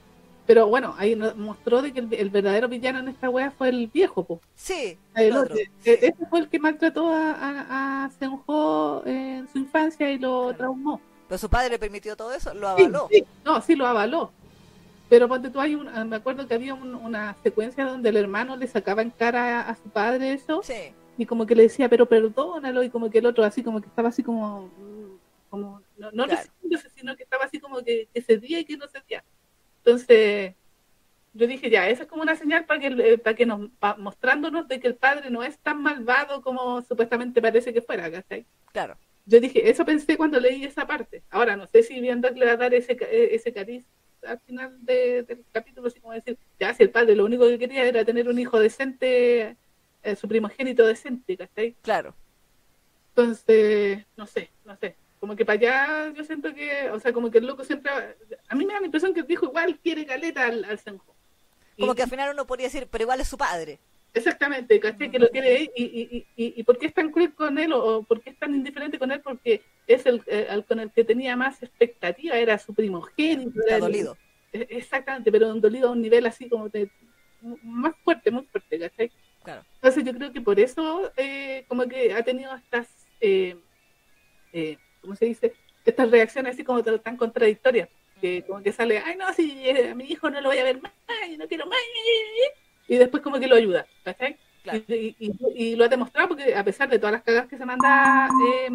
Pero bueno, ahí nos mostró de que el, el verdadero villano en esta wea fue el viejo, po. Sí, El el otro. Eh, Ese fue el que maltrató a, a, a Seonjo en su infancia y lo Claro. traumó. Pero su padre le permitió todo eso, lo avaló. sí, no, sí lo avaló. Pero ponte tú, hay un, me acuerdo que había un- una secuencia donde el hermano le sacaba en cara a, a su padre eso, Sí, y como que le decía, pero perdónalo, y como que el otro así como que estaba así como, como no, no Claro. sino que estaba así como que, que cedía y que no cedía. Entonces, yo dije, ya, esa es como una señal para que, eh, para que nos, pa- mostrándonos de que el padre no es tan malvado como supuestamente parece que fuera, ¿cachai? claro. Yo dije, eso pensé cuando leí esa parte. Ahora no sé si bien Doc le va a dar ese, eh, ese cariz al final de- del capítulo, así como decir, ya si el padre lo único que quería era tener un hijo decente, eh, su primogénito decente, ¿cachai? Claro. Entonces, no sé, no sé. Como que para allá yo siento que, o sea, como que el loco siempre, a mí me da la impresión que el viejo igual quiere caleta al, al Senjo. Como Y- que al final uno podría decir, pero igual es su padre. Exactamente, ¿cachai? Que lo quiere. Y, y, y, y, y por qué es tan cruel con él o, o por qué es tan indiferente con él? Porque es el, eh, con el que tenía más expectativa, era su primogénito. Era dolido. eh, Exactamente, pero dolido a un nivel así como de, más fuerte, muy fuerte, ¿cachai? Claro. Entonces yo creo que por eso eh, como que ha tenido estas, eh, eh, ¿cómo se dice? Estas reacciones así como tan contradictorias, que como que sale, ay no, si eh, a mi hijo no lo voy a ver más, no quiero más, y después como que lo ayuda, ¿cachai? Claro. Y, y- y- y lo ha demostrado porque a pesar de todas las cagadas que se manda eh,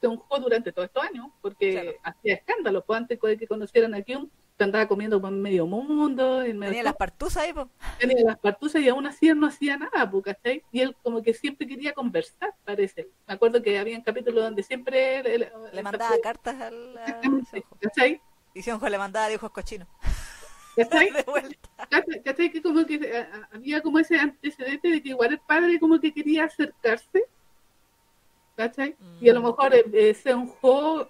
Seonjo durante todos estos años, porque Claro. hacía escándalo, pues antes de que conocieran a Kyung, andaba comiendo con medio mundo, en medio Tenía las partusas ahí, tenía las partusas y aún así él no hacía nada, pues, ¿cachai? Y él como que siempre quería conversar, parece. Me acuerdo que había un capítulo donde siempre él- él- Le mandaba cartas al Exactamente. ¿cachai? Y Seonjo le mandaba dibujos cochinos. ¿Cachai? (laughs) De vuelta. ¿Cachai? ¿Cachai? Que como que eh, había como ese antecedente de que igual el padre como que quería acercarse, ¿cachai? Y a lo Mm. mejor eh, eh, Seonjo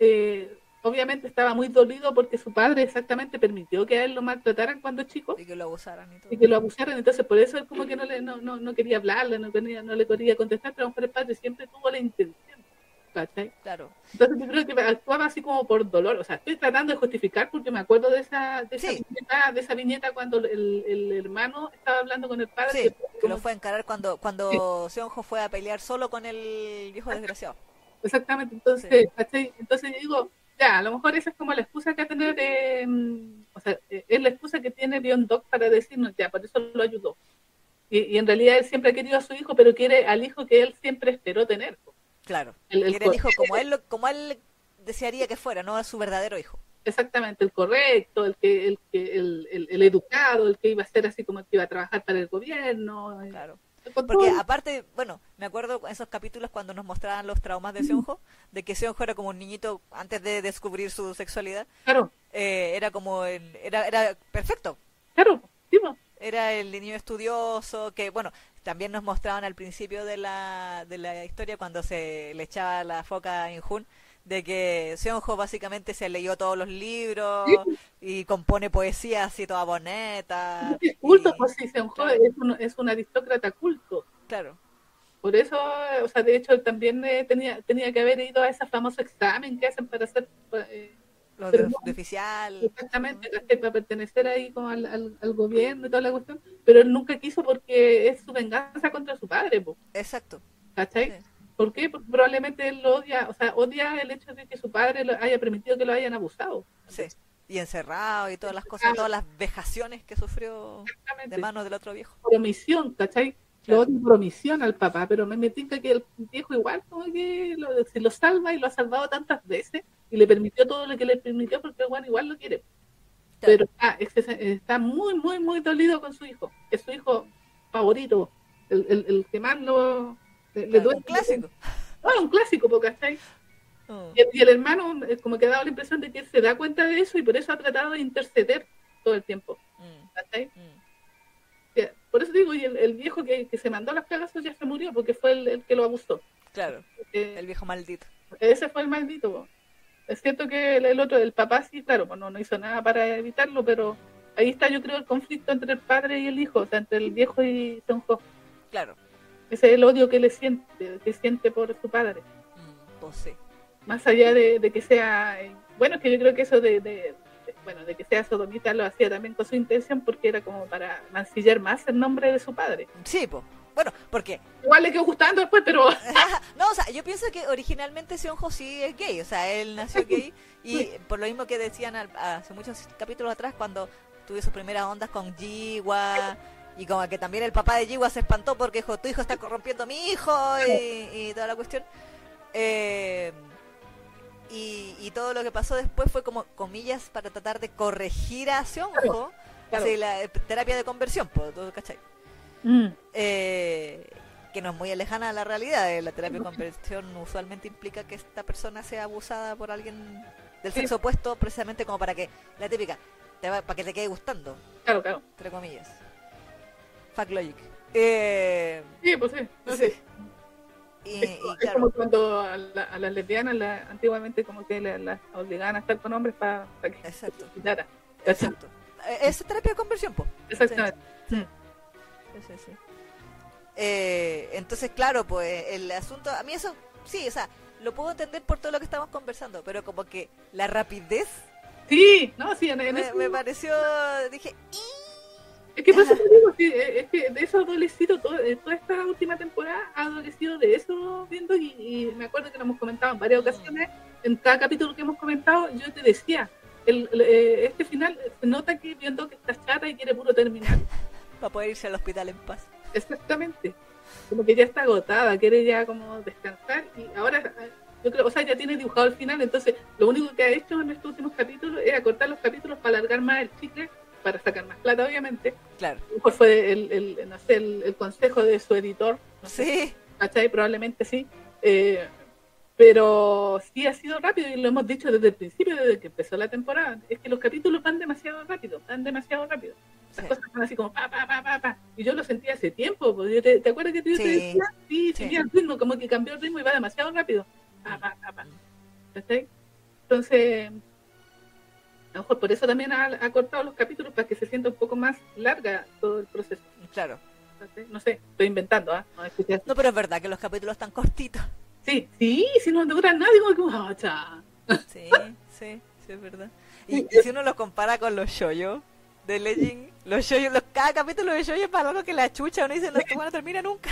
eh, obviamente estaba muy dolido porque su padre exactamente permitió que a él lo maltrataran cuando chico. Y que lo abusaran y todo. y que lo abusaron, entonces por eso él como que no le no, no, no quería hablarle, no, quería, no le quería contestar, pero a lo mejor el padre siempre tuvo la intención, ¿cachai? Claro. Entonces yo creo que actuaba así como por dolor, o sea, estoy tratando de justificar porque me acuerdo de esa, de esa, Sí. viñeta, de esa viñeta cuando el, el hermano estaba hablando con el padre, Sí, que que como- lo fue a encarar cuando, cuando Seonjo fue a pelear solo con el viejo desgraciado. exactamente, entonces, ¿cachai? Entonces yo digo, Ya, a lo mejor esa es como la excusa que ha tener, eh, o sea, eh, es la excusa que tiene Leon Doc para decirnos, ya, por eso lo ayudó. Y, y, en realidad él siempre ha querido a su hijo, pero quiere al hijo que él siempre esperó tener. Claro, el, el quiere el hijo como él, como él desearía que fuera, no a su verdadero hijo. Exactamente, el correcto, el que, el, que el, el, el, educado, el que iba a ser así como el que iba a trabajar para el gobierno. Claro. Porque aparte, bueno, me acuerdo en esos capítulos cuando nos mostraban los traumas de Seonjo, de que Seonjo era como un niñito antes de descubrir su sexualidad. Claro. Eh, era como el, era, era perfecto. Claro, sí, Era el niño estudioso que, bueno, también nos mostraban al principio de la, de la historia cuando se le echaba la foca a Injun de que Seonjo básicamente se leyó todos los libros sí. y compone poesía así toda bonita. Es culto, y, pues sí, Seonjo claro. es, un, es un aristócrata culto. Claro. Por eso, o sea, de hecho también eh, tenía tenía que haber ido a ese famoso examen que hacen para ser... Eh, Lo de, de, oficial. Exactamente, para pertenecer ahí como al, al, al, gobierno y toda la cuestión, pero él nunca quiso porque es su venganza contra su padre. Po. Exacto. ¿Cachai? Sí. ¿Por qué? Porque probablemente él lo odia, o sea, odia el hecho de que su padre lo haya permitido que lo hayan abusado. Sí, y encerrado y todas las cosas, todas las vejaciones que sufrió de manos del otro viejo. Por omisión, ¿cachai? Lo odia por omisión al papá, pero me metí que el viejo igual como que lo, se lo salva y lo ha salvado tantas veces y le permitió todo lo que le permitió porque bueno, igual lo quiere. Claro. Pero está, está muy, muy, muy dolido con su hijo. Es su hijo favorito, el, el, el que más lo le, le duele. Un clásico. No, un clásico. Oh. Y, y, el hermano, como que ha dado la impresión de que él se da cuenta de eso y por eso ha tratado de interceder todo el tiempo. Mm. Mm. Por eso digo, y el, el viejo que, que, se mandó a las cagazos ya se murió porque fue el, el que lo abusó. Claro, eh, el viejo maldito. Ese fue el maldito. Po. Es cierto que el, el, otro, el papá sí, claro, pues no, no hizo nada para evitarlo, pero ahí está yo creo el conflicto entre el padre y el hijo, o sea, entre el viejo y Sonjo. Claro. Ese es el odio que le siente, que siente por su padre. Mm, pues sí. Más allá de, de, que sea, bueno, es que yo creo que eso de, de, de, bueno, de que sea sodomita lo hacía también con su intención porque era como para mancillar más el nombre de su padre. Sí, pues. Bueno, porque... Igual le quedó gustando después, pero... (laughs) (laughs) no, o sea, yo pienso que originalmente Seonjo sí es gay, o sea, él nació (laughs) gay y por lo mismo que decían al, hace muchos capítulos atrás cuando tuve sus primeras ondas con Jiwa y como que también el papá de Jiwa se espantó porque dijo, tu hijo está corrompiendo a mi hijo y, y toda la cuestión. Eh, y, y, todo lo que pasó después fue como comillas para tratar de corregir a Seonjo, claro, claro. Así, la terapia de conversión, ¿tú cachai? Mm. Eh, que no es muy lejana a la realidad. La terapia de conversión usualmente implica que esta persona sea abusada por alguien del sí. sexo opuesto, precisamente como para que, la típica, te va, para que te quede gustando. Claro, claro. Entre comillas. Fuck logic. Eh, sí, pues sí. No sé. Y, es, y es claro, como cuando a, la, a las lesbianas la, antiguamente como que las la obligaban a estar con hombres para pa que Exacto. quitara. Exacto. Es terapia de conversión, po. Exactamente. Sí. Sí, sí, sí. Eh, entonces, claro, pues el asunto, a mí eso, sí, o sea, lo puedo entender por todo lo que estamos conversando, pero como que la rapidez. Sí, no, sí, en, en me, eso... me, pareció, dije, es que por eso te digo, sí, es que de eso ha adolecido, todo, toda esta última temporada ha adolecido de eso viendo y, y, me acuerdo que lo hemos comentado en varias ocasiones, en cada capítulo que hemos comentado, yo te decía, el, eh, este final se nota que viendo que está chata y quiere puro terminar. Para poder irse al hospital en paz. Exactamente. Como que ya está agotada, quiere ya como descansar y ahora, yo creo, o sea, ya tiene dibujado el final, entonces lo único que ha hecho en estos últimos capítulos es acortar los capítulos para alargar más el chicle para sacar más plata, obviamente. Claro. Mejor fue el, el, no sé, el, el, consejo de su editor. No sí. Sé, ¿Cachai? Probablemente sí. Eh, pero sí ha sido rápido y lo hemos dicho desde el principio, desde que empezó la temporada. Es que los capítulos van demasiado rápido, van demasiado rápido. Las sí. cosas van así como pa, pa, pa, pa, pa. Y yo lo sentí hace tiempo. Pues, te, ¿Te, acuerdas que yo sí. te decía? Sí, sí, sí. el ritmo, como que cambió el ritmo y va demasiado rápido. Pa, pa, pa, pa. ¿Cachai? Entonces, a lo mejor por eso también ha, ha, cortado los capítulos para que se sienta un poco más larga todo el proceso. Claro. No sé, estoy inventando, ¿ah? ¿eh? No, no, pero es verdad que los capítulos están cortitos. Sí, sí, si no duran nada, digo que oh, (laughs) Sí, sí, sí, es verdad. Y, y, si uno los compara con los shoyo de Legend, los shoyo, los, cada capítulo de shoyo es para lo que la chucha, uno dice, no, esto no termina nunca.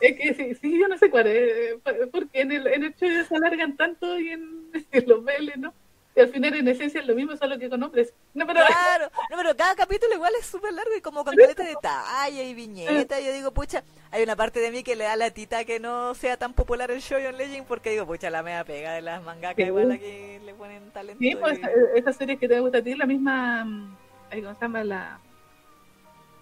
Es que sí, sí, yo no sé cuál es, porque en el, en el shoyo se alargan tanto y en, (laughs) en los BL, ¿no? Y al final en esencia es lo mismo, solo que con hombres. No, pero... Claro, no, pero cada capítulo igual es súper largo y como con caleta de detalle y viñeta. Yo digo, pucha, hay una parte de mí que le da la tita que no sea tan popular el show on Legend porque digo, pucha, la mea pega de las mangakas igual aquí le ponen talento. Sí, pues y... esa serie que te gusta a ti, la misma, mm, ¿cómo se llama? La,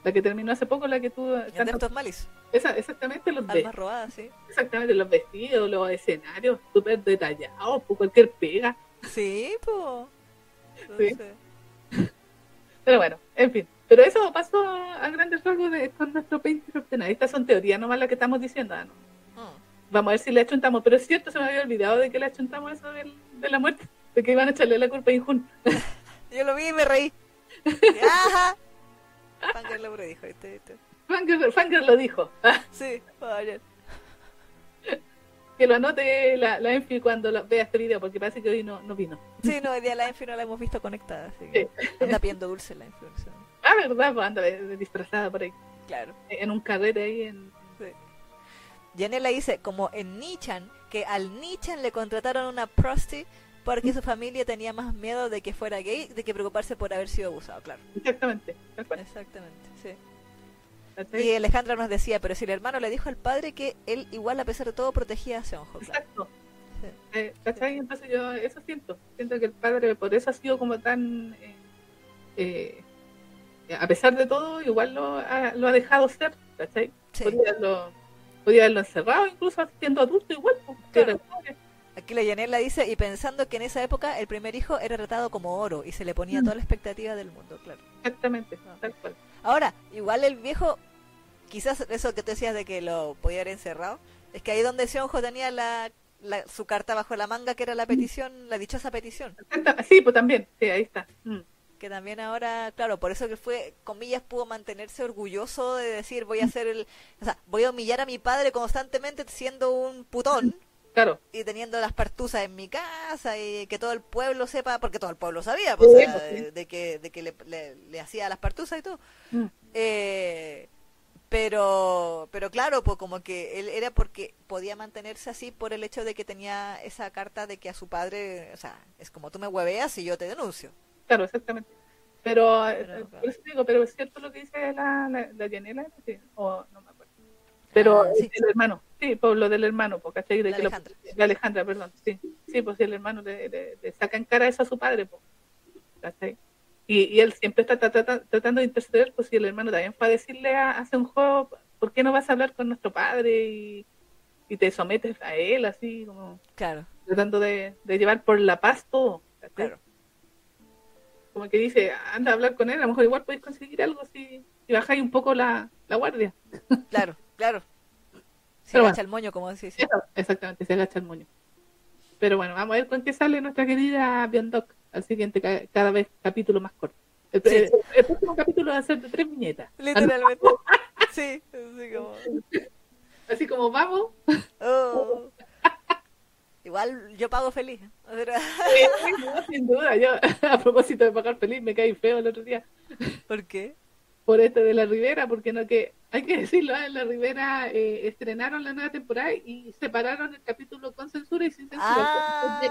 la que terminó hace poco, la que tú... Tantos Malis. Esa, exactamente los Almas robadas, sí. Exactamente, los vestidos, los escenarios, súper detallados, por cualquier pega. Sí, pues. Sí. Pero bueno, en fin. Pero eso pasó a grandes rasgos de, con nuestro Painter Obtenad. Estas son teorías nomás las que estamos diciendo. ¿no? Mm. Vamos a ver si le achuntamos. Pero es cierto, se me había olvidado de que le achuntamos eso de, de la muerte. De que iban a echarle la culpa a Injun. (laughs) Yo lo vi y me reí. (laughs) Ajá. Fanger lo predijo. Fanger lo dijo. sí, vaya que lo anote la, la Enfi cuando lo, vea este video, porque parece que hoy no, no vino. Sí, no, hoy día la Enfi no la hemos visto conectada, así que sí. anda pidiendo dulce la Enfi. Ah, verdad, pues anda disfrazada por ahí. Claro. En un carrete ahí en... Sí. Janela dice, como en Nichan, que al Nichan le contrataron una prosti porque su familia tenía más miedo de que fuera gay de que preocuparse por haber sido abusado, claro. Exactamente. Exactamente, sí. Y Alejandra nos decía, pero si el hermano le dijo al padre que él igual a pesar de todo protegía a Seonjo. Exacto. Sí. Eh, ¿Cachai? Entonces yo eso siento. Siento que el padre por eso ha sido como tan... Eh, eh, a pesar de todo, igual lo ha, lo ha dejado ser. ¿Cachai? Sí. Podía, haberlo, podía haberlo encerrado incluso siendo adulto igual. Claro. Aquí la Yanela dice, y pensando que en esa época el primer hijo era tratado como oro y se le ponía mm. toda la expectativa del mundo, claro. Exactamente, no. tal cual. Ahora, igual el viejo, quizás eso que tú decías de que lo podía haber encerrado, es que ahí donde Sionjo tenía la, la, su carta bajo la manga, que era la petición, la dichosa petición. Sí, pues también, sí, ahí está. Mm. Que también ahora, claro, por eso que fue, comillas, pudo mantenerse orgulloso de decir, voy a hacer el, o sea, voy a humillar a mi padre constantemente siendo un putón. Claro. Y teniendo las partusas en mi casa y que todo el pueblo sepa, porque todo el pueblo sabía, pues, sí, o sea, de, de, que, de que le, le, le, hacía las partusas y todo. Mm. Eh, pero, pero claro, pues como que él era porque podía mantenerse así por el hecho de que tenía esa carta de que a su padre, o sea, es como tú me hueveas y yo te denuncio. Claro, exactamente. Pero, pero, eh, por eso digo, pero es cierto lo que dice la, la, la ¿sí? o no me acuerdo. Pero ah, sí, el, hermano, sí, por lo del hermano, porque de, de, Alejandra. Lo, de Alejandra, perdón, sí, sí, pues si el hermano le, le, le, saca en cara eso a su padre, pues, ¿cachai? Y, y él siempre está tratando, tratando de interceder, pues si el hermano también fue a decirle a, hace un juego, ¿por qué no vas a hablar con nuestro padre y, y te sometes a él, así como claro. tratando de, de llevar por la paz todo, ¿cachai? Claro. Como que dice, anda a hablar con él, a lo mejor igual podéis conseguir algo si, si bajáis un poco la, la guardia. Claro, claro. Se Pero agacha bueno. el moño, como decís. Eso, exactamente, se agacha el moño. Pero bueno, vamos a ver con qué sale nuestra querida Biondoc al siguiente, ca- cada vez capítulo más corto. El, Sí. el- el próximo capítulo va a ser de tres viñetas. Literalmente. (laughs) sí, así como... Así como vamos. oh. Igual yo pago feliz. ¿eh? Sí, no, sin duda. Yo, (laughs) a propósito de pagar feliz, me caí feo el otro día ¿Por qué? Por este de la Rivera, porque no que, hay que (laughs) decirlo, en la Rivera eh, estrenaron la nueva temporada y separaron el capítulo con censura y sin censura. Entonces,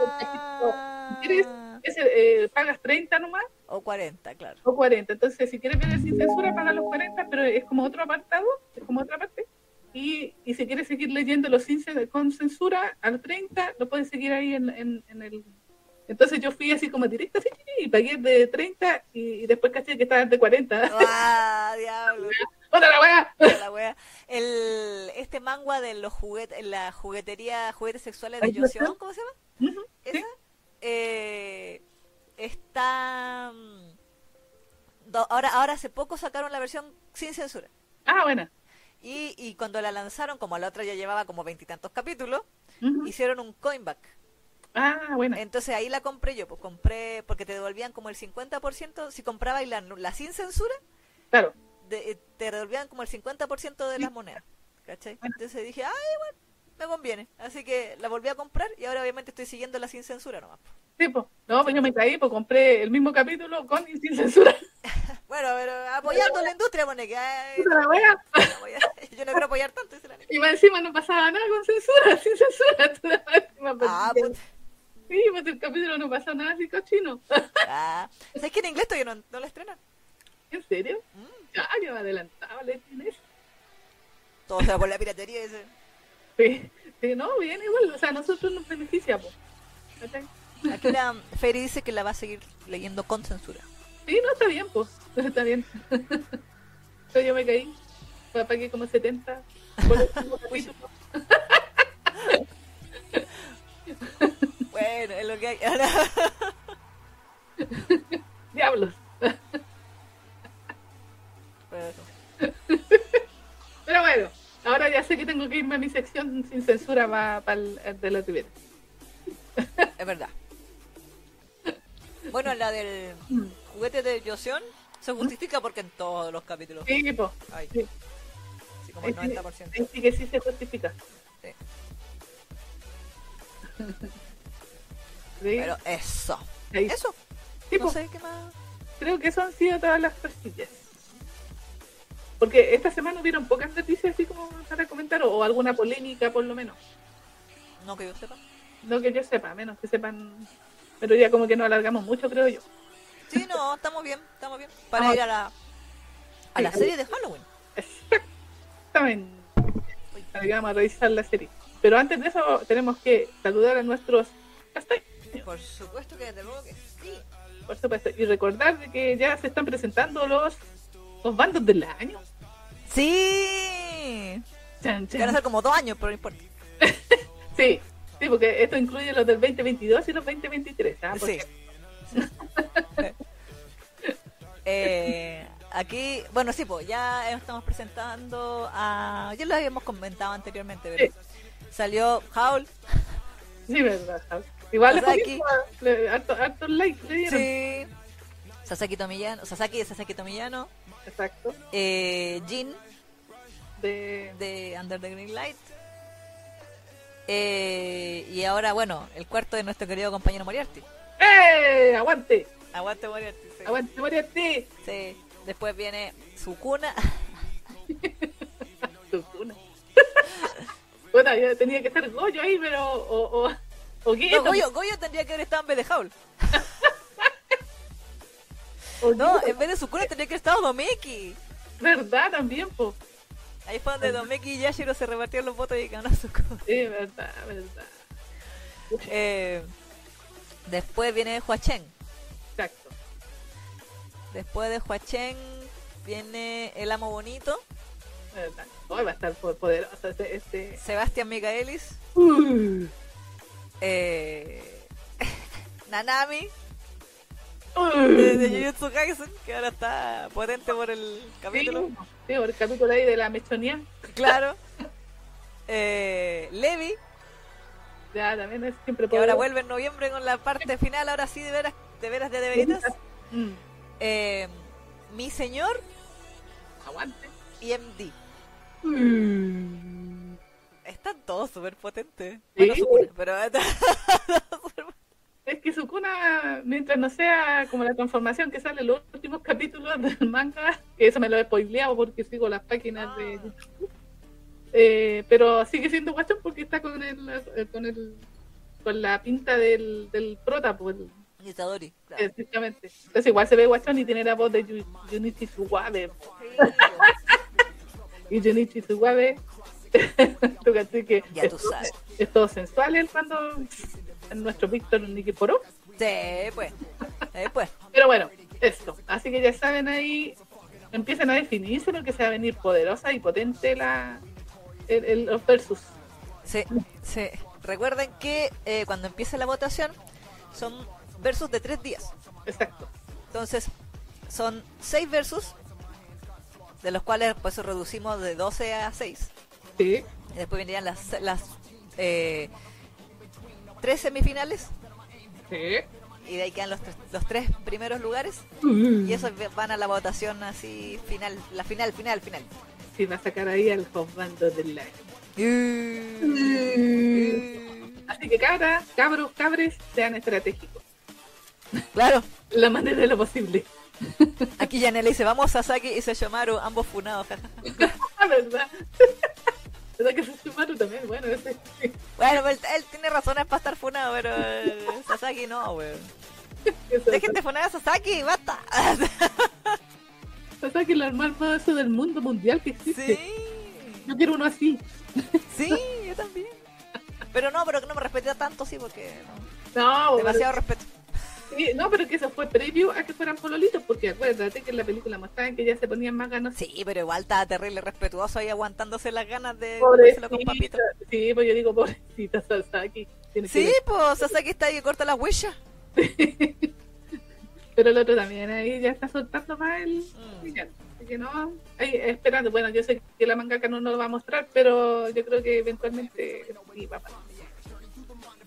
si quieres, Ah, ese, eh, pagas 30 nomás o 40, claro. o 40. Entonces, si quieres ver el sin censura, paga los 40, pero es como otro apartado, es como otra parte. Y, y si quieres seguir leyéndolo sin, cen- con censura, al 30, lo puedes seguir ahí en, en, en el... Entonces yo fui así como directa así, y pagué de 30 y, y después caché que estaba de 40. ¡Ah, (laughs) diablo! ¡Otra la wea! La wea. El, este mangua de los juguetes, la juguetería, juguetes sexuales de. Yoseon, ¿cómo se llama? ¿Esa? sí. Eh, está... mm, do- ahora, ahora hace poco sacaron la versión sin censura. Ah, bueno. Y, y cuando la lanzaron, como la otra ya llevaba como veintitantos capítulos, hicieron un coinback. Ah, bueno. Entonces ahí la compré yo, pues compré, porque te devolvían como el 50%, si comprabas la, la sin censura, Claro. de- eh, te devolvían como el 50% de las monedas. ¿Cachai? Bueno. Entonces dije, ay, bueno, me conviene. Así que la volví a comprar y ahora obviamente estoy siguiendo la sin censura nomás. po. Sí, pues. No, pues yo me caí, pues compré el mismo capítulo con y sin censura. (laughs) Bueno, pero apoyando la industria, pone que ay, la wea. (laughs) yo no quiero apoyar tanto. (laughs) Y más encima no pasaba nada con censura, sin censura. Última Ah, pues, Sí, pues el capítulo no pasa nada así cochino. Ah, ¿Sabes que en inglés todavía no, no la estrenan? ¿En serio? Mm, Ya, que me adelantaba la inglés. todo sea por la piratería ese. Sí, sí, no, bien igual. O sea, nosotros nos beneficiamos. ¿Cachai? Aquí la Fairy dice que la va a seguir leyendo con censura. Sí, no, está bien, pues. (laughs) Está bien. Pero yo me caí. Pagué como 70 por el último (laughs) capítulo. (laughs) Bueno, es lo que hay. (laughs) (laughs) Diablos. Pero- Pero bueno, ahora ya sé que tengo que irme a mi sección sin censura para el, el de la Rivera. es verdad. Bueno, la del juguete de Joseon se justifica porque en todos los capítulos Sí, pues. hay, Sí. así como el Ahí sí, 90%. ahí sí que sí se justifica. Sí. (laughs) Sí, Pero eso. ahí- Eso. No sé qué más. creo que eso han sido todas las cosillas. Porque esta semana hubieron pocas noticias así como para comentar, o, o alguna polémica por lo menos. No que yo sepa. No que yo sepa, a menos que sepan. Pero ya como que nos alargamos mucho, creo yo. Sí, no, estamos bien, estamos bien. Para Ah. ir a la, a la serie de Halloween. Exactamente. Vamos a revisar la serie. Pero antes de eso, tenemos que saludar a nuestros castaños, Por supuesto que desde luego que sí. por supuesto. Y recordar de que ya se están presentando los, los bandos del año. Sí. Chan, van a ser como dos años, pero no importa. (laughs) Sí, sí, porque esto incluye los del 2022 y los 2023. ¿ah? Sí. Porque- (laughs) Eh, aquí, bueno, sí, pues ya estamos presentando a. Ya lo habíamos comentado anteriormente, pero salió Howl. Sí, verdad. ¿sabes? Igual Sasaki. le- harto, harto like le dieron. Sí. Sasaki Tomillano, Sasaki de Sasaki Tomillano, Exacto. eh, Jin De... de Under the Green Light. Eh, y ahora, bueno, el cuarto de nuestro querido compañero Moriarty. ¡Eh! ¡Aguante! Aguante Moriarty. Sí. ¡Aguante, Moriarty! Sí. Después viene Sukuna. Cuna. (laughs) (laughs) Puta, yo tenía que estar Goyo ahí, pero. O, o, No, Goyo, Goyo tendría que haber estado en vez de Howl. (laughs) No, en vez de Sukuna tendría que haber estado Domeki. verdad también, po. Ahí fue donde Domeki y Yashiro se repartieron los votos y ganó Sukuna. Sí, verdad, verdad. Eh, después viene Huachen. Exacto. Después de Huachen viene El Amo Bonito, verdad. Hoy va a estar po- poderoso este. este... Sebastián Micaelis, Uh, eh, (laughs) Nanami de, Jujutsu Kaisen, que ahora está potente por el capítulo. Sí, sí, por el capítulo ahí de la mechonía. Claro. (laughs) Eh, Levi, Ya, también es siempre que ahora vuelve en noviembre con la parte final, ahora sí de veras, de veras de, de veritas. Mm, Eh, mi señor aguante. y MD. Mm. Están todos súper potentes. Sí. Bueno, Sukuna, pero (laughs) Es que Sukuna, mientras no sea como la transformación que sale en los últimos capítulos del manga, que eso me lo he spoileado porque sigo las páginas de Ah. Eh, pero sigue siendo guachón porque está con el, eh, con el con la pinta del, del prota, pues, claro. exactamente. Entonces igual se ve guachón y tiene la voz de Junichi Suwabe. (laughs) Y Junichi Suwabe, (laughs) tú caché que Ya tú es, sabes. es todo sensual él cuando nuestro Víctor Nikiforov. Sí, pues. Eh, pues. Pero bueno, esto. Así que ya saben ahí, empiezan a definirse porque se va a venir poderosa y potente la el, el- los versus. Sí, sí. Recuerden que eh, cuando empiece la votación son versus de tres días. Exacto. Entonces, son seis versus, de los cuales pues reducimos de 12 a 6. Sí. Y después vendrían las, las eh, tres semifinales Sí. y de ahí quedan los, tres- los tres primeros lugares y esos van a la votación así final, la final, final, final. Sí, va a sacar ahí al bando del año. Así que cabras, cabros, cabres, sean estratégicos. Claro, La manera de lo posible. aquí Yanela dice, vamos Sasaki y Sesshomaru, ambos funados. (laughs) verdad. (laughs) ¿Verdad que también? Bueno, ese... Bueno, pues, él tiene razones para estar funado, pero eh, (laughs) Sasaki no, weón. Dejen de funar a Sasaki, basta. (laughs) Sasaki es el más mazo del mundo mundial que existe. Sí. Yo quiero uno así. Sí, yo también. Pero no, pero que no me respete tanto, sí, porque no. No, demasiado respeto. Sí, no, pero que eso fue previo a que fueran pololitos, porque acuérdate que en la película mostraban que ya se ponían más ganas. Sí, pero igual estaba terrible respetuoso ahí aguantándose las ganas de Pobrecita. con papito. Sí, pues yo digo, pobrecita Sasaki. Tiene que- Sí, pues Sasaki está ahí que corta las huellas. (laughs) Pero el otro también ahí ya está soltando más el Mm. Así que no, ahí esperando. Bueno, yo sé que la mangaka no nos lo va a mostrar, pero yo creo que eventualmente sí va a pasar.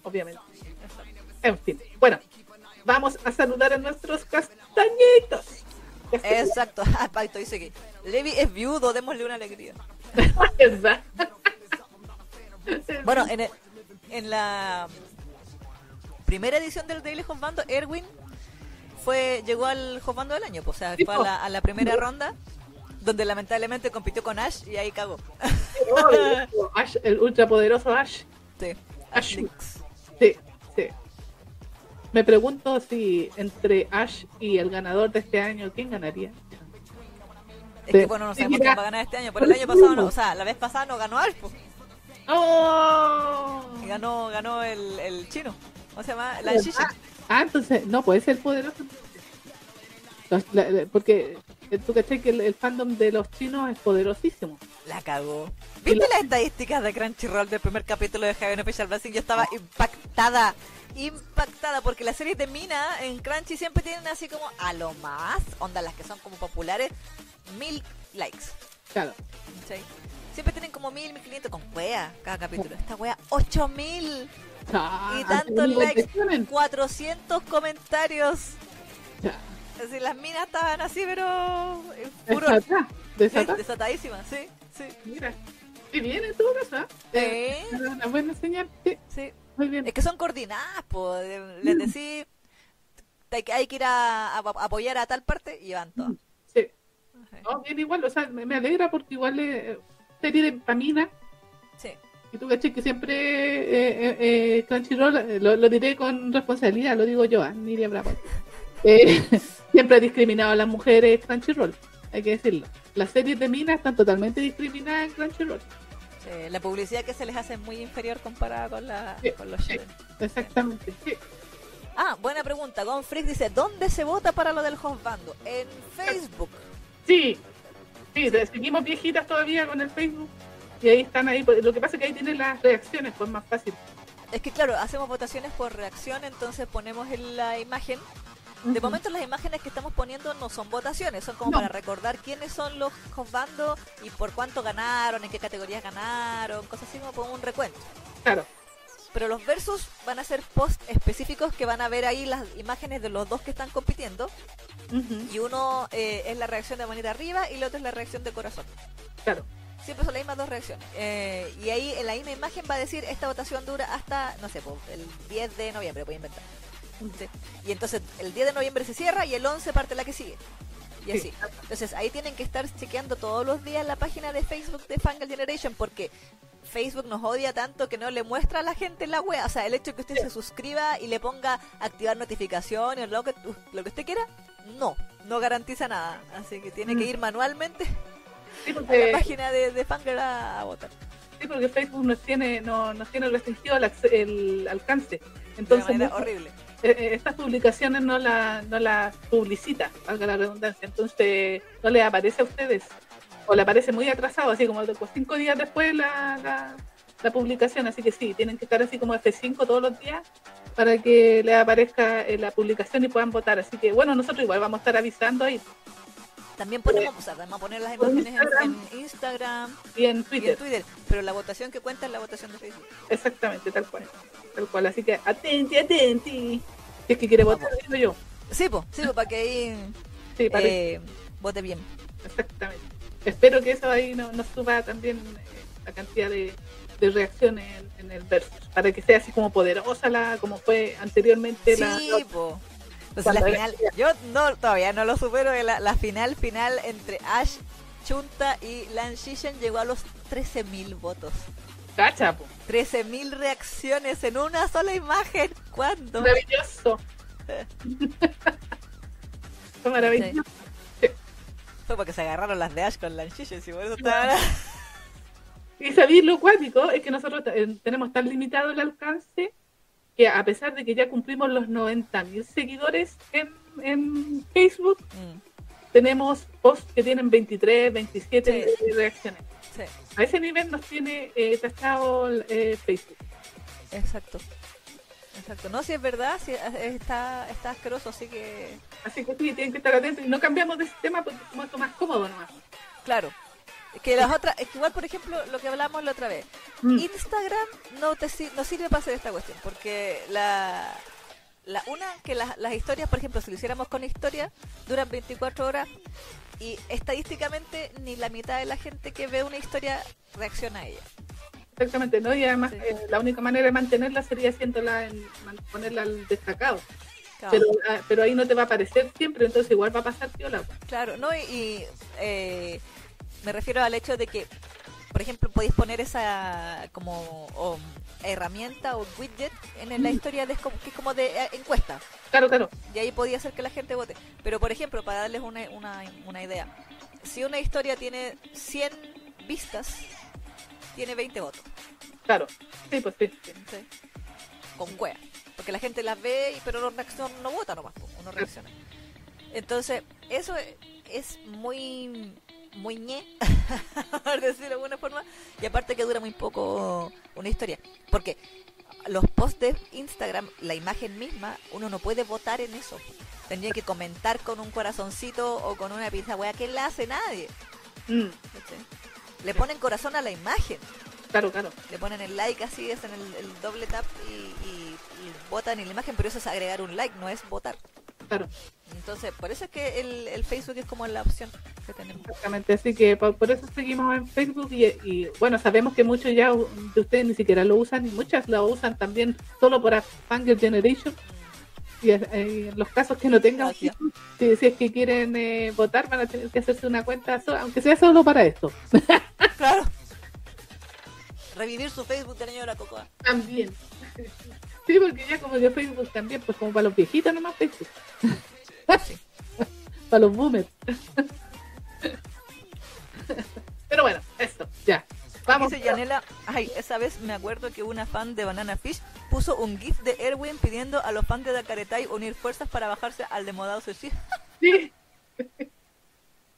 Obviamente. En fin. Bueno, vamos a saludar a nuestros castañitos. Exacto. (laughs) Ah, Paito dice que Levi es viudo, démosle una alegría. (laughs) ¿Verdad? Bueno, en, el- en la primera edición del Daily Hotbando, Erwin fue llegó al Hotbando del año, pues, o sea, fue a la, a la primera ronda, donde lamentablemente compitió con Ash y ahí cagó. Oh, Ash, el ultrapoderoso Ash. (laughs) Sí, Ash. Sí. Me pregunto si entre Ash y el ganador de este año, ¿quién ganaría? Es que bueno, no sabemos quién va a ganar este año, pero el año pasado no, o sea, la vez pasada no ganó Ash, pues, ¡Oh! ganó, ganó el, el chino. ¿Cómo se llama? La Shisha. Ah, entonces, no, puede ser poderoso. Los- la- la- porque tú caché que el, el fandom de los chinos es poderosísimo. La cagó. ¿Viste la- las estadísticas de Crunchyroll del primer capítulo de Heaven Special Blessing? Yo estaba impactada. Impactada porque las series de Mina en Crunchy siempre tienen así como a lo más, onda las que son como populares, mil likes. Claro. ¿cachai? Siempre tienen como mil, mil quinientos con wea cada capítulo. Esta wea, ocho mil Ah, y tantos likes, de que 400 comentarios. Ya. Así, las minas estaban así, pero. Desatadísimas, sí, sí. Mira. Y bien en todo caso, ¿eh? Es Una buena señal. Sí, Sí, muy bien. Es que son coordinadas, pues. Les decís, hay que, ir a, a- a apoyar a tal parte y van todas. Sí. No, bien igual, o sea, me, me alegra porque igual eh, de Pamina Sí. Y tú caché que siempre eh, eh, eh, Crunchyroll, eh, lo, lo diré con responsabilidad, lo digo yo, ah, Miriam Bravo. (laughs) Eh, (laughs) siempre ha discriminado a las mujeres Crunchyroll, hay que decirlo. Las series de minas están totalmente discriminadas en Crunchyroll. Sí, La publicidad que se les hace es muy inferior comparada con, la, Sí, con los sí. Exactamente. Sí. Ah, buena pregunta. Gon Freak dice, ¿dónde se vota para lo del Hostbando? En Facebook. Sí, sí, seguimos viejitas todavía con el Facebook. Y ahí están ahí. Lo que pasa es que ahí tienen las reacciones, pues más fácil. Es que claro, hacemos votaciones por reacción, entonces ponemos en la imagen. De momento las imágenes que estamos poniendo no son votaciones, son como No. para recordar quiénes son los Hostbando y por cuánto ganaron, en qué categorías ganaron, cosas así como por un recuento. Claro. Pero los versus van a ser post específicos que van a ver ahí las imágenes de los dos que están compitiendo. Y uno eh, es la reacción de manita arriba y el otro es la reacción de corazón. Claro. Siempre son las mismas dos reacciones. Eh, y ahí en la misma imagen va a decir esta votación dura hasta, no sé, el 10 de noviembre, voy a inventar. Y entonces el 10 de noviembre se cierra y el 11 parte la que sigue. Y Sí. así. Entonces ahí tienen que estar chequeando todos los días la página de Facebook de Fangal Generation porque Facebook nos odia tanto que no le muestra a la gente la wea. O sea, el hecho de que usted se suscriba y le ponga activar notificaciones lo que, lo que usted quiera, no, no garantiza nada. Así que tiene que Mm. ir manualmente Sí, a la página de, de Fangal a, a votar. sí, porque Facebook nos tiene, no, nos tiene restringido el, el alcance. De una Entonces, manera muchas- horrible. Eh, estas publicaciones no, la, no las publicita, valga la redundancia, entonces no les aparece a ustedes, o le aparece muy atrasado, así como cinco días después la, la, la publicación, así que sí, tienen que estar así como F5 todos los días para que les aparezca eh, la publicación y puedan votar, así que bueno, nosotros igual vamos a estar avisando ahí. También ponemos, o sea, vamos a poner las imágenes en, Instagram. en Instagram y en y en Twitter, Twitter, pero la votación que cuenta es la votación de Facebook. exactamente, tal cual, tal cual, así que atenti, atenti, si es que quiere votar, digo yo, Sí, pues, sí, po, para que ahí (laughs) sí, para eh, vote bien. Exactamente. Espero que eso ahí nos no suba también eh, la cantidad de, de reacciones en, en el versus, para que sea así como poderosa la como fue anteriormente la, Sí, po. Entonces la era- final, yo no, todavía no lo supero, la, la final final entre Ash, Chunta y Lan Shishen llegó a los 13.000 votos. Cacha, po. 13.000 reacciones en una sola imagen. ¿Cuándo? Maravilloso. (laughs) Fue maravilloso. Fue porque se agarraron las de Ash con lanchillos y por eso estaban... Y sabéis lo cuático es que nosotros eh, tenemos tan limitado el alcance que a pesar de que ya cumplimos los 90.000 seguidores en, en Facebook, Mm, tenemos posts que tienen 23, 27 Sí. reacciones. Sí, A ese nivel nos tiene eh, tachado eh, Facebook. exacto. Exacto. No, si es verdad, si está, está asqueroso, así que... Así que sí, tienen que estar atentos y no cambiamos de sistema porque es más cómodo nomás. Claro. Que las otras, es que igual, por ejemplo, lo que hablamos la otra vez, Mm. Instagram no te no sirve para hacer esta cuestión, porque la, la una, que las, las historias, por ejemplo, si lo hiciéramos con historia, duran 24 horas y estadísticamente ni la mitad de la gente que ve una historia reacciona a ella. Exactamente, ¿no? Y además Sí. eh, la única manera de mantenerla sería haciéndola en, ponerla al destacado. Claro, Pero, ah, pero ahí no te va a aparecer siempre, entonces igual va a pasar piola. claro, no, y, y, eh, me refiero al hecho de que, por ejemplo, podéis poner esa como o, herramienta o widget en la historia de, que es como de eh, encuesta. Claro, claro. y ahí podía hacer que la gente vote. Pero, por ejemplo, para darles una, una, una idea, si una historia tiene 100 vistas, tiene 20 votos. Claro. Sí, pues sí. Con cuea. Porque la gente las ve, pero no, reacciona, no vota nomás, uno reacciona. Entonces, eso es, es muy muy ñe, (laughs) por decirlo de alguna forma, y aparte que dura muy poco una historia. Porque los posts de Instagram, la imagen misma, uno no puede votar en eso. Tendría que comentar con un corazoncito o con una pizza wea que la hace nadie. Mm. Le ponen corazón a la imagen, claro, claro. le ponen el like así, hacen el, el doble tap y, y- y votan en la imagen, pero eso es agregar un like, no es votar. Claro, Entonces, por eso es que el, el Facebook es como la opción que tenemos. exactamente. Así que por, por eso seguimos en Facebook y, y, bueno, sabemos que muchos ya de ustedes ni siquiera lo usan y muchas lo usan también solo por Fangirl Generation. Y eh, los casos que no tengan, si, si es que quieren eh, votar, van a tener que hacerse una cuenta, aunque sea solo para esto. Claro. (laughs) Revivir su Facebook del año de la cocoa. También. Sí, porque ya como yo Facebook también, pues como para los viejitos nomás Facebook. Sí. (laughs) para los boomers. Pero bueno, eso, ya. Vamos. Dice Yanela, ay, esa vez me acuerdo que una fan de Banana Fish puso un gif de Erwin pidiendo a los fans de Dakaretai unir fuerzas para bajarse al demodado suicida. (laughs) Sí.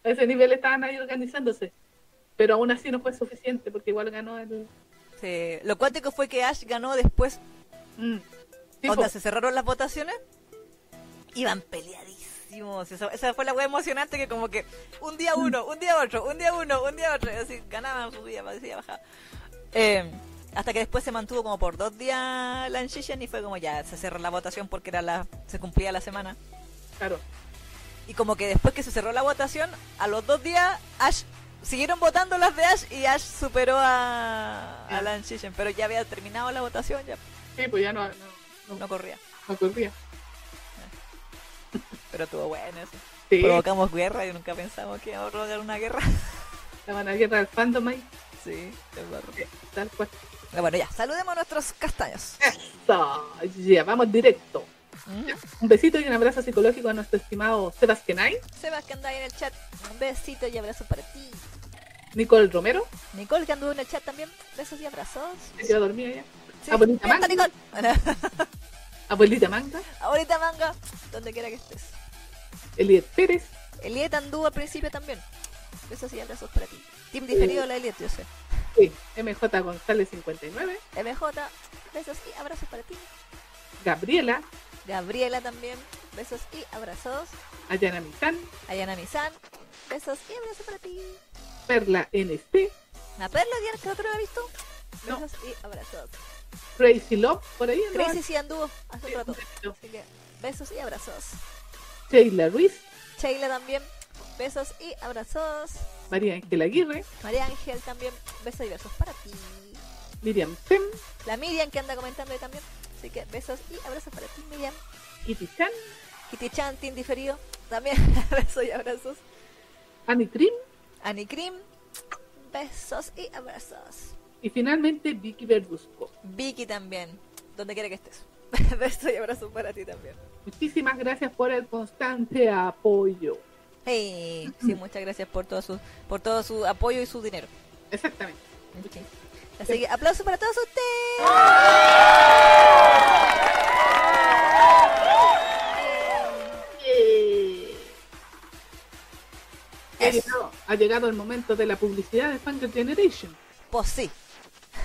A ese nivel estaban ahí organizándose. Pero aún así no fue suficiente porque igual ganó el... Sí, Lo cuático fue que Ash ganó después. Mm. Sí, o sea, po. se cerraron las votaciones. Iban peleadísimos. Esa, esa fue la wea emocionante que como que un día uno, un día otro, un día uno, un día otro. Así ganaban, subía, decía, bajaba. Eh, hasta que después se mantuvo como por dos días la Anshishan y fue como ya se cerró la votación porque era la se cumplía la semana. Claro. Y como que después que se cerró la votación, a los dos días Ash siguieron votando las de Ash y Ash superó a, a la Anshishan, pero ya había terminado la votación, ya Sí, pues ya no, no, no, no corría. no ocurría. (laughs) Pero estuvo bueno eso. Sí, Provocamos guerra y nunca pensamos que íbamos a provocar una guerra. (laughs) estaban a guerra del fandom ahí. Sí, barro. Tal cual. Pero bueno, ya, saludemos a nuestros castaños. Eso, ya, vamos directo. ¿Mm? Un besito y un abrazo psicológico a nuestro estimado Sebastián Ay, Sebas que anda ahí en el chat, un besito y abrazo para ti. Nicole Romero, Nicole que anduvo en el chat también, besos y abrazos. se quedó dormida ya. Sí, Abuelita ¡Mienta, Manga. Nicole! (laughs) Abuelita Manga, Ahorita manga, donde quiera que estés. Eliet Pérez, Eliet anduvo al principio también. Besos y abrazos para ti. Team diferido la Eliet, yo sé. sí, MJ González 59, MJ, besos y abrazos para ti. Gabriela, Gabriela también, besos y abrazos. Ayana Mizán, Ayana Misan, besos y abrazos para ti. Perla NC, ¿La perla creo que no la he visto? No. Besos y abrazos. Crazy Love, por ahí. Crazy sí anduvo hace un rato. Así que besos y abrazos. Sheila Ruiz, Sheila también, besos y abrazos. María Ángela Aguirre, María Ángel también, besos y besos para ti. Miriam Sem, La Miriam que anda comentando ahí también. Así que besos y abrazos para ti, Miriam. Iti Chan, Kitty Chan, Team diferido. También (laughs) besos y abrazos. Annie Cream, Besos y abrazos. Y finalmente Vicky Verduzco. Vicky también, donde quiera que estés. (laughs) Besos y abrazos para ti también. Muchísimas gracias por el constante apoyo. Hey, sí, muchas gracias por todo su, por todo su apoyo y su dinero. Exactamente. Así que aplausos para todos ustedes. Eh, Ha llegado, ha llegado el momento de la publicidad de Fangirl Generation. Pues sí.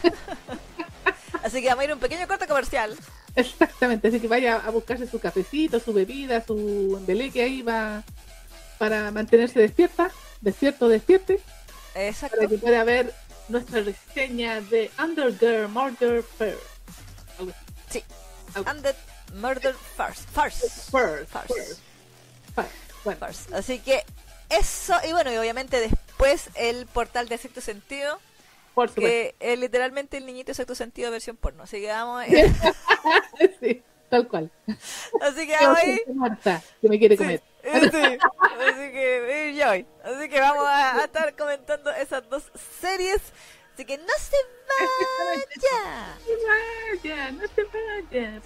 (laughs) Así que vamos a ir a un pequeño corte comercial. Exactamente, así que vaya a buscarse su cafecito, su bebida, su embeleque ahí va para mantenerse despierta, despierto, despierte, Exacto. para que pueda ver nuestra reseña de Undergirl Murder así. Sí. Undead Murder. Farce. Fair, Farce. fair, fair. Bueno, Farce. Así que eso, y bueno, y obviamente después el portal de sexto sentido, porque es literalmente el niñito es exacto sentido versión porno. Así que vamos. (laughs) Sí, tal cual. Así que vamos me quiere comer. Eh, así que eh, yo hoy. Así que vamos a, estar comentando esas dos series. Así que no se vaya. No se vaya, no se vaya.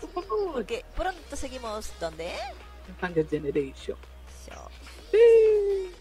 Porque pronto seguimos ¿dónde? ¿eh? En Generation. So. Sí.